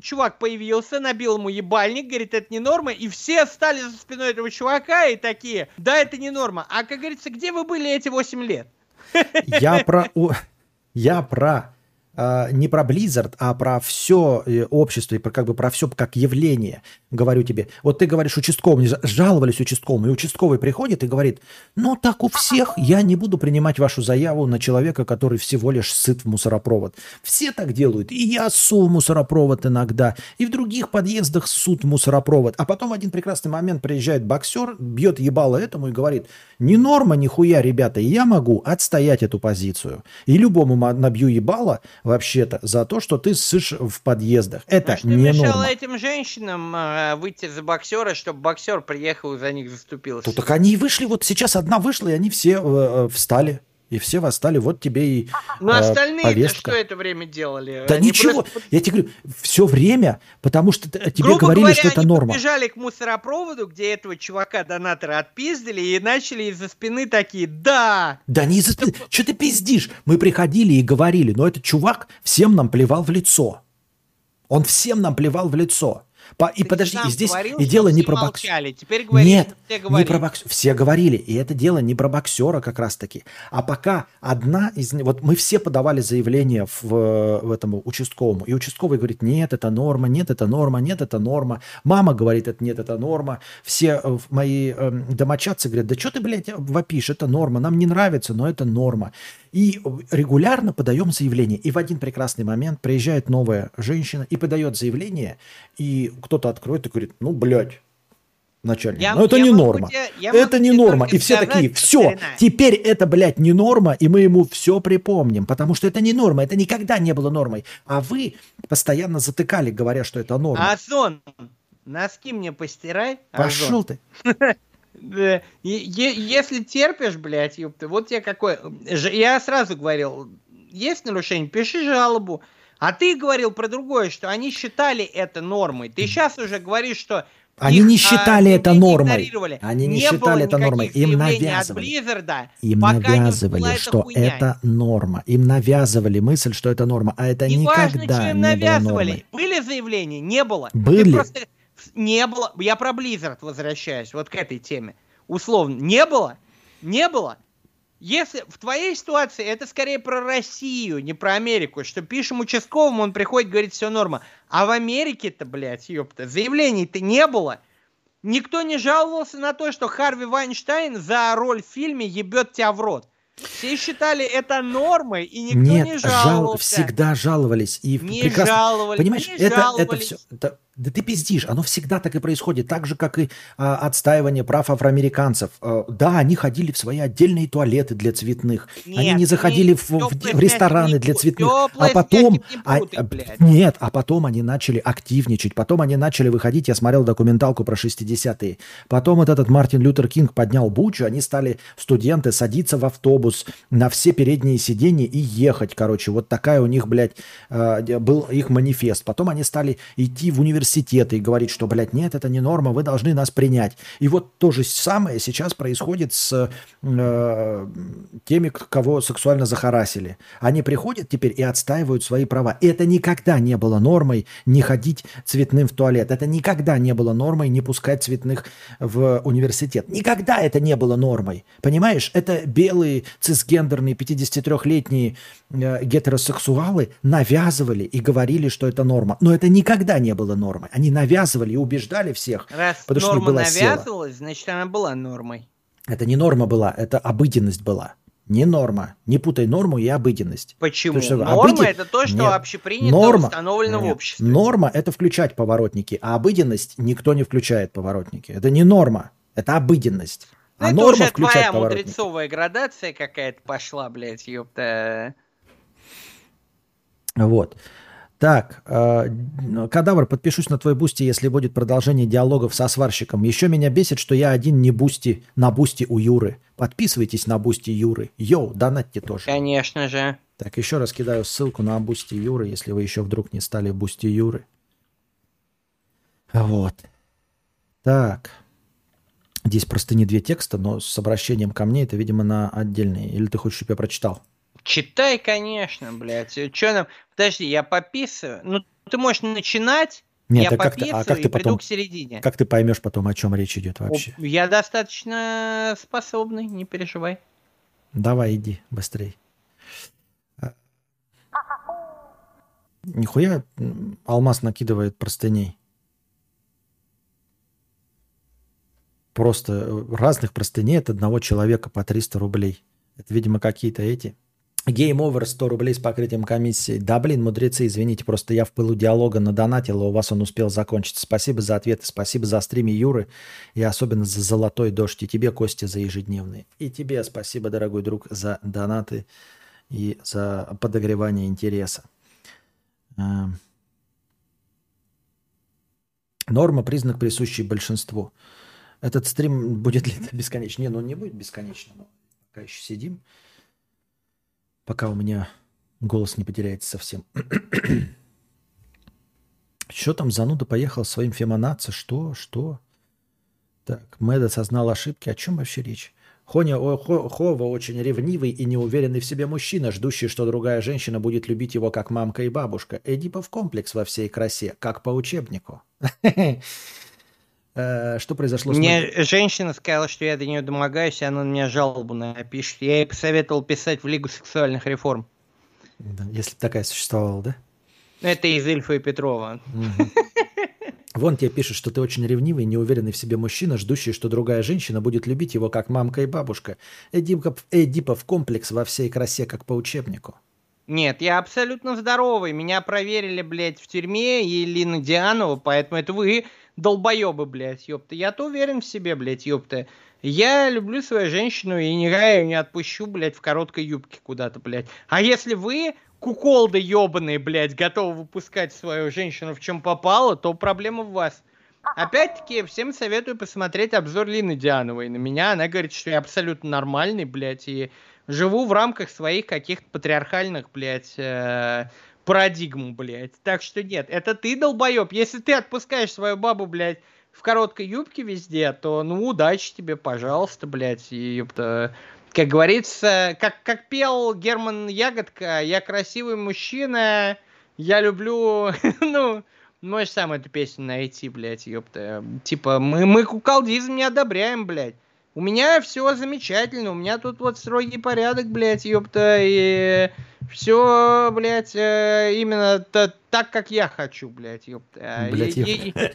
чувак появился, набил ему ебальник, говорит, это не норма, и все стали за спиной этого чувака и такие, да, это не норма. А, как говорится, где вы были эти 8 лет?
Я про... Я про... а, не про Blizzard, а про все общество и про, как бы про все как явление, говорю тебе. Вот ты говоришь за- жаловались участковому, и участковый приходит и говорит, ну так у всех, я не буду принимать вашу заяву на человека, который всего лишь сыт в мусоропровод. Все так делают, и я ссу в мусоропровод иногда, и в других подъездах ссут в мусоропровод. А потом в один прекрасный момент приезжает боксер, бьет ебало этому и говорит, не норма, нихуя, ребята, я могу отстоять эту позицию. И любому набью ебало, вообще-то, за то, что ты ссышь в подъездах. Это
что
не
мешало
норма.
этим женщинам э, выйти за боксера, чтобы боксер приехал и за них заступился?
Ну, так они и вышли, вот сейчас одна вышла, и они все э, э, встали. И все восстали, вот тебе и
Ну
э,
остальные
повестка.
что это время делали?
Да
Они
ничего,
просто
я тебе говорю, все время, потому что тебе
Грубо
говорили,
говоря,
что это
они
норма.
побежали к мусоропроводу, где этого чувака-донатора отпиздили, и начали из-за спины такие, да,
Да не из-за спины. Что ты пиздишь? Мы приходили и говорили, но этот чувак всем нам плевал в лицо. Он всем нам плевал в лицо. По- и
ты
подожди, и здесь
говорил,
и дело не про бокс.
молчали, теперь говоришь,
Нет,
все
не
говорили.
про бокс. Все говорили, и это дело не про боксера как раз-таки. А пока одна из... Вот мы все подавали заявление в, в этому участковому, и участковый говорит, нет, это норма, нет, это норма, нет, это норма. Мама говорит, это нет, это норма. Все э, мои э, домочадцы говорят, да что ты, блядь, вопишь, это норма, нам не нравится, но это норма. И регулярно подаем заявление. И в один прекрасный момент приезжает новая женщина и подает заявление, и кто-то откроет и говорит, ну, блядь, начальник,
Я-
ну это
я
не норма.
тебе- я
это не норма. И все такие, все,
старина.
теперь это, блядь, не норма, и мы ему все припомним, потому что это не норма, это никогда не было нормой. А вы постоянно затыкали, говоря, что это норма.
Озон, носки мне постирай.
Пошел
Озон.
ты.
Е- Если терпишь, блядь, ёпта, вот я какой... Я сразу говорил, есть нарушение, пиши жалобу. А ты говорил про другое, что они считали это нормой. Ты сейчас уже говоришь, что
Они
их,
не
а,
считали это
заявления
нормой. Они не
было
считали это нормой. Им навязывали.
Blizzard,
Им
не
навязывали, что
хуйня.
это норма. Им навязывали мысль, что это норма. А это
что
никогда
им
не было нормой.
Были заявления? Не было. Ты
Были.
просто- Не было. Я про Blizzard возвращаюсь, вот к этой теме. Условно. Не было? Не было. Если в твоей ситуации это скорее про Россию, не про Америку, что пишем участковому, он приходит, говорит, все норма. А в Америке-то, блядь, ёпта, заявлений-то не было. Никто не жаловался на то, что Харви Вайнштейн за роль в фильме ебет тебя в рот. Все считали это нормой, и никто
Нет,
не
жал-
жаловался.
всегда жаловались. И
Не
прекрасно-
жаловались,
Понимаешь,
не
это, это
жаловались.
все. Да, да ты пиздишь, оно всегда так и происходит. Так же, как и а, отстаивание прав афроамериканцев. А, да, они ходили в свои отдельные туалеты для цветных. они
Нет,
не заходили
не-
в, в- в рестораны для цветных. А потом...
не
а-
путай,
а-
блядь.
нет, а потом они начали активничать. Потом они начали выходить. Я смотрел документалку про 60-е. Потом вот этот Мартин Лютер Кинг поднял бучу. Они стали, студенты, садиться в автобус на все передние сиденья и ехать, короче. Вот такая у них, блядь, э, был их манифест. Потом они стали идти в университеты и говорить, что, блядь, нет, это не норма, вы должны нас принять. И вот то же самое сейчас происходит с э, теми, кого сексуально захарасили. Они приходят теперь и отстаивают свои права. Это никогда не было нормой не ходить цветным в туалет. Это никогда не было нормой не пускать цветных в университет. Никогда это не было нормой. Понимаешь, это белые цисгендерные 53-летние э, гетеросексуалы навязывали и говорили, что это норма. Но это никогда не было нормой. Они навязывали и убеждали всех,
Раз
потому что у них
норма
была сила.
навязывалась, значит, она была нормой.
Это не норма была, это обыденность была. Не норма. Не путай норму и обыденность.
Почему?
Потому что
Норма
обыден-
это то, что
Нет.
общепринято,
Норма-
установлено в
Нет.
обществе.
Норма – это включать поворотники, а обыденность никто не включает поворотники. Это не норма, это обыденность.
Ну,
А
это
норма
уже
включать
твоя
поворотники.
мудрецовая градация какая-то пошла, блядь, ёпта.
Вот. Так, э, кадавр, подпишусь на твой Boosty, если будет продолжение диалогов со сварщиком. Еще меня бесит, что я один не бусти на Boosty у Юры. Подписывайтесь на Boosty Юры. Йоу, донатьте тоже.
Конечно же.
Так, еще раз кидаю ссылку на Boosty Юры, если вы еще вдруг не стали бусти Юры. Вот. Так. Здесь просто не две текста, но с обращением ко мне это, видимо, на отдельные. Или ты хочешь, чтобы я прочитал?
Читай, конечно, блядь. Че нам... Подожди, я пописываю. Ну, ты можешь начинать,
Нет,
я
а как ты- а как ты потом-
к середине.
Как ты поймешь потом, о чем речь идет вообще?
Я достаточно способный, не переживай.
Давай, иди быстрей. А. Нихуя алмаз накидывает простыней. Просто э, разных простыней от одного человека по 300 рублей. Это, видимо, какие-то эти. Game over 100 рублей с покрытием комиссии. Да, блин, мудрецы, извините, просто я в пылу диалога надонатил, а у вас он успел закончиться. Спасибо за ответы, спасибо за стриме Юры и особенно за золотой дождь. И тебе, Костя, за ежедневные. И тебе спасибо, дорогой друг, за донаты и за подогревание интереса. А. Норма – признак, присущий большинству. Этот стрим будет ли это бесконечно? Не, ну не будет бесконечно. но Пока еще сидим. Пока у меня голос не потеряется совсем. Что там зануда поехал своим фемонаться? Что? Что? Так, Мэд осознал ошибки. О чем вообще речь? Хоня о, Хо- Хова очень ревнивый и неуверенный в себе мужчина, ждущий, что другая женщина будет любить его как мамка и бабушка. Эдипов комплекс во всей красе, как по учебнику. Э, Что произошло с
Мне женщина сказала, что я до нее домогаюсь, и она на меня жалобу напишет. Я ей посоветовал писать в Лигу сексуальных реформ.
Если бы такая существовала, да?
Это из Ильфа и Петрова.
Вон тебе пишет, что ты очень ревнивый, неуверенный в себе мужчина, ждущий, что другая женщина будет любить его как мамка и бабушка. Эдипов, Эдипов комплекс во всей красе, как по учебнику.
Нет, я абсолютно здоровый. Меня проверили, блядь, в тюрьме и Лина Дианова, поэтому это вы долбоебы, блядь, ёпта. Я-то уверен в себе, блядь, ёпта. Я люблю свою женщину и никогда ее не отпущу, блядь, в короткой юбке куда-то, блядь. А если вы, куколды ебаные, блядь, готовы выпускать свою женщину в чем попало, то проблема в вас. Опять-таки, всем советую посмотреть обзор Лины Диановой на меня. Она говорит, что я абсолютно нормальный, блядь, и живу в рамках своих каких-то патриархальных, блядь, э, парадигм, блядь. Так что нет, это ты, долбоеб. Если ты отпускаешь свою бабу, блядь, в короткой юбке везде, то, ну, удачи тебе, пожалуйста, блядь. Ёпта, как говорится, как, как пел Герман Ягодка, я красивый мужчина, я люблю, ну, можешь сам эту песню найти, блядь, ёпта. Типа, мы, мы куколдизм не одобряем, блядь. У меня все замечательно, у меня тут вот строгий порядок, блядь, ёпта, и все, блядь, э, именно та- так, как я хочу, блядь, ёпта.
Блядь, ёпта.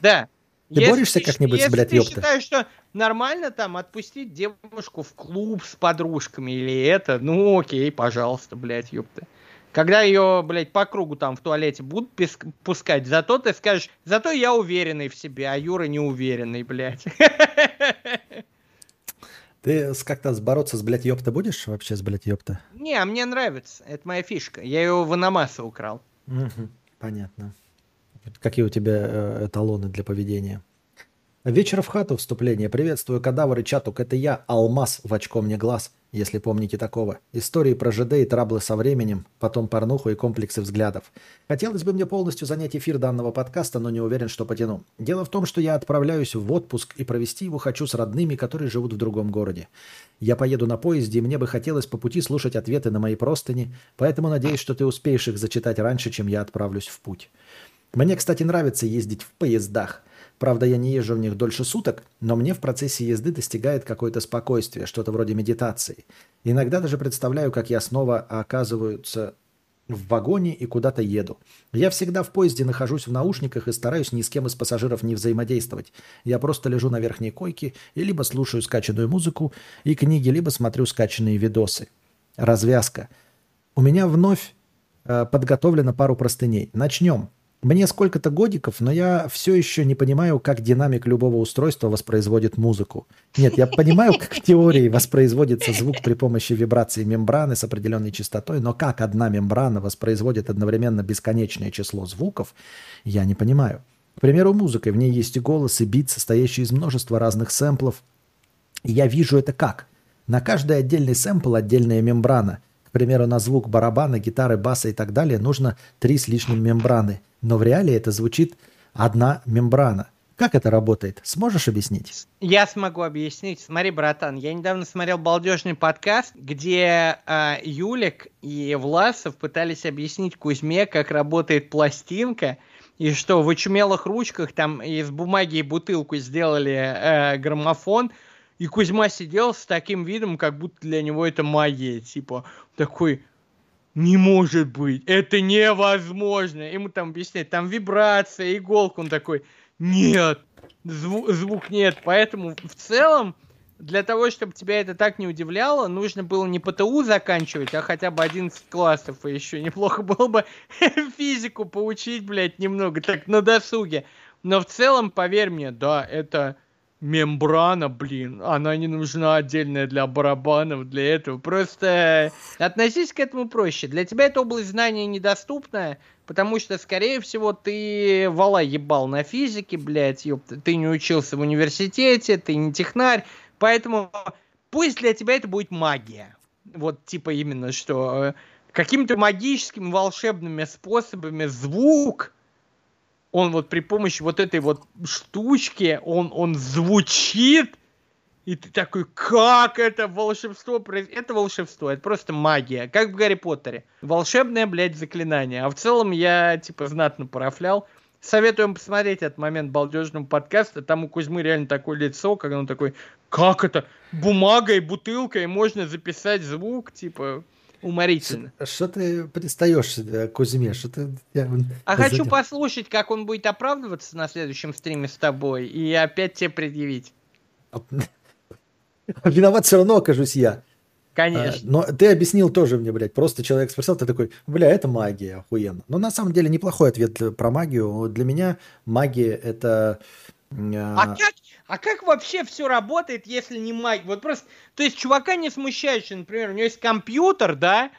Да.
Ты борешься как-нибудь с
если
блядь,
ты
ёпта?
считаешь, что нормально там отпустить девушку в клуб с подружками или это, ну окей, пожалуйста, блядь, ёпта. Когда ее, блядь, по кругу там в туалете будут пускать, зато ты скажешь, зато я уверенный в себе, а Юра неуверенный, блядь.
Ты как-то бороться с блядь ёпта будешь вообще с блядь ёпта?
Не, а мне нравится, это моя фишка. Я его в Аномаса украл.
Мгм, Понятно. Какие у тебя э, эталоны для поведения? Вечер в хату вступление. Приветствую, кадавр и чатук. Это я, Алмаз, в очко мне глаз, если помните такого. Истории про ЖД и траблы со временем, потом порнуху и комплексы взглядов. Хотелось бы мне полностью занять эфир данного подкаста, но не уверен, что потяну. Дело в том, что я отправляюсь в отпуск и провести его хочу с родными, которые живут в другом городе. Я поеду на поезде, и мне бы хотелось по пути слушать ответы на мои простыни, поэтому надеюсь, что ты успеешь их зачитать раньше, чем я отправлюсь в путь. Мне, кстати, нравится ездить в поездах. Правда, я не езжу в них дольше суток, но мне в процессе езды достигает какое-то спокойствие, что-то вроде медитации. Иногда даже представляю, как я снова оказываются в вагоне и куда-то еду. Я всегда в поезде нахожусь в наушниках и стараюсь ни с кем из пассажиров не взаимодействовать. Я просто лежу на верхней койке и либо слушаю скачанную музыку и книги, либо смотрю скачанные видосы. Развязка. У меня вновь э, подготовлено пару простыней. Начнем. Мне сколько-то годиков, но я все еще не понимаю, как динамик любого устройства воспроизводит музыку. Нет, я понимаю, как в теории воспроизводится звук при помощи вибрации мембраны с определенной частотой, но как одна мембрана воспроизводит одновременно бесконечное число звуков, я не понимаю. К примеру, музыкой в ней есть и голос, и бит, состоящий из множества разных сэмплов. И я вижу это как? На каждый отдельный сэмпл отдельная мембрана. К примеру, на звук барабана, гитары, баса и так далее нужно три с лишним мембраны. Но в реале это звучит одна мембрана. Как это работает? Сможешь объяснить?
Я смогу объяснить. Смотри, братан, я недавно смотрел балдежный подкаст, где а, Юлик и Власов пытались объяснить Кузьме, как работает пластинка, и что в очумелых ручках там из бумаги и бутылку сделали э, граммофон, и Кузьма сидел с таким видом, как будто для него это магия. Типа, такой, не может быть, это невозможно. Ему там объясняют, там вибрация, иголка. Он такой, нет, зву- звук нет. Поэтому в целом, для того, чтобы тебя это так не удивляло, нужно было не ПТУ заканчивать, а хотя бы 11 классов. И еще неплохо было бы физику поучить, блядь, немного, так на досуге. Но в целом, поверь мне, да, это мембрана, блин, она не нужна отдельная для барабанов, для этого. Просто относись к этому проще. Для тебя эта область знания недоступна, потому что, скорее всего, ты вала ебал на физике, блядь, ёпта, ты не учился в университете, ты не технарь, поэтому пусть для тебя это будет магия. вот типа именно, что э, какими-то магическими волшебными способами звук, он вот при помощи вот этой вот штучки, он, он звучит, и ты такой, как это волшебство? произ- Это волшебство, это просто магия, как в Гарри Поттере. Волшебное, блядь, заклинание. А в целом я, типа, знатно парафлял. Советуем посмотреть этот момент балдежного подкаста. Там у Кузьмы реально такое лицо, когда он такой, как это? Бумагой, бутылкой можно записать звук, типа, уморительно.
Что ты пристаешь Кузьме? Что ты... я
А хочу
задел.
послушать, как он будет оправдываться на следующем стриме с тобой, и опять тебе предъявить.
Виноват все равно окажусь я.
Конечно.
А, Но ты объяснил тоже мне, блядь. Просто человек спросил, ты такой, бля, это магия, охуенно. Но на самом деле неплохой ответ про магию. Для меня магия это...
А как, а как вообще все работает, если не магия? Вот просто, то есть чувака не смущает, что, например, у него есть компьютер, да,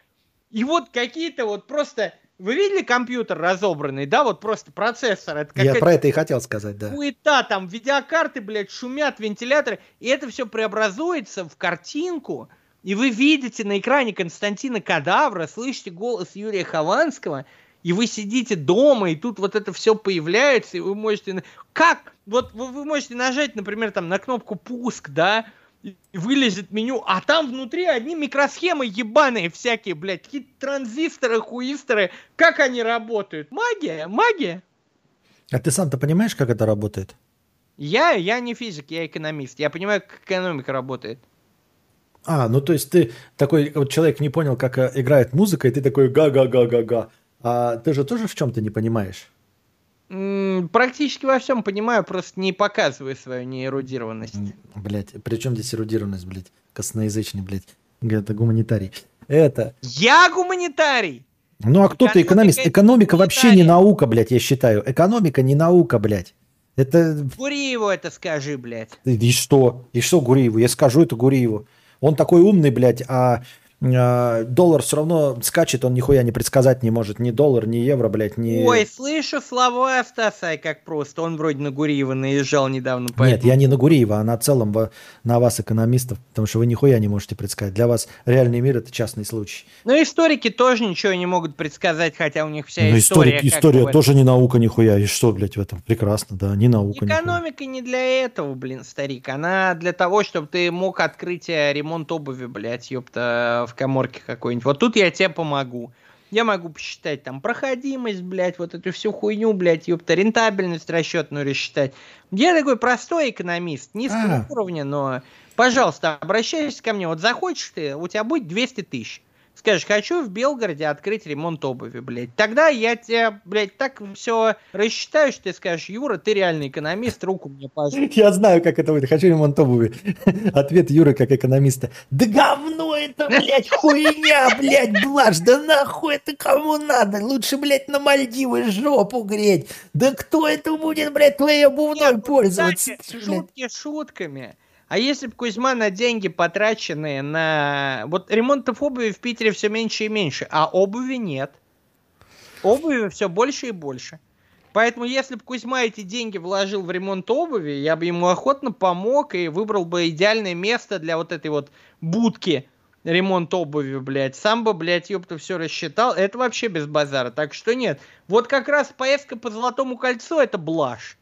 и вот какие-то вот просто... Вы видели компьютер разобранный, да, вот просто процессор, это
Я про это и хотел сказать, да.
хуета, там видеокарты, блядь, шумят, вентиляторы, и это все преобразуется в картинку, и вы видите на экране Константина Кадавра, слышите голос Юрия Хованского, и вы сидите дома, и тут вот это все появляется, и вы можете... Как? Вот вы, вы можете нажать, например, там на кнопку «Пуск», да, и вылезет меню, а там внутри одни микросхемы ебаные всякие, блядь, какие-то транзисторы, хуисторы. Как они работают? Магия, магия.
А ты сам-то понимаешь, как это работает?
Я, я не физик, я экономист. Я понимаю, как экономика работает.
А, ну то есть ты такой вот человек не понял, как э, играет музыка, и ты такой га-га-га-га-га. А ты же тоже в чем-то не понимаешь?
Практически во всем понимаю, просто не показываю свою неэрудированность.
Блять, при чем здесь эрудированность, блядь? Косноязычный, блядь. Это гуманитарий. Это.
Я гуманитарий!
Ну а кто ты экономист? Экономика вообще не наука, блядь, я считаю. Экономика не наука, блядь. Это...
Гуриеву это скажи, блядь.
И что? И что Гуриеву? Я скажу это Гуриеву. Он такой умный, блядь, а, доллар все равно скачет, он нихуя не предсказать не может. Ни доллар, ни евро, блядь, ни...
Ой, слышу слова Стаса, как просто. Он вроде на Гуриева наезжал недавно.
Нет,
поэтому-
я не на Гуриева, а на целом на вас, экономистов, потому что вы нихуя не можете предсказать. Для вас реальный мир – это частный случай.
Ну, историки тоже ничего не могут предсказать, хотя у них вся
Ну,
история... как
история
бы-
тоже не наука нихуя. И что, блядь, в этом? Прекрасно, да, не наука нихуя.
Экономика не для этого, блин, старик. Она для того, чтобы ты мог открыть э, ремонт обуви, блядь, ёпта, в коморке какой-нибудь. Вот тут я тебе помогу. Я могу посчитать там проходимость, блядь, вот эту всю хуйню, блядь, ёпта, рентабельность расчетную рассчитать. Я такой простой экономист, низкого
А.
уровня, но, пожалуйста, обращайся ко мне. Вот захочешь ты, у тебя будет 200 тысяч. Скажешь, хочу в Белгороде открыть ремонт обуви, блядь. Тогда я тебе, блядь, так все рассчитаю, что ты скажешь, Юра, ты реальный экономист, руку мне пожалуйста.
Я знаю, как это будет. Хочу ремонт обуви. Ответ Юры как экономиста. Да говно это, блядь, хуйня, блядь, блажь. Да нахуй это кому надо? Лучше, блядь, на Мальдивы жопу греть. Да кто это будет, блядь, твоей обувной пользоваться?
Кстати, шутки шутками. А если бы Кузьма на деньги, потраченные на... Вот ремонтов обуви в Питере все меньше и меньше, а обуви нет. Обуви все больше и больше. Поэтому если бы Кузьма эти деньги вложил в ремонт обуви, я бы ему охотно помог и выбрал бы идеальное место для вот этой вот будки ремонт обуви, блядь. Сам бы, блядь, ёпта, все рассчитал. Это вообще без базара. Так что нет. Вот как раз поездка по Золотому кольцу это блажь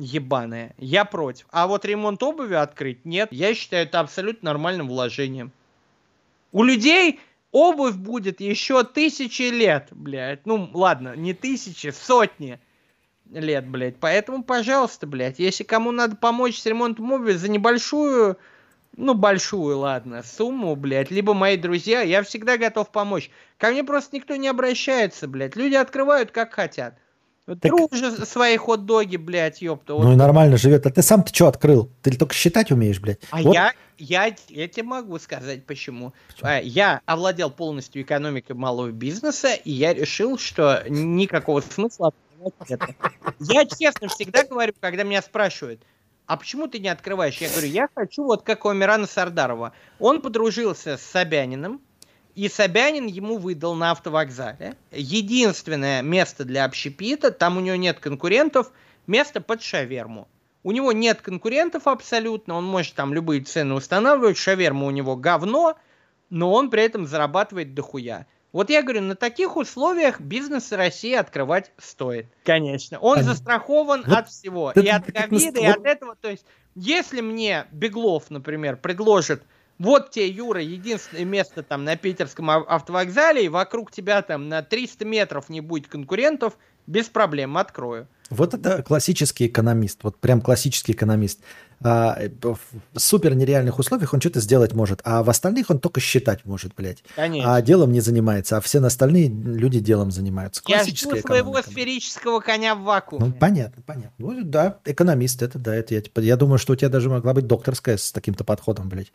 ебаная. Я против. А вот ремонт обуви открыть нет. Я считаю это абсолютно нормальным вложением. У людей обувь будет еще тысячи лет, блядь. Ну, ладно, не тысячи, сотни лет, блядь. Поэтому, пожалуйста, блядь, если кому надо помочь с ремонтом обуви за небольшую, ну, большую, ладно, сумму, блядь, либо мои друзья, я всегда готов помочь. Ко мне просто никто не обращается, блядь. Люди открывают как хотят. Вот дружи свои хот-доги, блядь, ёпта. вот
Ну и нормально живет. А ты сам-то что открыл? Ты только считать умеешь, блядь?
а
Вот
я, я, я тебе могу сказать почему. А, Я овладел полностью экономикой малого бизнеса, и я решил, что никакого смысла открывать это. Я честно всегда говорю, когда меня спрашивают, а почему ты не открываешь? Я говорю, я хочу вот как у Амирана Сардарова. Он подружился с Собяниным, и Собянин ему выдал на автовокзале единственное место для общепита, там у него нет конкурентов, место под шаверму. У него нет конкурентов абсолютно, он может там любые цены устанавливать, шаверма у него говно, но он при этом зарабатывает дохуя. Вот я говорю, на таких условиях бизнес в России открывать стоит. Конечно. Он
Понятно.
застрахован
Вот
от всего.
это
и от ковида, и от этого. То есть, если мне Беглов, например, предложит, вот тебе, Юра, единственное место там на питерском ав- автовокзале, и вокруг тебя там на 300 метров не будет конкурентов, без проблем, открою.
Вот это классический экономист, вот прям классический экономист. А, в супер нереальных условиях он что-то сделать может, а в остальных он только считать может, блядь.
Конечно.
А делом не занимается, а все остальные люди делом занимаются.
я
Классическая
жду своего
экономика.
сферического коня в вакууме.
Ну, понятно, понятно. Ну, да, экономист, это да, это я, типа, я думаю, что у тебя даже могла быть докторская с таким-то подходом, блядь.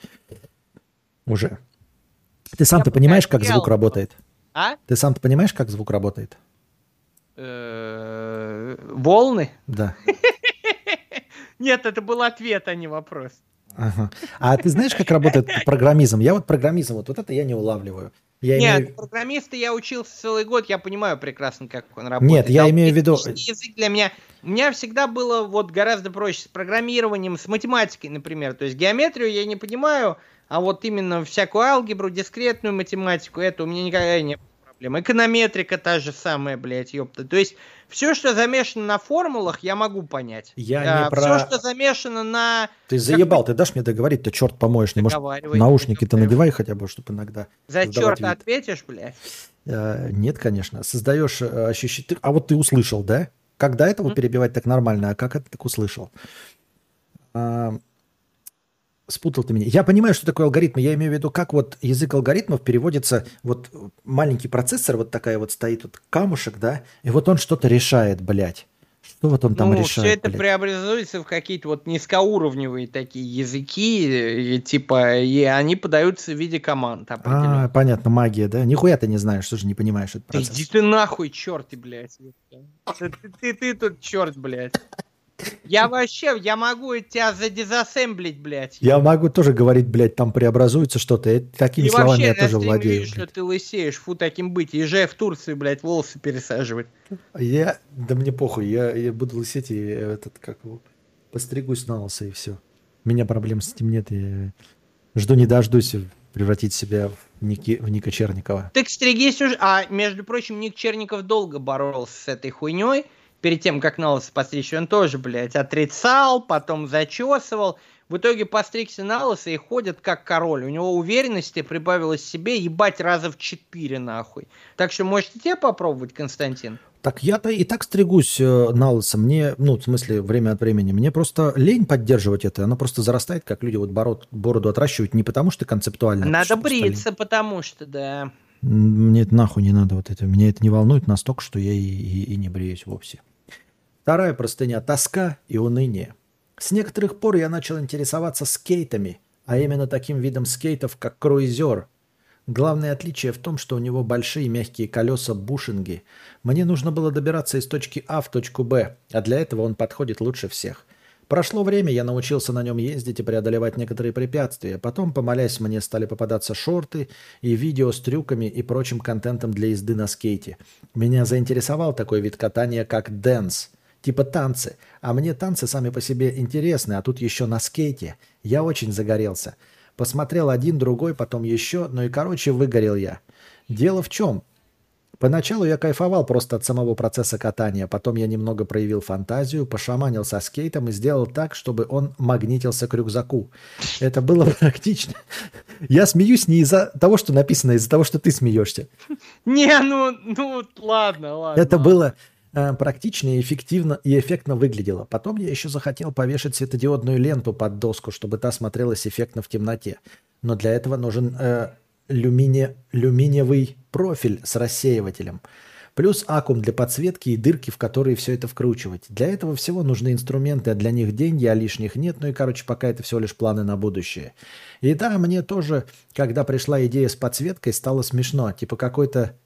Уже. Ты сам-то понимаешь, как звук работает?
А?
Ты сам-то понимаешь, как звук работает?
Э, Волны?
Да.
Нет, это был ответ, а не вопрос.
Ага. А ты знаешь, как работает программизм? Я вот программизм, вот, вот это я не улавливаю. Я
Нет,
имею-
программиста я учился целый год, я понимаю прекрасно, как он работает.
Нет, я
А
имею в виду-
язык для меня... У меня всегда было вот гораздо проще с программированием, с математикой, например. То есть геометрию я не понимаю, а вот именно всякую алгебру, дискретную математику, это у меня никогда не было проблем. Эконометрика та же самая, блядь, ёпта. То есть все, что замешано на формулах, я могу понять.
Я не про-
Все, что замешано на...
Ты заебал, ты дашь мне договорить, ты черт помоешь. Не может, наушники-то надевай хотя бы, чтобы иногда.
За
вид.
ответишь, блядь?
Э, Нет, конечно. Создаешь э, ощущение... А вот ты услышал, да? Как до этого перебивать так нормально, а как это так услышал? А, Спутал ты меня. Я понимаю, что такое алгоритмы. Я имею в виду, как вот язык алгоритмов переводится. Вот маленький процессор, вот такая вот стоит вот камушек, да? И вот он что-то решает, блядь. Что вот он там
ну,
решает,
все это
блядь?
преобразуется в какие-то вот низкоуровневые такие языки, и, типа, и они подаются в виде команд.
А, понятно, магия, да? Нихуя ты не знаешь, что же не понимаешь этот процесс.
иди ты нахуй, черт блядь. Ты, ты, ты, ты тут черт, блядь. Я вообще, я могу тебя задизассемблить, блядь.
Я могу тоже говорить, блядь, там преобразуется что-то. И такими
и
словами
вообще,
я тоже владею. блядь.
что ты лысеешь, фу таким быть. Езжай в Турцию, блядь, волосы пересаживать.
Я, да мне похуй, я, я буду лысеть и э, этот, как его, постригусь на лысо и все. У меня проблем с этим нет. Я жду не дождусь превратить себя в, Ники, в Ника Черникова.
Так стригись уже. А, между прочим, Ник Черников долго боролся с этой хуйней. Перед тем, как на лысо постричь, он тоже, блядь, отрицал, потом зачесывал. В итоге постригся на лысо и ходит как король. У него уверенности прибавилось себе ебать раза в четыре, нахуй. Так что можете тебе попробовать, Константин?
Так я-то и так стригусь э, на лысо. Мне, ну, в смысле, время от времени. Мне просто лень поддерживать это. Оно просто зарастает, как люди вот бород- бороду отращивают не потому, что концептуально.
Надо
просто лень.
бриться, потому что, да.
Мне это нахуй не надо вот это. Меня это не волнует настолько, что я и, и- и не бреюсь вовсе. Вторая простыня – тоска и уныние. С некоторых пор я начал интересоваться скейтами, а именно таким видом скейтов, как круизер. Главное отличие в том, что у него большие мягкие колеса бушинги. Мне нужно было добираться из точки А в точку Б, а для этого он подходит лучше всех. Прошло время, я научился на нем ездить и преодолевать некоторые препятствия. Потом, помолясь, мне стали попадаться шорты и видео с трюками и прочим контентом для езды на скейте. Меня заинтересовал такой вид катания, как dance. Типа танцы. А мне танцы сами по себе интересны, а тут еще на скейте. Я очень загорелся. Посмотрел один, другой, потом еще, ну и короче выгорел я. Дело в чем? Поначалу я кайфовал просто от самого процесса катания, потом я немного проявил фантазию, пошаманил со скейтом и сделал так, чтобы он магнитился к рюкзаку. Это было практично. Я смеюсь не из-за того, что написано, а из-за того, что ты смеешься.
Не, ну, ну, ладно, ладно.
Это было практично и эффективно и эффектно выглядело. Потом я еще захотел повешать светодиодную ленту под доску, чтобы та смотрелась эффектно в темноте. Но для этого нужен э, люмине, люминиевый профиль с рассеивателем. Плюс аккум для подсветки и дырки, в которые все это вкручивать. Для этого всего нужны инструменты, а для них деньги, а лишних нет. Ну и, короче, пока это всего лишь планы на будущее. И да, мне тоже, когда пришла идея с подсветкой, стало смешно. Типа какой-то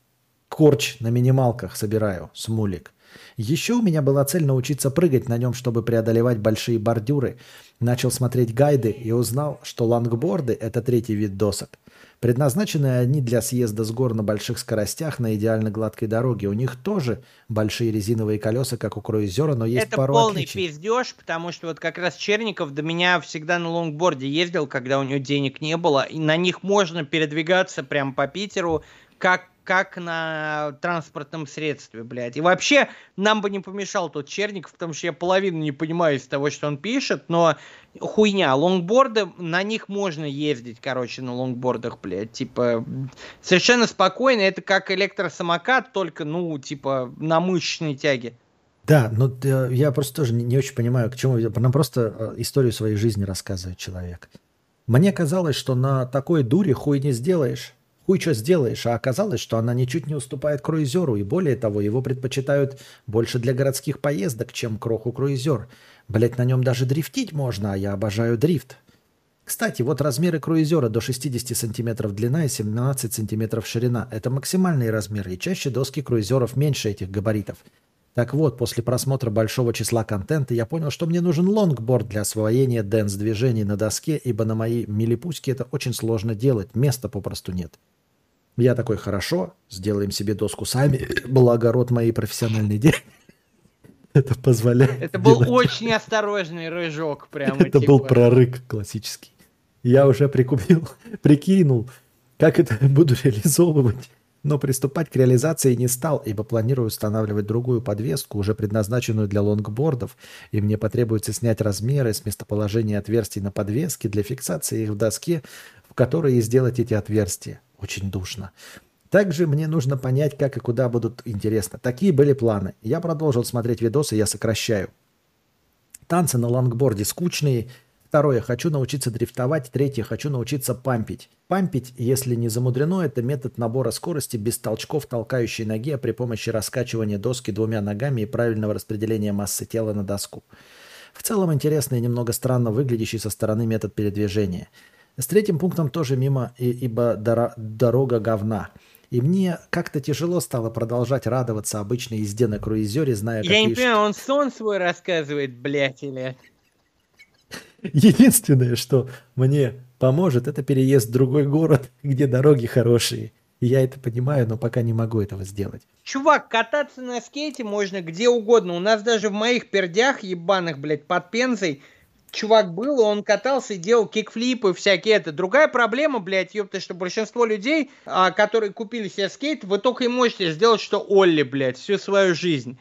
корч на минималках собираю, смулик. Еще у меня была цель научиться прыгать на нем, чтобы преодолевать большие бордюры. Начал смотреть гайды и узнал, что лангборды – это третий вид досок. Предназначены они для съезда с гор на больших скоростях на идеально гладкой дороге. У них тоже большие резиновые колеса, как у круизера, но есть
Это
пару
полный
отличий.
пиздеж, потому что вот как раз Черников до меня всегда на лонгборде ездил, когда у него денег не было, и на них можно передвигаться прям по Питеру, как как на транспортном средстве, блядь. И вообще, нам бы не помешал тот Черников, потому что я половину не понимаю из того, что он пишет, но хуйня. Лонгборды, на них можно ездить, короче, на лонгбордах, блядь. Типа, совершенно спокойно. Это как электросамокат, только, ну, типа, на мышечной тяге.
Да, но э, я просто тоже не, очень понимаю, к чему. Нам просто э, историю своей жизни рассказывает человек. Мне казалось, что на такой дуре хуй не сделаешь. Хуй что сделаешь, а оказалось, что она ничуть не уступает круизеру, и более того, его предпочитают больше для городских поездок, чем кроху круизер. Блять, на нем даже дрифтить можно, а я обожаю дрифт. Кстати, вот размеры круизера до 60 сантиметров длина и 17 сантиметров ширина. Это максимальные размеры, и чаще доски круизеров меньше этих габаритов. Так вот, после просмотра большого числа контента я понял, что мне нужен лонгборд для освоения дэнс-движений на доске, ибо на моей милипуське это очень сложно делать, места попросту нет. Я такой, хорошо, сделаем себе доску сами, благо род моей профессиональной деятельности. Это позволяет
Это был
делать.
очень осторожный рыжок, прямо
Это
типа.
был прорык классический. Я уже прикупил, прикинул, как это буду реализовывать. Но приступать к реализации не стал, ибо планирую устанавливать другую подвеску, уже предназначенную для лонгбордов, и мне потребуется снять размеры с местоположения отверстий на подвеске для фиксации их в доске, в которой и сделать эти отверстия. Очень душно. Также мне нужно понять, как и куда будут интересно. Такие были планы. Я продолжил смотреть видосы, я сокращаю. Танцы на лонгборде скучные. Второе, хочу научиться дрифтовать. Третье, хочу научиться пампить. Пампить, если не замудрено, это метод набора скорости без толчков толкающей ноги, а при помощи раскачивания доски двумя ногами и правильного распределения массы тела на доску. В целом интересный и немного странно выглядящий со стороны метод передвижения. С третьим пунктом тоже мимо, ибо дора- дорога говна. И мне как-то тяжело стало продолжать радоваться обычной езде на круизере, зная,
Я не
какие
понимаю, он сон свой рассказывает, блядь, или...
Единственное, что мне поможет, это переезд в другой город, где дороги хорошие. Я это понимаю, но пока не могу этого сделать.
Чувак, кататься на скейте можно где угодно. У нас даже в моих пердях ебаных, блядь, под Пензой чувак был, он катался и делал кикфлипы всякие это. Другая проблема, блядь, ёпта, что большинство людей, а, которые купили себе скейт, вы только и можете сделать, что Олли, блядь, всю свою жизнь.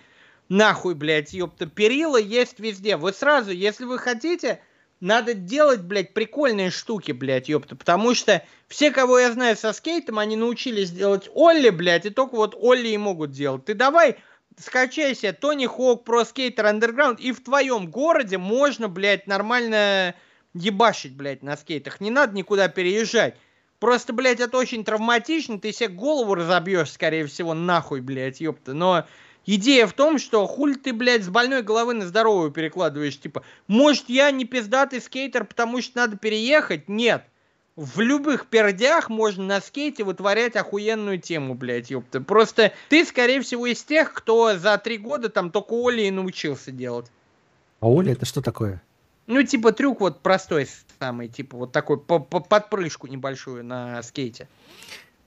Нахуй, блядь, ёпта, перила есть везде. Вы сразу, если вы хотите, надо делать, блядь, прикольные штуки, блядь, ёпта. Потому что все, кого я знаю со скейтом, они научились делать Олли, блядь, и только вот Олли и могут делать. Ты давай скачай себе Тони Хоук Про Скейтер Underground, и в твоем городе можно, блядь, нормально ебашить, блядь, на скейтах. Не надо никуда переезжать. Просто, блядь, это очень травматично, ты себе голову разобьешь, скорее всего, нахуй, блядь, ёпта. Но идея в том, что хуль ты, блядь, с больной головы на здоровую перекладываешь. Типа, может, я не пиздатый скейтер, потому что надо переехать? Нет. В любых пердях можно на скейте вытворять охуенную тему, блядь, ёпта. Просто ты, скорее всего, из тех, кто за три года там только Оли и научился делать.
А Оля, это что такое?
Ну, типа трюк вот простой самый, типа вот такой по- по- подпрыжку небольшую на скейте.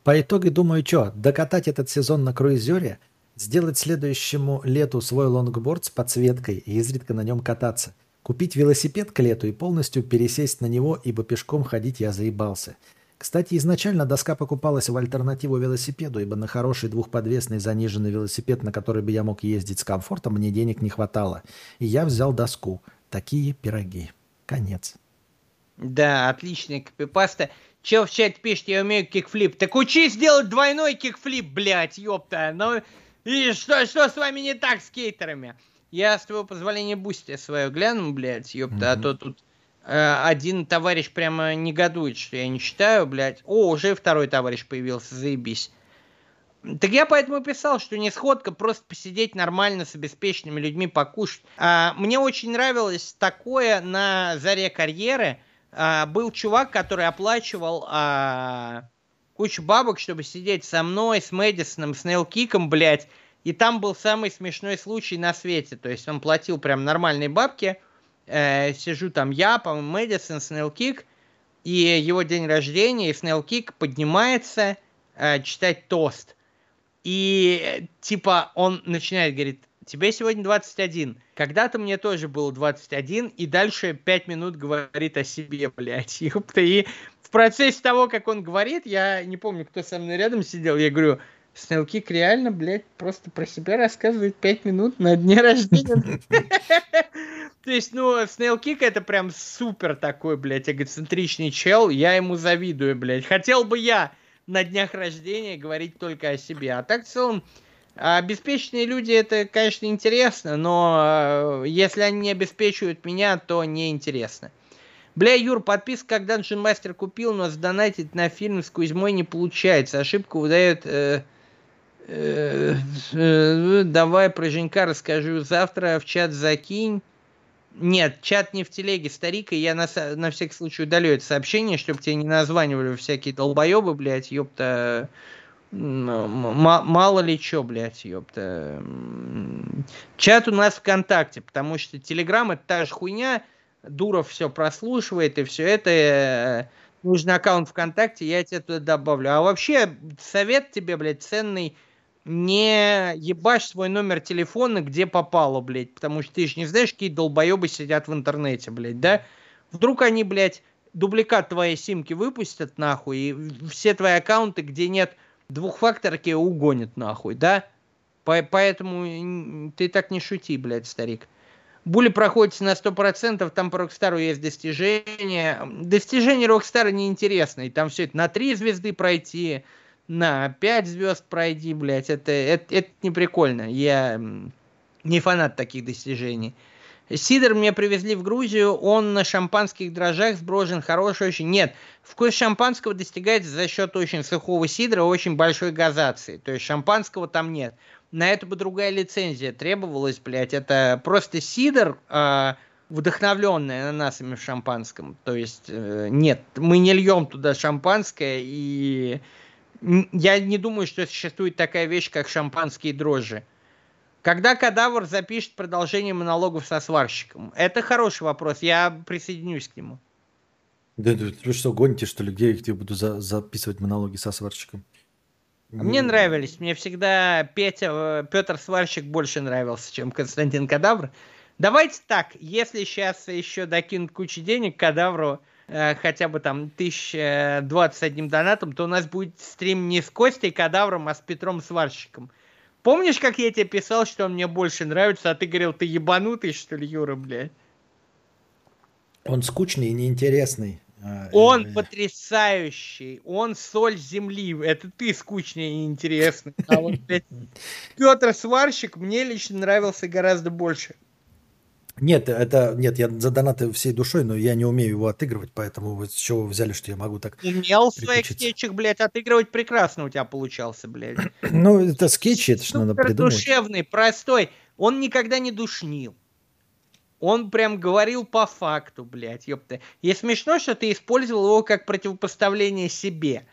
По итогу думаю, что, докатать этот сезон на круизере, сделать следующему лету свой лонгборд с подсветкой и изредка на нем кататься. Купить велосипед к лету и полностью пересесть на него, ибо пешком ходить я заебался. Кстати, изначально доска покупалась в альтернативу велосипеду, ибо на хороший двухподвесный заниженный велосипед, на который бы я мог ездить с комфортом, мне денег не хватало. И я взял доску. Такие пироги. Конец.
Да, отличная копипаста. Чел в чате пишет, я умею кикфлип. Так учись делать двойной кикфлип, блядь, ёпта. Ну, и что, что с вами не так, скейтерами? Я, с твоего позволения, Boosty свое гляну, блядь, ёпта, а то тут э, один товарищ прямо негодует, что я не читаю, блядь. О, уже второй товарищ появился, заебись. Так я поэтому писал, что не сходка, просто посидеть нормально с обеспеченными людьми, покушать. А, мне очень нравилось такое на заре карьеры. А, был чувак, который оплачивал а, кучу бабок, чтобы сидеть со мной, с Мэдисоном, с Нейлкиком, блядь. И там был самый смешной случай на свете. То есть он платил прям нормальные бабки. Э, сижу там я, по-моему, Мэдисон, Снейлкик. и его день рождения, и Снейл Кик поднимается э, читать тост. И типа он начинает, говорит, тебе сегодня 21. Когда-то мне тоже было 21, и дальше 5 минут говорит о себе, блядь. Ёпта. И в процессе того, как он говорит, я не помню, кто со мной рядом сидел, я говорю, Снелкик реально, блядь, просто про себя рассказывает 5 минут на дне рождения. То есть, ну, Снейлкик это прям супер такой, блядь, эгоцентричный чел. Я ему завидую, блядь. Хотел бы я на днях рождения говорить только о себе. А так, в целом, обеспеченные люди, это, конечно, интересно, но э, если они не обеспечивают меня, то неинтересно. Бля, Юр, подписка как Dungeon Master купил, но сдонатить на фильм с Кузьмой не получается. Ошибку выдает... Э, давай про Женька расскажу. Завтра в чат закинь. Нет, чат не в телеге, старик, и я на, на всякий случай удалю это сообщение, чтобы тебе не названивали всякие долбоебы, блядь, ёпта. Мало ли чё, блядь, ёпта. Чат у нас ВКонтакте, потому что Телеграм это та же хуйня, Дуров все прослушивает, и все это э, нужный аккаунт ВКонтакте, я тебе туда добавлю. А вообще, совет тебе, блядь, ценный, не ебашь свой номер телефона, где попало, блядь, потому что ты же не знаешь, какие долбоебы сидят в интернете, блядь, да? Вдруг они, блядь, дубликат твоей симки выпустят, нахуй, и все твои аккаунты, где нет двухфакторки, угонят, нахуй, да? По поэтому ты так не шути, блядь, старик. Bully проходите на 100%, там по Rockstar у есть достижения. Достижения Rockstar а неинтересные, там все это на 3 звезды пройти, на 5 звезд пройди, блядь, это, это, это не прикольно. Я не фанат таких достижений. Сидор мне привезли в Грузию, он на шампанских дрожжах сброжен, хороший очень. Нет, вкус шампанского достигается за счет очень сухого сидра, очень большой газации. То есть шампанского там нет. На это бы другая лицензия требовалась, блядь. Это просто сидр, э, вдохновленный ананасами в шампанском. То есть, э, нет, мы не льем туда шампанское и я не думаю, что существует такая вещь, как шампанские дрожжи. Когда кадавр запишет продолжение монологов со сварщиком? Это хороший вопрос, я присоединюсь к нему.
Да, да вы что, гоните, что ли? Где я где буду за, записывать монологи со сварщиком?
А мне нравились. Мне всегда Петя, э, Петр Сварщик больше нравился, чем Константин Кадавр. Давайте так, если сейчас еще докинут кучу денег Кадавру, хотя бы там 1021 донатом, то у нас будет стрим не с Костей Кадавром, а с Петром Сварщиком. Помнишь, как я тебе писал, что он мне больше нравится, а ты говорил, ты ебанутый, что ли, Юра, блядь?
Он скучный и неинтересный. А,
он э... потрясающий, он соль земли, это ты скучный и неинтересный. А вот, блядь, Петр Сварщик мне лично нравился гораздо больше.
Нет, это нет, я за донаты всей душой, но я не умею его отыгрывать, поэтому вы с чего вы взяли, что я могу так.
Умел своих скетчах, блядь, отыгрывать прекрасно у тебя получался, блядь.
Ну, это скетчи, это что надо придумать.
душевный, простой. Он никогда не душнил. Он прям говорил по факту, блядь, ёпта. И смешно, что ты использовал его как противопоставление себе.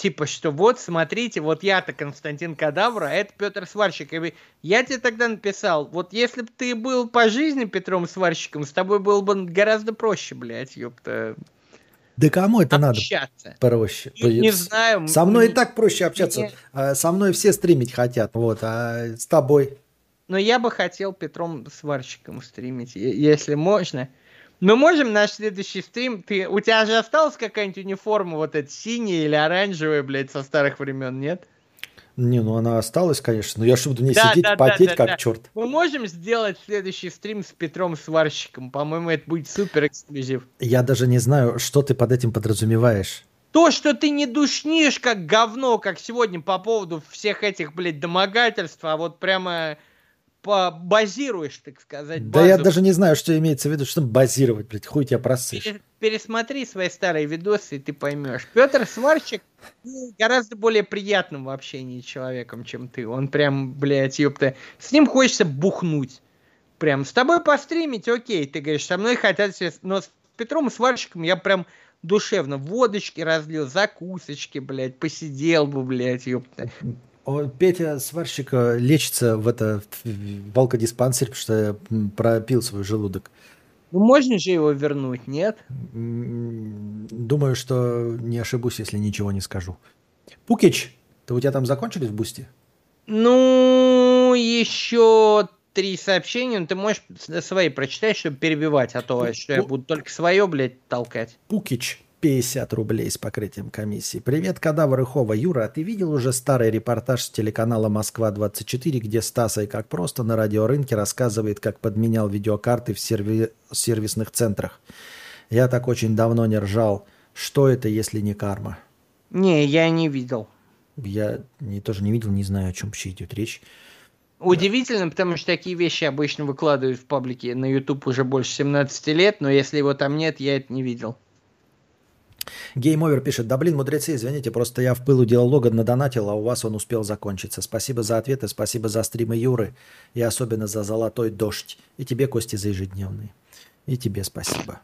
Типа, что вот, смотрите, вот я-то Константин Кадавра, а это Петр Сварщик. И я тебе тогда написал, вот если бы ты был по жизни Петром Сварщиком, с тобой было бы гораздо проще, блядь, ёпта.
Да кому это общаться. надо проще?
Не, не знаю.
Со мной и так проще общаться. Не... А, со мной все стримить хотят, вот, а с тобой?
Но я бы хотел Петром Сварщиком стримить, если можно. Мы можем наш следующий стрим. Ты, у тебя же осталась какая-нибудь униформа, вот эта синяя или оранжевая, блядь, со старых времен, нет?
Не, ну она осталась, конечно. Но я что буду не да, сидеть, да, потеть, да, как да. черт.
Мы можем сделать следующий стрим с Петром Сварщиком. По-моему, это будет супер эксклюзив.
Я даже не знаю, что ты под этим подразумеваешь.
То, что ты не душнишь как говно, как сегодня по поводу всех этих, блядь, домогательств, а вот прямо базируешь, так сказать.
Базу. Да я даже не знаю, что имеется в виду, что базировать, блядь, хуй тебя просышь.
Пересмотри свои старые видосы, и ты поймешь. Петр Сварчик гораздо более приятным в общении человеком, чем ты. Он прям, блядь, ёпта. С ним хочется бухнуть. Прям с тобой постримить, окей, ты говоришь, со мной хотят, но с Петром Сварщиком я прям душевно водочки разлил, закусочки, блядь, посидел бы, блядь, ёпта.
Петя сварщик лечится в это в алкодиспансере, потому что пропил свой желудок.
Ну можно же его вернуть, нет?
Думаю, что не ошибусь, если ничего не скажу. Пукич, ты у тебя там закончились в бусте?
Ну, еще три сообщения, но ты можешь свои прочитать, чтобы перебивать, а то что я буду только свое, блядь, толкать.
Пукич, 50 рублей с покрытием комиссии. Привет, кадавр Хова. Юра, а ты видел уже старый репортаж с телеканала «Москва-24», где Стаса и как просто на радиорынке рассказывает, как подменял видеокарты в серви- сервисных центрах? Я так очень давно не ржал. Что это, если не карма?
Не, я не видел.
Я не, тоже не видел, не знаю, о чем вообще идет речь.
Удивительно, потому что такие вещи обычно выкладывают в паблике на YouTube уже больше 17 лет, но если его там нет, я это не видел.
Game Over пишет, да блин, мудрецы, извините, просто я в пылу диалога надонатил, а у вас он успел закончиться. Спасибо за ответы, спасибо за стримы Юры и особенно за золотой дождь. И тебе, Кости, за ежедневный. И тебе спасибо.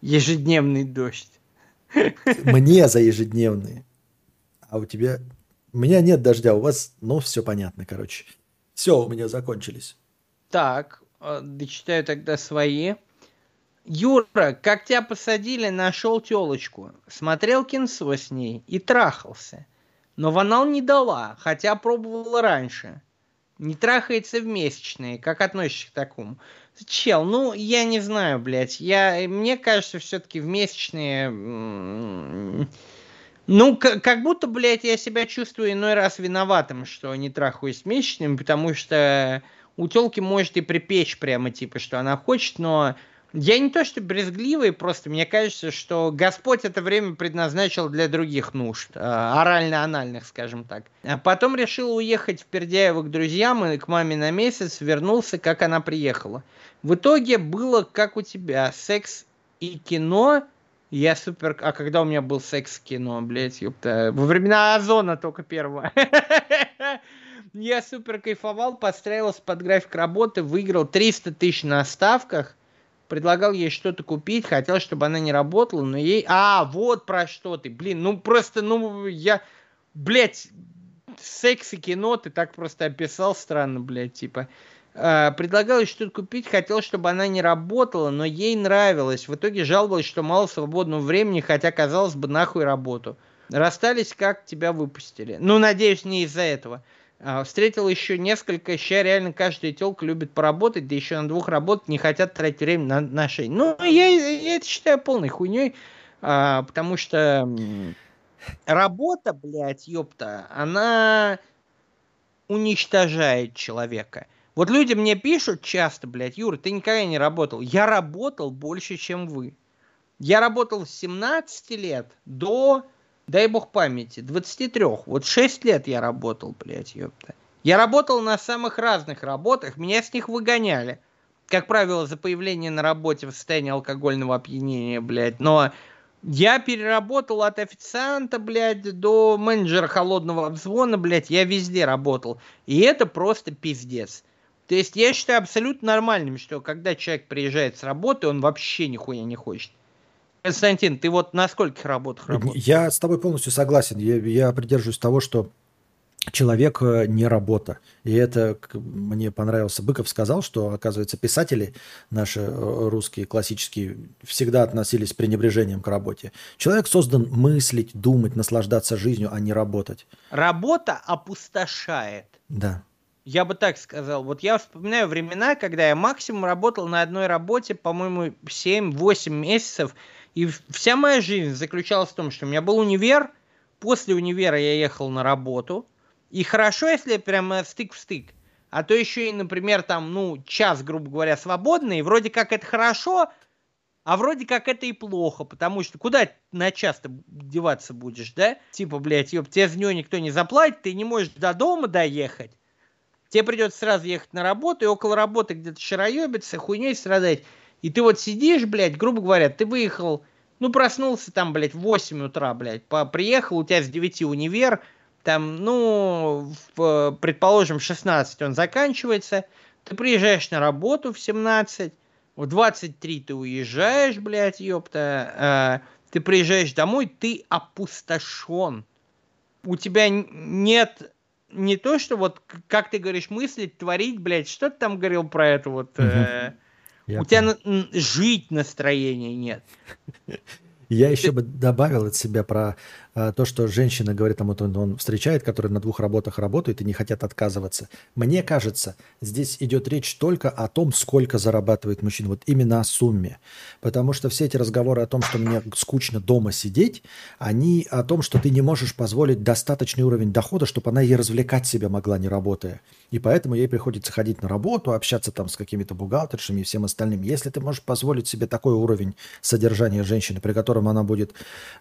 Ежедневный дождь.
Мне за ежедневные. А у тебя... У меня нет дождя, у вас, ну, все понятно, короче. Все, у меня закончились.
Так, э, дочитаю тогда свои. Юра, как тебя посадили, нашел телочку. Смотрел кинцо с ней и трахался. Но в анал не дала, хотя пробовала раньше. Не трахается в месячные. Как относишься к такому? Чел, ну, я не знаю, блядь. Я, мне кажется, все-таки в месячные... Ну, к- как будто, блядь, я себя чувствую иной раз виноватым, что не трахаюсь с месячными, потому что у телки может и припечь прямо, типа, что она хочет, но я не то что брезгливый, просто мне кажется, что Господь это время предназначил для других нужд, э, орально-анальных, скажем так. А потом решил уехать в Пердяево к друзьям и к маме на месяц, вернулся, как она приехала. В итоге было, как у тебя, секс и кино, я супер... А когда у меня был секс в кино, блядь, ёпта. Во времена Озона только первого. Я супер кайфовал, подстраивался под график работы, выиграл 300 тысяч на ставках, предлагал ей что-то купить, хотел, чтобы она не работала, но ей... А, вот про что ты, блин, ну просто, ну, я... Блядь, секс и кино ты так просто описал странно, блядь, типа. А, предлагал ей что-то купить, хотел, чтобы она не работала, но ей нравилось. В итоге жаловалась, что мало свободного времени, хотя, казалось бы, нахуй работу. Расстались, как тебя выпустили. Ну, надеюсь, не из-за этого. А, Встретил еще несколько, ща реально каждая телка любит поработать, да еще на двух работать, не хотят тратить время на отношения. Ну, я, я это считаю полной хуйней, а, потому что работа, блядь, ёпта, она уничтожает человека. Вот люди мне пишут часто, блядь, Юра, ты никогда не работал. Я работал больше, чем вы. Я работал с 17 лет до, дай бог памяти, 23. Вот 6 лет я работал, блядь, ёпта. Я работал на самых разных работах, меня с них выгоняли. Как правило, за появление на работе в состоянии алкогольного опьянения, блядь. Но я переработал от официанта, блядь, до менеджера холодного обзвона, блядь, я везде работал. И это просто пиздец. То есть я считаю абсолютно нормальным, что когда человек приезжает с работы, он вообще нихуя не хочет. Константин, ты вот на скольких работах работаешь?
Я с тобой полностью согласен. Я, я придерживаюсь того, что человек э, не работа. И это мне понравился. Быков сказал, что, оказывается, писатели наши э, русские, классические, всегда относились с пренебрежением к работе. Человек создан мыслить, думать, наслаждаться жизнью, а не работать.
Работа опустошает.
Да.
Я бы так сказал. Вот я вспоминаю времена, когда я максимум работал на одной работе, по-моему, 7-8 месяцев. И вся моя жизнь заключалась в том, что у меня был универ, после универа я ехал на работу. И хорошо, если прямо стык в стык. А то еще и, например, там, ну, час, грубо говоря, свободный, и вроде как это хорошо, а вроде как это и плохо, потому что куда на час-то деваться будешь, да? Типа, блядь, ёб, тебе за него никто не заплатит, ты не можешь до дома доехать. Тебе придется сразу ехать на работу, и около работы где-то шароебиться, хуйней страдать. И ты вот сидишь, блядь, грубо говоря, ты выехал, ну, проснулся там, блядь, в 8 утра, блядь, по, приехал, у тебя с 9 универ, там, ну, в, предположим, в 16 он заканчивается, ты приезжаешь на работу в 17, в 23 ты уезжаешь, блядь, ёпта, а, ты приезжаешь домой, ты опустошен. У тебя нет не то, что вот, как ты говоришь, мыслить, творить, блядь, что ты там говорил про это вот... э,
Я
У тебя
понял.
м, жить настроения нет.
Я еще бы добавил от себя про то, что женщина говорит, там вот он, он встречает, которые на двух работах работают и не хотят отказываться. Мне кажется, здесь идет речь только о том, сколько зарабатывает мужчина, вот именно о сумме. Потому что все эти разговоры о том, что мне скучно дома сидеть, они о том, что ты не можешь позволить достаточный уровень дохода, чтобы она и развлекать себя могла, не работая. И поэтому ей приходится ходить на работу, общаться там с какими-то бухгалтершами и всем остальным. Если ты можешь позволить себе такой уровень содержания женщины, при котором она будет,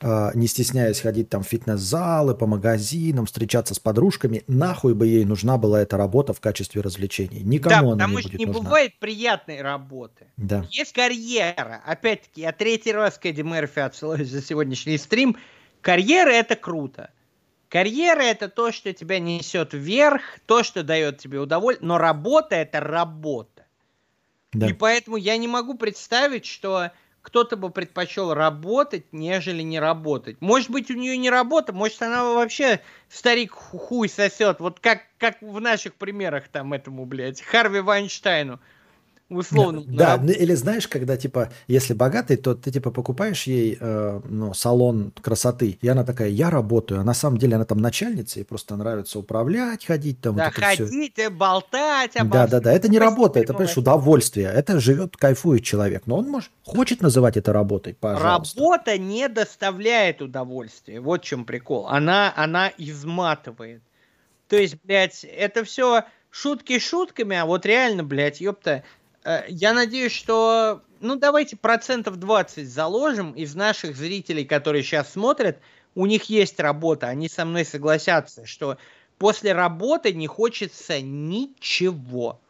э, не стесняясь, ходить там в фитнес-залы, по магазинам, встречаться с подружками, нахуй бы ей нужна была эта работа в качестве развлечений. Никому
да,
она
потому
не
что
будет
не
нужна.
бывает приятной работы.
Да.
Есть карьера. Опять-таки, я третий раз к Эдди Мерфи отсылаюсь за сегодняшний стрим. Карьера это круто. Карьера это то, что тебя несет вверх, то, что дает тебе удовольствие. Но работа это работа.
Да.
И поэтому я не могу представить, что кто-то бы предпочел работать, нежели не работать. Может быть, у нее не работа, может, она вообще старик ху- хуй сосет. Вот как, как в наших примерах там этому, блядь, Харви Вайнштейну. Условно.
Да, ну, или знаешь, когда типа, если богатый, то ты типа покупаешь ей э, ну, салон красоты, и она такая, я работаю, а на самом деле она там начальница, и просто нравится управлять, ходить там.
Да,
вот
ходить, э, болтать обо
Да, да, да, это не работа, это, понимаешь, удовольствие, это живет, кайфует человек, но он может, хочет называть это работой, пожалуйста.
Работа не доставляет удовольствия. Вот в чем прикол. Она, она изматывает. То есть, блядь, это все шутки шутками, а вот реально, блядь, ёпта, я надеюсь, что, ну, давайте процентов 20 заложим из наших зрителей, которые сейчас смотрят, у них есть работа, они со мной согласятся, что после работы не хочется ничего.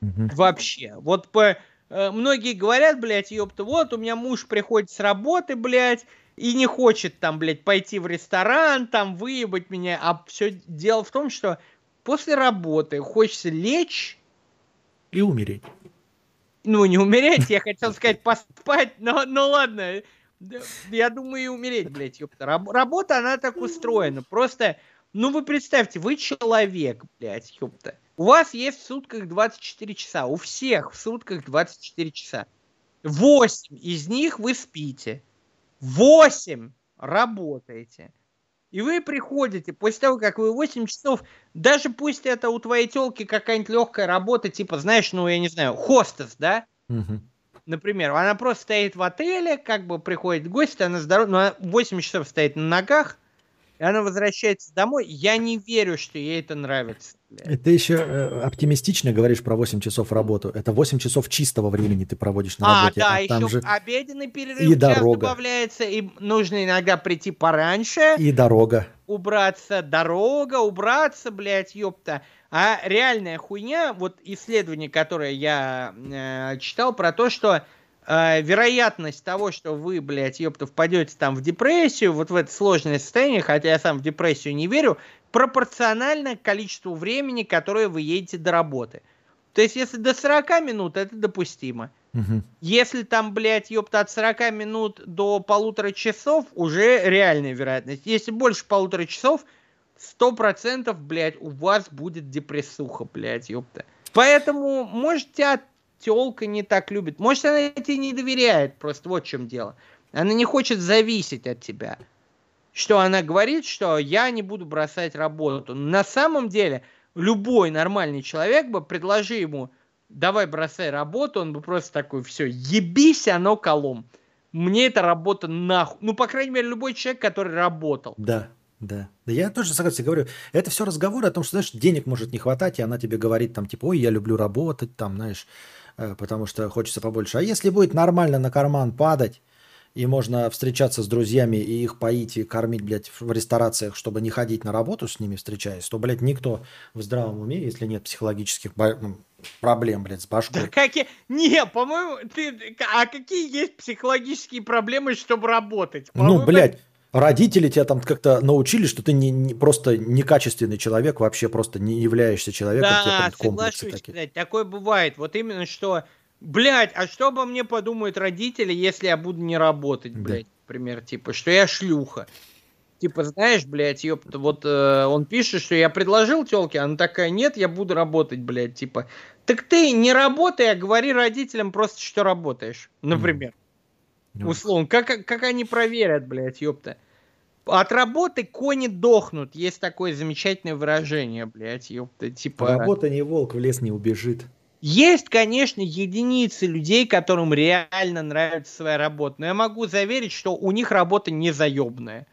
Мгм.
Вообще. Вот по, э, многие говорят, блядь, ёпта, вот у меня муж приходит с работы, блядь, и не хочет там, блядь, пойти в ресторан, там, выебать меня. А все дело в том, что после работы хочется лечь,
И умереть.
Ну, не умереть, я хотел сказать поспать, но, но ладно. Я думаю, и умереть, блядь, ёпта. Раб- работа, она так устроена. Просто, ну, вы представьте, вы человек, блядь, ёпта. У вас есть в сутках 24 часа. У всех в сутках 24 часа. 8 из них вы спите. 8 работаете. И вы приходите после того, как вы 8 часов, даже пусть это у твоей телки какая-нибудь легкая работа, типа, знаешь, ну, я не знаю, хостес, да?
Мгм.
Например, она просто стоит в отеле, как бы приходит гость, она здорова, но она 8 часов стоит на ногах, и она возвращается домой. Я не верю, что ей это нравится. блядь.
Ты еще э, оптимистично говоришь про 8 часов работу. Это 8 часов чистого времени ты проводишь на
А,
работе.
да,
там
еще
же
обеденный перерыв
и дорога.
добавляется, и нужно иногда прийти пораньше,
и дорога.
убраться, дорога, убраться, блядь, ёпта. А реальная хуйня, вот исследование, которое я э, читал про то, что э, вероятность того, что вы, блядь, ёпта, впадете там в депрессию, вот в это сложное состояние, хотя я сам в депрессию не верю, пропорционально количеству времени, которое вы едете до работы. То есть, если до 40 минут, это допустимо.
Мгм.
Если там, блядь, ёпта, от 40 минут до полутора часов, уже реальная вероятность. Если больше полутора часов, сто процентов, блядь, у вас будет депрессуха, блядь, ёпта. Поэтому, может, тебя тёлка не так любит. Может, она тебе не доверяет, просто вот в чем дело. Она не хочет зависеть от тебя. Что она говорит, что я не буду бросать работу. На самом деле, любой нормальный человек бы, предложи ему, давай бросай работу, он бы просто такой, все, ебись оно колом. Мне эта работа нахуй. Ну, по крайней мере, любой человек, который работал.
Да, да. Да я тоже согласен, говорю, это все разговоры о том, что, знаешь, денег может не хватать, и она тебе говорит там, типа, ой, я люблю работать, там, знаешь, э, потому что хочется побольше. А если будет нормально на карман падать, и можно встречаться с друзьями и их поить и кормить, блядь, в ресторациях, чтобы не ходить на работу с ними встречаясь, то, блядь, никто в здравом уме, если нет психологических ну, проблем, блядь, с башкой.
Да какие... Не, по-моему, ты... А какие есть психологические проблемы, чтобы работать?
Ну,
По-моему,
блядь, родители тебя там как-то научили, что ты не, не- просто некачественный человек, вообще просто не являешься человеком,
Да, соглашусь,
такие.
блядь, такое бывает. Вот именно что, блядь, а что обо мне подумают родители, если я буду не работать,
Да.
блядь, например, типа, что я шлюха. Типа, знаешь, блядь, ёпта, вот э, он пишет, что я предложил телке, она такая, нет, я буду работать, блядь, типа, Так ты не работай, а говори родителям просто, что работаешь, например.
Ну,
Условно. Как, как они проверят, блядь, ёпта? От работы кони дохнут. Есть такое замечательное выражение, блядь, ёпта. Типа...
Работа не волк, в лес не убежит.
Есть, конечно, единицы людей, которым реально нравится своя работа. Но я могу заверить, что у них работа не заебная.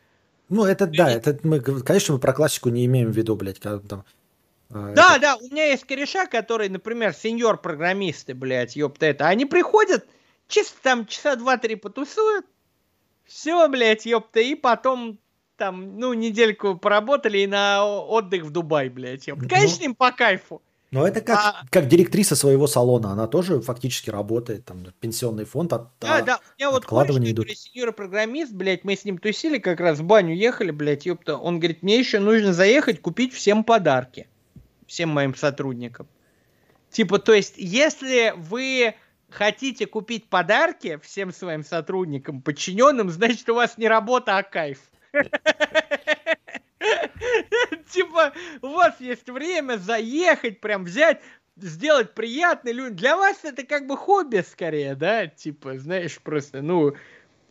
Ну, это да, это мы, конечно, мы про классику не имеем в виду, блядь, когда там... э,
Да, да, у меня есть кореша, которые, например, сеньор-программисты, блядь, ёпта это. Они приходят, чисто там часа два-три потусуют, все, блядь, ёпта, и потом там, ну, недельку поработали и на отдых в Дубай, блядь.
Ну.
Конечно, им по кайфу.
Но это как,
А-
как директриса своего салона, она тоже фактически работает, там, пенсионный фонд от,
Да, да, у меня вот кореш,
идут.
сеньор-программист, блядь, мы с ним тусили как раз в баню ехали, блядь, ёпта. Он говорит, мне еще нужно заехать купить всем подарки. Всем моим сотрудникам. Типа, то есть, если вы хотите купить подарки всем своим сотрудникам, подчиненным, значит, у вас не работа, а кайф. Типа, у вас есть время заехать, прям взять, сделать приятно людям. Для вас это как бы хобби скорее, да? Типа, знаешь, просто, ну,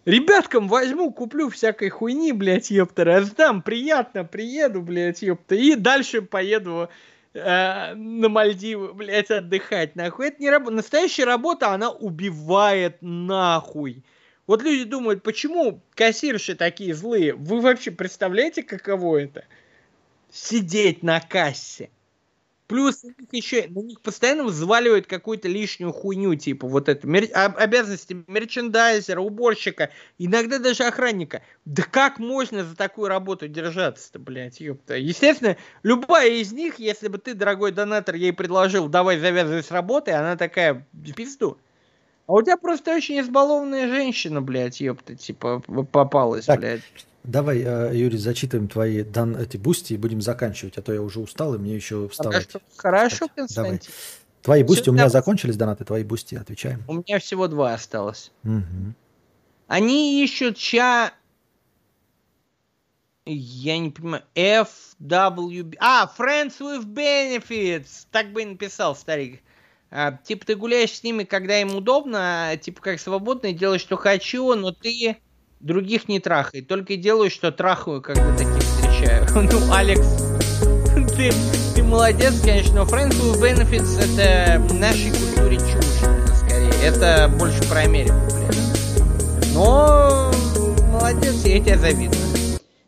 ребяткам возьму, куплю всякой хуйни, блядь, ёпта, раздам, приятно, приеду, блядь, ёпта, и дальше поеду э, на Мальдивы, блядь, отдыхать, нахуй. Это не работа. Настоящая работа, она убивает нахуй. Вот люди думают, почему кассирши такие злые? Вы вообще представляете, каково это? Сидеть на кассе. Плюс еще на них постоянно взваливают какую-то лишнюю хуйню, типа вот это мер- об- обязанности мерчендайзера, уборщика, иногда даже охранника. Да как можно за такую работу держаться-то, блядь, ёпта? Естественно, любая из них, если бы ты, дорогой донатор, ей предложил, давай завязывай с работы, она такая, пизду. А у тебя просто очень избалованная женщина, блядь, ёпта, типа, попалась,
Так,
блядь.
Давай, э, Юрий, зачитываем твои дан, эти Boosty и будем заканчивать, а то я уже устал, и мне еще вставать.
Хорошо, хорошо,
Давай.
Константин.
Твои Boosty, у меня
Всегда-
закончились донаты, твои Boosty, отвечаем.
У меня всего два осталось.
Мгм.
Они ищут ча... Я не понимаю. FWB... А, Friends with Benefits. Так бы и написал старик. А, типа ты гуляешь с ними, когда им удобно, а, типа как свободно, и делаешь, что хочу, но ты других не трахай. Только делаю, что трахаю, когда таких встречаю. Ну, Алекс, ты, ты молодец, конечно, но Friends with Benefits это нашей культуре чушь, скорее. Это больше про Америку, блядь. Но молодец, я тебе завидую.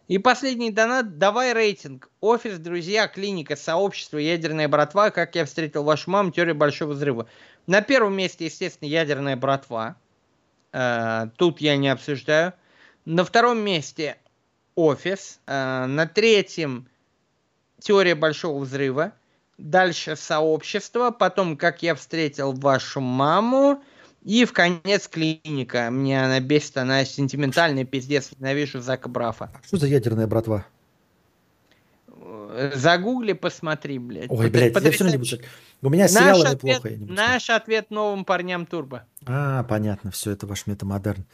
И последний донат. Давай рейтинг. Офис, друзья, клиника, сообщество, ядерная братва. Как я встретил вашу маму, теория большого взрыва. На первом месте, естественно, ядерная братва. Э, Тут я не обсуждаю. На втором месте офис. Э, На третьем теория большого взрыва. Дальше сообщество. Потом, как я встретил вашу маму. И в конец клиника. Мне она бесит, она сентиментальная, пиздец. Ненавижу Зака Брафа.
Что за ядерная братва?
Э, Загугли, посмотри, блядь.
Ой, блядь,
это
я все равно не буду
потрясающе.
У меня
Наш
сериалы
ответ,
неплохо, я не буду
наш ответ новым парням Турбо.
А, понятно, все, это ваш метамодерн.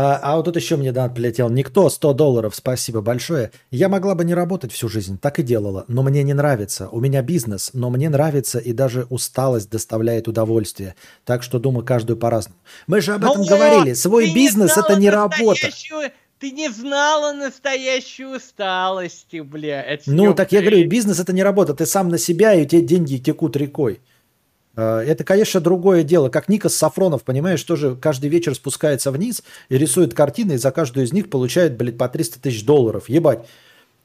А, а вот тут еще мне донат прилетел. Никто, 100 долларов, спасибо большое. Я могла бы не работать всю жизнь, так и делала, но мне не нравится. У меня бизнес, но мне нравится и даже усталость доставляет удовольствие. Так что думаю, каждую по-разному. Мы же об этом
Ну,
говорили. Свой
не
бизнес это не работа.
Ты не знала настоящую усталости, блядь.
Ну, так я говорю, бизнес это не работа. Ты сам на себя, и у тебя деньги текут рекой. Э, Это, конечно, другое дело. Как Никас Сафронов, понимаешь, тоже каждый вечер спускается вниз и рисует картины, и за каждую из них получает, блядь, по 300 тысяч долларов. Ебать.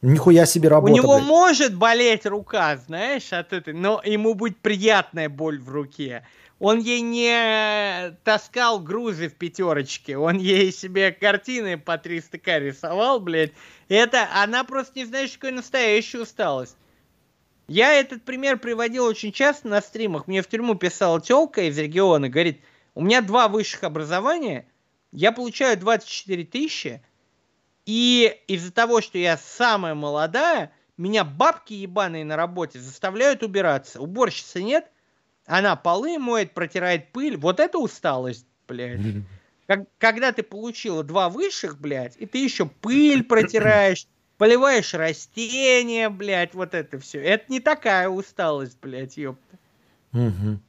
Нихуя себе
У
работа,
него
блядь.
может болеть рука, знаешь, от этой, но ему будет приятная боль в руке. Он ей не таскал грузы в пятерочке, он ей себе картины по 300к рисовал, блядь. Это, она просто не знает, что такое настоящая усталость. Я этот пример приводил очень часто на стримах. Мне в тюрьму писала телка из региона, говорит, у меня два высших образования, я получаю 24 тысячи, и из-за того, что я самая молодая, меня бабки ебаные на работе заставляют убираться. Уборщицы нет, она полы моет, протирает пыль. Вот это усталость, блядь. Как- когда ты получила два высших, блядь, и ты еще пыль протираешь, поливаешь растения, блядь, вот это все. Это не такая усталость, блядь, ёпта.
Мгм.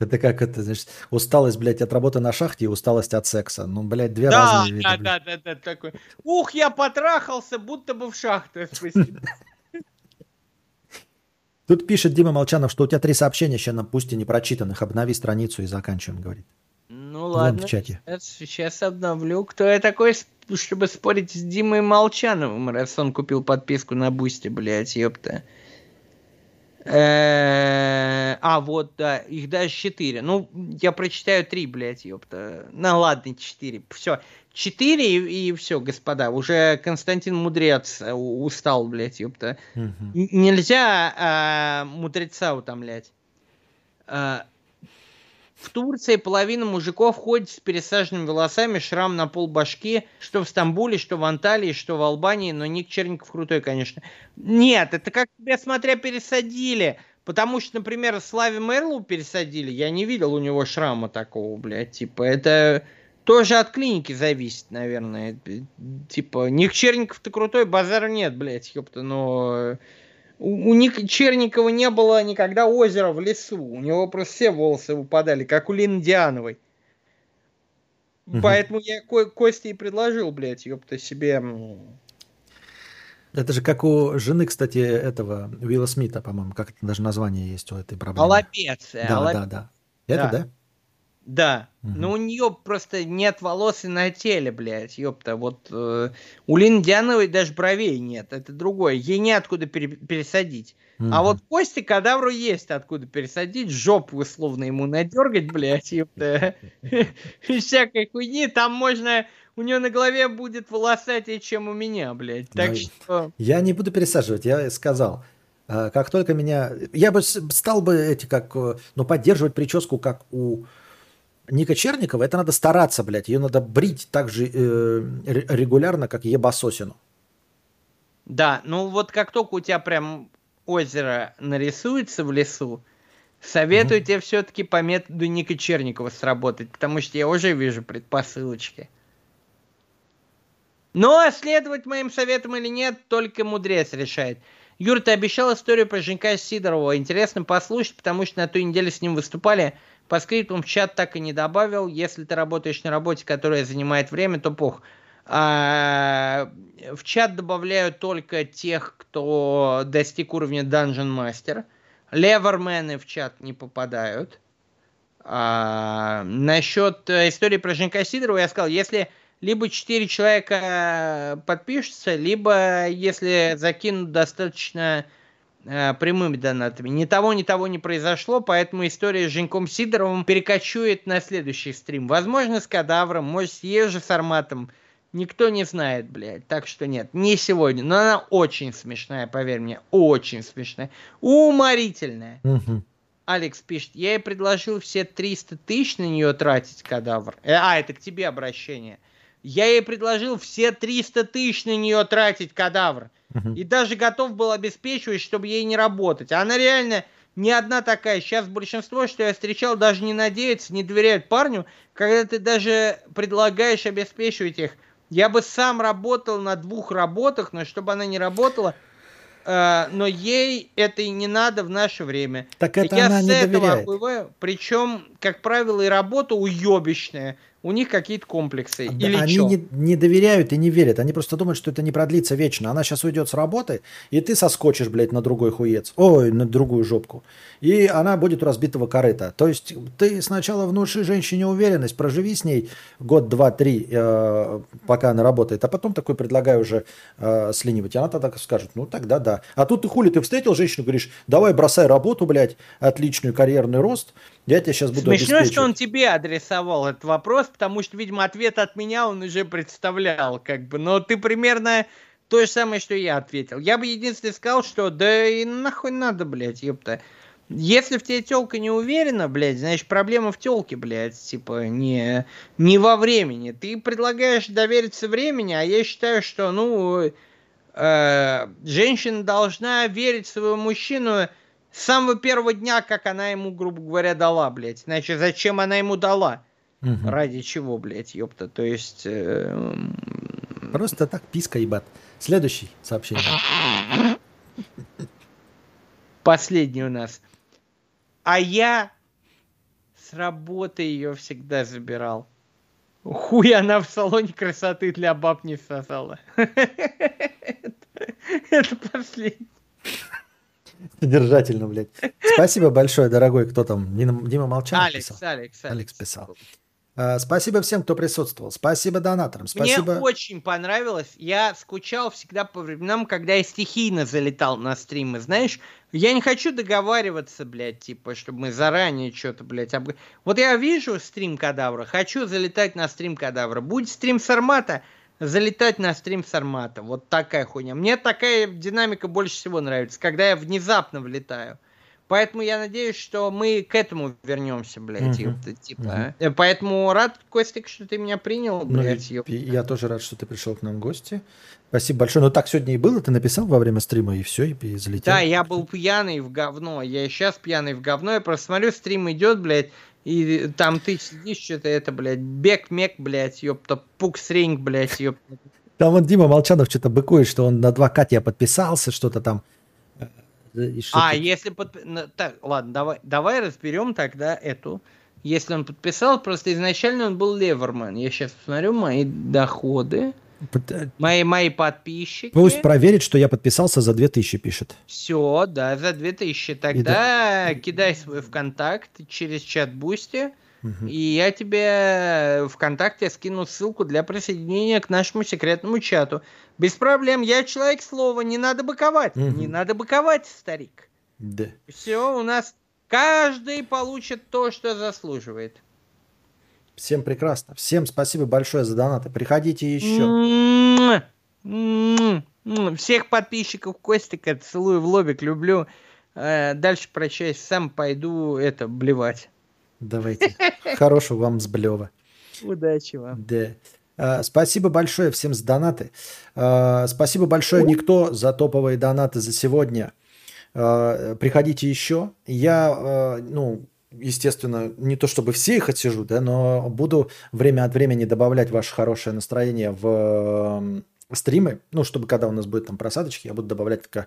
Это как это, значит, усталость, блядь, от работы на шахте и усталость от секса. Ну, блядь, две
Да,
разные виды.
да,
блядь.
да, да, да, такой. Ух, я потрахался, будто бы в шахту. Спасибо.
Тут пишет Дима Молчанов, что у тебя три сообщения еще на пусть и не прочитанных. Обнови страницу и заканчиваем, говорит.
Ну
Вон
ладно,
в чате.
Сейчас, сейчас обновлю. Кто я такой, чтобы спорить с Димой Молчановым, раз он купил подписку на Boosty, блядь, ёпта. Э, А, вот, да, их даже четыре. Ну, я прочитаю три, блядь, ёпта. Ну, ладно, четыре. Все, четыре и, все, господа. Уже Константин Мудрец устал, блядь, ёпта. Нельзя а, мудреца утомлять. А, в Турции половина мужиков ходит с пересаженными волосами, шрам на пол башки, что в Стамбуле, что в Анталии, что в Албании, но Ник Черников крутой, конечно. Нет, это как тебя, смотря, пересадили. Потому что, например, Славе Мерлу пересадили, я не видел у него шрама такого, блядь, типа, это тоже от клиники зависит, наверное. Типа, Ник Черников-то крутой, базара нет, блядь, ёпта, но... У, у Ника Черникова не было никогда озера в лесу. У него просто все волосы выпадали, как у Лины Диановой.
Мгм.
Поэтому я Ко- Косте и предложил, блядь, ёпта, себе...
Это же как у жены, кстати, этого Уилла Смита, по-моему, как это даже название есть у этой проблемы.
Алапец. э,
Да,
алап-
да, да. Это,
Да.
да?
Да.
Мгм.
Но у нее просто нет волос и на теле, блядь, ёпта. Вот э, у Лины Диановой даже бровей нет. Это другое. Ей неоткуда пере- пересадить. А
Мгм.
вот Кости кадавру есть откуда пересадить, жопу условно ему надергать, блядь, ёпта. Всякой хуйни. Там можно... У нее на голове будет волосатее, чем у меня, блядь. Так
Да.
что...
Я не буду пересаживать, я сказал. А, Как только меня... Я бы стал бы эти как... э, Ну, поддерживать прическу, как у Ника Черникова. Это надо стараться, блядь. Ее надо брить так же э, ре- регулярно, как ебасосину.
Да, ну вот как только у тебя прям озеро нарисуется в лесу, советую тебе все-таки по методу Ника Черникова сработать, потому что я уже вижу предпосылочки. Но следовать моим советам или нет, только мудрец решает. Юр, ты обещал историю про Женька Сидорова. Интересно послушать, потому что на той неделе с ним выступали. По скриптам в чат так и не добавил. Если ты работаешь на работе, которая занимает время, то пох. А, в чат добавляю только тех, кто достиг уровня Dungeon Master. Левермены в чат не попадают. А, насчет э, истории про Женька Сидорова я сказал, если либо 4 человека подпишутся, либо если закинут достаточно э, прямыми донатами. Ни того, ни того не произошло, поэтому история с Женьком Сидоровым перекочует на следующий стрим. Возможно, с кадавром, может, с Ежи с Арматом. Никто не знает, блядь. Так что нет, не сегодня. Но она очень смешная, поверь мне. Очень смешная. Уморительная. Алекс пишет, я ей предложил все 300 тысяч на нее тратить, кадавр. Э, а, это к тебе обращение. Я ей предложил все 300 тысяч на нее тратить, кадавр. И даже готов был обеспечивать, чтобы ей не работать. Она реально не одна такая. Сейчас большинство, что я встречал, даже не надеются, не доверяют парню, когда ты даже предлагаешь обеспечивать их. Я бы сам работал на двух работах, но чтобы она не работала, э, но ей это и не надо в наше время.
Так это
Я
она
с
не
этого
доверяет.
охуеваю. Причем, как правило, и работа уебищная. У них какие-то комплексы.
Да,
Или
они
чё?
не, не доверяют и не верят. Они просто думают, что это не продлится вечно. Она сейчас уйдет с работы, и ты соскочишь, блядь, на другой хуец. Ой, на другую жопку. И она будет у разбитого корыта. То есть ты сначала внуши женщине уверенность, проживи с ней год, два, три, э, пока она работает, а потом такой предлагаю уже э, слинивать. И она тогда скажет, ну тогда да. А тут ты хули, ты встретил женщину, говоришь, давай бросай работу, блядь, отличную карьерный рост, я тебя сейчас буду
Смешно, что он тебе адресовал этот вопрос, потому что, видимо, ответ от меня он уже представлял, как бы. Но ты примерно то же самое, что я ответил. Я бы единственное сказал, что да и нахуй надо, блядь, ёпта. Если в тебе телка не уверена, блядь, значит проблема в телке, блядь, типа не, не во времени. Ты предлагаешь довериться времени, а я считаю, что, ну, э, женщина должна верить в своего мужчину с самого первого дня, как она ему, грубо говоря, дала, блядь. Иначе зачем она ему дала?
Мгм.
Ради чего, блядь, ёпта. То есть... э,
Просто так писка ебат. Следующий сообщение.
Последний у нас. А я с работы ее всегда забирал. Хуй она в салоне красоты для баб не сосала. Это последний.
Содержательно, блядь. Спасибо большое, дорогой. Кто там? Дима, Молчанов
Алекс,
писал?
Алекс,
Алекс писал. А, Спасибо всем, кто присутствовал. Спасибо донаторам. Спасибо.
Мне очень понравилось. Я скучал всегда по временам, когда я стихийно залетал на стримы. Знаешь, я не хочу договариваться, блядь, типа, чтобы мы заранее что-то, блядь, обг... Вот я вижу стрим кадавра, хочу залетать на стрим кадавра. Будет стрим Сармата, залетать на стрим Сармата. Вот такая хуйня. Мне такая динамика больше всего нравится, когда я внезапно влетаю. Поэтому я надеюсь, что мы к этому вернемся, блядь,
Мгм.
ёпта, типа. а. Поэтому рад, Костик, что ты меня принял,
Ну,
блядь,
и-
ёпта.
я тоже рад, что ты пришел к нам в гости. Спасибо большое. Ну так сегодня и было. Ты написал во время стрима, и все, и, и залетел.
Да, я был пьяный в говно. Я и сейчас пьяный в говно. Я просто смотрю, стрим идет, блядь, и там ты сидишь, что-то это, блядь, бег-мек, блядь, ёпта, пукс-ринг, блядь, ёпта.
Там вот Дима Молчанов что-то быкует, что он на 2 я подписался, что-то там.
А, если подпи- ну, Так, ладно, давай, давай разберем тогда эту. Если он подписал, просто изначально он был Леверман. Я сейчас посмотрю мои доходы,
Под- э,
мои, мои подписчики.
Пусть проверит, что я подписался за 2000, пишет.
Все, да, за 2000. Тогда кидай свой ВКонтакт через чат
Boosty.
И я тебе ВКонтакте скину ссылку для присоединения к нашему секретному чату. Без проблем, я человек слова, не надо быковать.
Мгм.
Не надо быковать, старик.
Да.
Все, у нас каждый получит то, что заслуживает.
Всем прекрасно. Всем спасибо большое за донаты. Приходите еще.
Всех подписчиков Костика целую в лобик, люблю. Э, Дальше прощаюсь, сам пойду это блевать.
Давайте. Хорошего вам сблева.
Удачи вам.
Да. А, Спасибо большое всем за донаты. А, Спасибо большое, Никто, за топовые донаты за сегодня. А, Приходите еще. Я, ну, естественно, не то чтобы все их отсижу, да, но буду время от времени добавлять ваше хорошее настроение в стримы, ну, чтобы когда у нас будет там просадочки, я буду добавлять ка-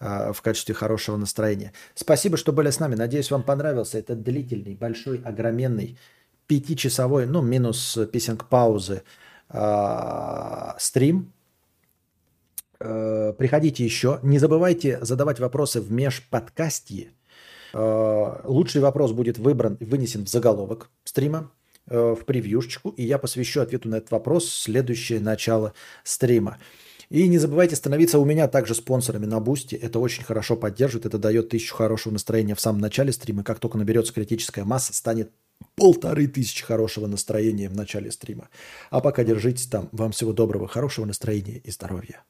а, в качестве хорошего настроения. Спасибо, что были с нами. Надеюсь, вам понравился этот длительный, большой, огроменный, пятичасовой, ну, минус писинг паузы а, стрим. Э, Приходите еще. Не забывайте задавать вопросы в межподкастье. Э, Лучший вопрос будет выбран и вынесен в заголовок стрима, э, в превьюшечку, и я посвящу ответу на этот вопрос следующее начало стрима. И не забывайте становиться у меня также спонсорами на Boosty. Это очень хорошо поддерживает. Это дает тысячу хорошего настроения в самом начале стрима. Как только наберется критическая масса, станет полторы тысячи хорошего настроения в начале стрима. А пока держитесь там. Вам всего доброго, хорошего настроения и здоровья.